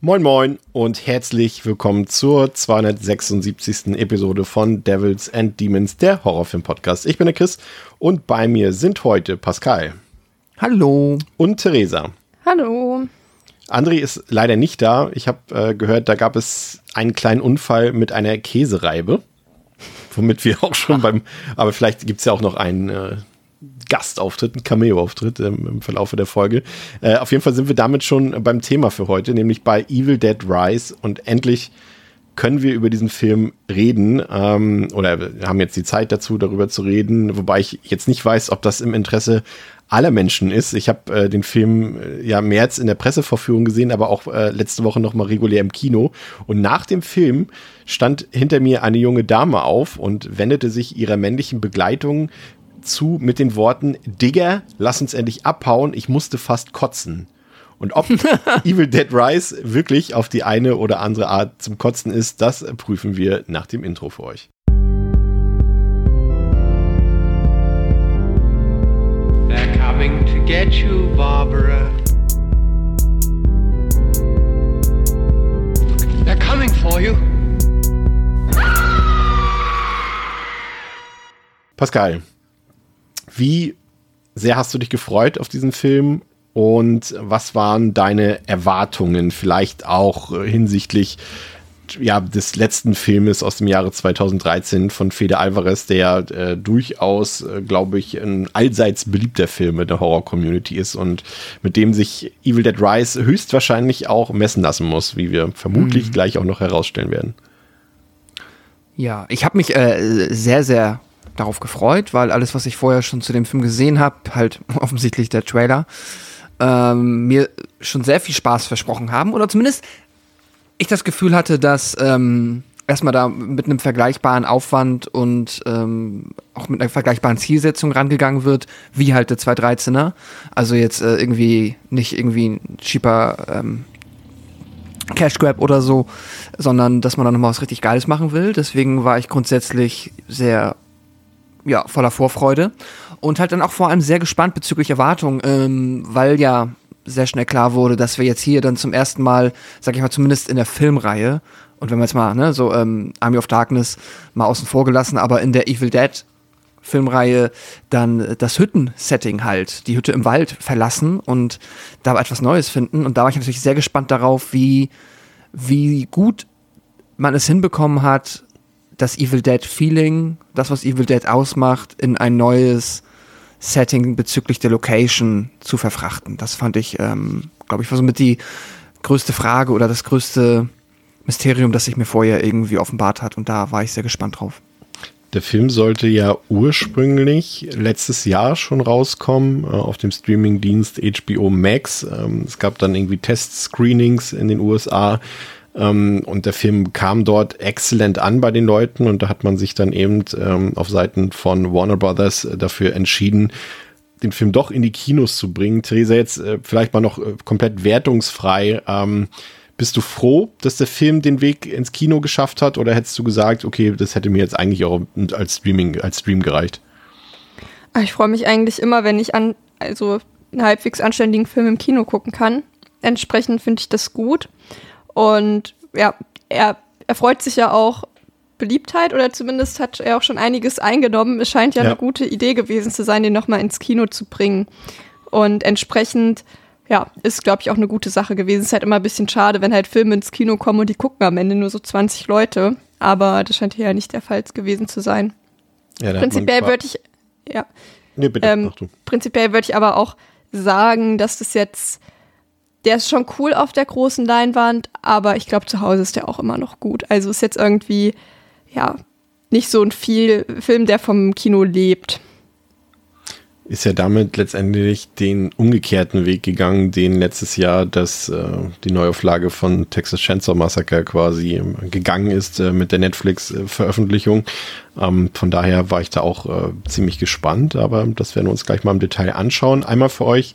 Moin Moin und herzlich willkommen zur 276. Episode von Devils and Demons, der Horrorfilm-Podcast. Ich bin der Chris und bei mir sind heute Pascal. Hallo. Und Theresa. Hallo. André ist leider nicht da. Ich habe äh, gehört, da gab es einen kleinen Unfall mit einer Käsereibe, womit wir auch schon beim, aber vielleicht gibt es ja auch noch einen äh, Gastauftritt, ein Cameo-Auftritt ähm, im Verlauf der Folge. Äh, auf jeden Fall sind wir damit schon beim Thema für heute, nämlich bei Evil Dead Rise und endlich können wir über diesen Film reden ähm, oder haben jetzt die Zeit dazu, darüber zu reden, wobei ich jetzt nicht weiß, ob das im Interesse aller Menschen ist. Ich habe äh, den Film äh, ja März in der Pressevorführung gesehen, aber auch äh, letzte Woche noch mal regulär im Kino. Und nach dem Film stand hinter mir eine junge Dame auf und wendete sich ihrer männlichen Begleitung zu mit den Worten, Digger, lass uns endlich abhauen, ich musste fast kotzen. Und ob Evil Dead Rise wirklich auf die eine oder andere Art zum Kotzen ist, das prüfen wir nach dem Intro für euch. They're coming to get you, Barbara. They're coming for you. Pascal, wie sehr hast du dich gefreut auf diesen Film und was waren deine Erwartungen vielleicht auch hinsichtlich ja, des letzten Filmes aus dem Jahre 2013 von Fede Alvarez, der äh, durchaus, äh, glaube ich, ein allseits beliebter Film in der Horror-Community ist und mit dem sich Evil Dead Rise höchstwahrscheinlich auch messen lassen muss, wie wir vermutlich mhm. gleich auch noch herausstellen werden. Ja, ich habe mich äh, sehr, sehr darauf gefreut, weil alles, was ich vorher schon zu dem Film gesehen habe, halt offensichtlich der Trailer, ähm, mir schon sehr viel Spaß versprochen haben. Oder zumindest ich das Gefühl hatte, dass ähm, erstmal da mit einem vergleichbaren Aufwand und ähm, auch mit einer vergleichbaren Zielsetzung rangegangen wird, wie halt der 213er. Also jetzt äh, irgendwie nicht irgendwie ein cheaper ähm, Cash Grab oder so, sondern dass man da nochmal was richtig Geiles machen will. Deswegen war ich grundsätzlich sehr ja, voller Vorfreude und halt dann auch vor allem sehr gespannt bezüglich Erwartungen, ähm, weil ja sehr schnell klar wurde, dass wir jetzt hier dann zum ersten Mal, sag ich mal, zumindest in der Filmreihe, und wenn wir jetzt mal, ne, so ähm, Army of Darkness mal außen vor gelassen, aber in der Evil Dead Filmreihe dann das Hütten-Setting halt, die Hütte im Wald verlassen und da etwas Neues finden. Und da war ich natürlich sehr gespannt darauf, wie, wie gut man es hinbekommen hat, das Evil Dead Feeling, das, was Evil Dead ausmacht, in ein neues Setting bezüglich der Location zu verfrachten. Das fand ich, ähm, glaube ich, war somit die größte Frage oder das größte Mysterium, das sich mir vorher irgendwie offenbart hat. Und da war ich sehr gespannt drauf. Der Film sollte ja ursprünglich letztes Jahr schon rauskommen äh, auf dem Streamingdienst HBO Max. Ähm, es gab dann irgendwie Test-Screenings in den USA ähm, und der Film kam dort exzellent an bei den Leuten und da hat man sich dann eben ähm, auf Seiten von Warner Brothers dafür entschieden, den Film doch in die Kinos zu bringen. Theresa, jetzt äh, vielleicht mal noch äh, komplett wertungsfrei. Ähm, bist du froh, dass der Film den Weg ins Kino geschafft hat oder hättest du gesagt, okay, das hätte mir jetzt eigentlich auch als Streaming, als Stream gereicht? Ah, ich freue mich eigentlich immer, wenn ich an, also einen halbwegs anständigen Film im Kino gucken kann. Entsprechend finde ich das gut. Und ja, er, er freut sich ja auch Beliebtheit oder zumindest hat er auch schon einiges eingenommen. Es scheint ja, ja. eine gute Idee gewesen zu sein, den nochmal ins Kino zu bringen. Und entsprechend, ja, ist, glaube ich, auch eine gute Sache gewesen. Es ist halt immer ein bisschen schade, wenn halt Filme ins Kino kommen und die gucken am Ende nur so 20 Leute. Aber das scheint hier ja nicht der Fall gewesen zu sein. Ja, Prinzipiell würde ich, ja. Nee, bitte, ähm, Prinzipiell würde ich aber auch sagen, dass das jetzt der ist schon cool auf der großen Leinwand, aber ich glaube, zu Hause ist der auch immer noch gut. Also ist jetzt irgendwie, ja, nicht so ein viel Film, der vom Kino lebt. ist ja damit letztendlich den umgekehrten Weg gegangen, den letztes Jahr das, äh, die Neuauflage von Texas Chainsaw Massacre quasi ähm, gegangen ist äh, mit der Netflix-Veröffentlichung. Ähm, von daher war ich da auch äh, ziemlich gespannt, aber das werden wir uns gleich mal im Detail anschauen. Einmal für euch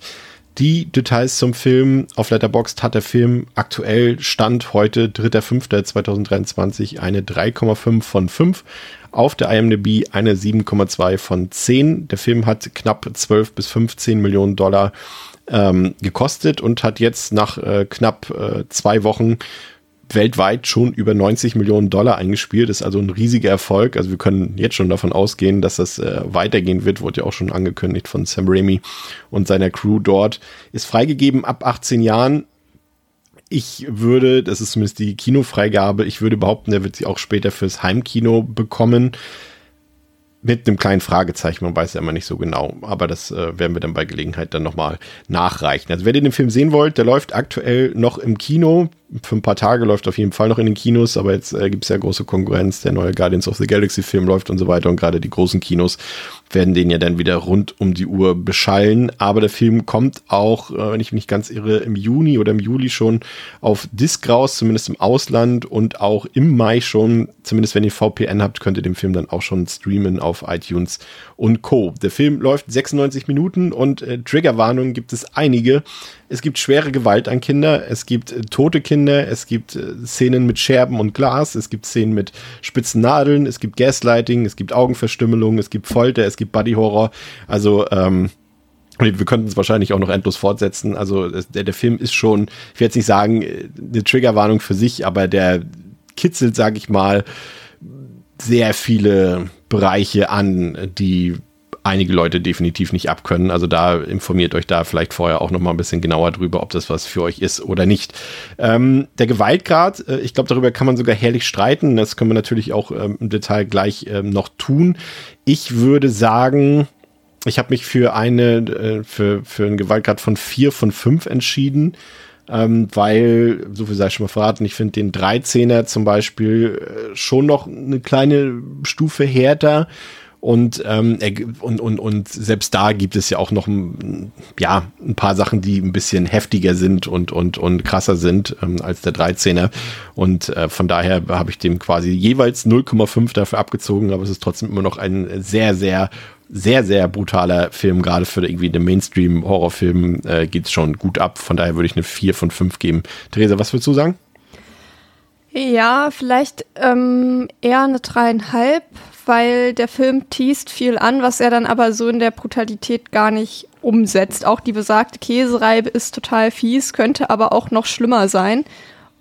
die Details zum Film. Auf Letterboxd hat der Film aktuell Stand heute 3.5.2023 eine 3,5 von 5 auf der IMDb eine 7,2 von 10. Der Film hat knapp 12 bis 15 Millionen Dollar ähm, gekostet und hat jetzt nach äh, knapp äh, zwei Wochen weltweit schon über 90 Millionen Dollar eingespielt. Ist also ein riesiger Erfolg. Also wir können jetzt schon davon ausgehen, dass das äh, weitergehen wird. Wurde ja auch schon angekündigt von Sam Raimi und seiner Crew dort. Ist freigegeben ab 18 Jahren ich würde, das ist zumindest die Kinofreigabe, ich würde behaupten, der wird sie auch später fürs Heimkino bekommen. Mit einem kleinen Fragezeichen, man weiß ja immer nicht so genau, aber das äh, werden wir dann bei Gelegenheit dann nochmal nachreichen. Also wer den Film sehen wollt, der läuft aktuell noch im Kino für ein paar Tage läuft auf jeden Fall noch in den Kinos, aber jetzt äh, gibt es ja große Konkurrenz. Der neue Guardians of the Galaxy Film läuft und so weiter und gerade die großen Kinos werden den ja dann wieder rund um die Uhr beschallen. Aber der Film kommt auch, äh, wenn ich mich nicht ganz irre, im Juni oder im Juli schon auf Disc raus, zumindest im Ausland und auch im Mai schon, zumindest wenn ihr VPN habt, könnt ihr den Film dann auch schon streamen auf iTunes und Co. Der Film läuft 96 Minuten und äh, Triggerwarnungen gibt es einige. Es gibt schwere Gewalt an Kinder, es gibt äh, tote Kinder, es gibt äh, Szenen mit Scherben und Glas, es gibt Szenen mit spitzen Nadeln, es gibt Gaslighting, es gibt Augenverstümmelung, es gibt Folter, es gibt Body Horror. Also ähm, wir könnten es wahrscheinlich auch noch endlos fortsetzen. Also der, der Film ist schon, ich werde jetzt nicht sagen, äh, eine Triggerwarnung für sich, aber der kitzelt, sage ich mal, sehr viele Bereiche an, die einige Leute definitiv nicht abkönnen. Also da informiert euch da vielleicht vorher auch noch mal ein bisschen genauer drüber, ob das was für euch ist oder nicht. Ähm, der Gewaltgrad, äh, ich glaube, darüber kann man sogar herrlich streiten. Das können wir natürlich auch ähm, im Detail gleich ähm, noch tun. Ich würde sagen, ich habe mich für eine, äh, für, für einen Gewaltgrad von vier von fünf entschieden. Ähm, weil, so viel sei schon mal verraten, ich finde den 13er zum Beispiel äh, schon noch eine kleine Stufe härter und, ähm, und, und, und selbst da gibt es ja auch noch ein, ja, ein paar Sachen, die ein bisschen heftiger sind und, und, und krasser sind ähm, als der 13er. Und äh, von daher habe ich dem quasi jeweils 0,5 dafür abgezogen, aber es ist trotzdem immer noch ein sehr, sehr sehr, sehr brutaler Film, gerade für irgendwie den Mainstream-Horrorfilm äh, geht es schon gut ab. Von daher würde ich eine 4 von 5 geben. Theresa, was würdest du sagen? Ja, vielleicht ähm, eher eine dreieinhalb, weil der Film teast viel an, was er dann aber so in der Brutalität gar nicht umsetzt. Auch die besagte Käsereibe ist total fies, könnte aber auch noch schlimmer sein.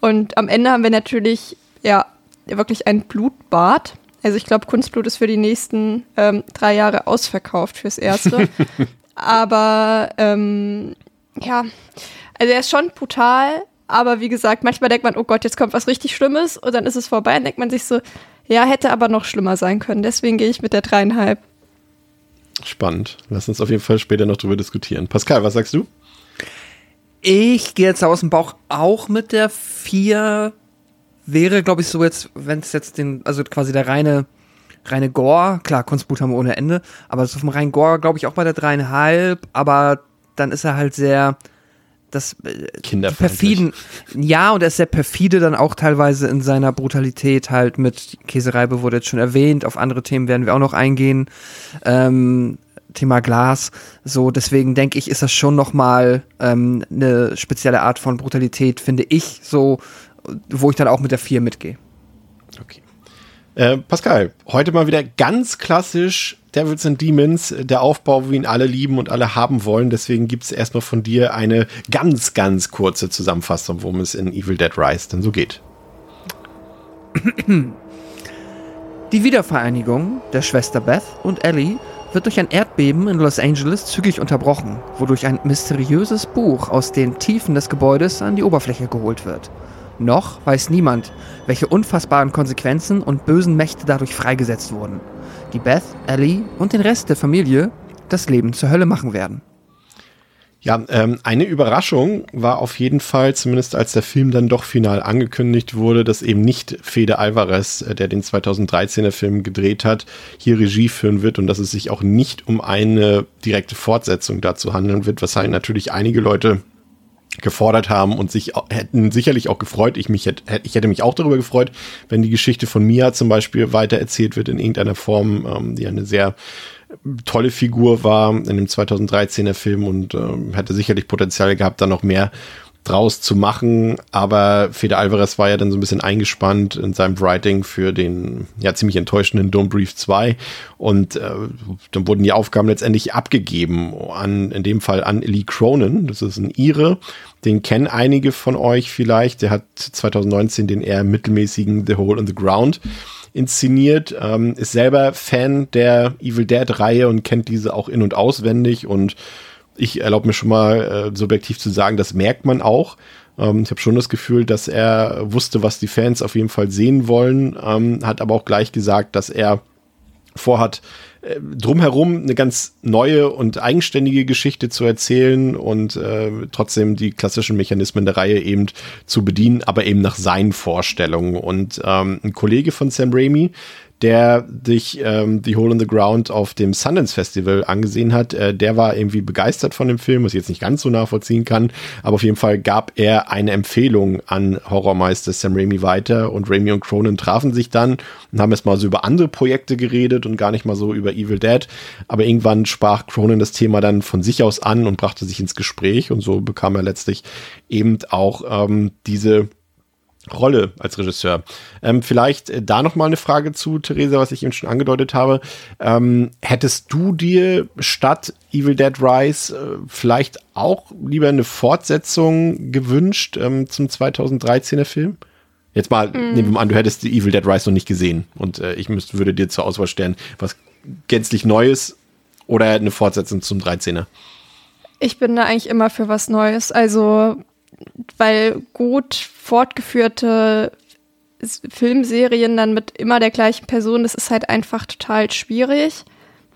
Und am Ende haben wir natürlich ja wirklich ein Blutbad. Also ich glaube, Kunstblut ist für die nächsten ähm, drei Jahre ausverkauft fürs Erste. aber ähm, ja, also er ist schon brutal, aber wie gesagt, manchmal denkt man, oh Gott, jetzt kommt was richtig Schlimmes und dann ist es vorbei. Dann denkt man sich so, ja, hätte aber noch schlimmer sein können. Deswegen gehe ich mit der dreieinhalb. Spannend. Lass uns auf jeden Fall später noch drüber diskutieren. Pascal, was sagst du? Ich gehe jetzt aus dem Bauch auch mit der vier. Wäre, glaube ich, so jetzt, wenn es jetzt den, also quasi der reine, reine Gore, klar, Kunstblut haben wir ohne Ende, aber so vom reinen Gore, glaube ich, auch bei der dreieinhalb, aber dann ist er halt sehr, das äh, perfiden, ja, und er ist sehr perfide dann auch teilweise in seiner Brutalität halt mit Käsereibe wurde jetzt schon erwähnt, auf andere Themen werden wir auch noch eingehen. Ähm, Thema Glas, so deswegen denke ich, ist das schon noch mal ähm, eine spezielle Art von Brutalität, finde ich, so wo ich dann auch mit der 4 mitgehe. Okay. Äh, Pascal, heute mal wieder ganz klassisch Devils and Demons, der Aufbau, wie ihn alle lieben und alle haben wollen. Deswegen gibt es erstmal von dir eine ganz, ganz kurze Zusammenfassung, worum es in Evil Dead Rise denn so geht. Die Wiedervereinigung der Schwester Beth und Ellie wird durch ein Erdbeben in Los Angeles zügig unterbrochen, wodurch ein mysteriöses Buch aus den Tiefen des Gebäudes an die Oberfläche geholt wird. Noch weiß niemand, welche unfassbaren Konsequenzen und bösen Mächte dadurch freigesetzt wurden die Beth, Ellie und den Rest der Familie das Leben zur Hölle machen werden. Ja, ähm, eine Überraschung war auf jeden Fall, zumindest als der Film dann doch final angekündigt wurde, dass eben nicht Fede Alvarez, äh, der den 2013er Film gedreht hat, hier Regie führen wird und dass es sich auch nicht um eine direkte Fortsetzung dazu handeln wird, was halt natürlich einige Leute gefordert haben und sich hätten sicherlich auch gefreut. Ich mich hätte, ich hätte mich auch darüber gefreut, wenn die Geschichte von Mia zum Beispiel weitererzählt wird in irgendeiner Form, ähm, die eine sehr tolle Figur war in dem 2013er Film und äh, hätte sicherlich Potenzial gehabt, da noch mehr draus zu machen. Aber Fede Alvarez war ja dann so ein bisschen eingespannt in seinem Writing für den ja ziemlich enttäuschenden Don't Brief 2. Und äh, dann wurden die Aufgaben letztendlich abgegeben an, in dem Fall an Lee Cronin. Das ist ein Ire. Den kennen einige von euch vielleicht. Der hat 2019 den eher mittelmäßigen The Hole in the Ground inszeniert, ähm, ist selber Fan der Evil Dead Reihe und kennt diese auch in- und auswendig und ich erlaube mir schon mal äh, subjektiv zu sagen, das merkt man auch. Ähm, ich habe schon das Gefühl, dass er wusste, was die Fans auf jeden Fall sehen wollen, ähm, hat aber auch gleich gesagt, dass er vorhat, äh, drumherum eine ganz neue und eigenständige Geschichte zu erzählen und äh, trotzdem die klassischen Mechanismen der Reihe eben zu bedienen, aber eben nach seinen Vorstellungen. Und ähm, ein Kollege von Sam Raimi, der sich ähm, The Hole in the Ground auf dem Sundance Festival angesehen hat, äh, der war irgendwie begeistert von dem Film, was ich jetzt nicht ganz so nachvollziehen kann, aber auf jeden Fall gab er eine Empfehlung an Horrormeister Sam Raimi weiter und Raimi und Cronin trafen sich dann und haben erst mal so über andere Projekte geredet und gar nicht mal so über Evil Dead, aber irgendwann sprach Cronin das Thema dann von sich aus an und brachte sich ins Gespräch und so bekam er letztlich eben auch ähm, diese Rolle als Regisseur. Ähm, vielleicht äh, da noch mal eine Frage zu, Theresa, was ich eben schon angedeutet habe. Ähm, hättest du dir statt Evil Dead Rise äh, vielleicht auch lieber eine Fortsetzung gewünscht ähm, zum 2013er Film? Jetzt mal, mm. nehmen wir mal an, du hättest die Evil Dead Rise noch nicht gesehen und äh, ich müsste, würde dir zur Auswahl stellen, was gänzlich Neues oder eine Fortsetzung zum 13er. Ich bin da eigentlich immer für was Neues. Also weil gut fortgeführte Filmserien dann mit immer der gleichen Person, das ist halt einfach total schwierig.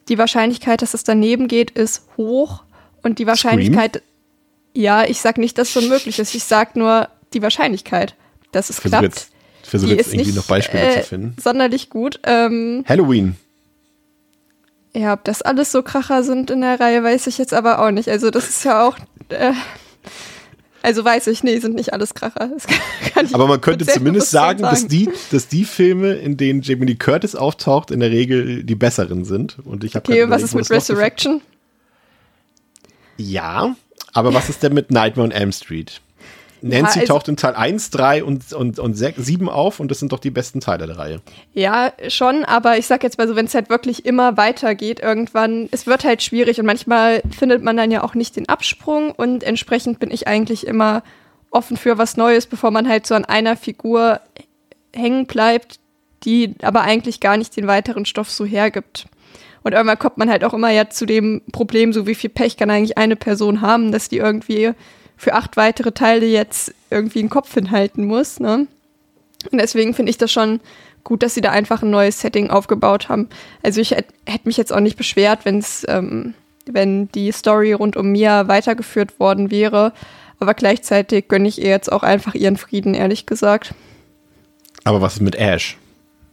Die Wahrscheinlichkeit, dass es daneben geht, ist hoch. Und die Wahrscheinlichkeit, Scream? ja, ich sag nicht, dass es unmöglich ist. Ich sag nur die Wahrscheinlichkeit, dass es versuch klappt. Jetzt, ich versuche jetzt irgendwie nicht, noch Beispiele äh, zu finden. Sonderlich gut. Ähm, Halloween. Ja, ob das alles so Kracher sind in der Reihe, weiß ich jetzt aber auch nicht. Also das ist ja auch. Äh, also weiß ich, nee, sind nicht alles Kracher. Aber man könnte zumindest sagen, sagen, Dass, die, dass die Filme, in denen Jamie Lee Curtis auftaucht, in der Regel die besseren sind. Und ich okay, und was ist mit Resurrection? Ja, aber was ist denn mit Nightmare on Elm Street? Nancy ja, also, taucht in Teil 1, 3 und, und, und 6, 7 auf und das sind doch die besten Teile der Reihe. Ja, schon, aber ich sag jetzt mal so, wenn es halt wirklich immer weitergeht, irgendwann, es wird halt schwierig und manchmal findet man dann ja auch nicht den Absprung und entsprechend bin ich eigentlich immer offen für was Neues, bevor man halt so an einer Figur hängen bleibt, die aber eigentlich gar nicht den weiteren Stoff so hergibt. Und irgendwann kommt man halt auch immer ja zu dem Problem, so wie viel Pech kann eigentlich eine Person haben, dass die irgendwie für acht weitere Teile jetzt irgendwie einen Kopf hinhalten muss. Ne? Und deswegen finde ich das schon gut, dass sie da einfach ein neues Setting aufgebaut haben. Also ich hätte hätt mich jetzt auch nicht beschwert, wenn's, ähm, wenn die Story rund um Mia weitergeführt worden wäre. Aber gleichzeitig gönne ich ihr jetzt auch einfach ihren Frieden, ehrlich gesagt. Aber was ist mit Ash?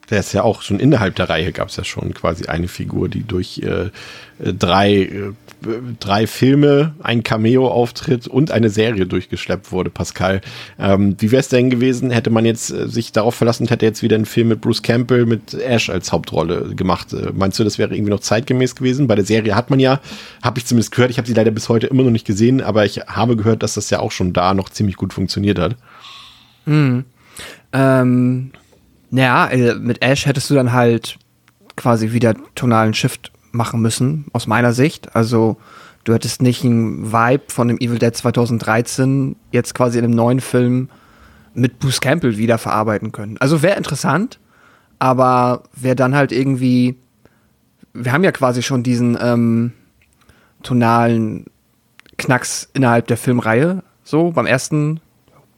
der ist ja auch schon innerhalb der Reihe gab es ja schon quasi eine Figur, die durch äh, drei, äh, drei Filme, ein Cameo-Auftritt und eine Serie durchgeschleppt wurde, Pascal. Ähm, wie wäre es denn gewesen, hätte man jetzt äh, sich darauf verlassen, hätte jetzt wieder einen Film mit Bruce Campbell, mit Ash als Hauptrolle gemacht? Äh, meinst du, das wäre irgendwie noch zeitgemäß gewesen? Bei der Serie hat man ja, habe ich zumindest gehört, ich habe sie leider bis heute immer noch nicht gesehen, aber ich habe gehört, dass das ja auch schon da noch ziemlich gut funktioniert hat. Hm. Ähm naja, äh, mit Ash hättest du dann halt quasi wieder tonalen Shift machen müssen, aus meiner Sicht. Also du hättest nicht einen Vibe von dem Evil Dead 2013 jetzt quasi in einem neuen Film mit Bruce Campbell wieder verarbeiten können. Also wäre interessant, aber wäre dann halt irgendwie, wir haben ja quasi schon diesen ähm, tonalen Knacks innerhalb der Filmreihe. So, beim ersten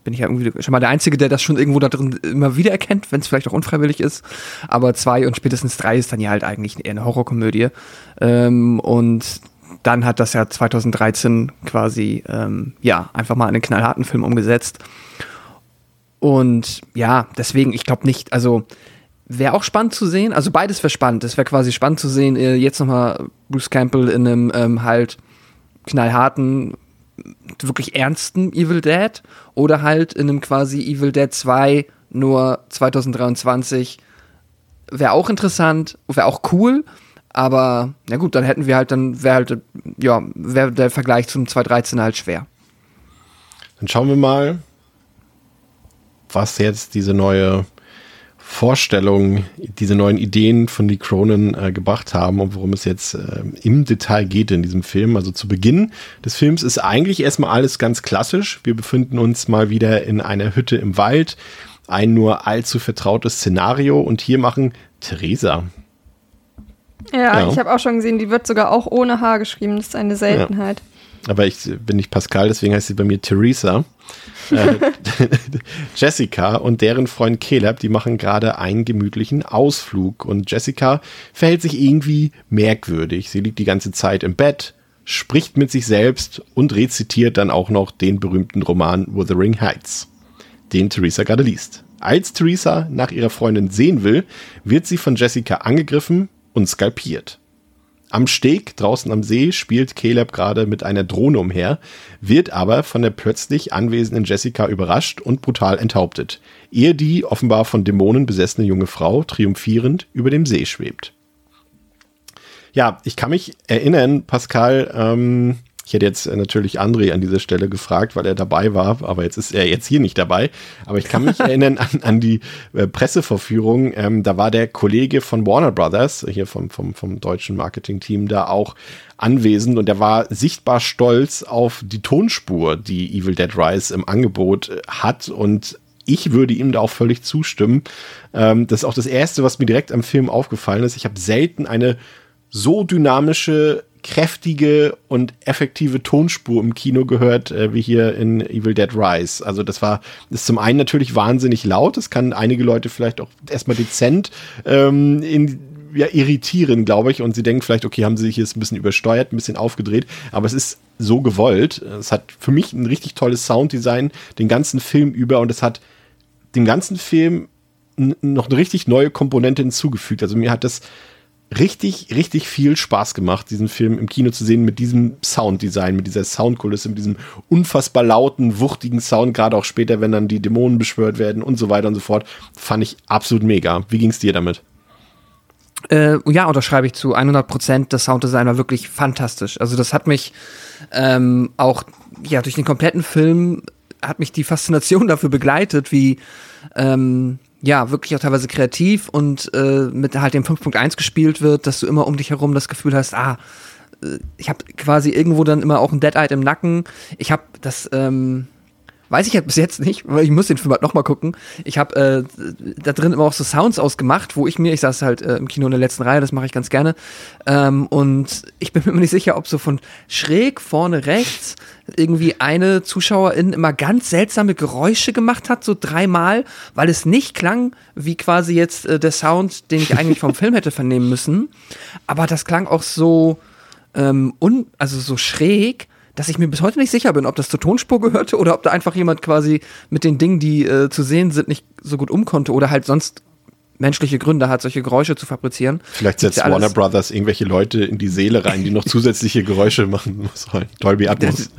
bin ich ja irgendwie schon mal der Einzige, der das schon irgendwo da drin immer wieder erkennt, wenn es vielleicht auch unfreiwillig ist. Aber zwei und spätestens drei ist dann ja halt eigentlich eher eine Horrorkomödie. Ähm, und dann hat das ja 2013 quasi, ähm, ja, einfach mal einen knallharten Film umgesetzt. Und ja, deswegen, ich glaube nicht, also wäre auch spannend zu sehen. Also beides wäre spannend. Es wäre quasi spannend zu sehen, äh, jetzt nochmal Bruce Campbell in einem ähm, halt knallharten, wirklich ernsten Evil Dead oder halt in einem quasi Evil Dead 2 nur 2023 wäre auch interessant, wäre auch cool, aber na gut, dann hätten wir halt, dann wäre halt, ja, wäre der Vergleich zum 2013 halt schwer. Dann schauen wir mal, was jetzt diese neue Vorstellung, diese neuen Ideen von Lee Cronin äh, gebracht haben und worum es jetzt äh, im Detail geht in diesem Film. Also zu Beginn des Films ist eigentlich erstmal alles ganz klassisch. Wir befinden uns mal wieder in einer Hütte im Wald ein nur allzu vertrautes Szenario und hier machen Theresa. Ja, ja. ich habe auch schon gesehen, die wird sogar auch ohne H geschrieben. Das ist eine Seltenheit. Ja. Aber ich bin nicht Pascal, deswegen heißt sie bei mir Theresa. Äh, Jessica und deren Freund Caleb, die machen gerade einen gemütlichen Ausflug und Jessica verhält sich irgendwie merkwürdig. Sie liegt die ganze Zeit im Bett, spricht mit sich selbst und rezitiert dann auch noch den berühmten Roman Wuthering Heights den Theresa gerade liest. Als Theresa nach ihrer Freundin sehen will, wird sie von Jessica angegriffen und skalpiert. Am Steg draußen am See spielt Caleb gerade mit einer Drohne umher, wird aber von der plötzlich anwesenden Jessica überrascht und brutal enthauptet, ehe die offenbar von Dämonen besessene junge Frau triumphierend über dem See schwebt. Ja, ich kann mich erinnern, Pascal, ähm, ich hätte jetzt äh, natürlich André an dieser Stelle gefragt, weil er dabei war, aber jetzt ist er jetzt hier nicht dabei. Aber ich kann mich erinnern an, an die äh, Presseverführung. Ähm, da war der Kollege von Warner Brothers, hier vom, vom, vom deutschen Marketing-Team, da auch anwesend und er war sichtbar stolz auf die Tonspur, die Evil Dead Rise im Angebot äh, hat und ich würde ihm da auch völlig zustimmen. Ähm, das ist auch das Erste, was mir direkt am Film aufgefallen ist. Ich habe selten eine so dynamische kräftige und effektive Tonspur im Kino gehört, äh, wie hier in Evil Dead Rise. Also das war, ist zum einen natürlich wahnsinnig laut, das kann einige Leute vielleicht auch erstmal dezent ähm, in, ja, irritieren, glaube ich, und sie denken vielleicht, okay, haben sie sich jetzt ein bisschen übersteuert, ein bisschen aufgedreht, aber es ist so gewollt. Es hat für mich ein richtig tolles Sounddesign den ganzen Film über und es hat dem ganzen Film noch eine richtig neue Komponente hinzugefügt. Also mir hat das richtig, richtig viel Spaß gemacht, diesen Film im Kino zu sehen mit diesem Sounddesign, mit dieser Soundkulisse, mit diesem unfassbar lauten, wuchtigen Sound, gerade auch später, wenn dann die Dämonen beschwört werden und so weiter und so fort. Fand ich absolut mega. Wie ging es dir damit? Äh, ja, unterschreibe ich zu 100 Prozent. Das Sounddesign war wirklich fantastisch. Also das hat mich ähm, auch ja durch den kompletten Film hat mich die Faszination dafür begleitet, wie ähm, ja, wirklich auch teilweise kreativ und äh, mit halt dem 5.1 gespielt wird, dass du immer um dich herum das Gefühl hast, ah, äh, ich habe quasi irgendwo dann immer auch ein Dead-Eye im Nacken. Ich habe das, ähm, weiß ich halt bis jetzt nicht, weil ich muss den Film halt nochmal gucken. Ich habe äh, da drin immer auch so Sounds ausgemacht, wo ich mir, ich saß halt äh, im Kino in der letzten Reihe, das mache ich ganz gerne. Ähm, und ich bin mir immer nicht sicher, ob so von schräg vorne rechts irgendwie eine Zuschauerin immer ganz seltsame Geräusche gemacht hat, so dreimal, weil es nicht klang wie quasi jetzt äh, der Sound, den ich eigentlich vom Film hätte vernehmen müssen. Aber das klang auch so, ähm, un also so schräg, dass ich mir bis heute nicht sicher bin, ob das zur Tonspur gehörte oder ob da einfach jemand quasi mit den Dingen, die äh, zu sehen sind, nicht so gut um konnte oder halt sonst menschliche Gründe hat, solche Geräusche zu fabrizieren. Vielleicht setzt ja Warner Brothers irgendwelche Leute in die Seele rein, die noch zusätzliche Geräusche machen sollen. Dolby Atmos.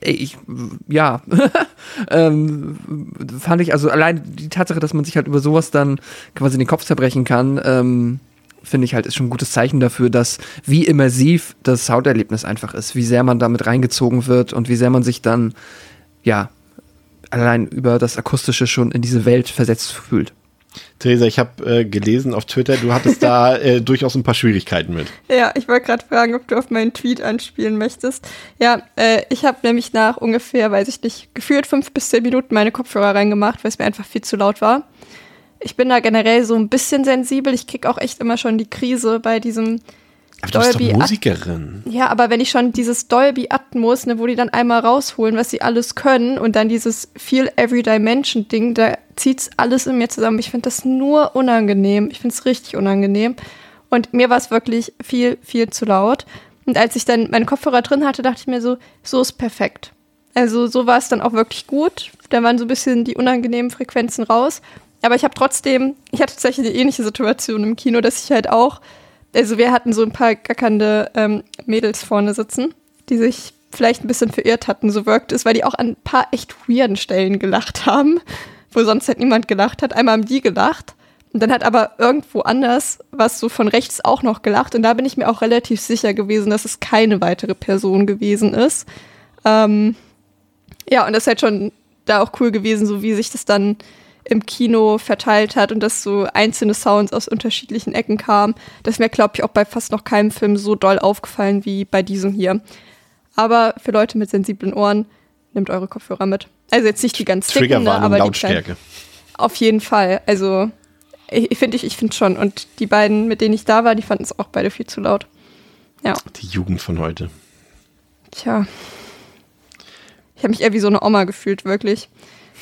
Ey, ich, ja, ähm, fand ich, also allein die Tatsache, dass man sich halt über sowas dann quasi den Kopf zerbrechen kann, ähm, finde ich halt, ist schon ein gutes Zeichen dafür, dass wie immersiv das Sounderlebnis einfach ist, wie sehr man damit reingezogen wird und wie sehr man sich dann, ja, allein über das Akustische schon in diese Welt versetzt fühlt. Theresa, ich habe äh, gelesen auf Twitter, du hattest da äh, durchaus ein paar Schwierigkeiten mit. Ja, ich wollte gerade fragen, ob du auf meinen Tweet anspielen möchtest. Ja, äh, ich habe nämlich nach ungefähr, weiß ich nicht, gefühlt fünf bis zehn Minuten meine Kopfhörer reingemacht, weil es mir einfach viel zu laut war. Ich bin da generell so ein bisschen sensibel. Ich krieg auch echt immer schon die Krise bei diesem aber du Dolby bist doch Musikerin. At ja, aber wenn ich schon dieses Dolby Atmos, ne, wo die dann einmal rausholen, was sie alles können und dann dieses Feel Every Dimension Ding, da zieht's alles in mir zusammen. Ich finde das nur unangenehm. Ich finde es richtig unangenehm. Und mir war es wirklich viel, viel zu laut. Und als ich dann meine Kopfhörer drin hatte, dachte ich mir so, so ist perfekt. Also so war es dann auch wirklich gut. Da waren so ein bisschen die unangenehmen Frequenzen raus. Aber ich habe trotzdem, ich hatte tatsächlich eine ähnliche Situation im Kino, dass ich halt auch, also wir hatten so ein paar gackernde ähm, Mädels vorne sitzen, die sich vielleicht ein bisschen verirrt hatten, so wirkt es, weil die auch an ein paar echt weirden Stellen gelacht haben, wo sonst halt niemand gelacht hat. Einmal haben die gelacht und dann hat aber irgendwo anders was so von rechts auch noch gelacht und da bin ich mir auch relativ sicher gewesen, dass es keine weitere Person gewesen ist. Ähm, ja, und das ist halt schon da auch cool gewesen, so wie sich das dann im Kino verteilt hat und dass so einzelne Sounds aus unterschiedlichen Ecken kamen. Das ist mir, glaube ich, auch bei fast noch keinem Film so doll aufgefallen wie bei diesem hier. Aber für Leute mit sensiblen Ohren, nehmt eure Kopfhörer mit. Also jetzt nicht die ganz dicken, ne, aber Lautstärke. die. Auf jeden Fall. Also ich finde ich, ich finde schon. Und die beiden, mit denen ich da war, die fanden es auch beide viel zu laut. Ja. Die Jugend von heute. Tja. Ich habe mich eher wie so eine Oma gefühlt, wirklich.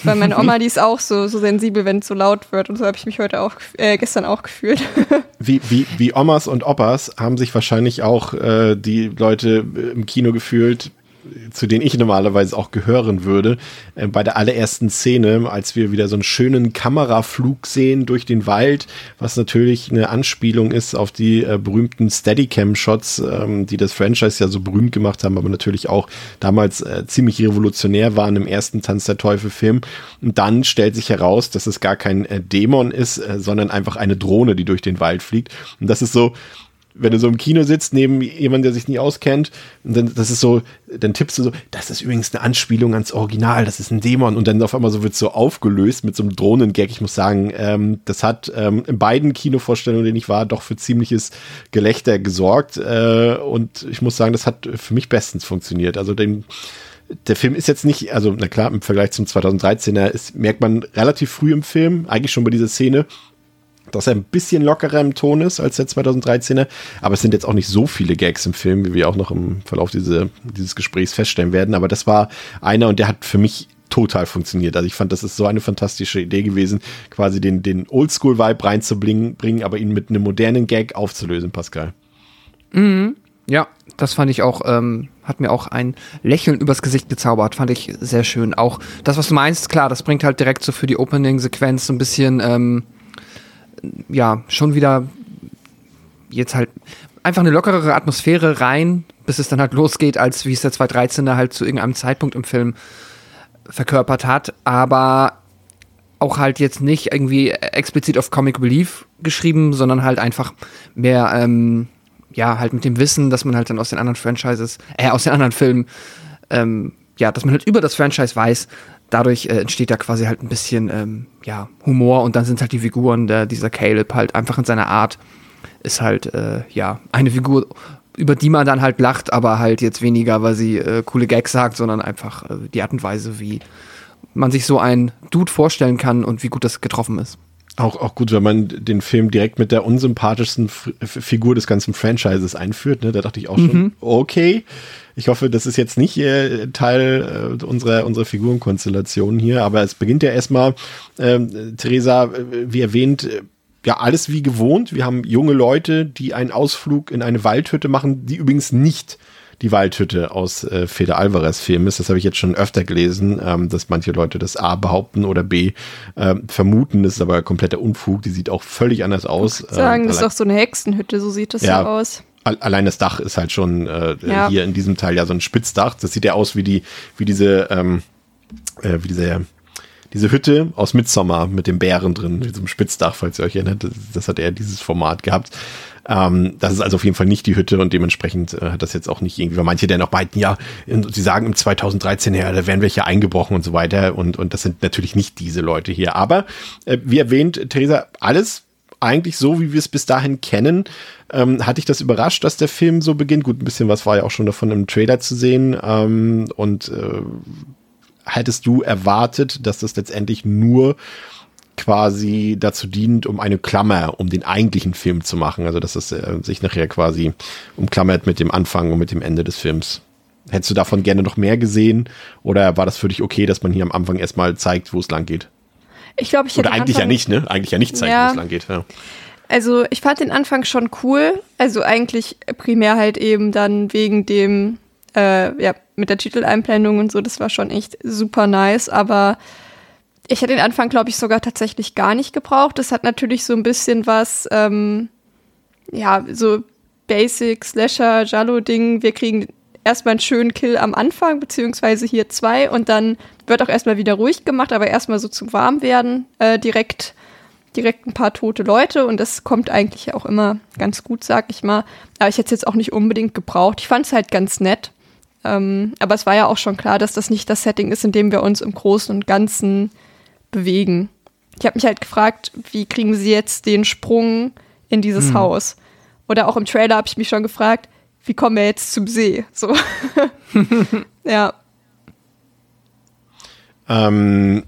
Weil meine Oma, die ist auch so, so sensibel, wenn es so laut wird. Und so habe ich mich heute auch, äh, gestern auch gefühlt. Wie, wie, wie Omas und Opas haben sich wahrscheinlich auch äh, die Leute im Kino gefühlt, zu denen ich normalerweise auch gehören würde, äh, bei der allerersten Szene, als wir wieder so einen schönen Kameraflug sehen durch den Wald, was natürlich eine Anspielung ist auf die äh, berühmten Steadicam-Shots, ähm, die das Franchise ja so berühmt gemacht haben, aber natürlich auch damals äh, ziemlich revolutionär waren im ersten Tanz der Teufel-Film. Und dann stellt sich heraus, dass es gar kein äh, Dämon ist, äh, sondern einfach eine Drohne, die durch den Wald fliegt. Und das ist so, wenn du so im Kino sitzt, neben jemandem, der sich nie auskennt, und dann, das ist so, dann tippst du so, das ist übrigens eine Anspielung ans Original, das ist ein Dämon, und dann auf einmal so wird so aufgelöst mit so einem Drohnengag. Ich muss sagen, ähm, das hat ähm, in beiden Kinovorstellungen, denen ich war, doch für ziemliches Gelächter gesorgt, äh, und ich muss sagen, das hat für mich bestens funktioniert. Also den, der Film ist jetzt nicht, also na klar, im Vergleich zum 2013er ist, merkt man relativ früh im Film, eigentlich schon bei dieser Szene, dass er ein bisschen lockerer im Ton ist als der 2013er, aber es sind jetzt auch nicht so viele Gags im Film, wie wir auch noch im Verlauf diese, dieses Gesprächs feststellen werden, aber das war einer und der hat für mich total funktioniert. Also ich fand, das ist so eine fantastische Idee gewesen, quasi den, den Oldschool-Vibe reinzubringen, bringen, aber ihn mit einem modernen Gag aufzulösen, Pascal. Mhm. Ja, das fand ich auch, ähm, hat mir auch ein Lächeln übers Gesicht gezaubert, fand ich sehr schön. Auch das, was du meinst, klar, das bringt halt direkt so für die Opening-Sequenz so ein bisschen, ähm, ja, schon wieder jetzt halt einfach eine lockerere Atmosphäre rein, bis es dann halt losgeht, als wie es der 213er halt zu irgendeinem Zeitpunkt im Film verkörpert hat, aber auch halt jetzt nicht irgendwie explizit auf Comic Relief geschrieben, sondern halt einfach mehr, ähm, ja, halt mit dem Wissen, dass man halt dann aus den anderen Franchises, äh, aus den anderen Filmen, ähm, ja, dass man halt über das Franchise weiß, dadurch äh, entsteht da quasi halt ein bisschen ähm, ja, Humor und dann sind halt die Figuren, der, dieser Caleb halt einfach in seiner Art ist halt äh, ja eine Figur, über die man dann halt lacht, aber halt jetzt weniger, weil sie äh, coole Gags sagt, sondern einfach äh, die Art und Weise, wie man sich so ein Dude vorstellen kann und wie gut das getroffen ist. Auch, auch gut, wenn man den Film direkt mit der unsympathischsten F Figur des ganzen Franchises einführt. Ne? Da dachte ich auch schon, Mhm. okay. Ich hoffe, das ist jetzt nicht äh, Teil äh, unserer, unserer Figurenkonstellation hier, aber es beginnt ja erstmal, ähm, Theresa, äh, wie erwähnt, äh, ja, alles wie gewohnt. Wir haben junge Leute, die einen Ausflug in eine Waldhütte machen, die übrigens nicht die Waldhütte aus äh, Feder Alvarez Film ist. Das habe ich jetzt schon öfter gelesen, ähm, dass manche Leute das A behaupten oder B ähm, vermuten. Das ist aber kompletter Unfug. Die sieht auch völlig anders aus. Sagen, Ähm, das ist doch so eine Hexenhütte, so sieht das Ja. ja aus. Al- Allein das Dach ist halt schon äh, Ja. hier in diesem Teil ja so ein Spitzdach. Das sieht ja aus wie die, wie diese, ähm, äh, wie diese, diese Hütte aus Midsommar mit dem Bären drin, mit diesem Spitzdach, falls ihr euch erinnert. Das, das hat er dieses Format gehabt. Ähm, das ist also auf jeden Fall nicht die Hütte und dementsprechend äh, hat das jetzt auch nicht irgendwie, weil manche dann auch meinten, ja, sie sagen im 2013, ja, da werden welche eingebrochen und so weiter und, und das sind natürlich nicht diese Leute hier. Aber äh, wie erwähnt, Theresa, alles eigentlich so, wie wir es bis dahin kennen. Ähm, hat dich das überrascht, dass der Film so beginnt? Gut, ein bisschen was war ja auch schon davon im Trailer zu sehen. Ähm, und äh, hättest du erwartet, dass das letztendlich nur quasi dazu dient, um eine Klammer um den eigentlichen Film zu machen? Also, dass es äh, sich nachher quasi umklammert mit dem Anfang und mit dem Ende des Films. Hättest du davon gerne noch mehr gesehen? Oder war das für dich okay, dass man hier am Anfang erstmal zeigt, wo es lang geht? Ich glaube, ich hätte Oder eigentlich am ja Anfang- nicht, ne? Eigentlich ja nicht zeigen, Ja. wo es lang geht. Ja. also ich fand den Anfang schon cool. Also eigentlich primär halt eben dann wegen dem, äh, ja, mit der Titeleinblendung und so, das war schon echt super nice, aber ich hätte den Anfang, glaube ich, sogar tatsächlich gar nicht gebraucht. Das hat natürlich so ein bisschen was, ähm, ja, so Basic Slasher Jallo Ding. Wir kriegen erstmal einen schönen Kill am Anfang, beziehungsweise hier zwei und dann wird auch erstmal wieder ruhig gemacht, aber erstmal so zum Warmwerden äh, direkt, direkt ein paar tote Leute und das kommt eigentlich auch immer ganz gut, sag ich mal. Aber ich hätte es jetzt auch nicht unbedingt gebraucht. Ich fand es halt ganz nett. Ähm, aber es war ja auch schon klar, dass das nicht das Setting ist, in dem wir uns im Großen und Ganzen bewegen. Ich habe mich halt gefragt, wie kriegen sie jetzt den Sprung in dieses hm. Haus? Oder auch im Trailer habe ich mich schon gefragt, wie kommen wir jetzt zum See? So. ja. Ähm,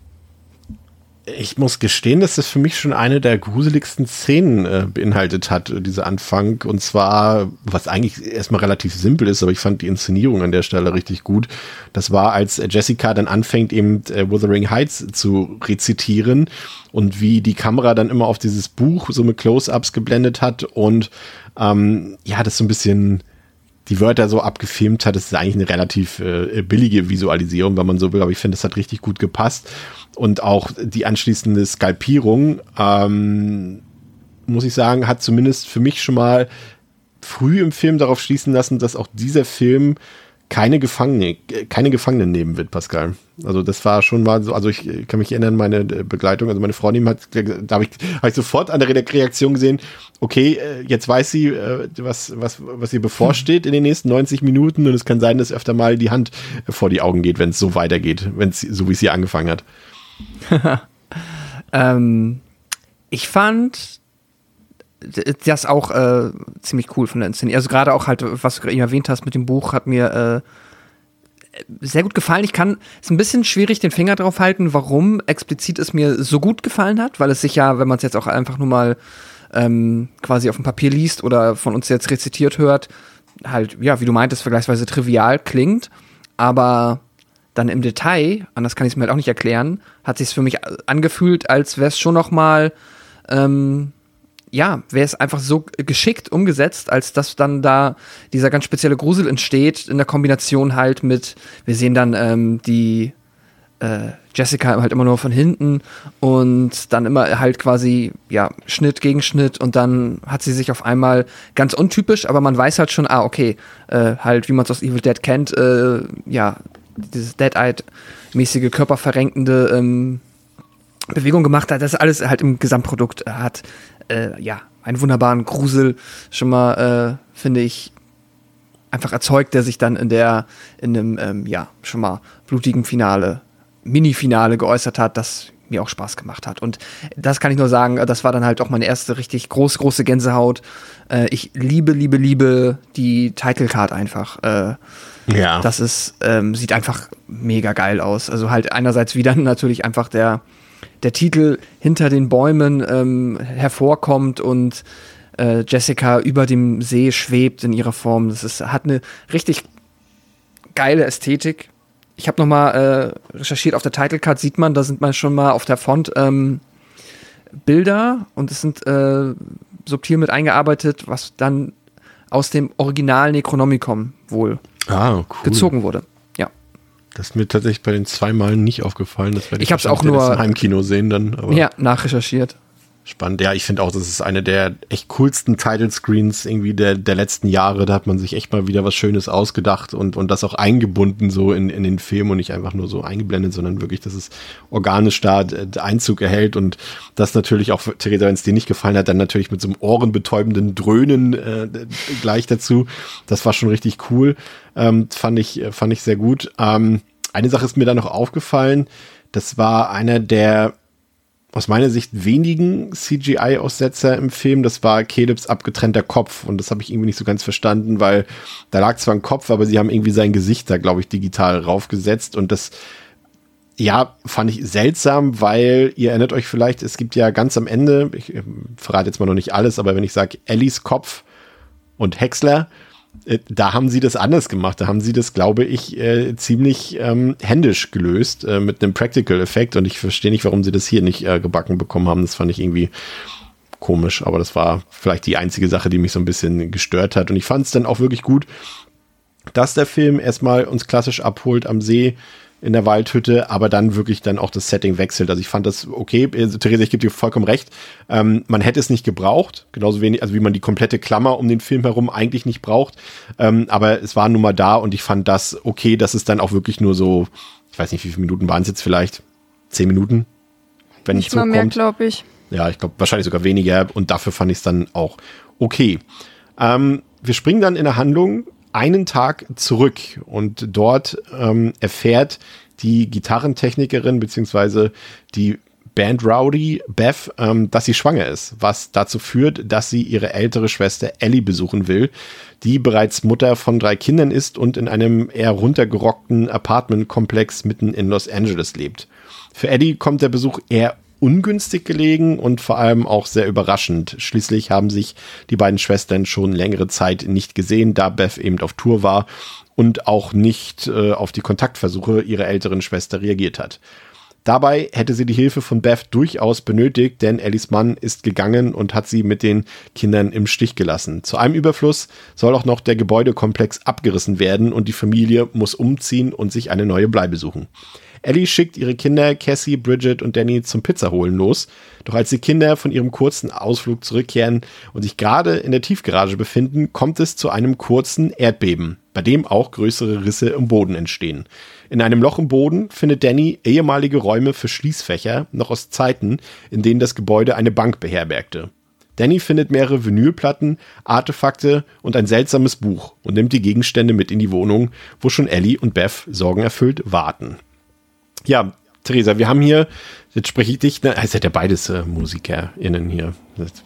ich muss gestehen, dass das für mich schon eine der gruseligsten Szenen äh, beinhaltet hat, dieser Anfang. Und zwar, was eigentlich erstmal relativ simpel ist, aber ich fand die Inszenierung an der Stelle richtig gut. Das war, als Jessica dann anfängt, eben äh, Wuthering Heights zu rezitieren und wie die Kamera dann immer auf dieses Buch so mit Close-Ups geblendet hat und ähm, ja, das so ein bisschen die Wörter so abgefilmt hat. Das ist eigentlich eine relativ äh, billige Visualisierung, wenn man so will, aber ich finde, das hat richtig gut gepasst. Und auch die anschließende Skalpierung, ähm, muss ich sagen, hat zumindest für mich schon mal früh im Film darauf schließen lassen, dass auch dieser Film keine Gefangene, keine Gefangenen nehmen wird, Pascal. Also das war schon mal so, also ich kann mich erinnern, meine äh, Begleitung, also meine Freundin hat, da habe ich, hab ich sofort an der Reaktion gesehen, okay, äh, jetzt weiß sie, äh, was, was, was ihr bevorsteht in den nächsten 90 Minuten und es kann sein, dass öfter mal die Hand vor die Augen geht, wenn es so weitergeht, wenn es so wie es hier angefangen hat. ähm, ich fand das auch äh, ziemlich cool von der Inszenierung. Also gerade auch halt, was du gerade erwähnt hast mit dem Buch, hat mir äh, sehr gut gefallen. Ich kann, es ein bisschen schwierig, den Finger drauf halten, warum explizit es mir so gut gefallen hat, weil es sich ja, wenn man es jetzt auch einfach nur mal ähm, quasi auf dem Papier liest oder von uns jetzt rezitiert hört, halt, ja, wie du meintest, vergleichsweise trivial klingt, aber dann im Detail, anders kann ich es mir halt auch nicht erklären, hat sich für mich angefühlt, als wäre es schon noch mal ähm, ja, wäre es einfach so geschickt umgesetzt, als dass dann da dieser ganz spezielle Grusel entsteht, in der Kombination halt mit, wir sehen dann ähm, die äh, Jessica halt immer nur von hinten und dann immer halt quasi, ja, Schnitt gegen Schnitt und dann hat sie sich auf einmal ganz untypisch, aber man weiß halt schon, ah, okay, äh, halt, wie man es aus Evil Dead kennt, äh, ja, dieses Dead-Eyed-mäßige körperverrenkende ähm, Bewegung gemacht hat, das alles halt im Gesamtprodukt hat äh, ja, einen wunderbaren Grusel schon mal, äh, finde ich, einfach erzeugt, der sich dann in der, in einem, ähm, ja, schon mal blutigen Finale, Mini-Finale geäußert hat, das mir auch Spaß gemacht hat. Und das kann ich nur sagen, das war dann halt auch meine erste richtig groß, große Gänsehaut. Äh, ich liebe, liebe, liebe die Title Card einfach. Äh, ja. Das ist, ähm, sieht einfach mega geil aus. Also halt einerseits wieder natürlich einfach der, der Titel hinter den Bäumen ähm, hervorkommt und äh, Jessica über dem See schwebt in ihrer Form. Das ist, hat eine richtig geile Ästhetik. Ich habe nochmal äh, recherchiert, auf der Title Card sieht man, da sind man schon mal auf der Font ähm, Bilder und es sind äh, subtil mit eingearbeitet, was dann aus dem Original Necronomicon wohl ah, cool. gezogen wurde. Das ist mir tatsächlich bei den zwei Malen nicht aufgefallen. Das werde ich, ich habe es auch nur im Heimkino sehen dann. ja, nachrecherchiert. Spannend. Ja, ich finde auch, das ist eine der echt coolsten Title Screens irgendwie der, der letzten Jahre. Da hat man sich echt mal wieder was Schönes ausgedacht und, und das auch eingebunden so in, in den Film und nicht einfach nur so eingeblendet, sondern wirklich, dass es organisch da Einzug erhält und das natürlich auch für Theresa, wenn es dir nicht gefallen hat, dann natürlich mit so einem ohrenbetäubenden Dröhnen äh, gleich dazu. Das war schon richtig cool. Ähm, fand ich, fand ich sehr gut. Ähm, eine Sache ist mir da noch aufgefallen. Das war einer der aus meiner Sicht wenigen CGI-Aussetzer im Film. Das war Calebs abgetrennter Kopf und das habe ich irgendwie nicht so ganz verstanden, weil da lag zwar ein Kopf, aber sie haben irgendwie sein Gesicht da, glaube ich, digital raufgesetzt und das ja, fand ich seltsam, weil ihr erinnert euch vielleicht, es gibt ja ganz am Ende, ich verrate jetzt mal noch nicht alles, aber wenn ich sage Ellis Kopf und Häcksler, da haben sie das anders gemacht. Da haben sie das, glaube ich, äh, ziemlich ähm, händisch gelöst äh, mit einem Practical-Effekt. Und ich verstehe nicht, warum sie das hier nicht äh, gebacken bekommen haben. Das fand ich irgendwie komisch, aber das war vielleicht die einzige Sache, die mich so ein bisschen gestört hat. Und ich fand es dann auch wirklich gut, dass der Film erstmal uns klassisch abholt am See in der Waldhütte, aber dann wirklich dann auch das Setting wechselt. Also ich fand das okay. Also, Theresa, ich gebe dir vollkommen recht. Ähm, man hätte es nicht gebraucht, genauso wenig, also wie man die komplette Klammer um den Film herum eigentlich nicht braucht. Ähm, aber es war nun mal da und ich fand das okay, dass es dann auch wirklich nur so, ich weiß nicht, wie viele Minuten waren es jetzt vielleicht? Zehn Minuten? Wenn Nicht mal mehr, glaube ich. Ja, ich glaube wahrscheinlich sogar weniger und dafür fand ich es dann auch okay. Ähm, wir springen dann in der Handlung einen Tag zurück und dort ähm, erfährt die Gitarrentechnikerin beziehungsweise die Band Rowdy Beth, ähm, dass sie schwanger ist, was dazu führt, dass sie ihre ältere Schwester Ellie besuchen will, die bereits Mutter von drei Kindern ist und in einem eher runtergerockten Apartmentkomplex mitten in Los Angeles lebt. Für Eddie kommt der Besuch eher ungünstig gelegen und vor allem auch sehr überraschend. Schließlich haben sich die beiden Schwestern schon längere Zeit nicht gesehen, da Beth eben auf Tour war und auch nicht äh, auf die Kontaktversuche ihrer älteren Schwester reagiert hat. Dabei hätte sie die Hilfe von Beth durchaus benötigt, denn Ellis Mann ist gegangen und hat sie mit den Kindern im Stich gelassen. Zu einem Überfluss soll auch noch der Gebäudekomplex abgerissen werden und die Familie muss umziehen und sich eine neue Bleibe suchen. Ellie schickt ihre Kinder Cassie, Bridget und Danny zum Pizzaholen los. Doch als die Kinder von ihrem kurzen Ausflug zurückkehren und sich gerade in der Tiefgarage befinden, kommt es zu einem kurzen Erdbeben, bei dem auch größere Risse im Boden entstehen. In einem Loch im Boden findet Danny ehemalige Räume für Schließfächer, noch aus Zeiten, in denen das Gebäude eine Bank beherbergte. Danny findet mehrere Vinylplatten, Artefakte und ein seltsames Buch und nimmt die Gegenstände mit in die Wohnung, wo schon Ellie und Beth sorgenerfüllt warten. Ja, Theresa, wir haben hier, jetzt spreche ich dich, ne, es seid ja beides äh, MusikerInnen hier,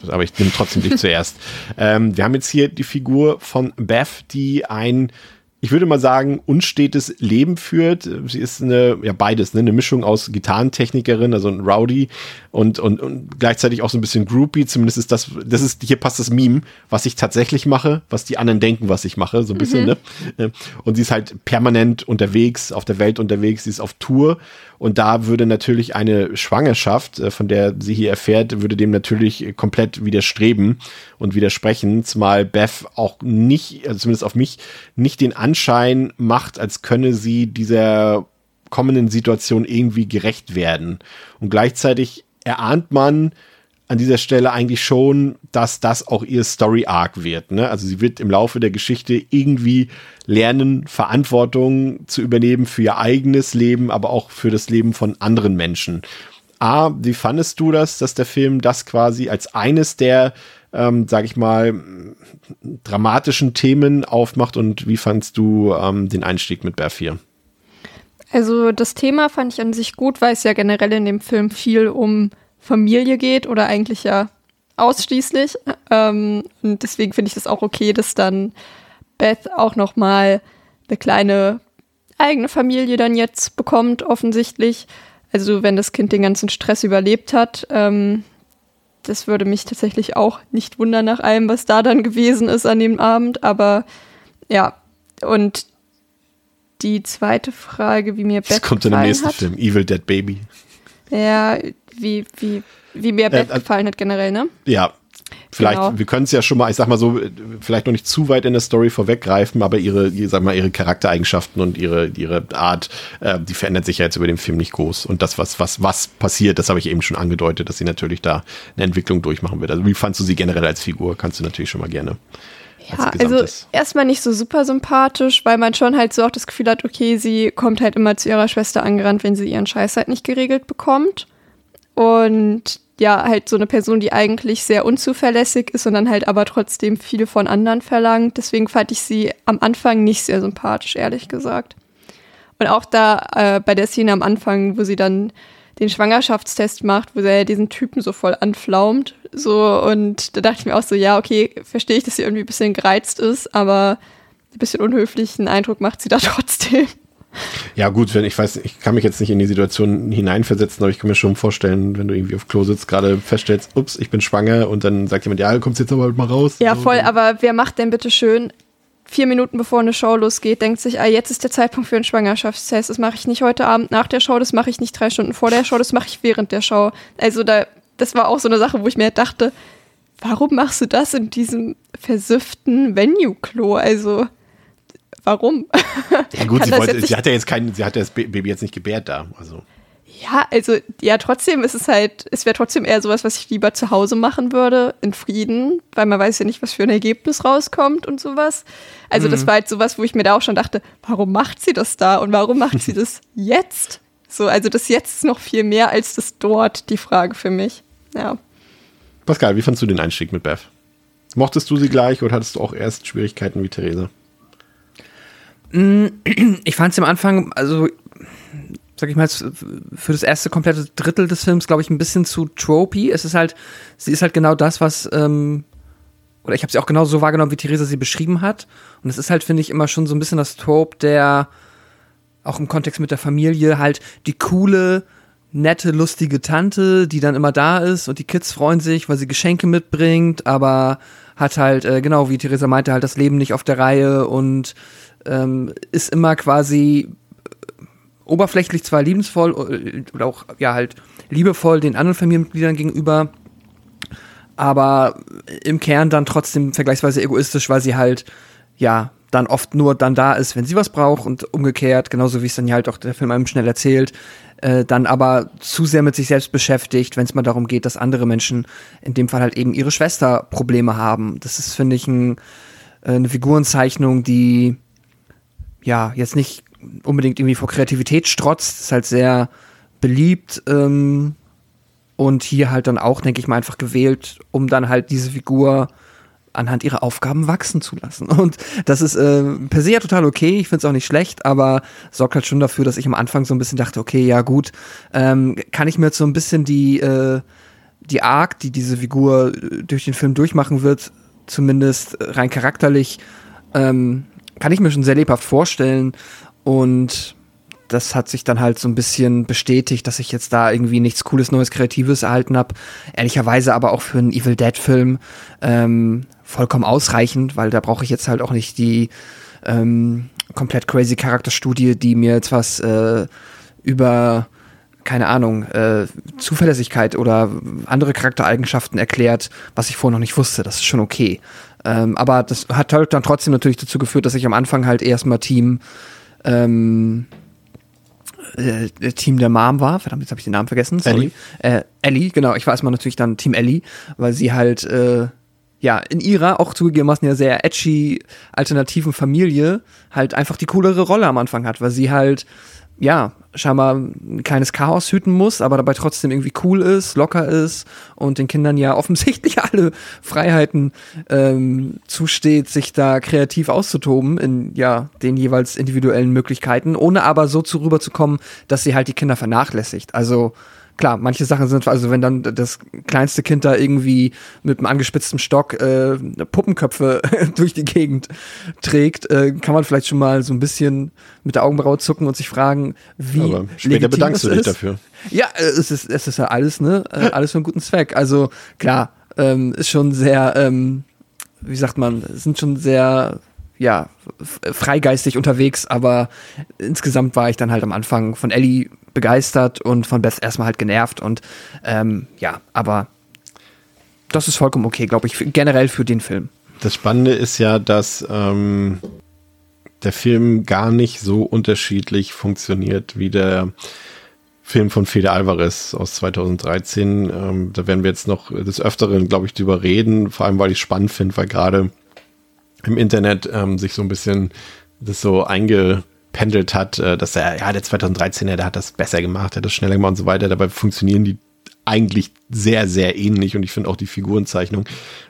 aber ich nehme trotzdem dich zuerst. Ähm, wir haben jetzt hier die Figur von Beth, die ein ich würde mal sagen, unstetes Leben führt. Sie ist eine, ja beides, ne? eine Mischung aus Gitarrentechnikerin, also ein Rowdy und, und, und gleichzeitig auch so ein bisschen Groupie. Zumindest ist das, das ist, hier passt das Meme, was ich tatsächlich mache, was die anderen denken, was ich mache, so ein bisschen, mhm. ne? Und sie ist halt permanent unterwegs, auf der Welt unterwegs, sie ist auf Tour und da würde natürlich eine Schwangerschaft, äh, von der sie hier erfährt, würde dem natürlich komplett widerstreben und widersprechen, zumal Beth auch nicht, also zumindest auf mich, nicht den Anschein macht, als könne sie dieser kommenden Situation irgendwie gerecht werden. Und gleichzeitig erahnt man, an dieser Stelle eigentlich schon, dass das auch ihr Story Arc wird. Ne? Also sie wird im Laufe der Geschichte irgendwie lernen, Verantwortung zu übernehmen für ihr eigenes Leben, aber auch für das Leben von anderen Menschen. A, wie fandest du das, dass der Film das quasi als eines der, ähm, sag ich mal, dramatischen Themen aufmacht und wie fandst du ähm, den Einstieg mit Beth hier? Also das Thema fand ich an sich gut, weil es ja generell in dem Film viel um Familie geht oder eigentlich ja ausschließlich. Ähm, und deswegen finde ich das auch okay, dass dann Beth auch noch mal eine kleine eigene Familie dann jetzt bekommt, offensichtlich. Also wenn das Kind den ganzen Stress überlebt hat, ähm, das würde mich tatsächlich auch nicht wundern nach allem, was da dann gewesen ist an dem Abend. Aber ja, und die zweite Frage, wie mir Beth Das kommt in dem nächsten hat, Film, Evil Dead Baby. Ja, wie, wie, wie mir Beth äh, gefallen hat generell, ne? Ja. Vielleicht, genau. wir können es ja schon mal, ich sag mal so, vielleicht noch nicht zu weit in der Story vorweggreifen, aber ihre, ich sag mal, ihre Charaktereigenschaften und ihre, ihre Art, äh, die verändert sich ja jetzt über den Film nicht groß. Und das, was, was, was passiert, das habe ich eben schon angedeutet, dass sie natürlich da eine Entwicklung durchmachen wird. Also wie fandst du sie generell als Figur? Kannst du natürlich schon mal gerne. Ja, also erstmal nicht so super sympathisch, weil man schon halt so auch das Gefühl hat, okay, sie kommt halt immer zu ihrer Schwester angerannt, wenn sie ihren Scheiß halt nicht geregelt bekommt. Und ja, halt so eine Person, die eigentlich sehr unzuverlässig ist und dann halt aber trotzdem viel von anderen verlangt. Deswegen fand ich sie am Anfang nicht sehr sympathisch, ehrlich gesagt. Und auch da äh, bei der Szene am Anfang, wo sie dann den Schwangerschaftstest macht, wo er diesen Typen so voll anflaumt. So, und da dachte ich mir auch so, ja, okay, verstehe ich, dass sie irgendwie ein bisschen gereizt ist, aber ein bisschen unhöflichen Eindruck macht sie da trotzdem. Ja, gut, wenn ich weiß, ich kann mich jetzt nicht in die Situation hineinversetzen, aber ich kann mir schon vorstellen, wenn du irgendwie auf Klo sitzt, gerade feststellst, ups, ich bin schwanger und dann sagt jemand, ja, kommst jetzt aber halt mal raus. Ja, voll, aber wer macht denn bitte schön vier Minuten bevor eine Show losgeht, denkt sich, ah, jetzt ist der Zeitpunkt für einen Schwangerschaftstest. Das mache ich nicht heute Abend nach der Show, das mache ich nicht drei Stunden vor der Show, das mache ich während der Show. Also da, das war auch so eine Sache, wo ich mir dachte, warum machst du das in diesem versüfften Venue-Klo? Also, warum? Ja gut, sie, wollte, sie hat ja jetzt keinen, sie hat das Ba- Baby jetzt nicht gebärt da. Also. Ja, also, ja, trotzdem ist es halt, es wäre trotzdem eher sowas, was ich lieber zu Hause machen würde, in Frieden, weil man weiß ja nicht, was für ein Ergebnis rauskommt und sowas. Also, das war halt sowas, wo ich mir da auch schon dachte, warum macht sie das da und warum macht sie das jetzt? So, also das jetzt ist noch viel mehr als das dort, die Frage für mich. Ja. Pascal, wie fandst du den Einstieg mit Beth? Mochtest du sie gleich oder hattest du auch erst Schwierigkeiten wie Theresa? Ich fand es am Anfang, also sag ich mal, für das erste komplette Drittel des Films, glaube ich, ein bisschen zu tropey. Es ist halt, sie ist halt genau das, was, ähm, oder ich habe sie auch genau so wahrgenommen, wie Theresa sie beschrieben hat. Und es ist halt, finde ich, immer schon so ein bisschen das Trope der, auch im Kontext mit der Familie, halt die coole, nette, lustige Tante, die dann immer da ist und die Kids freuen sich, weil sie Geschenke mitbringt, aber hat halt, äh, genau wie Theresa meinte, halt das Leben nicht auf der Reihe und ähm, ist immer quasi äh, oberflächlich zwar liebensvoll äh, oder auch ja halt liebevoll den anderen Familienmitgliedern gegenüber, aber im Kern dann trotzdem vergleichsweise egoistisch, weil sie halt ja dann oft nur dann da ist, wenn sie was braucht und umgekehrt, genauso wie es dann ja halt auch der Film einem schnell erzählt, äh, dann aber zu sehr mit sich selbst beschäftigt, wenn es mal darum geht, dass andere Menschen, in dem Fall halt eben ihre Schwester, Probleme haben. Das ist, finde ich, ein, äh, eine Figurenzeichnung, die ja jetzt nicht unbedingt irgendwie vor Kreativität strotzt, ist halt sehr beliebt ähm, und hier halt dann auch, denke ich mal, einfach gewählt, um dann halt diese Figur anhand ihrer Aufgaben wachsen zu lassen. Und das ist äh, per se ja total okay, ich finde es auch nicht schlecht, aber sorgt halt schon dafür, dass ich am Anfang so ein bisschen dachte, okay, ja gut, ähm, kann ich mir jetzt so ein bisschen die, äh, die Arc, die diese Figur äh, durch den Film durchmachen wird, zumindest rein charakterlich, ähm, kann ich mir schon sehr lebhaft vorstellen. Und das hat sich dann halt so ein bisschen bestätigt, dass ich jetzt da irgendwie nichts Cooles, Neues, Kreatives erhalten habe. Ehrlicherweise aber auch für einen Evil Dead-Film ähm, vollkommen ausreichend, weil da brauche ich jetzt halt auch nicht die ähm, komplett crazy Charakterstudie, die mir jetzt was äh, über keine Ahnung, äh, Zuverlässigkeit oder andere Charaktereigenschaften erklärt, was ich vorher noch nicht wusste. Das ist schon okay. Ähm, aber das hat halt dann trotzdem natürlich dazu geführt, dass ich am Anfang halt erstmal Team ähm, äh, Team der Mom war. Verdammt, jetzt habe ich den Namen vergessen. Sorry. Ellie. Äh, Ellie, genau. Ich war erstmal natürlich dann Team Ellie, weil sie halt äh, ja, in ihrer auch zugegebenermaßen ja sehr edgy alternativen Familie halt einfach die coolere Rolle am Anfang hat, weil sie halt ja, scheinbar ein kleines Chaos hüten muss, aber dabei trotzdem irgendwie cool ist, locker ist und den Kindern ja offensichtlich alle Freiheiten ähm, zusteht, sich da kreativ auszutoben in ja den jeweils individuellen Möglichkeiten, ohne aber so zu rüberzukommen, dass sie halt die Kinder vernachlässigt. Also klar, manche Sachen sind, also wenn dann das kleinste Kind da irgendwie mit einem angespitzten Stock äh, Puppenköpfe durch die Gegend trägt, äh, kann man vielleicht schon mal so ein bisschen mit der Augenbraue zucken und sich fragen, wie Aber später bedankst du dich ist. dafür. Ja, äh, es ist, es ist ja alles, ne? Äh, alles für einen guten Zweck. Also klar, ähm, ist schon sehr, ähm, wie sagt man, sind schon sehr, ja, freigeistig unterwegs, aber insgesamt war ich dann halt am Anfang von Ellie begeistert und von Beth erstmal halt genervt und ähm, ja, aber das ist vollkommen okay, glaube ich, generell für den Film. Das Spannende ist ja, dass ähm, der Film gar nicht so unterschiedlich funktioniert wie der Film von Fede Alvarez aus 2013. Ähm, da werden wir jetzt noch des Öfteren, glaube ich, drüber reden, vor allem weil ich es spannend finde, weil gerade im Internet ähm, sich so ein bisschen das so eingependelt hat, äh, dass er, ja, der 2013er, der hat das besser gemacht, der hat das schneller gemacht und so weiter. Dabei funktionieren die eigentlich sehr, sehr ähnlich und ich finde auch die Figurenzeichnung,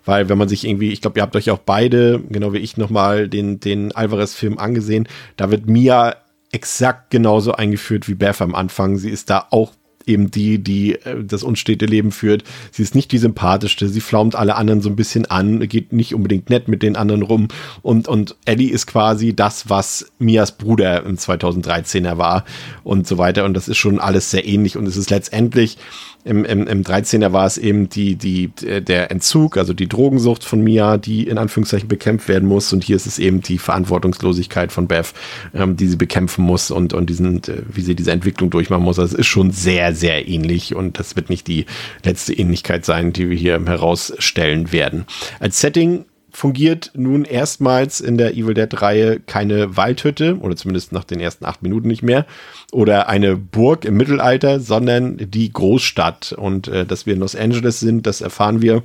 weil wenn man sich irgendwie, ich glaube, ihr habt euch auch beide, genau wie ich nochmal den, den Alvarez-Film angesehen, da wird Mia exakt genauso eingeführt wie Beth am Anfang. Sie ist da auch eben die, die äh, das unstete Leben führt. Sie ist nicht die sympathischste, sie flaumt alle anderen so ein bisschen an, geht nicht unbedingt nett mit den anderen rum. Und, und Ellie ist quasi das, was Mias Bruder im 2013er war und so weiter. Und das ist schon alles sehr ähnlich. Und es ist letztendlich im, im, im 13er war es eben die, die, der Entzug, also die Drogensucht von Mia, die in Anführungszeichen bekämpft werden muss. Und hier ist es eben die Verantwortungslosigkeit von Beth, ähm, die sie bekämpfen muss und, und diesen, äh, wie sie diese Entwicklung durchmachen muss. Also es ist schon sehr, sehr ähnlich und das wird nicht die letzte Ähnlichkeit sein, die wir hier herausstellen werden. Als Setting fungiert nun erstmals in der Evil Dead Reihe keine Waldhütte oder zumindest nach den ersten acht Minuten nicht mehr oder eine Burg im Mittelalter, sondern die Großstadt und äh, dass wir in Los Angeles sind, das erfahren wir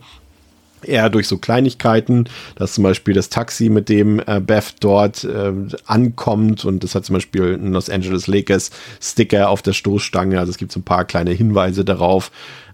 eher durch so Kleinigkeiten, dass zum Beispiel das Taxi, mit dem äh, Beth dort äh, ankommt und das hat zum Beispiel ein Los Angeles Lakers Sticker auf der Stoßstange, also es gibt so ein paar kleine Hinweise darauf.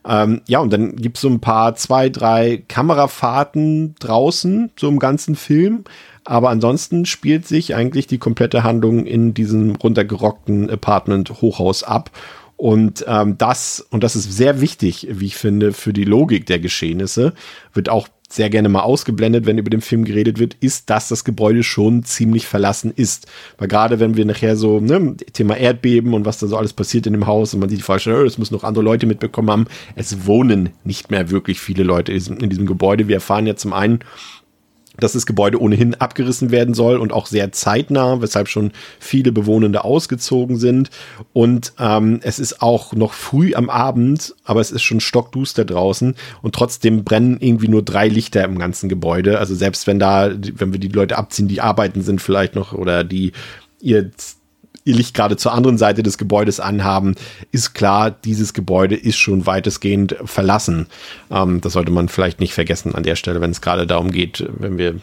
Ähm, ja, und dann gibt es so ein paar, zwei, drei Kamerafahrten draußen, so im ganzen Film. Aber ansonsten spielt sich eigentlich die komplette Handlung in diesem runtergerockten Apartment-Hochhaus ab. Und ähm, das, und das ist sehr wichtig, wie ich finde, für die Logik der Geschehnisse, wird auch sehr gerne mal ausgeblendet, wenn über den Film geredet wird, ist, dass das Gebäude schon ziemlich verlassen ist. Weil gerade wenn wir nachher so, ne, Thema Erdbeben und was da so alles passiert in dem Haus und man sieht die Vorstellung, oh, das müssen noch andere Leute mitbekommen haben. Es wohnen nicht mehr wirklich viele Leute in diesem Gebäude. Wir erfahren ja zum einen, dass das Gebäude ohnehin abgerissen werden soll und auch sehr zeitnah, weshalb schon viele Bewohnende ausgezogen sind. Und ähm, es ist auch noch früh am Abend, aber es ist schon stockduster draußen und trotzdem brennen irgendwie nur drei Lichter im ganzen Gebäude. Also selbst wenn da, wenn wir die Leute abziehen, die arbeiten sind vielleicht noch oder die ihr ihr Licht gerade zur anderen Seite des Gebäudes anhaben, ist klar, dieses Gebäude ist schon weitestgehend verlassen. Ähm, das sollte man vielleicht nicht vergessen an der Stelle, wenn es gerade darum geht, wenn wir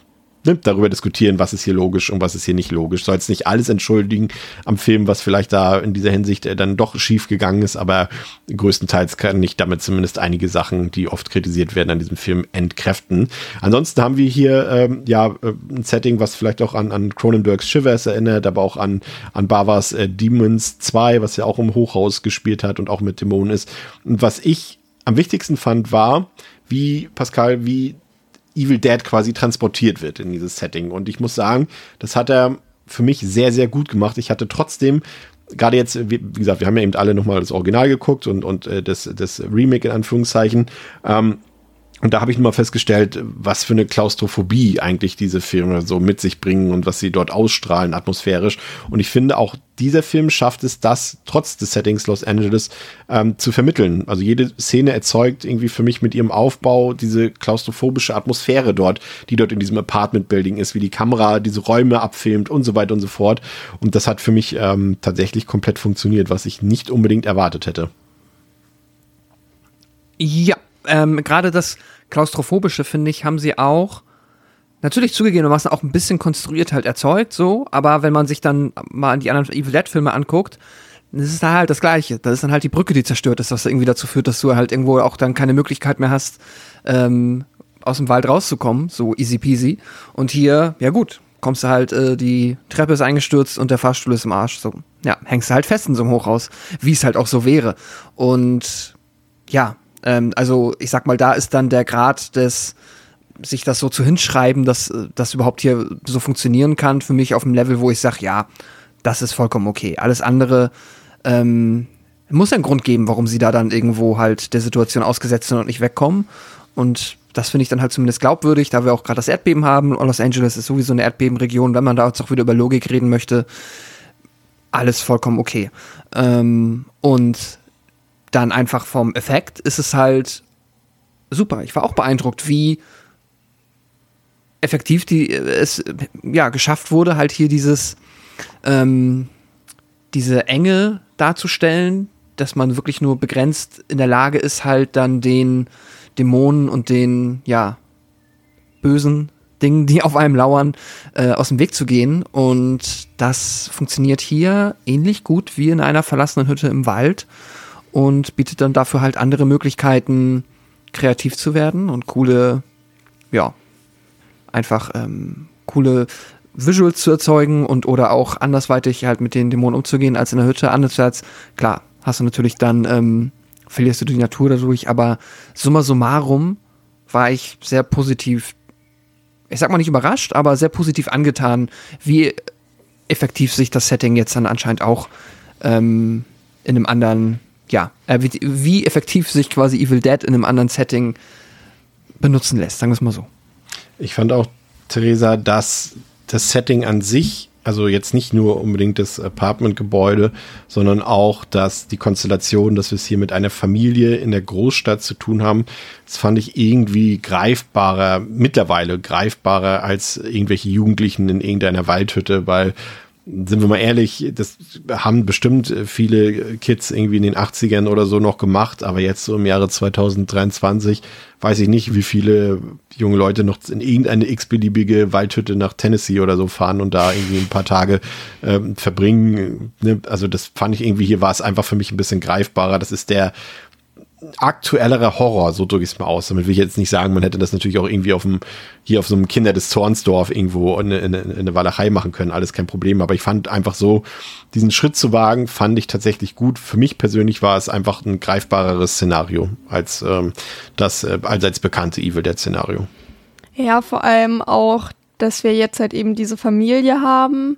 ne, darüber diskutieren, was ist hier logisch und was ist hier nicht logisch. Soll jetzt nicht alles entschuldigen am Film, was vielleicht da in dieser Hinsicht äh, dann doch schief gegangen ist, aber größtenteils kann ich damit zumindest einige Sachen, die oft kritisiert werden an diesem Film, entkräften. Ansonsten haben wir hier ähm, ja äh, ein Setting, was vielleicht auch an, an Cronenbergs Shivers erinnert, aber auch an, an Bavas äh, Demons 2, was ja auch im Hochhaus gespielt hat und auch mit Dämonen ist. Und was ich am wichtigsten fand, war, wie Pascal, wie Evil Dead quasi transportiert wird in dieses Setting. Und ich muss sagen, das hat er für mich sehr, sehr gut gemacht. Ich hatte trotzdem gerade jetzt, wie, gesagt, wir haben ja eben alle nochmal das Original geguckt und, und äh, das, das Remake in Anführungszeichen. Ähm, und da habe ich mal festgestellt, was für eine Klaustrophobie eigentlich diese Filme so mit sich bringen und was sie dort ausstrahlen atmosphärisch. Und ich finde auch dieser Film schafft es, das trotz des Settings Los Angeles ähm, zu vermitteln. Also jede Szene erzeugt irgendwie für mich mit ihrem Aufbau diese klaustrophobische Atmosphäre dort, die dort in diesem Apartment-Building ist, wie die Kamera diese Räume abfilmt und so weiter und so fort. Und das hat für mich ähm, tatsächlich komplett funktioniert, was ich nicht unbedingt erwartet hätte. Ja, ähm, gerade das Klaustrophobische, finde ich, haben sie auch natürlich zugegebenermaßen auch ein bisschen konstruiert halt erzeugt, so, aber wenn man sich dann mal die anderen Evil Dead-Filme anguckt, das ist da halt das Gleiche. Das ist dann halt die Brücke, die zerstört ist, was irgendwie dazu führt, dass du halt irgendwo auch dann keine Möglichkeit mehr hast, ähm, aus dem Wald rauszukommen, so easy peasy. Und hier, ja gut, kommst du halt, äh, die Treppe ist eingestürzt und der Fahrstuhl ist im Arsch. So, ja, hängst du halt fest in so einem Hochhaus, wie es halt auch so wäre. Und ja, ähm, also ich sag mal, da ist dann der Grad des sich das so zu hinschreiben, dass das überhaupt hier so funktionieren kann, für mich auf dem Level, wo ich sage, ja, das ist vollkommen okay. Alles andere ähm, muss einen Grund geben, warum sie da dann irgendwo halt der Situation ausgesetzt sind und nicht wegkommen. Und das finde ich dann halt zumindest glaubwürdig, da wir auch gerade das Erdbeben haben. Los Angeles ist sowieso eine Erdbebenregion, wenn man da jetzt auch wieder über Logik reden möchte. Alles vollkommen okay. Ähm, und dann einfach vom Effekt ist es halt super. Ich war auch beeindruckt, wie effektiv die, es ja geschafft wurde, halt hier dieses ähm, diese Enge darzustellen, dass man wirklich nur begrenzt in der Lage ist, halt dann den Dämonen und den ja bösen Dingen, die auf einem lauern, äh, aus dem Weg zu gehen. Und das funktioniert hier ähnlich gut wie in einer verlassenen Hütte im Wald und bietet dann dafür halt andere Möglichkeiten, kreativ zu werden und coole, ja, einfach ähm, coole Visuals zu erzeugen und oder auch andersweitig halt mit den Dämonen umzugehen als in der Hütte. Andererseits, klar, hast du natürlich dann, ähm, verlierst du die Natur dadurch, aber summa summarum war ich sehr positiv, ich sag mal nicht überrascht, aber sehr positiv angetan, wie effektiv sich das Setting jetzt dann anscheinend auch ähm, in einem anderen ja, wie, wie, effektiv sich quasi Evil Dead in einem anderen Setting benutzen lässt, sagen wir es mal so. Ich fand auch, Theresa, dass das Setting an sich Also jetzt nicht nur unbedingt das Apartmentgebäude, sondern auch, dass die Konstellation, dass wir es hier mit einer Familie in der Großstadt zu tun haben, das fand ich irgendwie greifbarer, mittlerweile greifbarer als irgendwelche Jugendlichen in irgendeiner Waldhütte, weil sind wir mal ehrlich, das haben bestimmt viele Kids irgendwie in den 80ern oder so noch gemacht, aber jetzt so im Jahre 2023 weiß ich nicht, wie viele junge Leute noch in irgendeine x-beliebige Waldhütte nach Tennessee oder so fahren und da irgendwie ein paar Tage ähm, verbringen. Ne? Also das fand ich irgendwie, hier war es einfach für mich ein bisschen greifbarer. Das ist der aktuellerer Horror, so drücke ich es mal aus. Damit will ich jetzt nicht sagen, man hätte das natürlich auch irgendwie auf dem, hier auf so einem Kinder des Zornsdorf irgendwo in, in, in eine Walachei machen können, alles kein Problem. Aber ich fand einfach so, diesen Schritt zu wagen, fand ich tatsächlich gut. Für mich persönlich war es einfach ein greifbareres Szenario als ähm, das äh, allseits bekannte Evil Dead Szenario. Ja, vor allem auch, dass wir jetzt halt eben diese Familie haben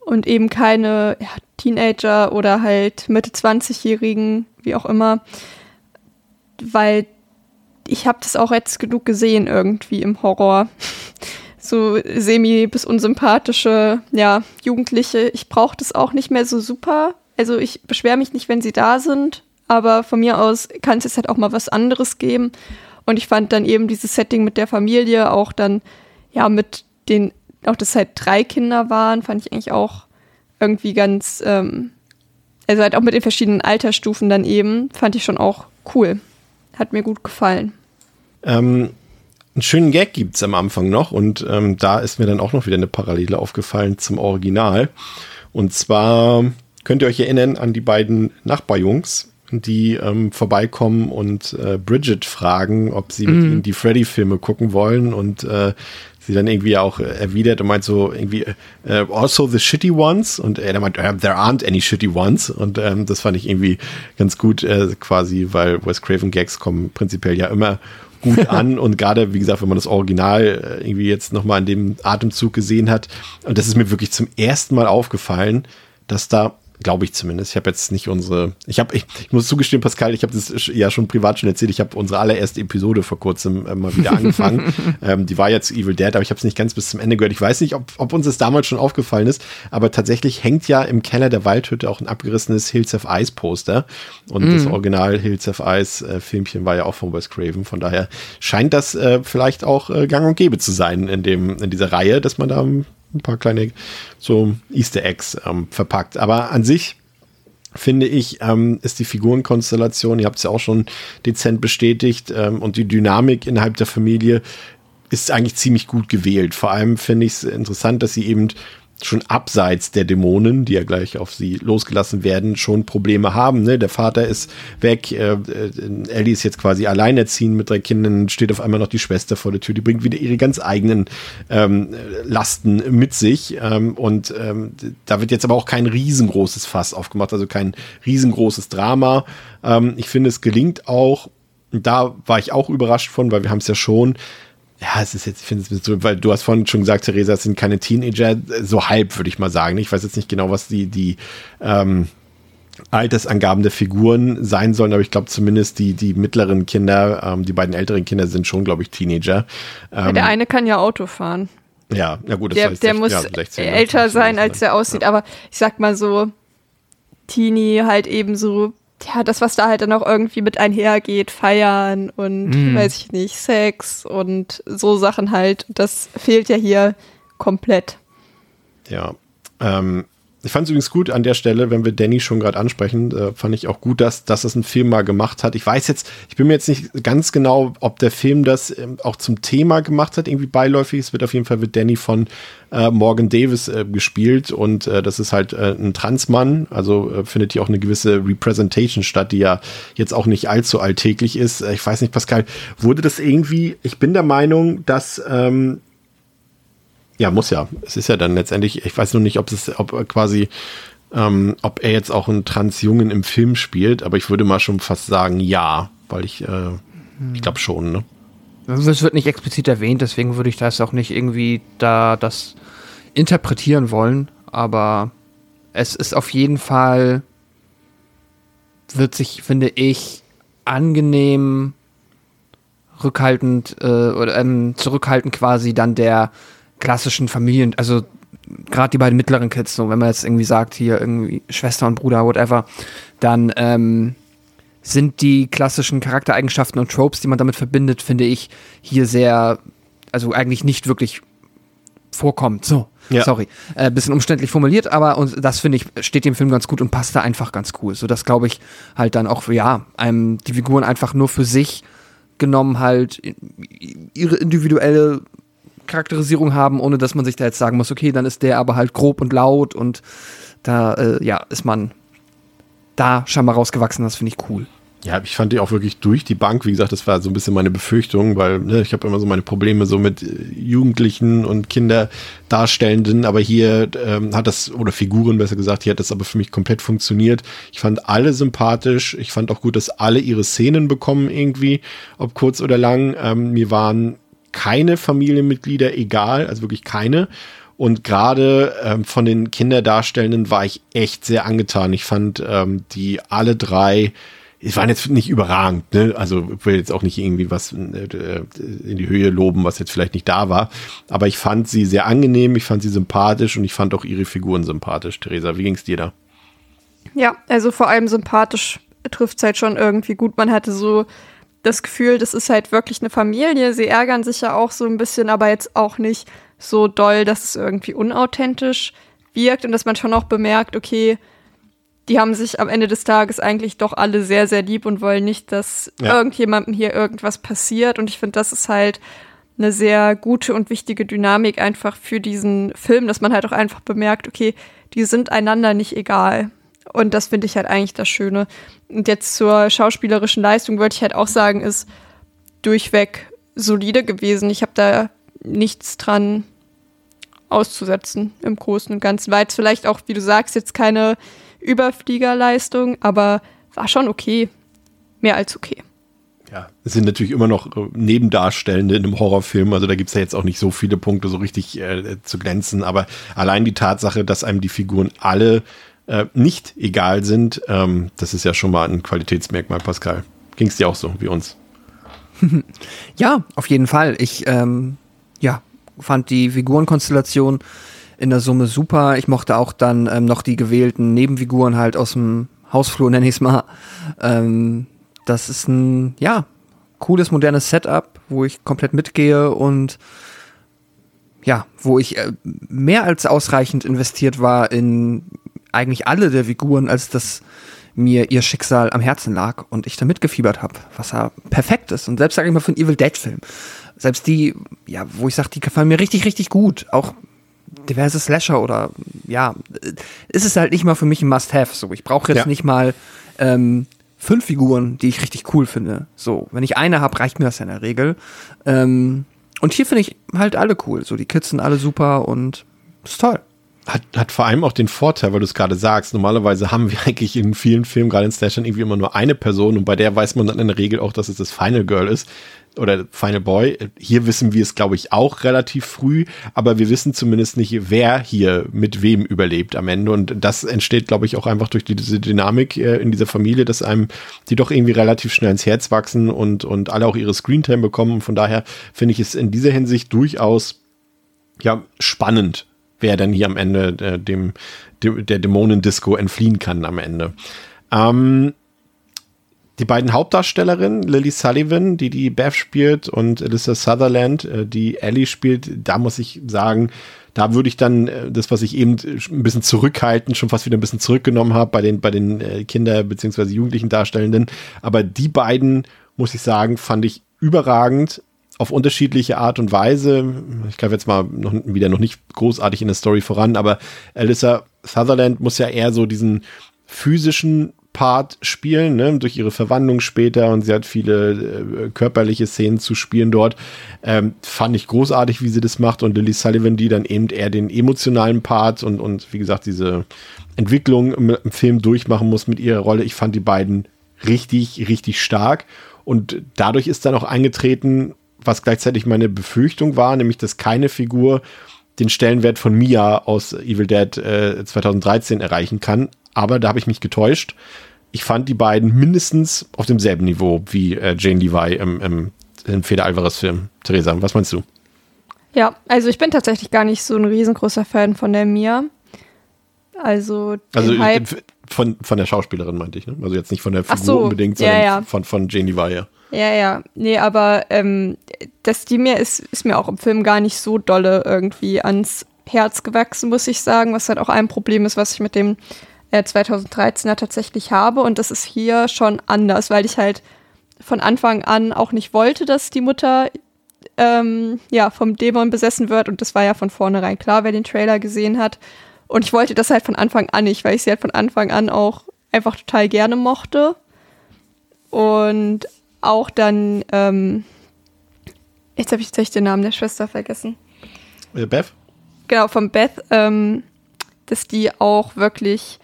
und eben keine ja, Teenager oder halt Mitte 20-Jährigen, wie auch immer, weil ich habe das auch jetzt genug gesehen irgendwie im Horror. So semi bis unsympathische, ja, Jugendliche. Ich brauche das auch nicht mehr so super. Also ich beschwere mich nicht, wenn sie da sind, aber von mir aus kann es jetzt halt auch mal was anderes geben. Und ich fand dann eben dieses Setting mit der Familie, auch dann, ja, mit den, auch dass halt drei Kinder waren, fand ich eigentlich auch irgendwie ganz, ähm, also halt auch mit den verschiedenen Altersstufen dann eben, fand ich schon auch cool. Hat mir gut gefallen. Ähm, einen schönen Gag gibt es am Anfang noch und ähm, da ist mir dann auch noch wieder eine Parallele aufgefallen zum Original. Und zwar könnt ihr euch erinnern an die beiden Nachbarjungs, die ähm, vorbeikommen und äh, Bridget fragen, ob sie mit mhm. ihnen die Freddy-Filme gucken wollen und äh, sie dann irgendwie auch äh, erwidert und meint so irgendwie äh, also the shitty ones und er meint there aren't any shitty ones und ähm, das fand ich irgendwie ganz gut äh, quasi, weil Wes Craven Gags kommen prinzipiell ja immer gut an und gerade wie gesagt, wenn man das Original äh, irgendwie jetzt nochmal in dem Atemzug gesehen hat und das ist mir wirklich zum ersten Mal aufgefallen, dass da Glaube ich zumindest. Ich habe jetzt nicht unsere. Ich habe, ich, ich, muss zugestehen, Pascal, ich habe das ja schon privat schon erzählt. Ich habe unsere allererste Episode vor kurzem äh, mal wieder angefangen. ähm, die war jetzt Evil Dead, aber ich habe es nicht ganz bis zum Ende gehört. Ich weiß nicht, ob, ob uns das damals schon aufgefallen ist, aber tatsächlich hängt ja im Keller der Waldhütte auch ein abgerissenes Hills of Ice Poster. Und mm. das mhm. Original Hills of Ice äh, Filmchen war ja auch von Wes Craven. Von daher scheint das äh, vielleicht auch äh, gang und gäbe zu sein in dem in dieser Reihe, dass man da ein paar kleine so Easter Eggs ähm, verpackt. Aber an sich finde ich, ähm, ist die Figurenkonstellation, ihr habt es ja auch schon dezent bestätigt, ähm, und die Dynamik innerhalb der Familie ist eigentlich ziemlich gut gewählt. Vor allem finde ich es interessant, dass sie eben schon abseits der Dämonen, die ja gleich auf sie losgelassen werden, schon Probleme haben. Ne? Der Vater ist weg, äh, äh, Ellie ist jetzt quasi alleinerziehend mit drei Kindern, steht auf einmal noch die Schwester vor der Tür, die bringt wieder ihre ganz eigenen ähm, Lasten mit sich. Ähm, und ähm, da wird jetzt aber auch kein riesengroßes Fass aufgemacht, also kein riesengroßes Drama. Ähm, ich finde, es gelingt auch, da war ich auch überrascht von, weil wir haben es ja schon ja, es ist jetzt, ich finde es so, weil du hast vorhin schon gesagt, Theresa, es sind keine Teenager, so halb, würde ich mal sagen. Ich weiß jetzt nicht genau, was die, die ähm, Altersangaben der Figuren sein sollen, aber ich glaube zumindest die, die mittleren Kinder, ähm, die beiden älteren Kinder sind schon, glaube ich, Teenager. Ähm, ja, der eine kann ja Auto fahren. Ja, ja gut, das der, heißt, der 16, muss ja, 16, älter sein, als er aussieht, aber ich sag mal so, Teenie halt eben so ja, das, was da halt dann auch irgendwie mit einhergeht, feiern und mm. weiß ich nicht, Sex und so Sachen halt, das fehlt ja hier komplett. Ja, ähm, ich fand es übrigens gut an der Stelle, wenn wir Danny schon gerade ansprechen, äh, fand ich auch gut, dass, dass es ein Film mal gemacht hat. Ich weiß jetzt, ich bin mir jetzt nicht ganz genau, ob der Film das ähm, auch zum Thema gemacht hat, irgendwie beiläufig. Es wird auf jeden Fall mit Danny von äh, Morgan Davis äh, gespielt und äh, das ist halt äh, ein Transmann, also äh, findet hier auch eine gewisse Representation statt, die ja jetzt auch nicht allzu alltäglich ist. ich weiß nicht, Pascal, wurde das irgendwie, ich bin der Meinung, dass ähm, ja, muss ja. Es ist ja dann letztendlich, ich weiß nur nicht, ob es, ob quasi, ähm, ob er jetzt auch einen Transjungen im Film spielt, aber ich würde mal schon fast sagen, ja, weil ich, äh, ich glaube schon, ne? Es wird nicht explizit erwähnt, deswegen würde ich das auch nicht irgendwie da das interpretieren wollen, aber es ist auf jeden Fall, wird sich, finde ich, angenehm rückhaltend äh, oder ähm, zurückhaltend quasi dann der klassischen Familien, also gerade die beiden mittleren Kids, so wenn man jetzt irgendwie sagt, hier irgendwie Schwester und Bruder, whatever, dann ähm, sind die klassischen Charaktereigenschaften und Tropes, die man damit verbindet, finde ich, hier sehr, also eigentlich nicht wirklich vorkommt. So, Ja. sorry. Äh, bisschen umständlich formuliert, aber und das finde ich, steht dem Film ganz gut und passt da einfach ganz cool. So dass, glaube ich, halt dann auch, ja, einem die Figuren einfach nur für sich genommen halt ihre individuelle Charakterisierung haben, ohne dass man sich da jetzt sagen muss, okay, dann ist der aber halt grob und laut und da, äh, ja, ist man da scheinbar rausgewachsen, das finde ich cool. Ja, ich fand die auch wirklich durch die Bank. Wie gesagt, das war so ein bisschen meine Befürchtung, weil ne, ich habe immer so meine Probleme so mit äh, Jugendlichen und Kinderdarstellenden, aber hier ähm, hat das, oder Figuren besser gesagt, hier hat das aber für mich komplett funktioniert. Ich fand alle sympathisch. Ich fand auch gut, dass alle ihre Szenen bekommen irgendwie, ob kurz oder lang. Ähm, mir waren keine Familienmitglieder egal, also wirklich keine. Und gerade ähm, von den Kinderdarstellenden war ich echt sehr angetan. Ich fand ähm, die alle drei, es waren jetzt nicht überragend, ne? Also ich will jetzt auch nicht irgendwie was äh, in die Höhe loben, was jetzt vielleicht nicht da war. Aber ich fand sie sehr angenehm, ich fand sie sympathisch und ich fand auch ihre Figuren sympathisch. Theresa, wie ging's dir da? Ja, also vor allem sympathisch trifft es halt schon irgendwie gut. Man hatte so das Gefühl, das ist halt wirklich eine Familie. Sie ärgern sich ja auch so ein bisschen, aber jetzt auch nicht so doll, dass es irgendwie unauthentisch wirkt und dass man schon auch bemerkt, okay, die haben sich am Ende des Tages eigentlich doch alle sehr, sehr lieb und wollen nicht, dass Ja. irgendjemandem hier irgendwas passiert. Und ich finde, das ist halt eine sehr gute und wichtige Dynamik einfach für diesen Film, dass man halt auch einfach bemerkt, okay, die sind einander nicht egal. Und das finde ich halt eigentlich das Schöne. Und jetzt zur schauspielerischen Leistung würde ich halt auch sagen, ist durchweg solide gewesen. Ich habe da nichts dran auszusetzen im Großen und Ganzen. War jetzt vielleicht auch, wie du sagst, jetzt keine Überfliegerleistung, aber war schon okay. Mehr als okay. Ja, es sind natürlich immer noch äh, Nebendarstellende in einem Horrorfilm, also da gibt's ja jetzt auch nicht so viele Punkte so richtig äh, zu glänzen, aber allein die Tatsache, dass einem die Figuren alle äh, nicht egal sind, ähm, das ist ja schon mal ein Qualitätsmerkmal, Pascal. Ging's dir auch so wie uns? Ja, auf jeden Fall. Ich ähm, ja, fand die Figurenkonstellation in der Summe super. Ich mochte auch dann ähm, noch die gewählten Nebenfiguren halt aus dem Hausflur, nenne ich es mal. Ähm, das ist ein, ja, cooles, modernes Setup, wo ich komplett mitgehe und ja, wo ich äh, mehr als ausreichend investiert war in eigentlich alle der Figuren, als dass mir ihr Schicksal am Herzen lag und ich da mitgefiebert habe, was ja perfekt ist. Und selbst sage ich mal für einen Evil Dead-Film. Selbst die, ja, wo ich sage, die gefallen mir richtig, richtig gut. Auch diverse Slasher oder ja, ist es halt nicht mal für mich ein Must-Have. So, ich brauche jetzt Ja. nicht mal ähm, fünf Figuren, die ich richtig cool finde. So, wenn ich eine habe, reicht mir das ja in der Regel. Ähm, und hier finde ich halt alle cool. So, die Kids sind alle super und ist toll. Hat, hat vor allem auch den Vorteil, weil du es gerade sagst, normalerweise haben wir eigentlich in vielen Filmen, gerade in Slashern, irgendwie immer nur eine Person und bei der weiß man dann in der Regel auch, dass es das Final Girl ist oder Final Boy. Hier wissen wir es, glaube ich, auch relativ früh, aber wir wissen zumindest nicht, wer hier mit wem überlebt am Ende und das entsteht, glaube ich, auch einfach durch die, diese Dynamik äh, in dieser Familie, dass einem die doch irgendwie relativ schnell ins Herz wachsen und, und alle auch ihre Screentime bekommen. Von daher finde ich es in dieser Hinsicht durchaus ja, spannend, wer dann hier am Ende äh, dem, dem der Dämonendisco entfliehen kann am Ende. Ähm, die beiden Hauptdarstellerinnen, Lily Sullivan, die die Beth spielt, und Alyssa Sutherland, äh, die Ellie spielt, da muss ich sagen, da würde ich dann äh, das, was ich eben ein bisschen zurückhalten, schon fast wieder ein bisschen zurückgenommen habe bei den, bei den äh, Kinder- bzw. Jugendlichen Darstellenden. Aber die beiden, muss ich sagen, fand ich überragend auf unterschiedliche Art und Weise. Ich greife jetzt mal noch, wieder noch nicht großartig in der Story voran, aber Alyssa Sutherland muss ja eher so diesen physischen Part spielen, ne, durch ihre Verwandlung später und sie hat viele äh, körperliche Szenen zu spielen dort. Ähm, fand ich großartig, wie sie das macht und Lily Sullivan, die dann eben eher den emotionalen Part und, und wie gesagt, diese Entwicklung im, im Film durchmachen muss mit ihrer Rolle. Ich fand die beiden richtig, richtig stark und dadurch ist dann auch eingetreten, was gleichzeitig meine Befürchtung war, nämlich, dass keine Figur den Stellenwert von Mia aus Evil Dead äh, 2013 erreichen kann. Aber da habe ich mich getäuscht. Ich fand die beiden mindestens auf demselben Niveau wie äh, Jane Levi im, im, im Feder Alvarez Film. Theresa, was meinst du? Ja, also ich bin tatsächlich gar nicht so ein riesengroßer Fan von der Mia. Also, Also Hype, von, von der Schauspielerin meinte ich, ne? Also jetzt nicht von der Figur so, unbedingt, ja, sondern ja. von, von Jane Levi. ja, ja. Nee, aber ähm, das die mir ist, ist mir auch im Film gar nicht so dolle irgendwie ans Herz gewachsen, muss ich sagen, was halt auch ein Problem ist, was ich mit dem äh, 2013er tatsächlich habe. Und das ist hier schon anders, weil ich halt von Anfang an auch nicht wollte, dass die Mutter ähm, ja, vom Dämon besessen wird. Und das war ja von vornherein klar, wer den Trailer gesehen hat. Und ich wollte das halt von Anfang an nicht, weil ich sie halt von Anfang an auch einfach total gerne mochte. Und auch dann, ähm, jetzt habe ich tatsächlich den Namen der Schwester vergessen. Äh, Beth? Genau, von Beth, ähm, dass die auch wirklich,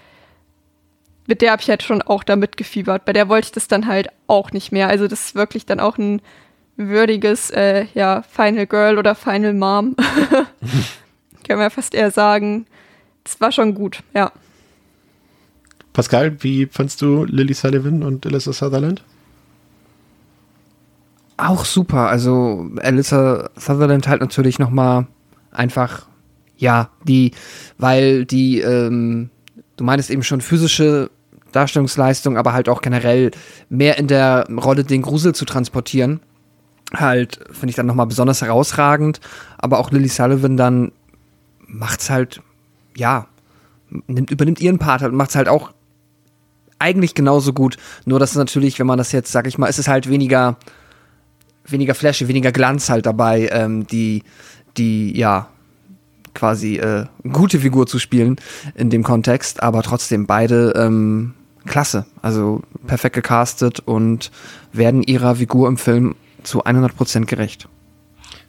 mit der habe ich halt schon auch damit gefiebert. Bei der wollte ich das dann halt auch nicht mehr. Also das ist wirklich dann auch ein würdiges, äh, ja, Final Girl oder Final Mom. Kann man fast eher sagen. Das war schon gut, ja. Pascal, wie fandst du Lily Sullivan und Alyssa Sutherland? Auch super. Also Alyssa Sutherland halt natürlich noch mal einfach, ja, die, weil die, ähm, du meinst eben schon physische Darstellungsleistung, aber halt auch generell mehr in der Rolle den Grusel zu transportieren. Halt, finde ich dann noch mal besonders herausragend. Aber auch Lily Sullivan dann macht's halt, ja, nimmt, übernimmt ihren Part halt und macht's halt auch eigentlich genauso gut. Nur, dass natürlich, wenn man das jetzt, sag ich mal, ist es halt weniger, weniger Flashy, weniger Glanz halt dabei, ähm, die, die, ja, quasi äh, gute Figur zu spielen in dem Kontext, aber trotzdem beide ähm, klasse, also perfekt gecastet und werden ihrer Figur im Film zu 100% gerecht.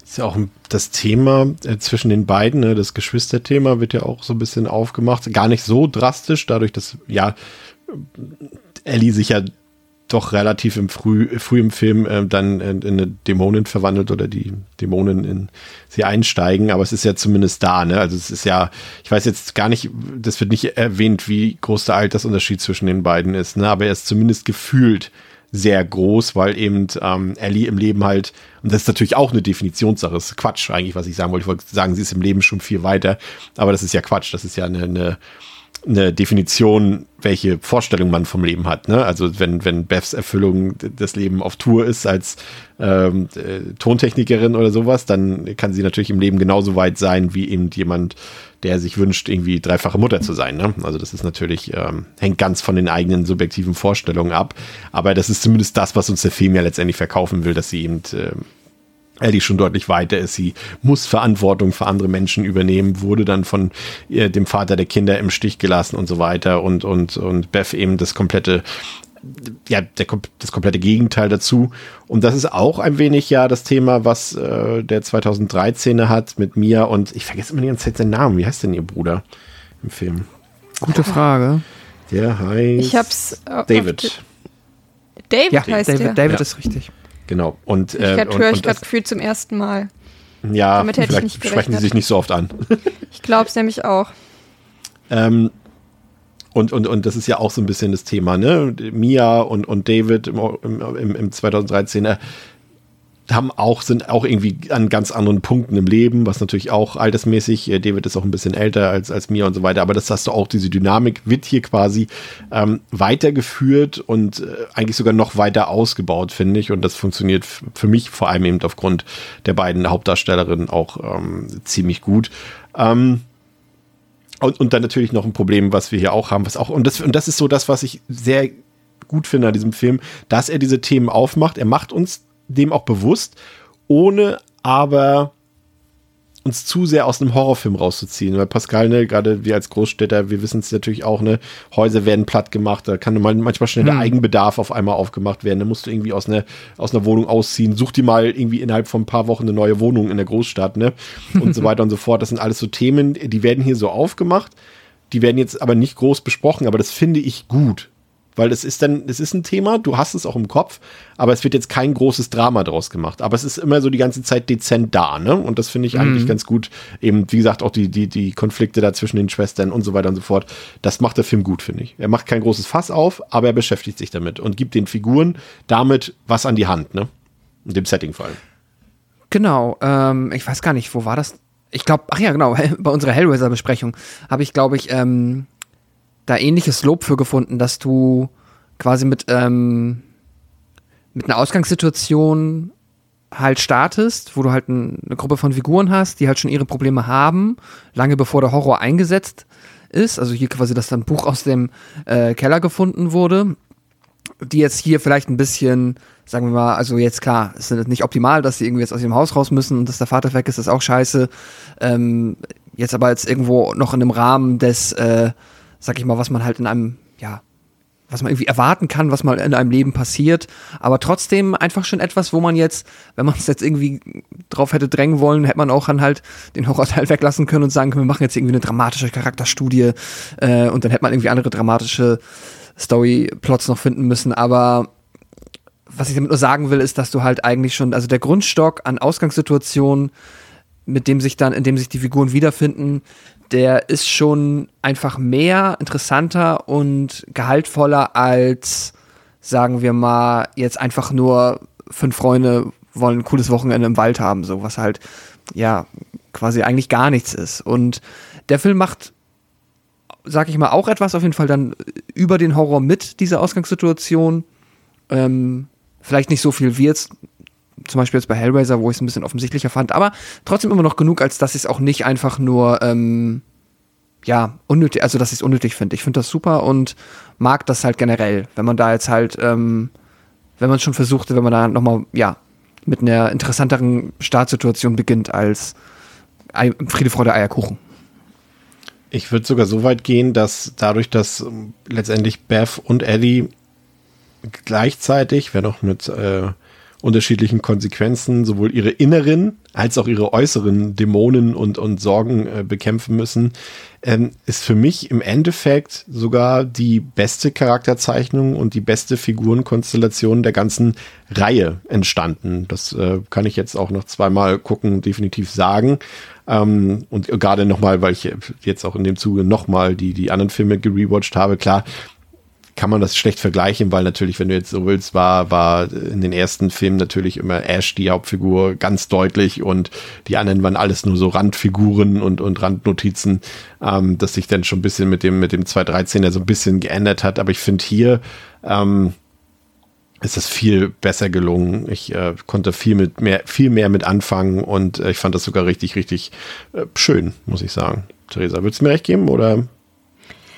Ist ja auch das Thema äh, zwischen den beiden, ne? das Geschwisterthema wird ja auch so ein bisschen aufgemacht. Gar nicht so drastisch, dadurch, dass ja Ellie sich ja doch relativ im früh, früh im Film äh, dann in, in eine Dämonin verwandelt oder die Dämonen in sie einsteigen, aber es ist ja zumindest da, ne? Also es ist ja, ich weiß jetzt gar nicht, das wird nicht erwähnt, wie groß der Altersunterschied zwischen den beiden ist, ne? Aber er ist zumindest gefühlt sehr groß, weil eben ähm, Ellie im Leben halt, und das ist natürlich auch eine Definitionssache, das ist Quatsch eigentlich, was ich sagen wollte. Ich wollte sagen, sie ist im Leben schon viel weiter, aber das ist ja Quatsch, das ist ja eine, eine eine Definition, welche Vorstellung man vom Leben hat. Ne? Also wenn, wenn Beths Erfüllung das Leben auf Tour ist als ähm, äh, Tontechnikerin oder sowas, dann kann sie natürlich im Leben genauso weit sein wie eben jemand, der sich wünscht, irgendwie dreifache Mutter zu sein. Ne? Also das ist natürlich, ähm, hängt ganz von den eigenen subjektiven Vorstellungen ab. Aber das ist zumindest das, was uns der Film ja letztendlich verkaufen will, dass sie eben äh, Ellie schon deutlich weiter ist. Sie muss Verantwortung für andere Menschen übernehmen, wurde dann von äh, dem Vater der Kinder im Stich gelassen und so weiter und, und, und Beth eben das komplette, ja, der, das komplette Gegenteil dazu. Und das ist auch ein wenig ja das Thema, was äh, der 2013er hat mit Mia und ich vergesse immer die ganze Zeit seinen Namen. Wie heißt denn ihr Bruder im Film? Gute Frage. Der heißt Ich hab's. äh, David. die- David Ja, heißt David, der. David Ja. ist richtig. Genau. Und, Ich äh, höre und, ich gerade das, gefühlt zum ersten Mal. ja, damit hätte ich vielleicht nicht sprechen sie sich nicht so oft an. Ich glaube es nämlich auch. Ähm, und, und, und das ist ja auch so ein bisschen das Thema, ne? Mia und, und David im, im, im 2013er haben auch, sind auch irgendwie an ganz anderen Punkten im Leben, was natürlich auch altersmäßig, äh, David ist auch ein bisschen älter als, als Mia und so weiter, aber das hast du auch, diese Dynamik wird hier quasi ähm, weitergeführt und äh, eigentlich sogar noch weiter ausgebaut, finde ich. Und das funktioniert für mich vor allem eben aufgrund der beiden Hauptdarstellerinnen auch ähm, ziemlich gut. Ähm, und, und dann natürlich noch ein Problem, was wir hier auch haben, was auch, und das, und das ist so das, was ich sehr gut finde an diesem Film, dass er diese Themen aufmacht. Er macht uns dem auch bewusst, ohne aber uns zu sehr aus einem Horrorfilm rauszuziehen. Weil Pascal, ne, gerade wir als Großstädter, wir wissen es natürlich auch, ne, Häuser werden platt gemacht, da kann mal, manchmal schnell der Eigenbedarf auf einmal aufgemacht werden. Da musst du irgendwie aus einer, aus einer Wohnung ausziehen, such dir mal irgendwie innerhalb von ein paar Wochen eine neue Wohnung in der Großstadt, ne? Und so weiter und so fort. Das sind alles so Themen, die werden hier so aufgemacht. Die werden jetzt aber nicht groß besprochen, aber das finde ich gut. Weil es ist dann, es ist ein Thema, du hast es auch im Kopf, aber es wird jetzt kein großes Drama draus gemacht. Aber es ist immer so die ganze Zeit dezent da, ne? Und das finde ich eigentlich ganz gut. Eben, wie gesagt, auch die, die, die Konflikte da zwischen den Schwestern und so weiter und so fort. Das macht der Film gut, finde ich. Er macht kein großes Fass auf, aber er beschäftigt sich damit und gibt den Figuren damit was an die Hand, ne? In dem Setting vor allem. Genau, ähm, ich weiß gar nicht, wo war das? Ich glaube, ach ja, genau, bei unserer Hellraiser-Besprechung habe ich, glaube ich, ähm, da ähnliches Lob für gefunden, dass du quasi mit, ähm, mit einer Ausgangssituation halt startest, wo du halt ein, eine Gruppe von Figuren hast, die halt schon ihre Probleme haben, lange bevor der Horror eingesetzt ist. Also hier quasi, dass dann ein Buch aus dem äh, Keller gefunden wurde, die jetzt hier vielleicht ein bisschen, sagen wir mal, also jetzt klar, es ist nicht optimal, dass sie irgendwie jetzt aus ihrem Haus raus müssen und dass der Vater weg ist, ist auch scheiße. Ähm, jetzt aber jetzt irgendwo noch in einem Rahmen des, äh, sag ich mal, was man halt in einem, ja, was man irgendwie erwarten kann, was mal in einem Leben passiert, aber trotzdem einfach schon etwas, wo man jetzt, wenn man es jetzt irgendwie drauf hätte drängen wollen, hätte man auch dann halt den Horrorteil weglassen können und sagen können, wir machen jetzt irgendwie eine dramatische Charakterstudie äh, und dann hätte man irgendwie andere dramatische Story-Plots noch finden müssen, aber was ich damit nur sagen will, ist, dass du halt eigentlich schon, also der Grundstock an Ausgangssituationen, mit dem sich dann, in dem sich die Figuren wiederfinden, der ist schon einfach mehr, interessanter und gehaltvoller als, sagen wir mal, jetzt einfach nur fünf Freunde wollen ein cooles Wochenende im Wald haben, so was halt, ja, quasi eigentlich gar nichts ist. Und der Film macht, sag ich mal, auch etwas auf jeden Fall dann über den Horror mit dieser Ausgangssituation. Ähm, vielleicht nicht so viel wie jetzt zum Beispiel jetzt bei Hellraiser, wo ich es ein bisschen offensichtlicher fand, aber trotzdem immer noch genug, als dass ich es auch nicht einfach nur, ähm, ja, unnötig, also dass ich es unnötig finde. Ich finde das super und mag das halt generell, wenn man da jetzt halt, ähm, wenn man schon versuchte, wenn man da nochmal, ja, mit einer interessanteren Startsituation beginnt als Friede, Freude, Eierkuchen. Ich würde sogar so weit gehen, dass dadurch, dass ähm, letztendlich Beth und Eddie gleichzeitig, wenn auch mit äh, unterschiedlichen Konsequenzen, sowohl ihre inneren als auch ihre äußeren Dämonen und, und Sorgen äh, bekämpfen müssen, ähm, ist für mich im Endeffekt sogar die beste Charakterzeichnung und die beste Figurenkonstellation der ganzen Reihe entstanden. Das äh, kann ich jetzt auch noch zweimal gucken, definitiv sagen. Ähm, und gerade nochmal, weil ich jetzt auch in dem Zuge nochmal die, die anderen Filme gerewatcht habe, klar, kann man das schlecht vergleichen, weil natürlich, wenn du jetzt so willst, war, war in den ersten Filmen natürlich immer Ash die Hauptfigur ganz deutlich und die anderen waren alles nur so Randfiguren und, und Randnotizen, ähm, dass sich dann schon ein bisschen mit dem, mit dem 213er so ein bisschen geändert hat. Aber ich finde hier, ähm, ist das viel besser gelungen. Ich äh, konnte viel mit mehr, viel mehr mit anfangen und äh, ich fand das sogar richtig, richtig äh, schön, muss ich sagen. Theresa, würdest du mir recht geben oder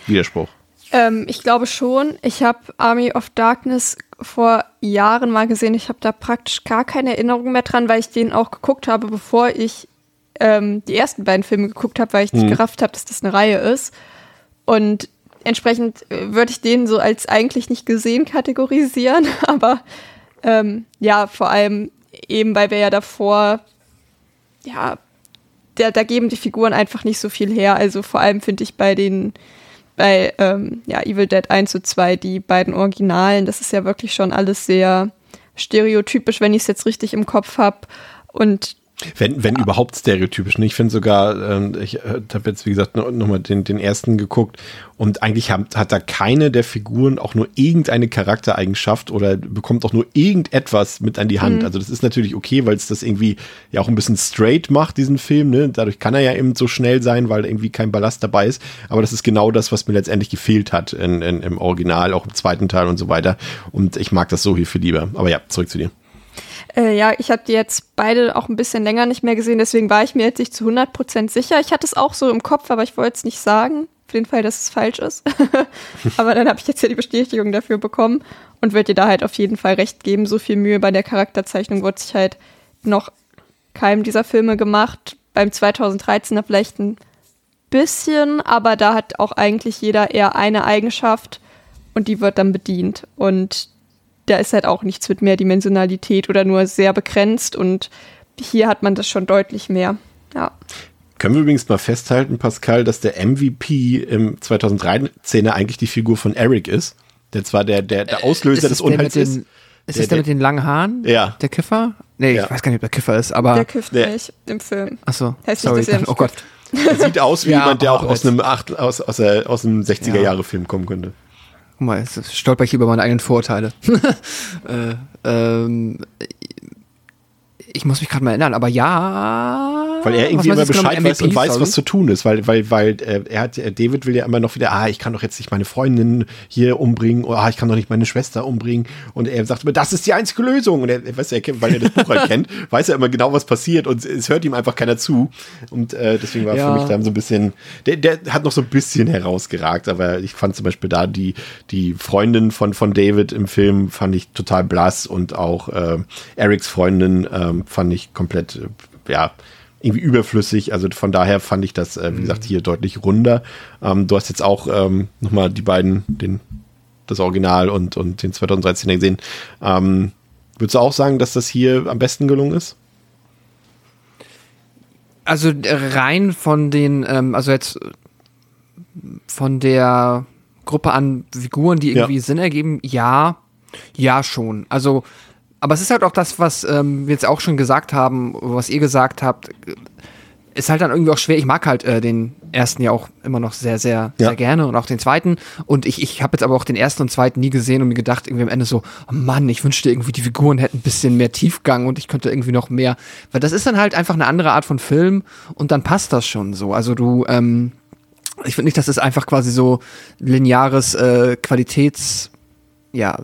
Widerspruch? Ähm, ich glaube schon. Ich habe Army of Darkness vor Jahren mal gesehen. Ich habe da praktisch gar keine Erinnerung mehr dran, weil ich den auch geguckt habe, bevor ich ähm, die ersten beiden Filme geguckt habe, weil ich nicht Mhm. gerafft habe, dass das eine Reihe ist. Und entsprechend äh, würde ich den so als eigentlich nicht gesehen kategorisieren. Aber ähm, ja, vor allem eben, weil wir ja davor, ja, da, da geben die Figuren einfach nicht so viel her. Also vor allem finde ich bei den bei ähm, ja, Evil Dead 1 und 2, die beiden Originalen, das ist ja wirklich schon alles sehr stereotypisch, wenn ich es jetzt richtig im Kopf habe. Und Wenn, wenn überhaupt stereotypisch. ne? Ich finde sogar, ähm, ich äh, habe jetzt, wie gesagt, nochmal noch mal den, den ersten geguckt und eigentlich hat, hat da keine der Figuren auch nur irgendeine Charaktereigenschaft oder bekommt auch nur irgendetwas mit an die Hand. Also das ist natürlich okay, weil es das irgendwie ja auch ein bisschen straight macht, diesen Film. Ne? Dadurch kann er ja eben so schnell sein, weil irgendwie kein Ballast dabei ist. Aber das ist genau das, was mir letztendlich gefehlt hat in, in, im Original, auch im zweiten Teil und so weiter. Und ich mag das so hier viel lieber. Aber ja, zurück zu dir. Äh, ja, ich habe die jetzt beide auch ein bisschen länger nicht mehr gesehen, deswegen war ich mir jetzt nicht zu 100% sicher. Ich hatte es auch so im Kopf, aber ich wollte es nicht sagen. Für den Fall, dass es falsch ist. aber dann habe ich jetzt ja die Bestätigung dafür bekommen und würde dir da halt auf jeden Fall recht geben. So viel Mühe bei der Charakterzeichnung wurde sich halt noch keinem dieser Filme gemacht. Beim 2013er vielleicht ein bisschen, aber da hat auch eigentlich jeder eher eine Eigenschaft und die wird dann bedient. Und da ist halt auch nichts mit Mehrdimensionalität oder nur sehr begrenzt und hier hat man das schon deutlich mehr. Ja. Können wir übrigens mal festhalten, Pascal, dass der MVP im 2013er eigentlich die Figur von Eric ist, der zwar der, der, der Auslöser Ist des der Unheils den- ist. Ist Der- es der mit den langen Haaren? Ja. Der Kiffer? Nee, Ja. ich weiß gar nicht, ob der Kiffer ist, aber. Der kifft der- nicht im Film. Achso, Heißt nicht, sorry. dass er nicht oh Gott. Er sieht aus wie Ja, jemand, der auch aber aus einem, acht, aus, aus, der, aus einem 60er-Jahre-Film kommen könnte. Guck mal, jetzt stolper ich über meine eigenen Vorurteile. äh, ähm, ich muss mich gerade mal erinnern, aber ja. Weil er irgendwie immer genau Bescheid mit weiß und weiß, was zu tun ist, weil, weil, weil äh, er hat, äh, David will ja immer noch wieder, ah, ich kann doch jetzt nicht meine Freundin hier umbringen, oder ah, ich kann doch nicht meine Schwester umbringen. Und er sagt immer, das ist die einzige Lösung. Und er, er weiß, er kennt, weil er das Buch halt kennt, weiß er immer genau, was passiert und es hört ihm einfach keiner zu. Und äh, deswegen war Ja. für mich da so ein bisschen, der, der hat noch so ein bisschen herausgeragt, aber ich fand zum Beispiel da die, die Freundin von, von David im Film fand ich total blass und auch äh, Erics Freundin ähm, fand ich komplett, äh, ja, irgendwie überflüssig. Also von daher fand ich das, äh, wie gesagt, hier deutlich runder. Ähm, du hast jetzt auch ähm, nochmal die beiden, den, das Original und, und den 2013er gesehen. Ähm, würdest du auch sagen, dass das hier am besten gelungen ist? Also äh, rein von den, ähm, also jetzt von der Gruppe an Figuren, die Ja. irgendwie Sinn ergeben, ja, ja schon. Also, aber es ist halt auch das, was ähm, wir jetzt auch schon gesagt haben, was ihr gesagt habt, ist halt dann irgendwie auch schwer. Ich mag halt äh, den ersten ja auch immer noch sehr, sehr, Ja. sehr gerne und auch den zweiten. Und ich, ich habe jetzt aber auch den ersten und zweiten nie gesehen und mir gedacht, irgendwie am Ende so, oh Mann, ich wünschte irgendwie, die Figuren hätten ein bisschen mehr Tiefgang und ich könnte irgendwie noch mehr. Weil das ist dann halt einfach eine andere Art von Film und dann passt das schon so. Also du, ähm, ich finde nicht, dass es einfach quasi so lineares äh, Qualitäts, ja,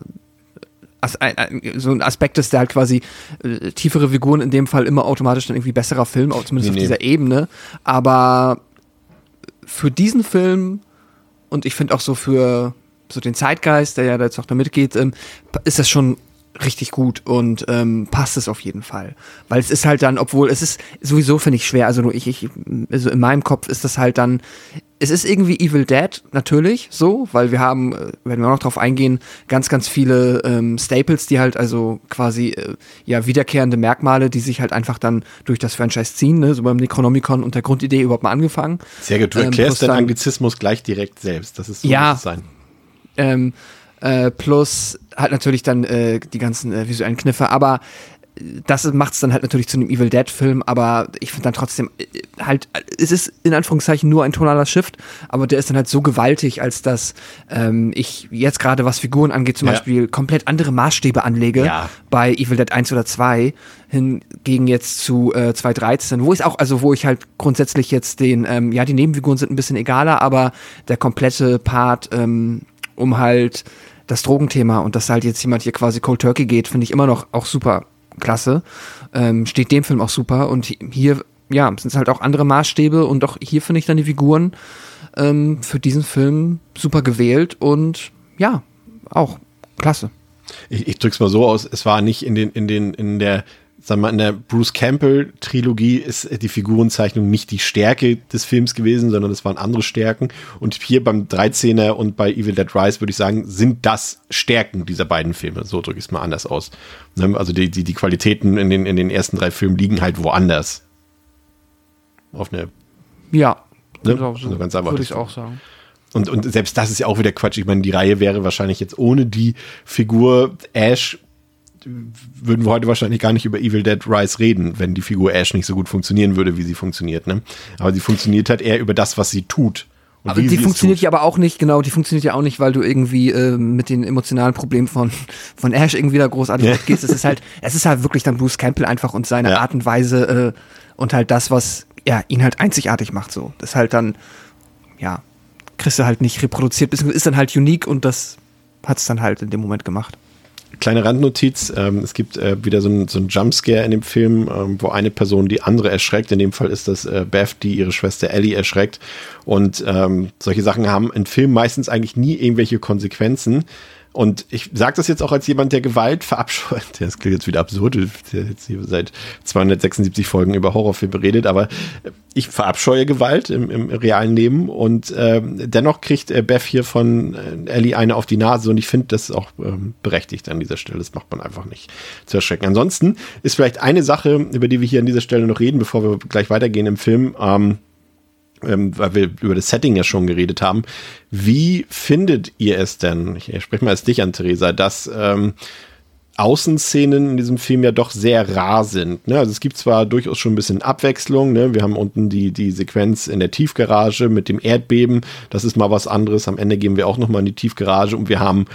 as, ein, ein, so ein Aspekt ist, der halt quasi äh, tiefere Figuren in dem Fall immer automatisch dann irgendwie besserer Film, zumindest Nee, auf nee. dieser Ebene. Aber für diesen Film und ich finde auch so für so den Zeitgeist, der ja da jetzt auch da mitgeht, ähm, ist das schon richtig gut und ähm, passt es auf jeden Fall. Weil es ist halt dann, obwohl es ist sowieso, finde ich, schwer, also nur ich, ich, also in meinem Kopf ist das halt dann, es ist irgendwie Evil Dead, natürlich, so, weil wir haben, äh, werden wir auch noch drauf eingehen, ganz, ganz viele ähm, Staples, die halt also quasi, äh, ja, wiederkehrende Merkmale, die sich halt einfach dann durch das Franchise ziehen, ne, so beim Necronomicon und der Grundidee überhaupt mal angefangen. Sehr gut. Du Ähm, erklärst dann- Anglizismus gleich direkt selbst. Das ist so Ja. muss es sein. Ähm, äh, plus halt natürlich dann äh, die ganzen äh, visuellen Kniffe, aber das macht es dann halt natürlich zu einem Evil Dead Film, aber ich finde dann trotzdem äh, halt, es ist in Anführungszeichen nur ein tonaler Shift, aber der ist dann halt so gewaltig, als dass ähm, ich jetzt gerade was Figuren angeht, zum Ja. Beispiel komplett andere Maßstäbe anlege Ja. bei Evil Dead 1 oder 2 hingegen jetzt zu äh, 213, wo ich auch, also wo ich halt grundsätzlich jetzt den, ähm, ja, die Nebenfiguren sind ein bisschen egaler, aber der komplette Part ähm, um halt das Drogenthema und dass halt jetzt jemand hier quasi Cold Turkey geht, finde ich immer noch auch super klasse. Ähm, steht dem Film auch super und hi- hier, ja, sind es halt auch andere Maßstäbe und auch hier finde ich dann die Figuren ähm, für diesen Film super gewählt und ja, auch klasse. ich, ich drück's mal so aus, es war nicht in den, in den, in der, sagen wir mal, in der Bruce Campbell Trilogie ist die Figurenzeichnung nicht die Stärke des Films gewesen, sondern es waren andere Stärken. Und hier beim 13er und bei Evil Dead Rise würde ich sagen, sind das Stärken dieser beiden Filme. So drücke ich es mal anders aus. Ne? Also die, die, die Qualitäten in den, in den ersten drei Filmen liegen halt woanders. Auf eine Ja, Ne? so, Also ganz einfach würde ich auch sagen. Und, und selbst das ist ja auch wieder Quatsch. Ich meine, die Reihe wäre wahrscheinlich jetzt ohne die Figur Ash, würden wir heute wahrscheinlich gar nicht über Evil Dead Rise reden, wenn die Figur Ash nicht so gut funktionieren würde, wie sie funktioniert. Ne? Aber sie funktioniert halt eher über das, was sie tut. Und Aber die sie es funktioniert ja aber auch nicht, genau, die funktioniert ja auch nicht, weil du irgendwie äh, mit den emotionalen Problemen von, von Ash irgendwie da großartig Ja. mitgehst. Es ist halt, es ist halt wirklich dann Bruce Campbell einfach und seine Ja. Art und Weise äh, und halt das, was ja, ihn halt einzigartig macht so. Das ist halt dann, ja, kriegst du halt nicht reproduziert, ist dann halt unique und das hat's dann halt in dem Moment gemacht. Kleine Randnotiz, ähm, es gibt äh, wieder so ein, so Jumpscare in dem Film, ähm, wo eine Person die andere erschreckt. In dem Fall ist das äh, Beth, die ihre Schwester Ellie erschreckt. Und ähm, solche Sachen haben in Filmen meistens eigentlich nie irgendwelche Konsequenzen. Und ich sage das jetzt auch als jemand, der Gewalt verabscheut. Das klingt jetzt wieder absurd, der jetzt hier seit 276 Folgen über Horrorfilme redet, aber ich verabscheue Gewalt im, im realen Leben und ähm, dennoch kriegt äh, Beth hier von äh, Ellie eine auf die Nase und ich finde das auch ähm, berechtigt an dieser Stelle. Das macht man einfach nicht zu erschrecken. Ansonsten ist vielleicht eine Sache, über die wir hier an dieser Stelle noch reden, bevor wir gleich weitergehen im Film. Ähm, ähm, weil wir über das Setting ja schon geredet haben. Wie findet ihr es denn, ich spreche mal als dich an, Theresa, dass ähm, Außenszenen in diesem Film ja doch sehr rar sind. Ne? Also es gibt zwar durchaus schon ein bisschen Abwechslung. Ne? Wir haben unten die, die Sequenz in der Tiefgarage mit dem Erdbeben. Das ist mal was anderes. Am Ende gehen wir auch noch mal in die Tiefgarage und wir haben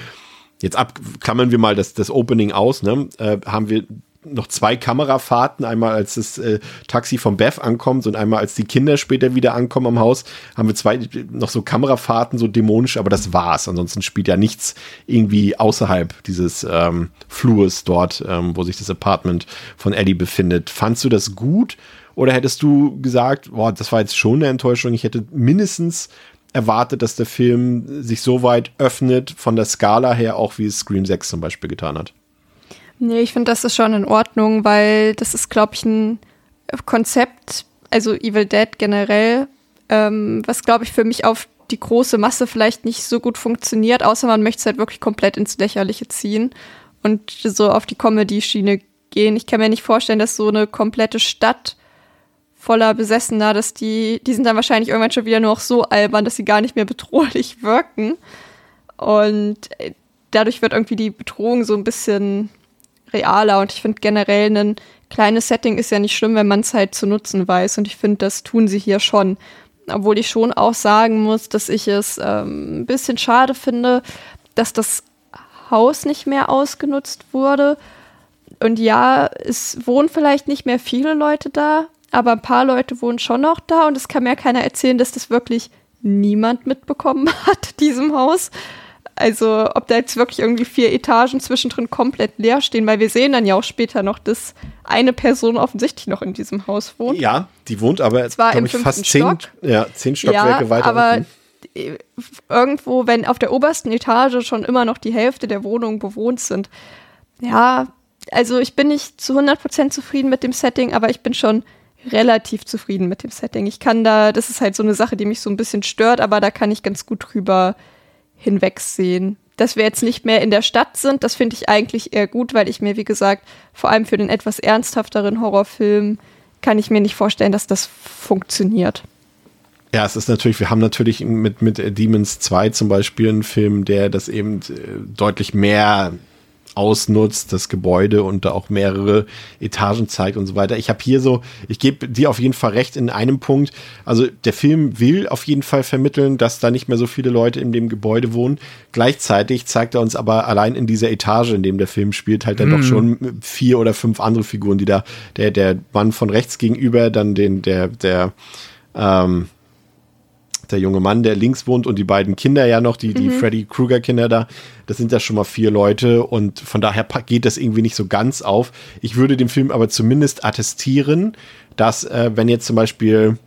Jetzt abklammern wir mal das, das Opening aus, ne? Äh, haben wir noch zwei Kamerafahrten, einmal als das äh, Taxi von Beth ankommt und einmal als die Kinder später wieder ankommen am Haus, haben wir zwei noch so Kamerafahrten, so dämonisch, aber das war's. Ansonsten spielt ja nichts irgendwie außerhalb dieses ähm, Flurs dort, ähm, wo sich das Apartment von Eddie befindet. Fandst du das gut? Oder hättest du gesagt, boah, das war jetzt schon eine Enttäuschung, ich hätte mindestens erwartet, dass der Film sich so weit öffnet von der Skala her, auch wie es Scream 6 zum Beispiel getan hat? Nee, ich finde, das ist schon in Ordnung, weil das ist, glaube ich, ein Konzept, also Evil Dead generell, ähm, was, glaube ich, für mich auf die große Masse vielleicht nicht so gut funktioniert, außer man möchte es halt wirklich komplett ins Lächerliche ziehen und so auf die Comedy-Schiene gehen. Ich kann mir nicht vorstellen, dass so eine komplette Stadt voller Besessener, dass die, die sind dann wahrscheinlich irgendwann schon wieder nur noch so albern, dass sie gar nicht mehr bedrohlich wirken. Und äh, dadurch wird irgendwie die Bedrohung so ein bisschen realer. Und ich finde generell ein kleines Setting ist ja nicht schlimm, wenn man es halt zu nutzen weiß. Und ich finde, das tun sie hier schon. Obwohl ich schon auch sagen muss, dass ich es ähm, ein bisschen schade finde, dass das Haus nicht mehr ausgenutzt wurde. Und ja, es wohnen vielleicht nicht mehr viele Leute da, aber ein paar Leute wohnen schon noch da und es kann mir keiner erzählen, dass das wirklich niemand mitbekommen hat, diesem Haus. Also, ob da jetzt wirklich irgendwie vier Etagen zwischendrin komplett leer stehen, weil wir sehen dann ja auch später noch, dass eine Person offensichtlich noch in diesem Haus wohnt. Ja, die wohnt aber im ich, fast zehn, ja, zehn Stockwerke ja, weiter. Aber unten. irgendwo, wenn auf der obersten Etage schon immer noch die Hälfte der Wohnungen bewohnt sind. Ja, also ich bin nicht zu 100% zufrieden mit dem Setting, aber ich bin schon relativ zufrieden mit dem Setting. Ich kann da, das ist halt so eine Sache, die mich so ein bisschen stört, aber da kann ich ganz gut drüber hinwegsehen. Dass wir jetzt nicht mehr in der Stadt sind, das finde ich eigentlich eher gut, weil ich mir, wie gesagt, vor allem für den etwas ernsthafteren Horrorfilm kann ich mir nicht vorstellen, dass das funktioniert. Ja, es ist natürlich, wir haben natürlich mit, mit Demons 2 zum Beispiel einen Film, der das eben äh, deutlich mehr ausnutzt, das Gebäude und da auch mehrere Etagen zeigt und so weiter. Ich habe hier so, ich gebe dir auf jeden Fall recht in einem Punkt. Also der Film will auf jeden Fall vermitteln, dass da nicht mehr so viele Leute in dem Gebäude wohnen. Gleichzeitig zeigt er uns aber allein in dieser Etage, in dem der Film spielt, halt dann Mhm. doch schon vier oder fünf andere Figuren, die da, der, der Mann von rechts gegenüber, dann den, der, der, ähm, der junge Mann, der links wohnt und die beiden Kinder ja noch, die, die Freddy Krueger Kinder da, das sind ja schon mal vier Leute und von daher geht das irgendwie nicht so ganz auf. Ich würde dem Film aber zumindest attestieren, dass äh, wenn jetzt zum Beispiel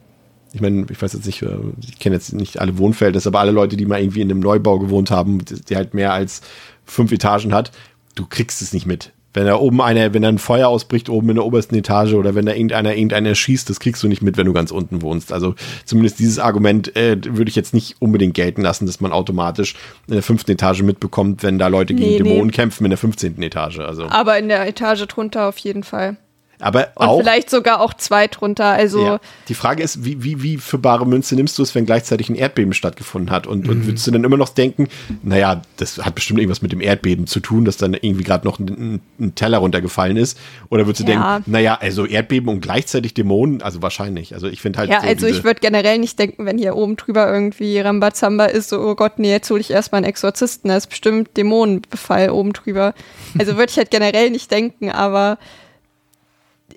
ich meine, ich weiß jetzt nicht, äh, ich kenne jetzt nicht alle Wohnfelder, aber alle Leute, die mal irgendwie in einem Neubau gewohnt haben, die halt mehr als fünf Etagen hat, du kriegst es nicht mit. Wenn da oben einer, wenn da ein Feuer ausbricht oben in der obersten Etage oder wenn da irgendeiner irgendeiner schießt, das kriegst du nicht mit, wenn du ganz unten wohnst. Also zumindest dieses Argument äh, würde ich jetzt nicht unbedingt gelten lassen, dass man automatisch in der fünften Etage mitbekommt, wenn da Leute gegen Nee, nee. Dämonen kämpfen in der 15. Etage. Also, Aber in der Etage drunter auf jeden Fall. Aber Und auch vielleicht sogar auch zwei drunter. Also Ja. Die Frage ist, wie, wie, wie für bare Münze nimmst du es, wenn gleichzeitig ein Erdbeben stattgefunden hat? Und, und würdest du dann immer noch denken, naja, das hat bestimmt irgendwas mit dem Erdbeben zu tun, dass dann irgendwie gerade noch ein, ein, Teller runtergefallen ist? Oder würdest du Ja. denken, naja, also Erdbeben und gleichzeitig Dämonen? Also wahrscheinlich. Also ich finde halt Ja, so also ich würde generell nicht denken, wenn hier oben drüber irgendwie Rambazamba ist, so, oh Gott, nee, jetzt hole ich erstmal einen Exorzisten, da ist bestimmt Dämonenbefall oben drüber. Also würde ich halt generell nicht denken, aber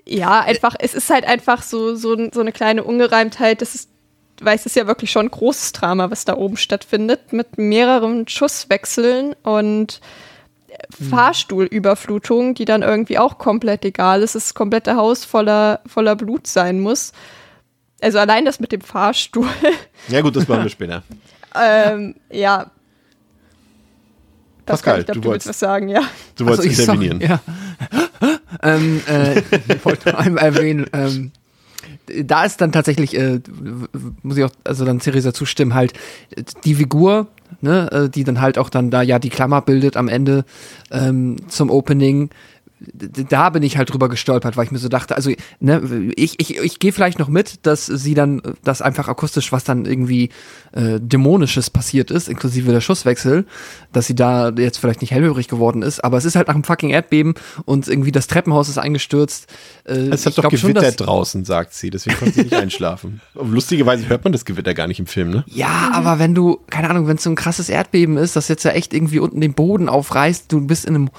ja, einfach, es ist halt einfach so, so, so eine kleine Ungereimtheit, das ist, weil es ist ja wirklich schon ein großes Drama, was da oben stattfindet, mit mehreren Schusswechseln und Fahrstuhlüberflutung, die dann irgendwie auch komplett egal ist, das komplette Haus voller, voller Blut sein muss. Also allein das mit dem Fahrstuhl. ja gut, das machen wir später. ähm, ja. Pascal, ich glaube, du du willst wolltest- was sagen, ja. Du wolltest Also ich sag- intervenieren. ja. Ähm, äh, ich wollte noch einmal erwähnen, ähm, da ist dann tatsächlich, äh, muss ich auch, also dann Theresa zustimmen, halt die Figur, ne, äh, die dann halt auch dann da ja die Klammer bildet am Ende ähm, zum Opening. Da bin ich halt drüber gestolpert, weil ich mir so dachte, also ne, ich, ich, ich gehe vielleicht noch mit, dass sie dann, dass einfach akustisch was dann irgendwie äh, Dämonisches passiert ist, inklusive der Schusswechsel, dass sie da jetzt vielleicht nicht hellhörig geworden ist, aber es ist halt nach einem fucking Erdbeben und irgendwie das Treppenhaus ist eingestürzt. Äh, Es hat doch glaub schon, draußen, sagt sie. Deswegen konnte sie nicht einschlafen. Lustigerweise hört man das Gewitter gar nicht im Film, ne? Ja, aber wenn du, keine Ahnung, wenn es so ein krasses Erdbeben ist, das jetzt ja echt irgendwie unten den Boden aufreißt, du bist in einem,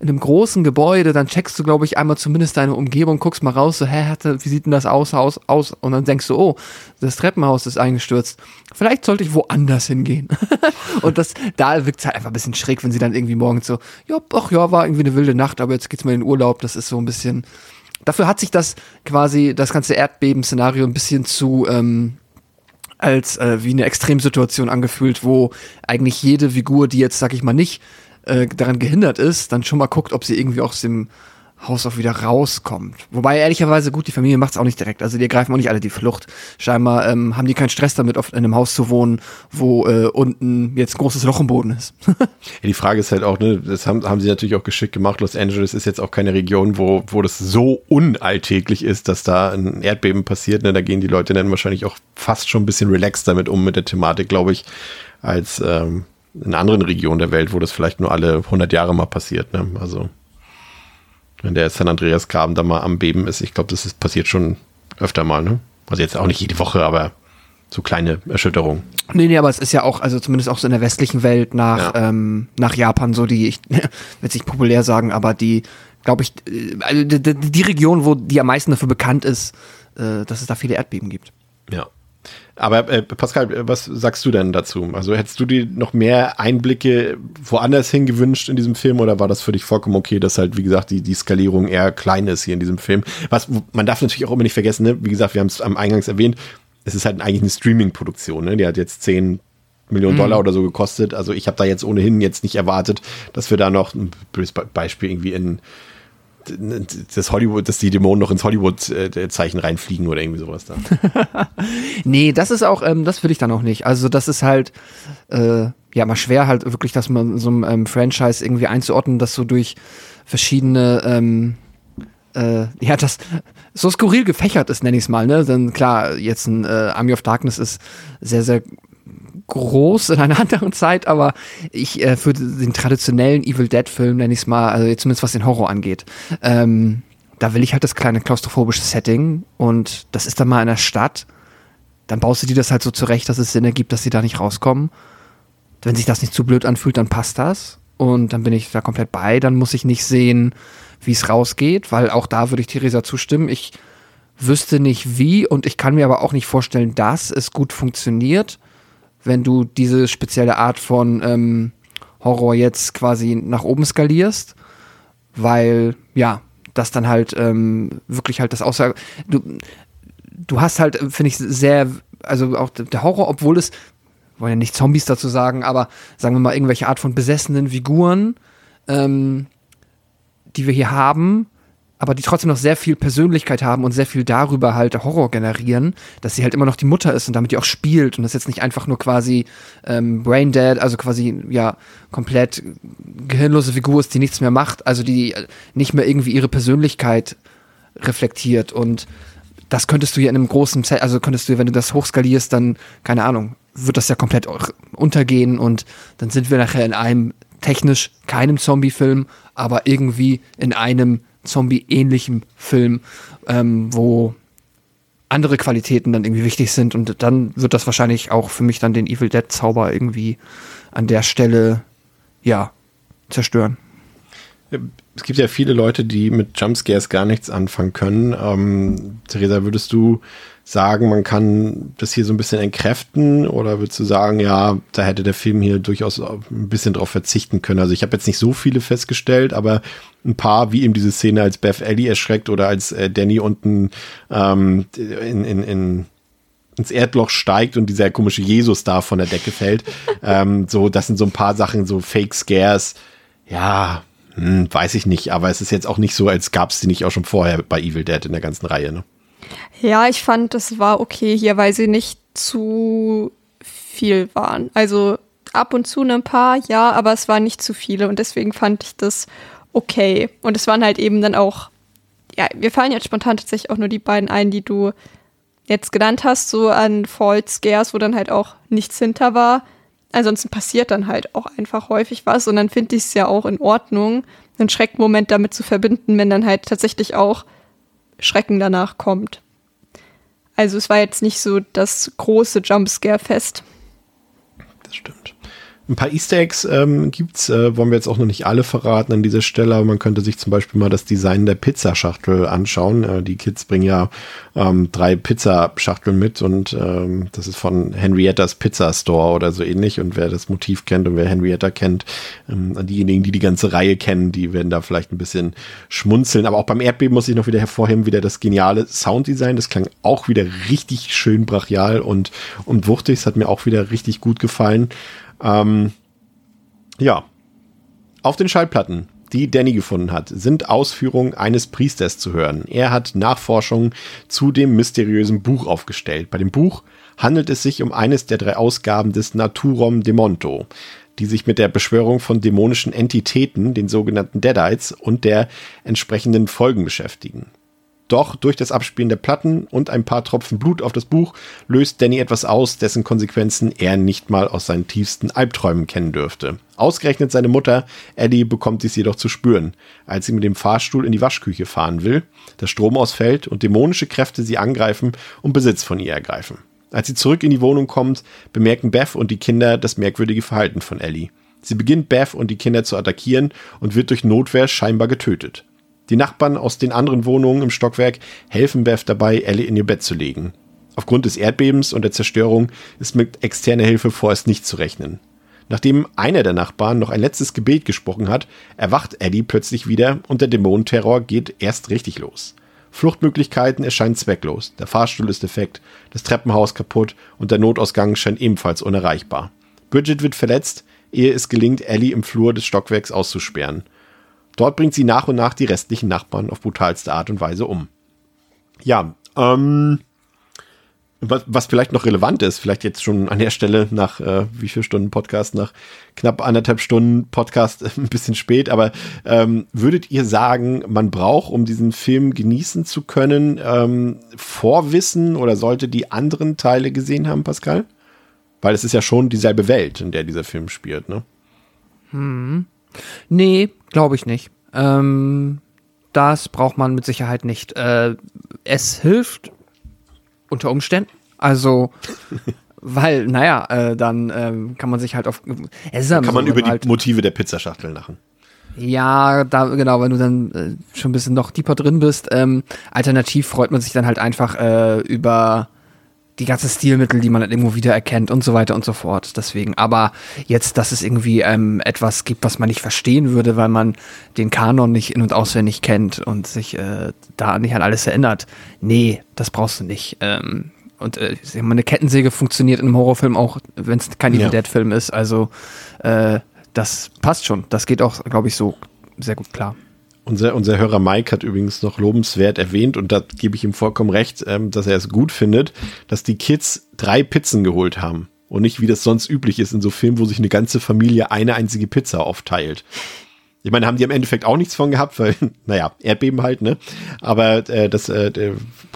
in einem großen Gebäude, dann checkst du, glaube ich, einmal zumindest deine Umgebung, guckst mal raus, so, hä, wie sieht denn das aus, Haus aus? Und dann denkst du, oh, das Treppenhaus ist eingestürzt. Vielleicht sollte ich woanders hingehen. und das, da wirkt es halt einfach ein bisschen schräg, wenn sie dann irgendwie morgens so, ja, ach ja, war irgendwie eine wilde Nacht, aber jetzt geht's mal in den Urlaub. Das ist so ein bisschen. Dafür hat sich das quasi, das ganze Erdbeben-Szenario ein bisschen zu, ähm, als äh, wie eine Extremsituation angefühlt, wo eigentlich jede Figur, die jetzt, sag ich mal, nicht äh, daran gehindert ist, dann schon mal guckt, ob sie irgendwie aus dem Haus auch wieder rauskommt. Wobei ehrlicherweise gut, die Familie macht es auch nicht direkt. Also die ergreifen auch nicht alle die Flucht. Scheinbar ähm, haben die keinen Stress damit, auf, in einem Haus zu wohnen, wo äh, unten jetzt ein großes Loch im Boden ist. ja, die Frage ist halt auch, ne, das haben, haben sie natürlich auch geschickt gemacht. Los Angeles ist jetzt auch keine Region, wo, wo das so unalltäglich ist, dass da ein Erdbeben passiert. Ne? Da gehen die Leute dann wahrscheinlich auch fast schon ein bisschen relaxed damit um mit der Thematik, glaube ich, als ähm, in anderen Regionen der Welt, wo das vielleicht nur alle 100 Jahre mal passiert. Ne? Also wenn der San Andreas Graben da mal am Beben ist, ich glaube, das ist, passiert schon öfter mal. Ne? Also jetzt auch nicht jede Woche, aber so kleine Erschütterungen. Nee, nee, aber es ist ja auch, also zumindest auch so in der westlichen Welt nach, ja. ähm, nach Japan so die, ich will es nicht populär sagen, aber die, glaube ich, äh, also die, die, Region, wo die am meisten dafür bekannt ist, äh, dass es da viele Erdbeben gibt. Ja. Aber äh, Pascal, was sagst du denn dazu? Also hättest du dir noch mehr Einblicke woanders hin gewünscht in diesem Film oder war das für dich vollkommen okay, dass halt, wie gesagt, die, die Skalierung eher klein ist hier in diesem Film? Was, man darf natürlich auch immer nicht vergessen, ne? wie gesagt, wir haben es am Eingangs erwähnt, es ist halt eigentlich eine Streaming-Produktion, ne? die hat jetzt 10 Millionen mhm. Dollar oder so gekostet. Also ich habe da jetzt ohnehin jetzt nicht erwartet, dass wir da noch ein Beispiel irgendwie in das Hollywood, dass die Dämonen noch ins Hollywood-Zeichen reinfliegen oder irgendwie sowas da. nee, das ist auch, ähm, das will ich dann auch nicht. Also das ist halt, äh, ja, mal schwer halt wirklich, dass man so ein ähm, Franchise irgendwie einzuordnen, das so durch verschiedene, ähm, äh, ja, das so skurril gefächert ist, nenne ich es mal, ne? Denn klar, jetzt ein äh, Army of Darkness ist sehr, sehr groß in einer anderen Zeit, aber ich äh, für den traditionellen Evil Dead Film nenne ich es mal, also zumindest was den Horror angeht, ähm, da will ich halt das kleine klaustrophobische Setting und das ist dann mal in der Stadt. Dann baust du dir das halt so zurecht, dass es Sinn ergibt, dass sie da nicht rauskommen. Wenn sich das nicht zu blöd anfühlt, dann passt das. Und dann bin ich da komplett bei. Dann muss ich nicht sehen, wie es rausgeht, weil auch da würde ich Theresa zustimmen. Ich wüsste nicht wie und ich kann mir aber auch nicht vorstellen, dass es gut funktioniert wenn du diese spezielle Art von ähm, Horror jetzt quasi nach oben skalierst, weil ja, das dann halt ähm, wirklich halt das Aussage. Du, du hast halt, finde ich, sehr, also auch der Horror, obwohl es, wollen ja nicht Zombies dazu sagen, aber sagen wir mal irgendwelche Art von besessenen Figuren, ähm, die wir hier haben, aber die trotzdem noch sehr viel Persönlichkeit haben und sehr viel darüber halt Horror generieren, dass sie halt immer noch die Mutter ist und damit die auch spielt und das jetzt nicht einfach nur quasi ähm, Brain Dead, also quasi ja komplett gehirnlose Figur ist, die nichts mehr macht, also die nicht mehr irgendwie ihre Persönlichkeit reflektiert und das könntest du ja in einem großen Set, also könntest du, wenn du das hochskalierst, dann, keine Ahnung, wird das ja komplett untergehen und dann sind wir nachher in einem technisch keinem Zombie-Film, aber irgendwie in einem Zombie-ähnlichem Film, ähm, wo andere Qualitäten dann irgendwie wichtig sind und dann wird das wahrscheinlich auch für mich dann den Evil Dead Zauber irgendwie an der Stelle ja zerstören. Es gibt ja viele Leute, die mit Jumpscares gar nichts anfangen können. Ähm, Theresa, würdest du sagen, man kann das hier so ein bisschen entkräften oder würdest du sagen, ja, da hätte der Film hier durchaus ein bisschen drauf verzichten können? Also ich habe jetzt nicht so viele festgestellt, aber ein paar, wie eben diese Szene, als Beth Ellie erschreckt oder als äh, Danny unten ähm, in, in, in ins Erdloch steigt und dieser komische Jesus da von der Decke fällt. ähm, so, das sind so ein paar Sachen, so Fake Scares. Ja, hm, weiß ich nicht, aber es ist jetzt auch nicht so, als gab es die nicht auch schon vorher bei Evil Dead in der ganzen Reihe. Ne? Ja, ich fand, das war okay hier, weil sie nicht zu viel waren. Also ab und zu ein paar, ja, aber es waren nicht zu viele und deswegen fand ich das okay. Und es waren halt eben dann auch, ja, wir fallen jetzt spontan tatsächlich auch nur die beiden ein, die du jetzt genannt hast, so an False Scares, wo dann halt auch nichts hinter war. Ansonsten passiert dann halt auch einfach häufig was und dann finde ich es ja auch in Ordnung, einen Schreckmoment damit zu verbinden, wenn dann halt tatsächlich auch Schrecken danach kommt. Also es war jetzt nicht so das große Jumpscare-Fest. Das stimmt. Ein paar Easter Eggs ähm, gibt's, äh, wollen wir jetzt auch noch nicht alle verraten an dieser Stelle, aber man könnte sich zum Beispiel mal das Design der Pizzaschachtel anschauen. Äh, die Kids bringen ja ähm, drei Pizzaschachteln mit und ähm, das ist von Henriettas Pizza Store oder so ähnlich. Und wer das Motiv kennt und wer Henrietta kennt, ähm, diejenigen, die die ganze Reihe kennen, die werden da vielleicht ein bisschen schmunzeln. Aber auch beim Erdbeben muss ich noch wieder hervorheben, wieder das geniale Sounddesign. Das klang auch wieder richtig schön brachial und, und wuchtig. Es hat mir auch wieder richtig gut gefallen. Ähm, ja. Auf den Schallplatten, die Danny gefunden hat, sind Ausführungen eines Priesters zu hören. Er hat Nachforschungen zu dem mysteriösen Buch aufgestellt. Bei dem Buch handelt es sich um eines der drei Ausgaben des Naturom Demonto, die sich mit der Beschwörung von dämonischen Entitäten, den sogenannten Deadites und der entsprechenden Folgen beschäftigen. Doch durch das Abspielen der Platten und ein paar Tropfen Blut auf das Buch löst Danny etwas aus, dessen Konsequenzen er nicht mal aus seinen tiefsten Albträumen kennen dürfte. Ausgerechnet seine Mutter, Eddie, bekommt dies jedoch zu spüren, als sie mit dem Fahrstuhl in die Waschküche fahren will, der Strom ausfällt und dämonische Kräfte sie angreifen und Besitz von ihr ergreifen. Als sie zurück in die Wohnung kommt, bemerken Beth und die Kinder das merkwürdige Verhalten von Ellie. Sie beginnt Beth und die Kinder zu attackieren und wird durch Notwehr scheinbar getötet. Die Nachbarn aus den anderen Wohnungen im Stockwerk helfen Beth dabei, Ellie in ihr Bett zu legen. Aufgrund des Erdbebens und der Zerstörung ist mit externer Hilfe vorerst nicht zu rechnen. Nachdem einer der Nachbarn noch ein letztes Gebet gesprochen hat, erwacht Ellie plötzlich wieder und der Dämonenterror geht erst richtig los. Fluchtmöglichkeiten erscheinen zwecklos, der Fahrstuhl ist defekt, das Treppenhaus kaputt und der Notausgang scheint ebenfalls unerreichbar. Bridget wird verletzt, ehe es gelingt, Ellie im Flur des Stockwerks auszusperren. Dort bringt sie nach und nach die restlichen Nachbarn auf brutalste Art und Weise um. Ja, ähm, was, was vielleicht noch relevant ist, vielleicht jetzt schon an der Stelle nach äh, wie viel Stunden Podcast, nach knapp anderthalb Stunden Podcast, ein bisschen spät, aber ähm, würdet ihr sagen, man braucht, um diesen Film genießen zu können, ähm, Vorwissen oder sollte die anderen Teile gesehen haben, Pascal? Weil es ist ja schon dieselbe Welt, in der dieser Film spielt, ne? Hm. Nee, glaube ich nicht. Ähm, das braucht man mit Sicherheit nicht. Äh, es hilft unter Umständen. Also, weil, naja, äh, dann ähm, kann man sich halt auf. Es ist kann so, man über die halt, Motive der Pizzaschachtel lachen. Ja, da, genau, wenn du dann äh, schon ein bisschen noch deeper drin bist. Ähm, alternativ freut man sich dann halt einfach äh, über die ganzen Stilmittel, die man dann irgendwo wieder erkennt und so weiter und so fort. Deswegen, aber jetzt, dass es irgendwie ähm, etwas gibt, was man nicht verstehen würde, weil man den Kanon nicht in- und auswendig kennt und sich äh, da nicht an alles erinnert. Nee, das brauchst du nicht. Ähm, und äh, eine Kettensäge funktioniert in einem Horrorfilm auch, wenn es kein Evil Dead-Film ist. Also äh, das passt schon. Das geht auch, glaube ich, so sehr gut klar. Unser, unser Hörer Mike hat übrigens noch lobenswert erwähnt, und da gebe ich ihm vollkommen recht, ähm, dass er es gut findet, dass die Kids drei Pizzen geholt haben. Und nicht, wie das sonst üblich ist in so Filmen, wo sich eine ganze Familie eine einzige Pizza aufteilt. Ich meine, haben die im Endeffekt auch nichts von gehabt, weil, naja, Erdbeben halt, ne? Aber äh, das äh,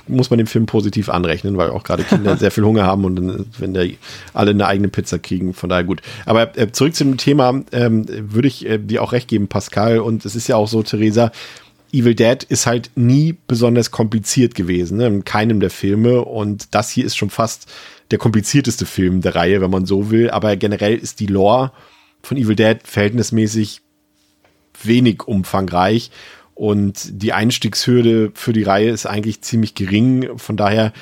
muss man dem Film positiv anrechnen, weil auch gerade Kinder sehr viel Hunger haben und dann, wenn da alle eine eigene Pizza kriegen, von daher gut. Aber äh, zurück zum Thema, ähm, würde ich äh, dir auch recht geben, Pascal. Und es ist ja auch so, Theresa, Evil Dead ist halt nie besonders kompliziert gewesen, ne? in keinem der Filme. Und das hier ist schon fast der komplizierteste Film der Reihe, wenn man so will. Aber generell ist die Lore von Evil Dead verhältnismäßig wenig umfangreich und die Einstiegshürde für die Reihe ist eigentlich ziemlich gering. Von daher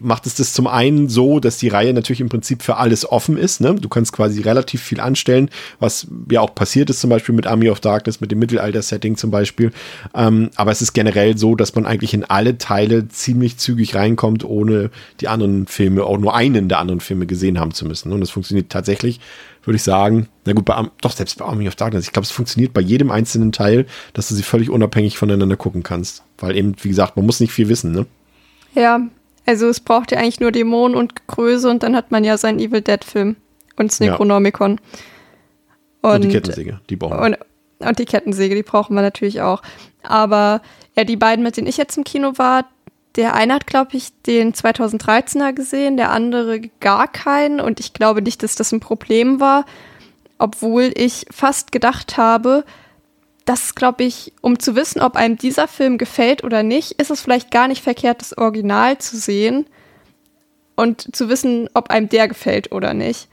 macht es das zum einen so, dass die Reihe natürlich im Prinzip für alles offen ist. Ne? Du kannst quasi relativ viel anstellen, was ja auch passiert ist, zum Beispiel mit Army of Darkness, mit dem Mittelalter-Setting zum Beispiel. Ähm, aber es ist generell so, dass man eigentlich in alle Teile ziemlich zügig reinkommt, ohne die anderen Filme, auch nur einen der anderen Filme gesehen haben zu müssen. Und das funktioniert tatsächlich würde ich sagen, na gut, bei, doch selbst bei Army of Darkness, ich glaube, es funktioniert bei jedem einzelnen Teil, dass du sie völlig unabhängig voneinander gucken kannst. Weil eben, wie gesagt, man muss nicht viel wissen, ne? Ja, also es braucht ja eigentlich nur Dämonen und Größe und dann hat man ja seinen Evil Dead Film und das Necronomicon. Und, und, die Kettensäge, die brauchen wir. Und, und die Kettensäge, die brauchen wir natürlich auch. Aber ja, die beiden, mit denen ich jetzt im Kino war, der eine hat, glaube ich, den 2013er gesehen, der andere gar keinen. Und ich glaube nicht, dass das ein Problem war, obwohl ich fast gedacht habe, dass, glaube ich, um zu wissen, ob einem dieser Film gefällt oder nicht, ist es vielleicht gar nicht verkehrt, das Original zu sehen und zu wissen, ob einem der gefällt oder nicht.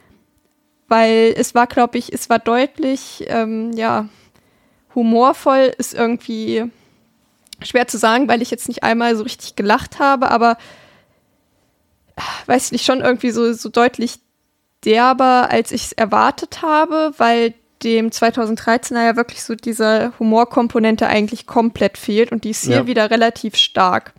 weil es war, glaube ich, es war deutlich, ähm, ja, humorvoll ist irgendwie schwer zu sagen, weil ich jetzt nicht einmal so richtig gelacht habe, aber weiß ich nicht, schon irgendwie so, so deutlich derber, als ich es erwartet habe, weil dem 2013er ja wirklich so diese Humorkomponente eigentlich komplett fehlt und die ist hier Ja. wieder relativ stark.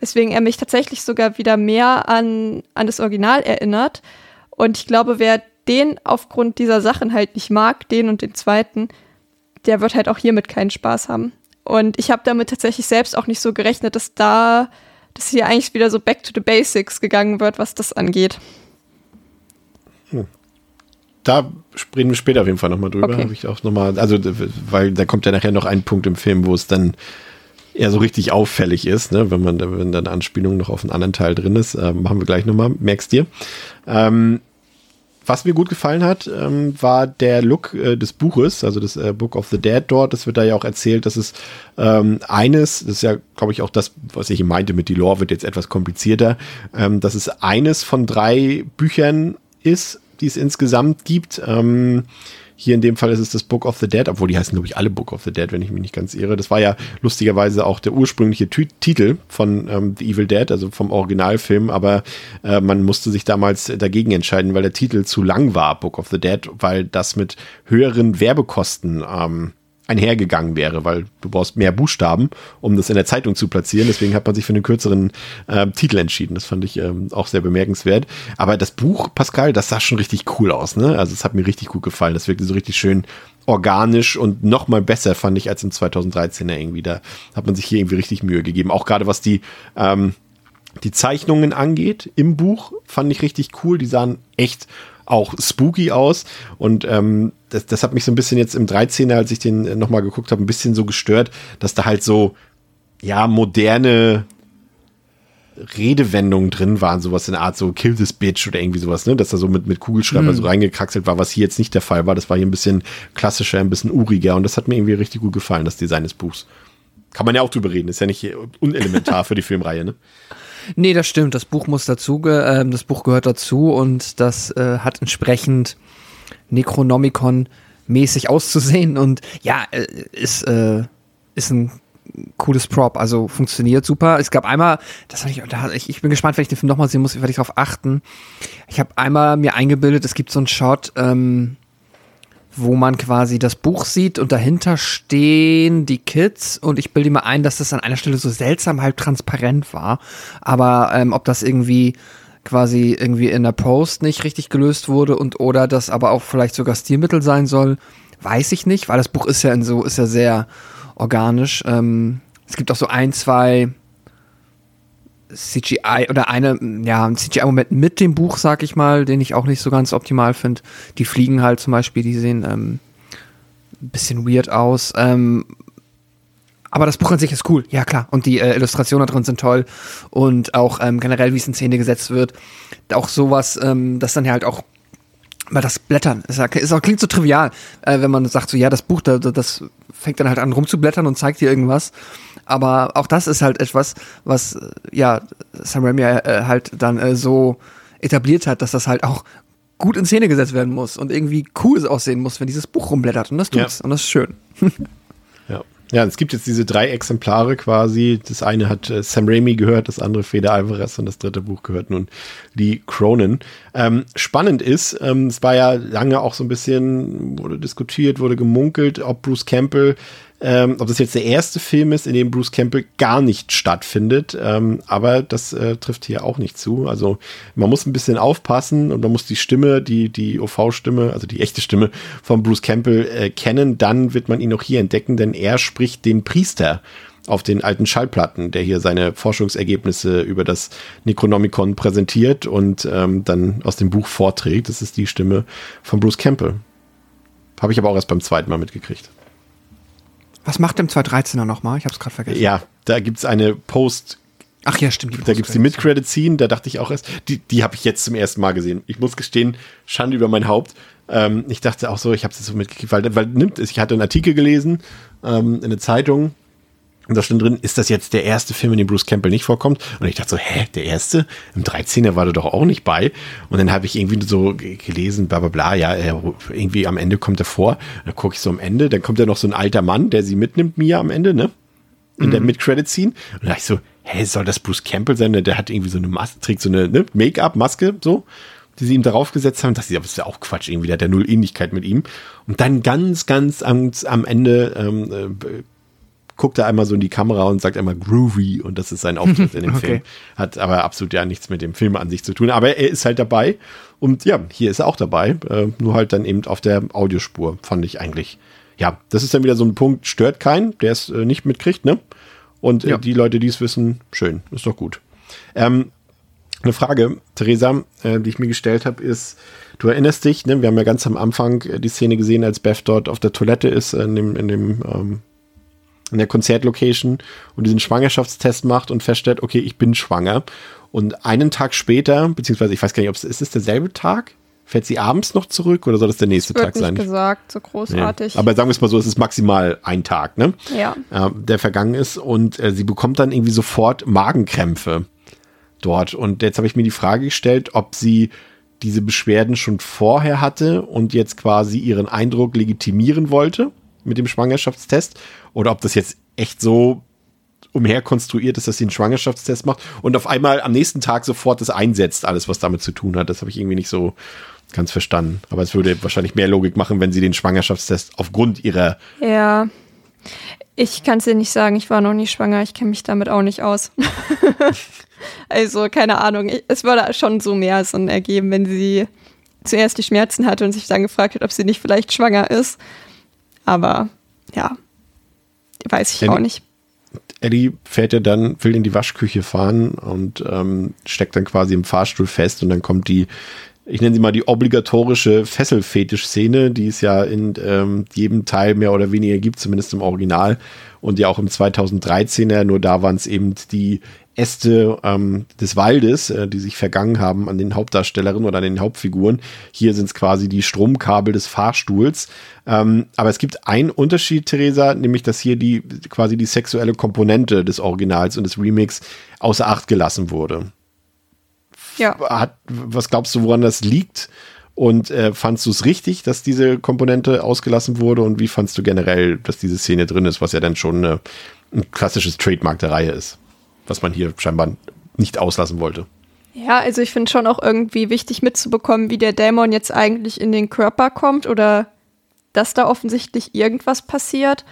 Weswegen er mich tatsächlich sogar wieder mehr an, an das Original erinnert. Und ich glaube, wer den aufgrund dieser Sachen halt nicht mag, den und den zweiten, der wird halt auch hiermit keinen Spaß haben. Und ich habe damit tatsächlich selbst auch nicht so gerechnet, dass da, dass hier eigentlich wieder so back to the basics gegangen wird, was das angeht. Da reden wir später auf jeden Fall nochmal drüber. Okay. Ich auch noch mal, also, weil da kommt ja nachher noch ein Punkt im Film, wo es dann eher so richtig auffällig ist, ne? wenn man wenn dann eine Anspielung noch auf einen anderen Teil drin ist. Ähm, machen wir gleich nochmal, merkst dir. Ähm, was mir gut gefallen hat, ähm, war der Look äh, des Buches, also das äh, Book of the Dead dort. Es wird da ja auch erzählt, dass es ähm, eines, das ist ja, glaube ich, auch das, was ich meinte mit die Lore wird jetzt etwas komplizierter, ähm, dass es eines von drei Büchern ist, die es insgesamt gibt. Ähm, hier in dem Fall ist es das Book of the Dead, obwohl die heißen, glaube ich, alle Book of the Dead, wenn ich mich nicht ganz irre. Das war ja lustigerweise auch der ursprüngliche Tü Titel von ähm, The Evil Dead, also vom Originalfilm, aber äh, man musste sich damals dagegen entscheiden, weil der Titel zu lang war, Book of the Dead, weil das mit höheren Werbekosten ähm, einhergegangen wäre, weil du brauchst mehr Buchstaben, um das in der Zeitung zu platzieren. Deswegen hat man sich für einen kürzeren ähm, Titel entschieden. Das fand ich ähm, auch sehr bemerkenswert. Aber das Buch, Pascal, das sah schon richtig cool aus. Ne? Also es hat mir richtig gut gefallen. Das wirkte so richtig schön organisch und noch mal besser fand ich als im 2013er irgendwie. Da hat man sich hier irgendwie richtig Mühe gegeben. Auch gerade was die ähm, die Zeichnungen angeht im Buch, fand ich richtig cool. Die sahen echt auch spooky aus. Und ähm, das, das hat mich so ein bisschen jetzt im 13er, als ich den äh, nochmal geguckt habe, ein bisschen so gestört, dass da halt so, ja, moderne Redewendungen drin waren, sowas in der Art so Kill this bitch oder irgendwie sowas, ne? Dass da so mit, mit Kugelschreiber so reingekraxelt war, was hier jetzt nicht der Fall war. Das war hier ein bisschen klassischer, ein bisschen uriger und das hat mir irgendwie richtig gut gefallen, das Design des Buchs. Kann man ja auch drüber reden, ist ja nicht unelementar für die Filmreihe, ne? Nee, das stimmt. Das Buch muss dazu, ähm, das Buch gehört dazu und das äh, hat entsprechend Necronomicon-mäßig auszusehen und ja, äh, ist, äh, ist ein cooles Prop, also funktioniert super. Es gab einmal, das hab ich, da, ich, ich bin gespannt, wenn ich den Film nochmal sehen muss, werde ich darauf achten. Ich habe einmal mir eingebildet, es gibt so einen Shot, ähm, wo man quasi das Buch sieht und dahinter stehen die Kids und ich bilde mir ein, dass das an einer Stelle so seltsam halb transparent war. Aber ähm, ob das irgendwie quasi irgendwie in der Post nicht richtig gelöst wurde und oder das aber auch vielleicht sogar Stilmittel sein soll, weiß ich nicht, weil das Buch ist ja in so, ist ja sehr organisch. Ähm, es gibt auch so ein, zwei CGI oder eine, ja, ein CGI-Moment mit dem Buch, sag ich mal, den ich auch nicht so ganz optimal finde. Die Fliegen halt zum Beispiel, die sehen ähm, ein bisschen weird aus. Ähm, aber das Buch an sich ist cool, ja klar. Und die äh, Illustrationen da drin sind toll. Und auch ähm, generell, wie es in Szene gesetzt wird. Auch sowas, ähm, das dann halt auch weil das Blättern ist, ja- ist auch, klingt so trivial, äh, wenn man sagt so, ja, das Buch, da, da- das fängt dann halt an rumzublättern und zeigt dir irgendwas. Aber auch das ist halt etwas, was äh, ja Sam Raimi äh, halt dann äh, so etabliert hat, dass das halt auch gut in Szene gesetzt werden muss und irgendwie cool aussehen muss, wenn dieses Buch rumblättert. Und das tut's. Ja. Und das ist schön. Ja. Es gibt jetzt diese drei Exemplare quasi. Das eine hat äh, Sam Raimi gehört, das andere Fede Alvarez und das dritte Buch gehört nun Lee Cronin. Ähm, spannend ist, ähm, es war ja lange auch so ein bisschen, wurde diskutiert, wurde gemunkelt, ob Bruce Campbell, ähm, ob das jetzt der erste Film ist, in dem Bruce Campbell gar nicht stattfindet. Ähm, aber das äh, trifft hier auch nicht zu. Also man muss ein bisschen aufpassen und man muss die Stimme, die, die OV-Stimme, also die echte Stimme von Bruce Campbell äh, kennen. Dann wird man ihn auch hier entdecken, denn er spricht den Priester auf den alten Schallplatten, der hier seine Forschungsergebnisse über das Necronomicon präsentiert und ähm, dann aus dem Buch vorträgt. Das ist die Stimme von Bruce Campbell. Habe ich aber auch erst beim zweiten Mal mitgekriegt. Was macht dem 213er nochmal? Ich hab's gerade vergessen. Ja, da gibt's eine Post, Ach ja, stimmt. da gibt's die Mid-Credit-Scene, da dachte ich auch erst, die, die habe ich jetzt zum ersten Mal gesehen. Ich muss gestehen, Schande über mein Haupt. Ähm, ich dachte auch so, ich habe es so mitgekriegt, weil, weil nimmt es. Ich hatte einen Artikel gelesen ähm, in der Zeitung Und da stand drin, ist das jetzt der erste Film, in dem Bruce Campbell nicht vorkommt? Und ich dachte so, hä, der erste? Im 13er war der doch auch nicht bei. Und dann habe ich irgendwie so gelesen, bla bla bla, ja, irgendwie am Ende kommt er vor. Dann gucke ich so am Ende, dann kommt ja noch so ein alter Mann, der sie mitnimmt, Mia am Ende, ne? In mhm. der Mid-Credit-Scene. Und da dachte ich so, hä, soll das Bruce Campbell sein? Der hat irgendwie so eine Maske, trägt so eine ne, Make-up-Maske, so die sie ihm darauf gesetzt haben. Das ist ja auch Quatsch, irgendwie, der hat ja null Ähnlichkeit mit ihm. Und dann ganz, ganz am, am Ende ähm, äh, guckt er einmal so in die Kamera und sagt einmal groovy und das ist sein Auftritt in dem okay. Film. Hat aber absolut ja nichts mit dem Film an sich zu tun. Aber er ist halt dabei und ja, hier ist er auch dabei, äh, nur halt dann eben auf der Audiospur, fand ich eigentlich. Ja, das ist dann wieder so ein Punkt, stört keinen, der es äh, nicht mitkriegt, ne? Und äh, ja. die Leute, die es wissen, schön, ist doch gut. Ähm, eine Frage, Theresa, äh, die ich mir gestellt habe, ist, du erinnerst dich, ne, wir haben ja ganz am Anfang äh, die Szene gesehen, als Beth dort auf der Toilette ist, in dem, in dem ähm, in der Konzertlocation und diesen Schwangerschaftstest macht und feststellt, okay, ich bin schwanger. Und einen Tag später, beziehungsweise ich weiß gar nicht, ob es ist es derselbe Tag? Fährt sie abends noch zurück oder soll das der nächste das Tag sein? Nicht gesagt, so großartig. Nee. Aber sagen wir es mal so, es ist maximal ein Tag, ne? Ja. Äh, der vergangen ist und äh, sie bekommt dann irgendwie sofort Magenkrämpfe dort. Und jetzt habe ich mir die Frage gestellt, ob sie diese Beschwerden schon vorher hatte und jetzt quasi ihren Eindruck legitimieren wollte mit dem Schwangerschaftstest oder ob das jetzt echt so umherkonstruiert ist, dass sie einen Schwangerschaftstest macht und auf einmal am nächsten Tag sofort das einsetzt, alles, was damit zu tun hat. Das habe ich irgendwie nicht so ganz verstanden. Aber es würde wahrscheinlich mehr Logik machen, wenn sie den Schwangerschaftstest aufgrund ihrer. Ja. Ich kann es dir nicht sagen, ich war noch nie schwanger, ich kenne mich damit auch nicht aus. also, keine Ahnung. Es würde schon so mehr Sinn ergeben, wenn sie zuerst die Schmerzen hatte und sich dann gefragt hat, ob sie nicht vielleicht schwanger ist. Aber ja, weiß ich Eddie, auch nicht. Eddie fährt ja dann, will in die Waschküche fahren und ähm, steckt dann quasi im Fahrstuhl fest und dann kommt die, ich nenne sie mal die obligatorische Fesselfetisch-Szene, die es ja in ähm, jedem Teil mehr oder weniger gibt, zumindest im Original und ja auch im 2013er, nur da waren es eben die Äste ähm, des Waldes, äh, die sich vergangen haben an den Hauptdarstellerinnen oder an den Hauptfiguren. Hier sind es quasi die Stromkabel des Fahrstuhls. Ähm, aber es gibt einen Unterschied, Theresa, nämlich dass hier die quasi die sexuelle Komponente des Originals und des Remix außer Acht gelassen wurde. Ja. Hat, was glaubst du, woran das liegt? Und äh, fandst du es richtig, dass diese Komponente ausgelassen wurde? Und wie fandst du generell, dass diese Szene drin ist, was ja dann schon eine, ein klassisches Trademark der Reihe ist? Was man hier scheinbar nicht auslassen wollte. Ja, also ich finde schon auch irgendwie wichtig mitzubekommen, wie der Dämon jetzt eigentlich in den Körper kommt oder dass da offensichtlich irgendwas passiert.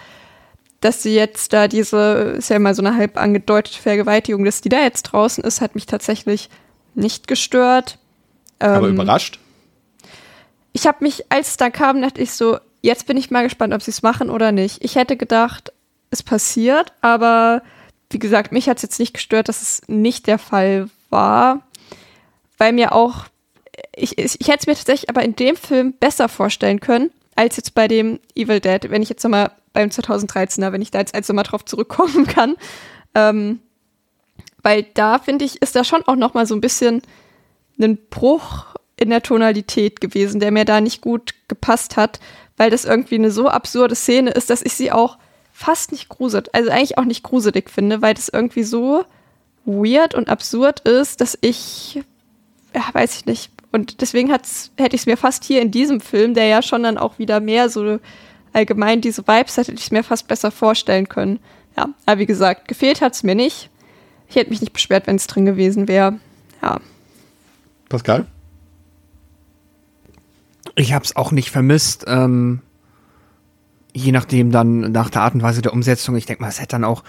Dass sie jetzt da diese, ist ja immer so eine halb angedeutete Vergewaltigung, dass die da jetzt draußen ist, hat mich tatsächlich nicht gestört. Aber ähm, überrascht? Ich habe mich, als es da kam, dachte ich so, jetzt bin ich mal gespannt, ob sie es machen oder nicht. Ich hätte gedacht, es passiert, aber wie gesagt, mich hat es jetzt nicht gestört, dass es nicht der Fall war, weil mir auch, ich, ich, ich hätte es mir tatsächlich aber in dem Film besser vorstellen können, als jetzt bei dem Evil Dead, wenn ich jetzt nochmal beim 2013er, wenn ich da jetzt also mal drauf zurückkommen kann. Ähm, weil da finde ich, ist da schon auch nochmal so ein bisschen ein Bruch in der Tonalität gewesen, der mir da nicht gut gepasst hat, weil das irgendwie eine so absurde Szene ist, dass ich sie auch fast nicht gruselig, also eigentlich auch nicht gruselig finde, weil das irgendwie so weird und absurd ist, dass ich, ja, weiß ich nicht. Und deswegen hätte ich es mir fast hier in diesem Film, der ja schon dann auch wieder mehr so allgemein diese Vibes hat, hätte ich es mir fast besser vorstellen können. Ja, aber wie gesagt, gefehlt hat es mir nicht. Ich hätte mich nicht beschwert, wenn es drin gewesen wäre. Ja. Pascal? Ich habe es auch nicht vermisst. Ähm, je nachdem dann nach der Art und Weise der Umsetzung, ich denke mal, es hätte dann auch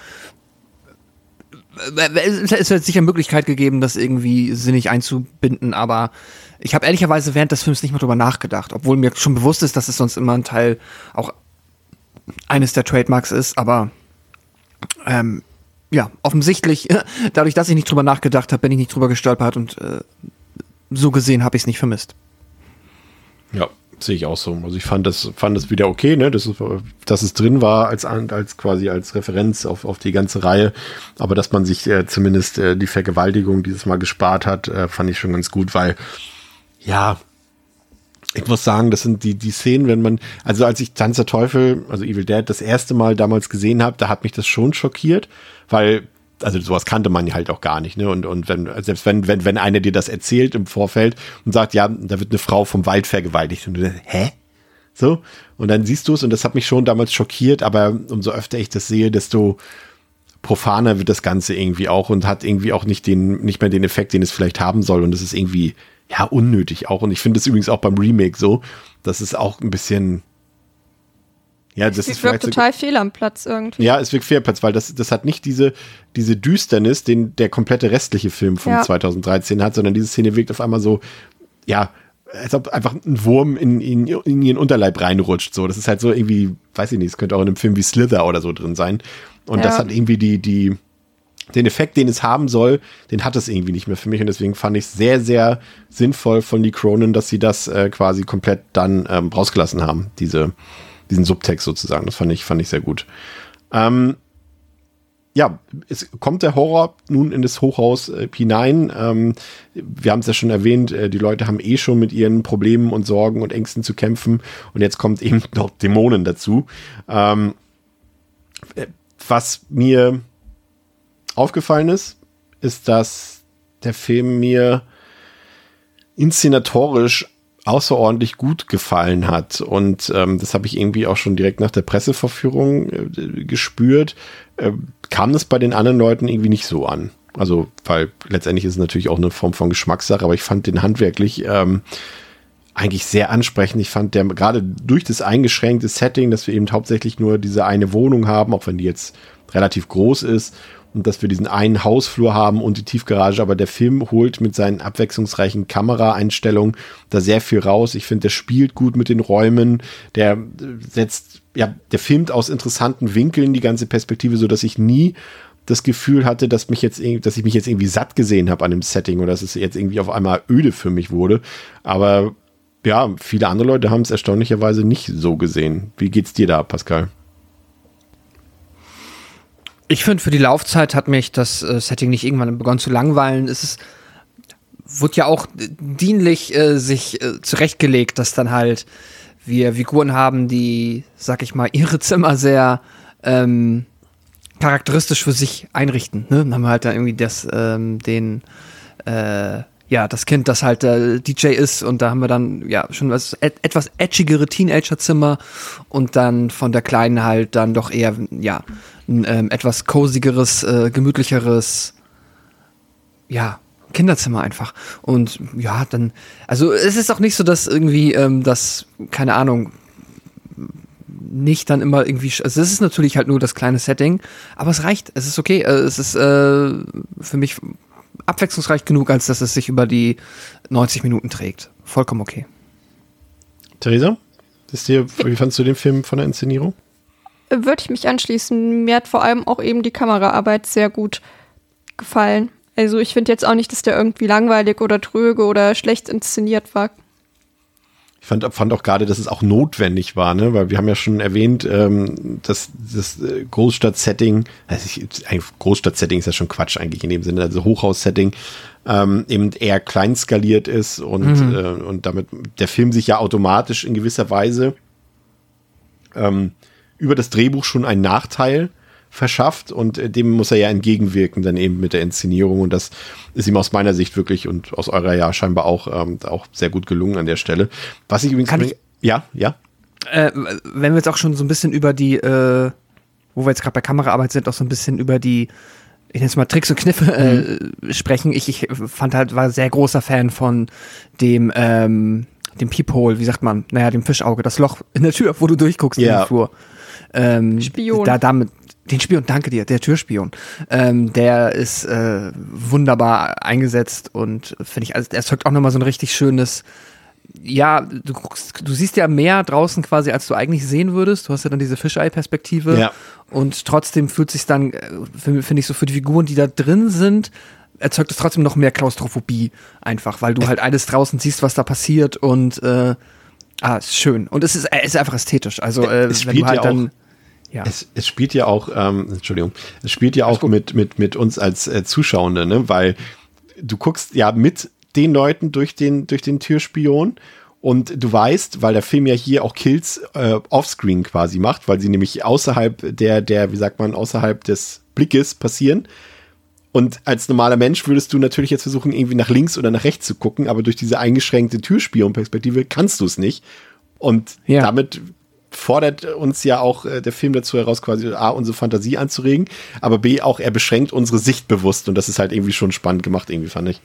es hätte sicher Möglichkeit gegeben, das irgendwie sinnig einzubinden, aber ich habe ehrlicherweise während des Films nicht mehr drüber nachgedacht, obwohl mir schon bewusst ist, dass es sonst immer ein Teil auch eines der Trademarks ist, aber ähm, ja, offensichtlich, dadurch, dass ich nicht drüber nachgedacht habe, bin ich nicht drüber gestolpert und äh, so gesehen habe ich es nicht vermisst. Ja, Sehe ich auch so. Also ich fand das, fand das wieder okay, ne? dass, es, dass es drin war als, als quasi als Referenz auf, auf die ganze Reihe. Aber dass man sich äh, zumindest äh, die Vergewaltigung dieses Mal gespart hat, äh, fand ich schon ganz gut, weil ja, ich muss sagen, das sind die, die Szenen, wenn man, also als ich Tanz der Teufel, also Evil Dead, das erste Mal damals gesehen habe, da hat mich das schon schockiert, weil, also sowas kannte man halt auch gar nicht, ne? Und, und wenn, selbst wenn, wenn, wenn einer dir das erzählt im Vorfeld und sagt, ja, da wird eine Frau vom Wald vergewaltigt und du denkst, hä? So, und dann siehst du es und das hat mich schon damals schockiert, aber umso öfter ich das sehe, desto profaner wird das Ganze irgendwie auch und hat irgendwie auch nicht den, nicht mehr den Effekt, den es vielleicht haben soll. Und es ist irgendwie, ja, unnötig auch. Und ich finde es übrigens auch beim Remake so, dass es auch ein bisschen, ja, das Es ist wirkt total fehl am Platz irgendwie. ja, es wirkt fair Platz, weil das, das hat nicht diese, diese Düsternis, den der komplette restliche Film von Ja. 2013 hat, sondern diese Szene wirkt auf einmal so, ja, als ob einfach ein Wurm in, in, in ihren Unterleib reinrutscht. So, das ist halt so irgendwie, weiß ich nicht, es könnte auch in einem Film wie Slither oder so drin sein. Und das Ja. hat irgendwie die, die, den Effekt, den es haben soll, den hat es irgendwie nicht mehr für mich. Und deswegen fand ich es sehr, sehr sinnvoll von Lee Cronin, dass sie das äh, quasi komplett dann ähm, rausgelassen haben, diese, diesen Subtext sozusagen. Das fand ich, fand ich sehr gut. Ähm, ja, es kommt der Horror nun in das Hochhaus äh, hinein. Ähm, wir haben es ja schon erwähnt, äh, die Leute haben eh schon mit ihren Problemen und Sorgen und Ängsten zu kämpfen. Und jetzt kommt eben noch Dämonen dazu. Ähm, äh, was mir aufgefallen ist, ist, dass der Film mir inszenatorisch außerordentlich gut gefallen hat. Und ähm, das habe ich irgendwie auch schon direkt nach der Presseverführung äh, gespürt. Äh, kam das bei den anderen Leuten irgendwie nicht so an. Also, weil letztendlich ist es natürlich auch eine Form von Geschmackssache, aber ich fand den handwerklich ähm, eigentlich sehr ansprechend. Ich fand der gerade durch das eingeschränkte Setting, dass wir eben hauptsächlich nur diese eine Wohnung haben, auch wenn die jetzt relativ groß ist und dass wir diesen einen Hausflur haben und die Tiefgarage, aber der Film holt mit seinen abwechslungsreichen Kameraeinstellungen da sehr viel raus. Ich finde, der spielt gut mit den Räumen, der äh, setzt, ja, der filmt aus interessanten Winkeln die ganze Perspektive, so dass ich nie das Gefühl hatte, dass mich jetzt, dass ich mich jetzt irgendwie satt gesehen habe an dem Setting oder dass es jetzt irgendwie auf einmal öde für mich wurde. Aber ja, viele andere Leute haben es erstaunlicherweise nicht so gesehen. Wie geht's dir da, Pascal? Ich finde, für die Laufzeit hat mich das äh, Setting nicht irgendwann begonnen zu langweilen. Es ist, wurde ja auch dienlich äh, sich äh, zurechtgelegt, dass dann halt wir Figuren haben, die, sag ich mal, ihre Zimmer sehr ähm, charakteristisch für sich einrichten. Ne? Dann haben wir halt da irgendwie das, ähm, den, äh, ja, das Kind, das halt äh, DJ ist und da haben wir dann ja schon was et etwas edgigere Teenagerzimmer und dann von der Kleinen halt dann doch eher, ja, ein ähm, etwas cosigeres, äh, gemütlicheres, ja, Kinderzimmer einfach. Und ja, dann, also es ist auch nicht so, dass irgendwie ähm, das, keine Ahnung, nicht dann immer irgendwie, also es ist natürlich halt nur das kleine Setting, aber es reicht, es ist okay, äh, es ist äh, für mich abwechslungsreich genug, als dass es sich über die 90 Minuten trägt. Vollkommen okay. Theresa? Ist dir, wie fandst du den Film von der Inszenierung? Würde ich mich anschließen. Mir hat vor allem auch eben die Kameraarbeit sehr gut gefallen. Also ich finde jetzt auch nicht, dass der irgendwie langweilig oder tröge oder schlecht inszeniert war. Ich fand, fand auch gerade, dass es auch notwendig war, ne? weil wir haben ja schon erwähnt, ähm, dass das äh, Großstadt-Setting, also Großstadt-Setting ist ja schon Quatsch eigentlich in dem Sinne, also Hochhaus-Setting, ähm, eben eher klein skaliert ist und, Mhm. äh, und damit der Film sich ja automatisch in gewisser Weise ähm, über das Drehbuch schon einen Nachteil verschafft und äh, dem muss er ja entgegenwirken, dann eben mit der Inszenierung und das ist ihm aus meiner Sicht wirklich und aus eurer ja scheinbar auch, ähm, auch sehr gut gelungen an der Stelle. Was ich übrigens, Kann ich- ja, ja, Äh, wenn wir jetzt auch schon so ein bisschen über die, äh, wo wir jetzt gerade bei Kameraarbeit sind, auch so ein bisschen über die, ich nenne es mal Tricks und Kniffe äh, sprechen. Ich, ich fand halt, war sehr großer Fan von dem, ähm, dem Peephole, wie sagt man, naja, dem Fischauge, das Loch in der Tür, wo du durchguckst in Ja. den Flur. Ähm, Spion. Da, damit, den Spion, danke dir, der Türspion. Ähm, der ist äh, wunderbar eingesetzt und finde ich, also der erzeugt auch nochmal so ein richtig schönes, ja, du guckst, du siehst ja mehr draußen quasi, als du eigentlich sehen würdest. Du hast ja dann diese Fischei-Perspektive. Ja. Und trotzdem fühlt sich dann, äh, finde find ich so für die Figuren, die da drin sind, erzeugt es trotzdem noch mehr Klaustrophobie einfach, weil du halt alles draußen siehst, was da passiert und äh, ah, ist schön. Und es ist, äh, ist einfach ästhetisch. Also äh, Es wenn spielt du halt ja dann. Ja. Es, es spielt ja auch, ähm, Entschuldigung, es spielt ja auch mit, mit, mit uns als äh, Zuschauende, ne? weil du guckst ja mit den Leuten durch den, durch den Türspion Und du weißt, weil der Film ja hier auch Kills äh, offscreen quasi macht, weil sie nämlich außerhalb der, der, wie sagt man, außerhalb des Blickes passieren. Und als normaler Mensch würdest du natürlich jetzt versuchen, irgendwie nach links oder nach rechts zu gucken, aber durch diese eingeschränkte Türspionperspektive kannst du es nicht. Und Ja. damit fordert uns ja auch äh, der Film dazu heraus, quasi A, unsere Fantasie anzuregen, aber B, auch er beschränkt unsere Sicht bewusst und das ist halt irgendwie schon spannend gemacht, irgendwie fand ich.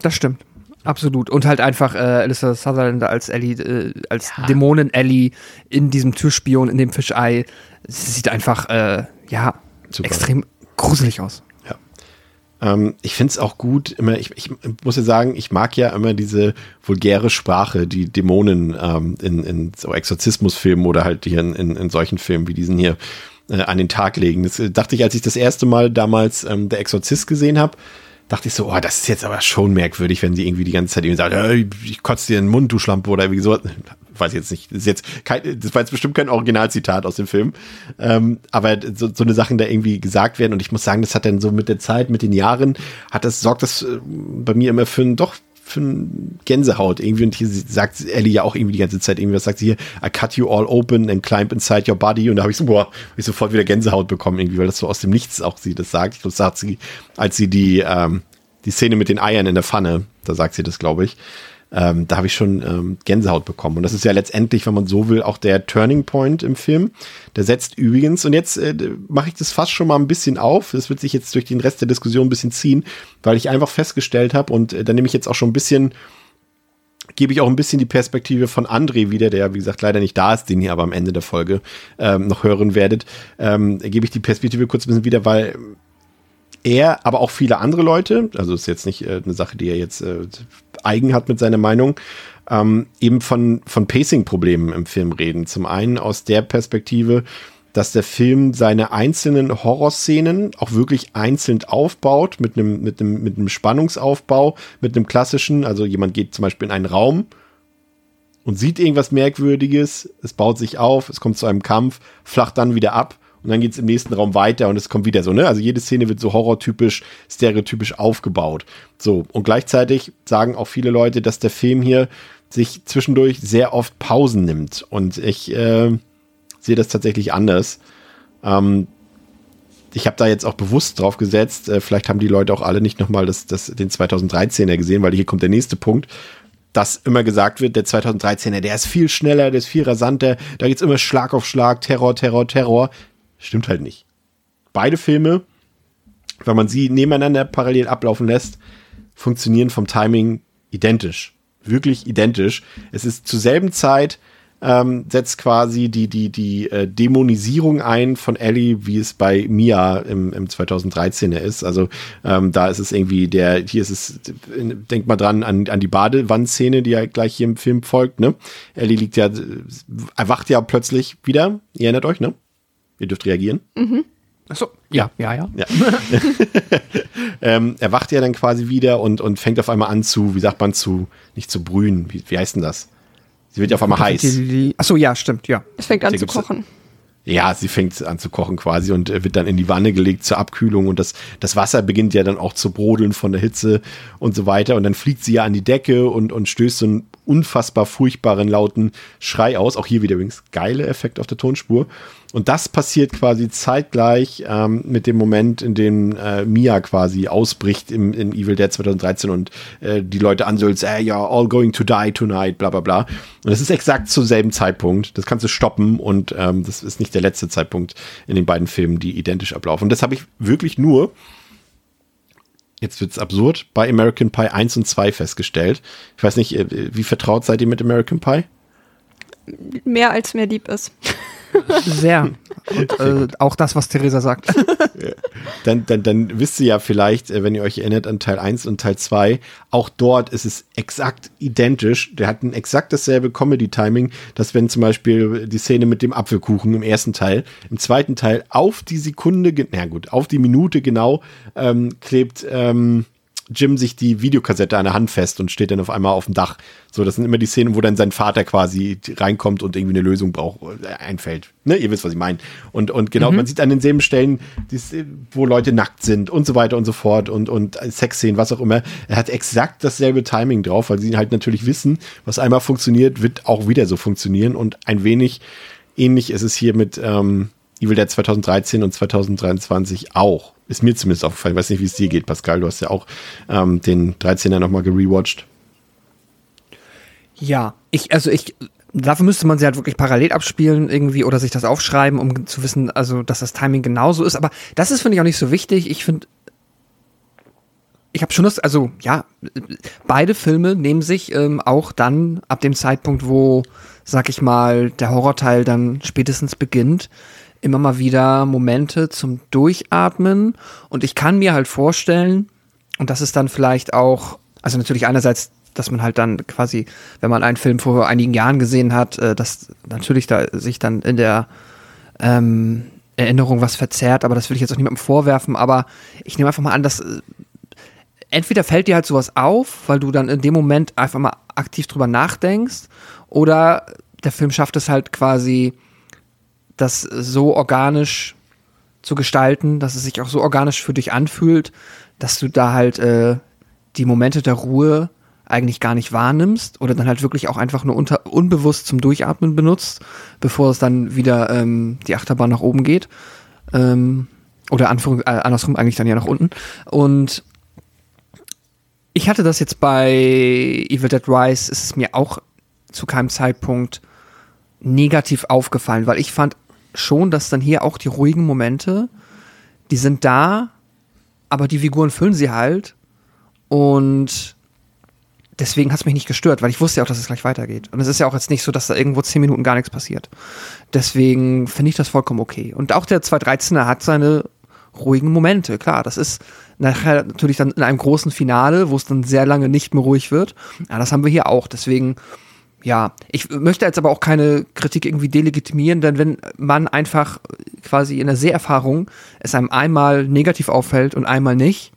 Das stimmt. Absolut. Und halt einfach äh, Alyssa Sutherland als Ellie, äh, als Dämonen-Ellie in diesem Türspion, in dem Fischei. Sie sieht einfach, äh, ja, Super. extrem gruselig aus. Ähm, ich finde es auch gut, immer, ich, ich muss ja sagen, ich mag ja immer diese vulgäre Sprache, die Dämonen ähm, in, in so Exorzismusfilmen oder halt hier in, in, in solchen Filmen wie diesen hier äh, an den Tag legen. Das äh, dachte ich, als ich das erste Mal damals ähm, Der Exorzist gesehen habe, dachte ich so, oh, das ist jetzt aber schon merkwürdig, wenn sie irgendwie die ganze Zeit irgendwie sagt, ich kotze dir in den Mund, du Schlampe oder irgendwie so. Weiß jetzt nicht. Das ist jetzt kein, das war jetzt bestimmt kein Originalzitat aus dem Film. Ähm, aber so, so eine Sachen da irgendwie gesagt werden. Und ich muss sagen, das hat dann so mit der Zeit, mit den Jahren, hat das, sorgt das äh, bei mir immer für ein doch für ein Gänsehaut irgendwie und hier sagt Ellie ja auch irgendwie die ganze Zeit irgendwie was sagt sie hier I cut you all open and climb inside your body und da habe ich so boah hab ich sofort wieder Gänsehaut bekommen irgendwie weil das so aus dem Nichts auch sie das sagt ich glaube sagt sie als sie die ähm, die Szene mit den Eiern in der Pfanne da sagt sie das glaube ich ähm, da habe ich schon ähm, Gänsehaut bekommen. Und das ist ja letztendlich, wenn man so will, auch der Turning Point im Film. Der setzt übrigens, und jetzt äh, mache ich das fast schon mal ein bisschen auf, das wird sich jetzt durch den Rest der Diskussion ein bisschen ziehen, weil ich einfach festgestellt habe, und äh, da nehme ich jetzt auch schon ein bisschen, gebe ich auch ein bisschen die Perspektive von André wieder, der, wie gesagt, leider nicht da ist, den ihr aber am Ende der Folge ähm, noch hören werdet, ähm, gebe ich die Perspektive kurz ein bisschen wieder, weil er, aber auch viele andere Leute, also ist jetzt nicht äh, eine Sache, die er jetzt äh, eigen hat mit seiner Meinung, ähm, eben von, von Pacing-Problemen im Film reden. Zum einen aus der Perspektive, dass der Film seine einzelnen Horrorszenen auch wirklich einzeln aufbaut, mit einem, mit einem, mit einem Spannungsaufbau, mit einem klassischen, also jemand geht zum Beispiel in einen Raum und sieht irgendwas Merkwürdiges, es baut sich auf, es kommt zu einem Kampf, flacht dann wieder ab und dann geht es im nächsten Raum weiter und es kommt wieder so, ne? Also jede Szene wird so horrortypisch, stereotypisch aufgebaut. So, und gleichzeitig sagen auch viele Leute, dass der Film hier sich zwischendurch sehr oft Pausen nimmt. Und ich äh, sehe das tatsächlich anders. Ähm, ich habe da jetzt auch bewusst drauf gesetzt, äh, vielleicht haben die Leute auch alle nicht nochmal das, das, den 2013er gesehen, weil hier kommt der nächste Punkt dass immer gesagt wird, der 2013er, der ist viel schneller, der ist viel rasanter, da geht's immer Schlag auf Schlag, Terror, Terror, Terror. Stimmt halt nicht. Beide Filme, wenn man sie nebeneinander parallel ablaufen lässt, funktionieren vom Timing identisch. Wirklich identisch. Es ist zur selben Zeit ähm, setzt quasi die, die, die äh, Dämonisierung ein von Ellie, wie es bei Mia im, im 2013er ist. Also ähm, da ist es irgendwie der, hier ist es, denkt mal dran an, an die Badewandszene, die ja gleich hier im Film folgt, ne? Ellie liegt ja, erwacht ja plötzlich wieder. Ihr erinnert euch, ne? Ihr dürft reagieren. Achso, ja, ja, ja. Ja. ähm, er wacht ja dann quasi wieder und, und fängt auf einmal an zu, wie sagt man zu, nicht zu brühen, wie, wie heißt denn das? Sie wird ja auf einmal heiß. Achso, ja, stimmt, ja. Es fängt an zu kochen. Ja, sie fängt an zu kochen quasi und äh, wird dann in die Wanne gelegt zur Abkühlung und das, das Wasser beginnt ja dann auch zu brodeln von der Hitze und so weiter und dann fliegt sie ja an die Decke und, und stößt so einen unfassbar furchtbaren lauten Schrei aus. Auch hier wieder übrigens geile Effekt auf der Tonspur. Und das passiert quasi zeitgleich ähm, mit dem Moment, in dem äh, Mia quasi ausbricht im, in Evil Dead 2013 und äh, die Leute ansölzt, äh, ja, all going to die tonight, bla bla bla. Und das ist exakt zum selben Zeitpunkt. Das kannst du stoppen und ähm, das ist nicht der letzte Zeitpunkt in den beiden Filmen, die identisch ablaufen. Und das habe ich wirklich nur, jetzt wird's absurd, bei American Pie 1 und 2 festgestellt. Ich weiß nicht, äh, wie vertraut seid ihr mit American Pie? Mehr als mir lieb ist. Sehr. Und äh, auch das, was Theresa sagt. dann, dann, dann wisst ihr ja vielleicht, äh, wenn ihr euch erinnert an Teil 1 und Teil 2, auch dort ist es exakt identisch. Der hat ein exakt dasselbe Comedy-Timing, dass wenn zum Beispiel die Szene mit dem Apfelkuchen im ersten Teil, im zweiten Teil auf die Sekunde, na gut, auf die Minute genau, ähm, klebt ähm, Jim sich die Videokassette an der Hand fest und steht dann auf einmal auf dem Dach. So, das sind immer die Szenen, wo dann sein Vater quasi reinkommt und irgendwie eine Lösung braucht, äh, einfällt. Ne, ihr wisst, was ich meine. Und, und genau, Mhm. man sieht an denselben Stellen, wo Leute nackt sind und so weiter und so fort und, und Sexszenen, was auch immer. Er hat exakt dasselbe Timing drauf, weil sie halt natürlich wissen, was einmal funktioniert, wird auch wieder so funktionieren und ein wenig ähnlich ist es hier mit ähm, Evil Dead 2013 und 2023 auch. Ist mir zumindest aufgefallen. Ich weiß nicht, wie es dir geht, Pascal. Du hast ja auch ähm, den 13er nochmal gerewatcht. Ja, ich, also ich, dafür müsste man sie halt wirklich parallel abspielen irgendwie oder sich das aufschreiben, um zu wissen, also, dass das Timing genauso ist. Aber das ist, finde ich, auch nicht so wichtig. Ich finde, ich habe schon das, also, ja, beide Filme nehmen sich ähm, auch dann ab dem Zeitpunkt, wo, sag ich mal, der Horrorteil dann spätestens beginnt, immer mal wieder Momente zum Durchatmen. Und ich kann mir halt vorstellen, und das ist dann vielleicht auch, also natürlich einerseits, dass man halt dann quasi, wenn man einen Film vor einigen Jahren gesehen hat, äh, dass natürlich da sich dann in der ähm, Erinnerung was verzerrt, aber das will ich jetzt auch niemandem vorwerfen, aber ich nehme einfach mal an, dass äh, entweder fällt dir halt sowas auf, weil du dann in dem Moment einfach mal aktiv drüber nachdenkst, oder der Film schafft es halt quasi, das so organisch zu gestalten, dass es sich auch so organisch für dich anfühlt, dass du da halt äh, die Momente der Ruhe eigentlich gar nicht wahrnimmst oder dann halt wirklich auch einfach nur unter, unbewusst zum Durchatmen benutzt, bevor es dann wieder ähm, die Achterbahn nach oben geht. Ähm, oder Anführung, äh, andersrum eigentlich dann ja nach unten. Und ich hatte das jetzt bei Evil Dead Rise, ist es mir auch zu keinem Zeitpunkt negativ aufgefallen, weil ich fand schon, dass dann hier auch die ruhigen Momente, die sind da, aber die Figuren füllen sie halt und deswegen hat es mich nicht gestört, weil ich wusste ja auch, dass es gleich weitergeht. Und es ist ja auch jetzt nicht so, dass da irgendwo zehn Minuten gar nichts passiert. Deswegen finde ich das vollkommen okay. Und auch der 213er hat seine ruhigen Momente, klar. Das ist nachher natürlich dann in einem großen Finale, wo es dann sehr lange nicht mehr ruhig wird. Ja, das haben wir hier auch. Deswegen, ja, ich möchte jetzt aber auch keine Kritik irgendwie delegitimieren, denn wenn man einfach quasi in der Seherfahrung es einem einmal negativ auffällt und einmal nicht,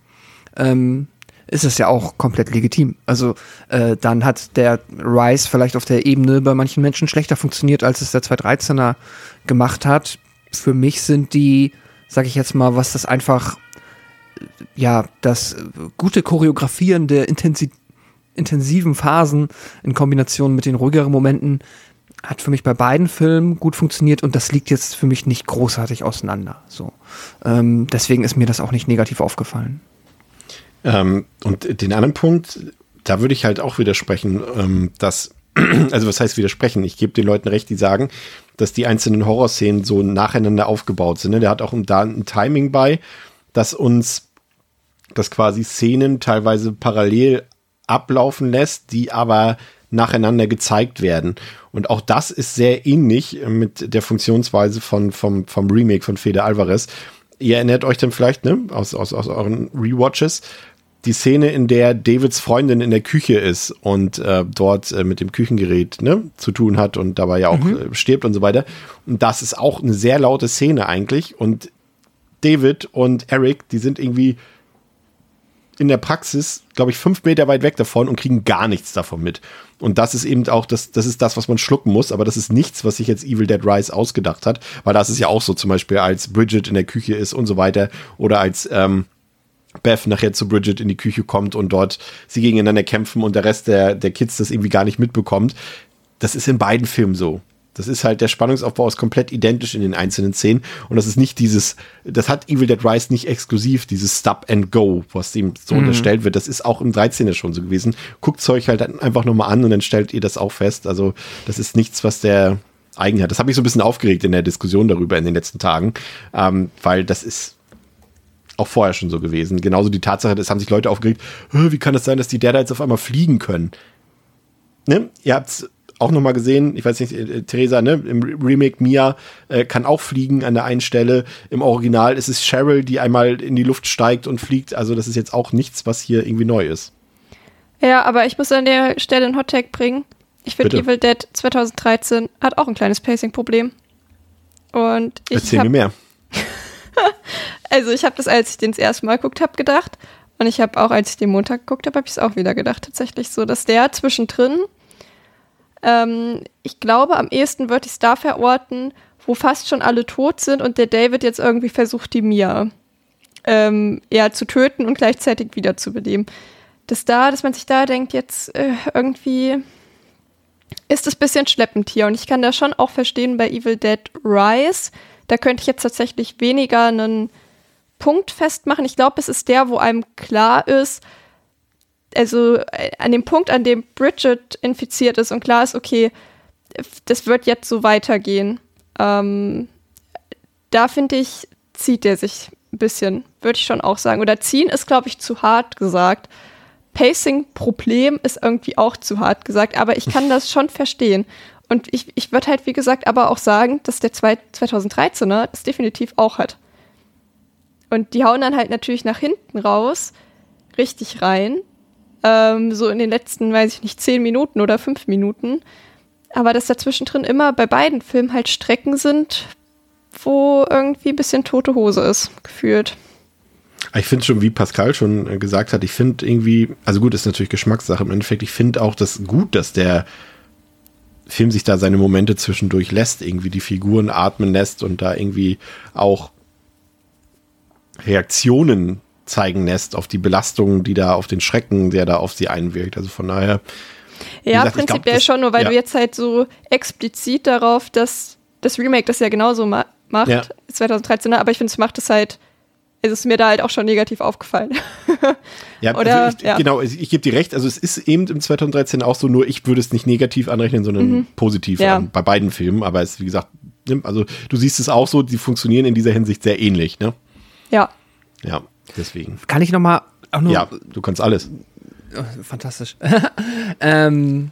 ähm, ist es ja auch komplett legitim. Also äh, dann hat der Rise vielleicht auf der Ebene bei manchen Menschen schlechter funktioniert, als es der 213er gemacht hat. Für mich sind die, sag ich jetzt mal, was das einfach, äh, ja, das äh, gute Choreografieren der Intensi intensiven Phasen in Kombination mit den ruhigeren Momenten hat für mich bei beiden Filmen gut funktioniert und das liegt jetzt für mich nicht großartig auseinander. So, ähm, deswegen ist mir das auch nicht negativ aufgefallen. Ähm, und den anderen Punkt, da würde ich halt auch widersprechen, ähm, dass, also was heißt widersprechen? Ich gebe den Leuten recht, die sagen, dass die einzelnen Horrorszenen so nacheinander aufgebaut sind. Ne? Der hat auch da ein Timing bei, dass uns, dass quasi Szenen teilweise parallel ablaufen lässt, die aber nacheinander gezeigt werden. Und auch das ist sehr ähnlich mit der Funktionsweise von, vom, vom Remake von Fede Alvarez. Ihr erinnert euch dann vielleicht, ne, aus, aus, aus euren Rewatches, die Szene, in der Davids Freundin in der Küche ist und äh, dort äh, mit dem Küchengerät ne, zu tun hat und dabei ja auch äh, stirbt und so weiter. Und das ist auch eine sehr laute Szene eigentlich. Und David und Eric, die sind irgendwie in der Praxis, glaube ich, fünf Meter weit weg davon und kriegen gar nichts davon mit. Und das ist eben auch das, das ist das, was man schlucken muss, aber das ist nichts, was sich jetzt Evil Dead Rise ausgedacht hat, weil das ist ja auch so zum Beispiel, als Bridget in der Küche ist und so weiter oder als ähm, Beth nachher zu Bridget in die Küche kommt und dort sie gegeneinander kämpfen und der Rest der, der Kids das irgendwie gar nicht mitbekommt. Das ist in beiden Filmen so. Das ist halt, der Spannungsaufbau ist komplett identisch in den einzelnen Szenen. Und das ist nicht dieses, das hat Evil Dead Rise nicht exklusiv, dieses Stop and Go, was ihm so unterstellt wird. Das ist auch im 13er schon so gewesen. Guckt euch halt einfach nochmal an und dann stellt ihr das auch fest. Also, das ist nichts, was der eigen hat. Das hat mich so ein bisschen aufgeregt in der Diskussion darüber in den letzten Tagen, ähm, weil das ist auch vorher schon so gewesen. Genauso die Tatsache, das haben sich Leute aufgeregt, "Hä, wie kann das sein, dass die Deadites auf einmal fliegen können? Ne? Ihr habt's auch noch mal gesehen, ich weiß nicht, äh, Theresa, ne, im Remake Mia äh, kann auch fliegen an der einen Stelle. Im Original ist es Cheryl, die einmal in die Luft steigt und fliegt. Also das ist jetzt auch nichts, was hier irgendwie neu ist. Ja, aber ich muss an der Stelle einen Hottag bringen. Ich finde. Evil Dead 2013 hat auch ein kleines Pacing-Problem. Und ich Erzähl hab, mir mehr. also ich habe das, als ich den das erste Mal geguckt habe, gedacht. Und ich habe auch, als ich den Montag geguckt habe, habe ich es auch wieder gedacht, tatsächlich so, dass der zwischendrin, ähm, ich glaube, am ehesten würde ich es da verorten, wo fast schon alle tot sind und der David jetzt irgendwie versucht, die Mia ähm, ja, zu töten und gleichzeitig wieder zu beleben. Dass da, dass man sich da denkt, jetzt äh, irgendwie ist es ein bisschen schleppend hier. Und ich kann das schon auch verstehen bei Evil Dead Rise. Da könnte ich jetzt tatsächlich weniger einen Punkt festmachen. Ich glaube, es ist der, wo einem klar ist, also äh, an dem Punkt, an dem Bridget infiziert ist und klar ist, okay, das wird jetzt so weitergehen. Ähm, da finde ich, zieht der sich ein bisschen, würde ich schon auch sagen. Oder ziehen ist, glaube ich, zu hart gesagt. Pacing-Problem ist irgendwie auch zu hart gesagt, aber ich kann das schon verstehen. Und ich, ich würde halt, wie gesagt, aber auch sagen, dass der 2013er das definitiv auch hat. Und die hauen dann halt natürlich nach hinten raus, richtig rein. Ähm, so in den letzten, weiß ich nicht, zehn Minuten oder fünf Minuten. Aber dass dazwischen drin immer bei beiden Filmen halt Strecken sind, wo irgendwie ein bisschen tote Hose ist, gefühlt. Ich finde schon, wie Pascal schon äh, gesagt hat, ich finde irgendwie, also gut, ist natürlich Geschmackssache im Endeffekt, ich finde auch das gut, dass der Film sich da seine Momente zwischendurch lässt, irgendwie die Figuren atmen lässt und da irgendwie auch Reaktionen zeigen lässt auf die Belastungen, die da auf den Schrecken, der da auf sie einwirkt. Also von daher. Ja, gesagt, prinzipiell glaub, das, schon, nur weil ja. du jetzt halt so explizit darauf, dass das Remake das ja genauso ma macht, ja. 2013, aber ich finde, es macht es halt es ist mir da halt auch schon negativ aufgefallen. ja, Oder, also ich, ja, genau, ich, ich gebe dir recht. Also es ist eben im 2013 auch so, nur ich würde es nicht negativ anrechnen, sondern mhm. positiv ja. an, bei beiden Filmen. Aber es, wie gesagt, also du siehst es auch so, die funktionieren in dieser Hinsicht sehr ähnlich, ne? Ja. Ja, deswegen. Kann ich noch mal auch nur Ja, du kannst alles. Oh, fantastisch. ähm,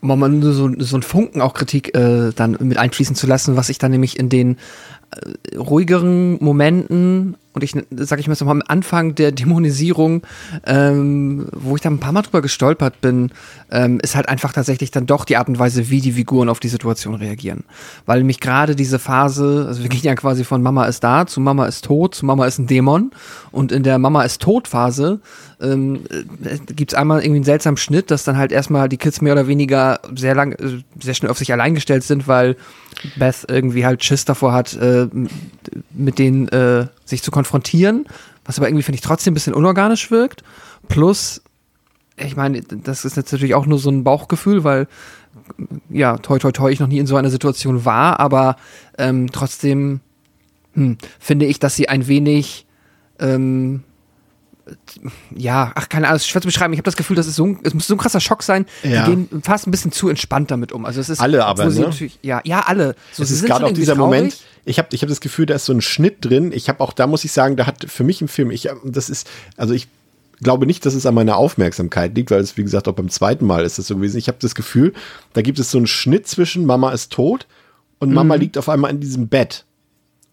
um mal nur so, so ein Funken auch Kritik äh, dann mit einfließen zu lassen, was ich dann nämlich in den äh, ruhigeren Momenten und ich sage ich mal so am Anfang der Dämonisierung, ähm, wo ich da ein paar Mal drüber gestolpert bin, ähm, ist halt einfach tatsächlich dann doch die Art und Weise, wie die Figuren auf die Situation reagieren. Weil mich gerade diese Phase, also wir gehen ja quasi von Mama ist da zu Mama ist tot zu Mama ist ein Dämon und in der Mama ist tot Phase ähm, äh, gibt es einmal irgendwie einen seltsamen Schnitt, dass dann halt erstmal die Kids mehr oder weniger sehr lang, äh, sehr schnell auf sich allein gestellt sind, weil Beth irgendwie halt Schiss davor hat, äh, mit denen äh, sich zu konfrontieren, was aber irgendwie, finde ich, trotzdem ein bisschen unorganisch wirkt. Plus, ich meine, das ist jetzt natürlich auch nur so ein Bauchgefühl, weil, ja, toi, toi, toi, ich noch nie in so einer Situation war, aber ähm, trotzdem hm, finde ich, dass sie ein wenig ähm, ja, ach, keine Ahnung, es ist schwer zu beschreiben. Ich habe das Gefühl, das ist so ein, es muss so ein krasser Schock sein. Ja. Die gehen fast ein bisschen zu entspannt damit um. Also es ist alle aber, ne? ja, ja, alle. So, es ist gerade auch dieser traurig. Moment. Ich habe ich hab das Gefühl, da ist so ein Schnitt drin. Ich habe auch, da muss ich sagen, da hat für mich im Film, ich, das ist, also ich glaube nicht, dass es an meiner Aufmerksamkeit liegt, weil es, wie gesagt, auch beim zweiten Mal ist das so gewesen. Ich habe das Gefühl, da gibt es so einen Schnitt zwischen Mama ist tot und Mama mhm. liegt auf einmal in diesem Bett.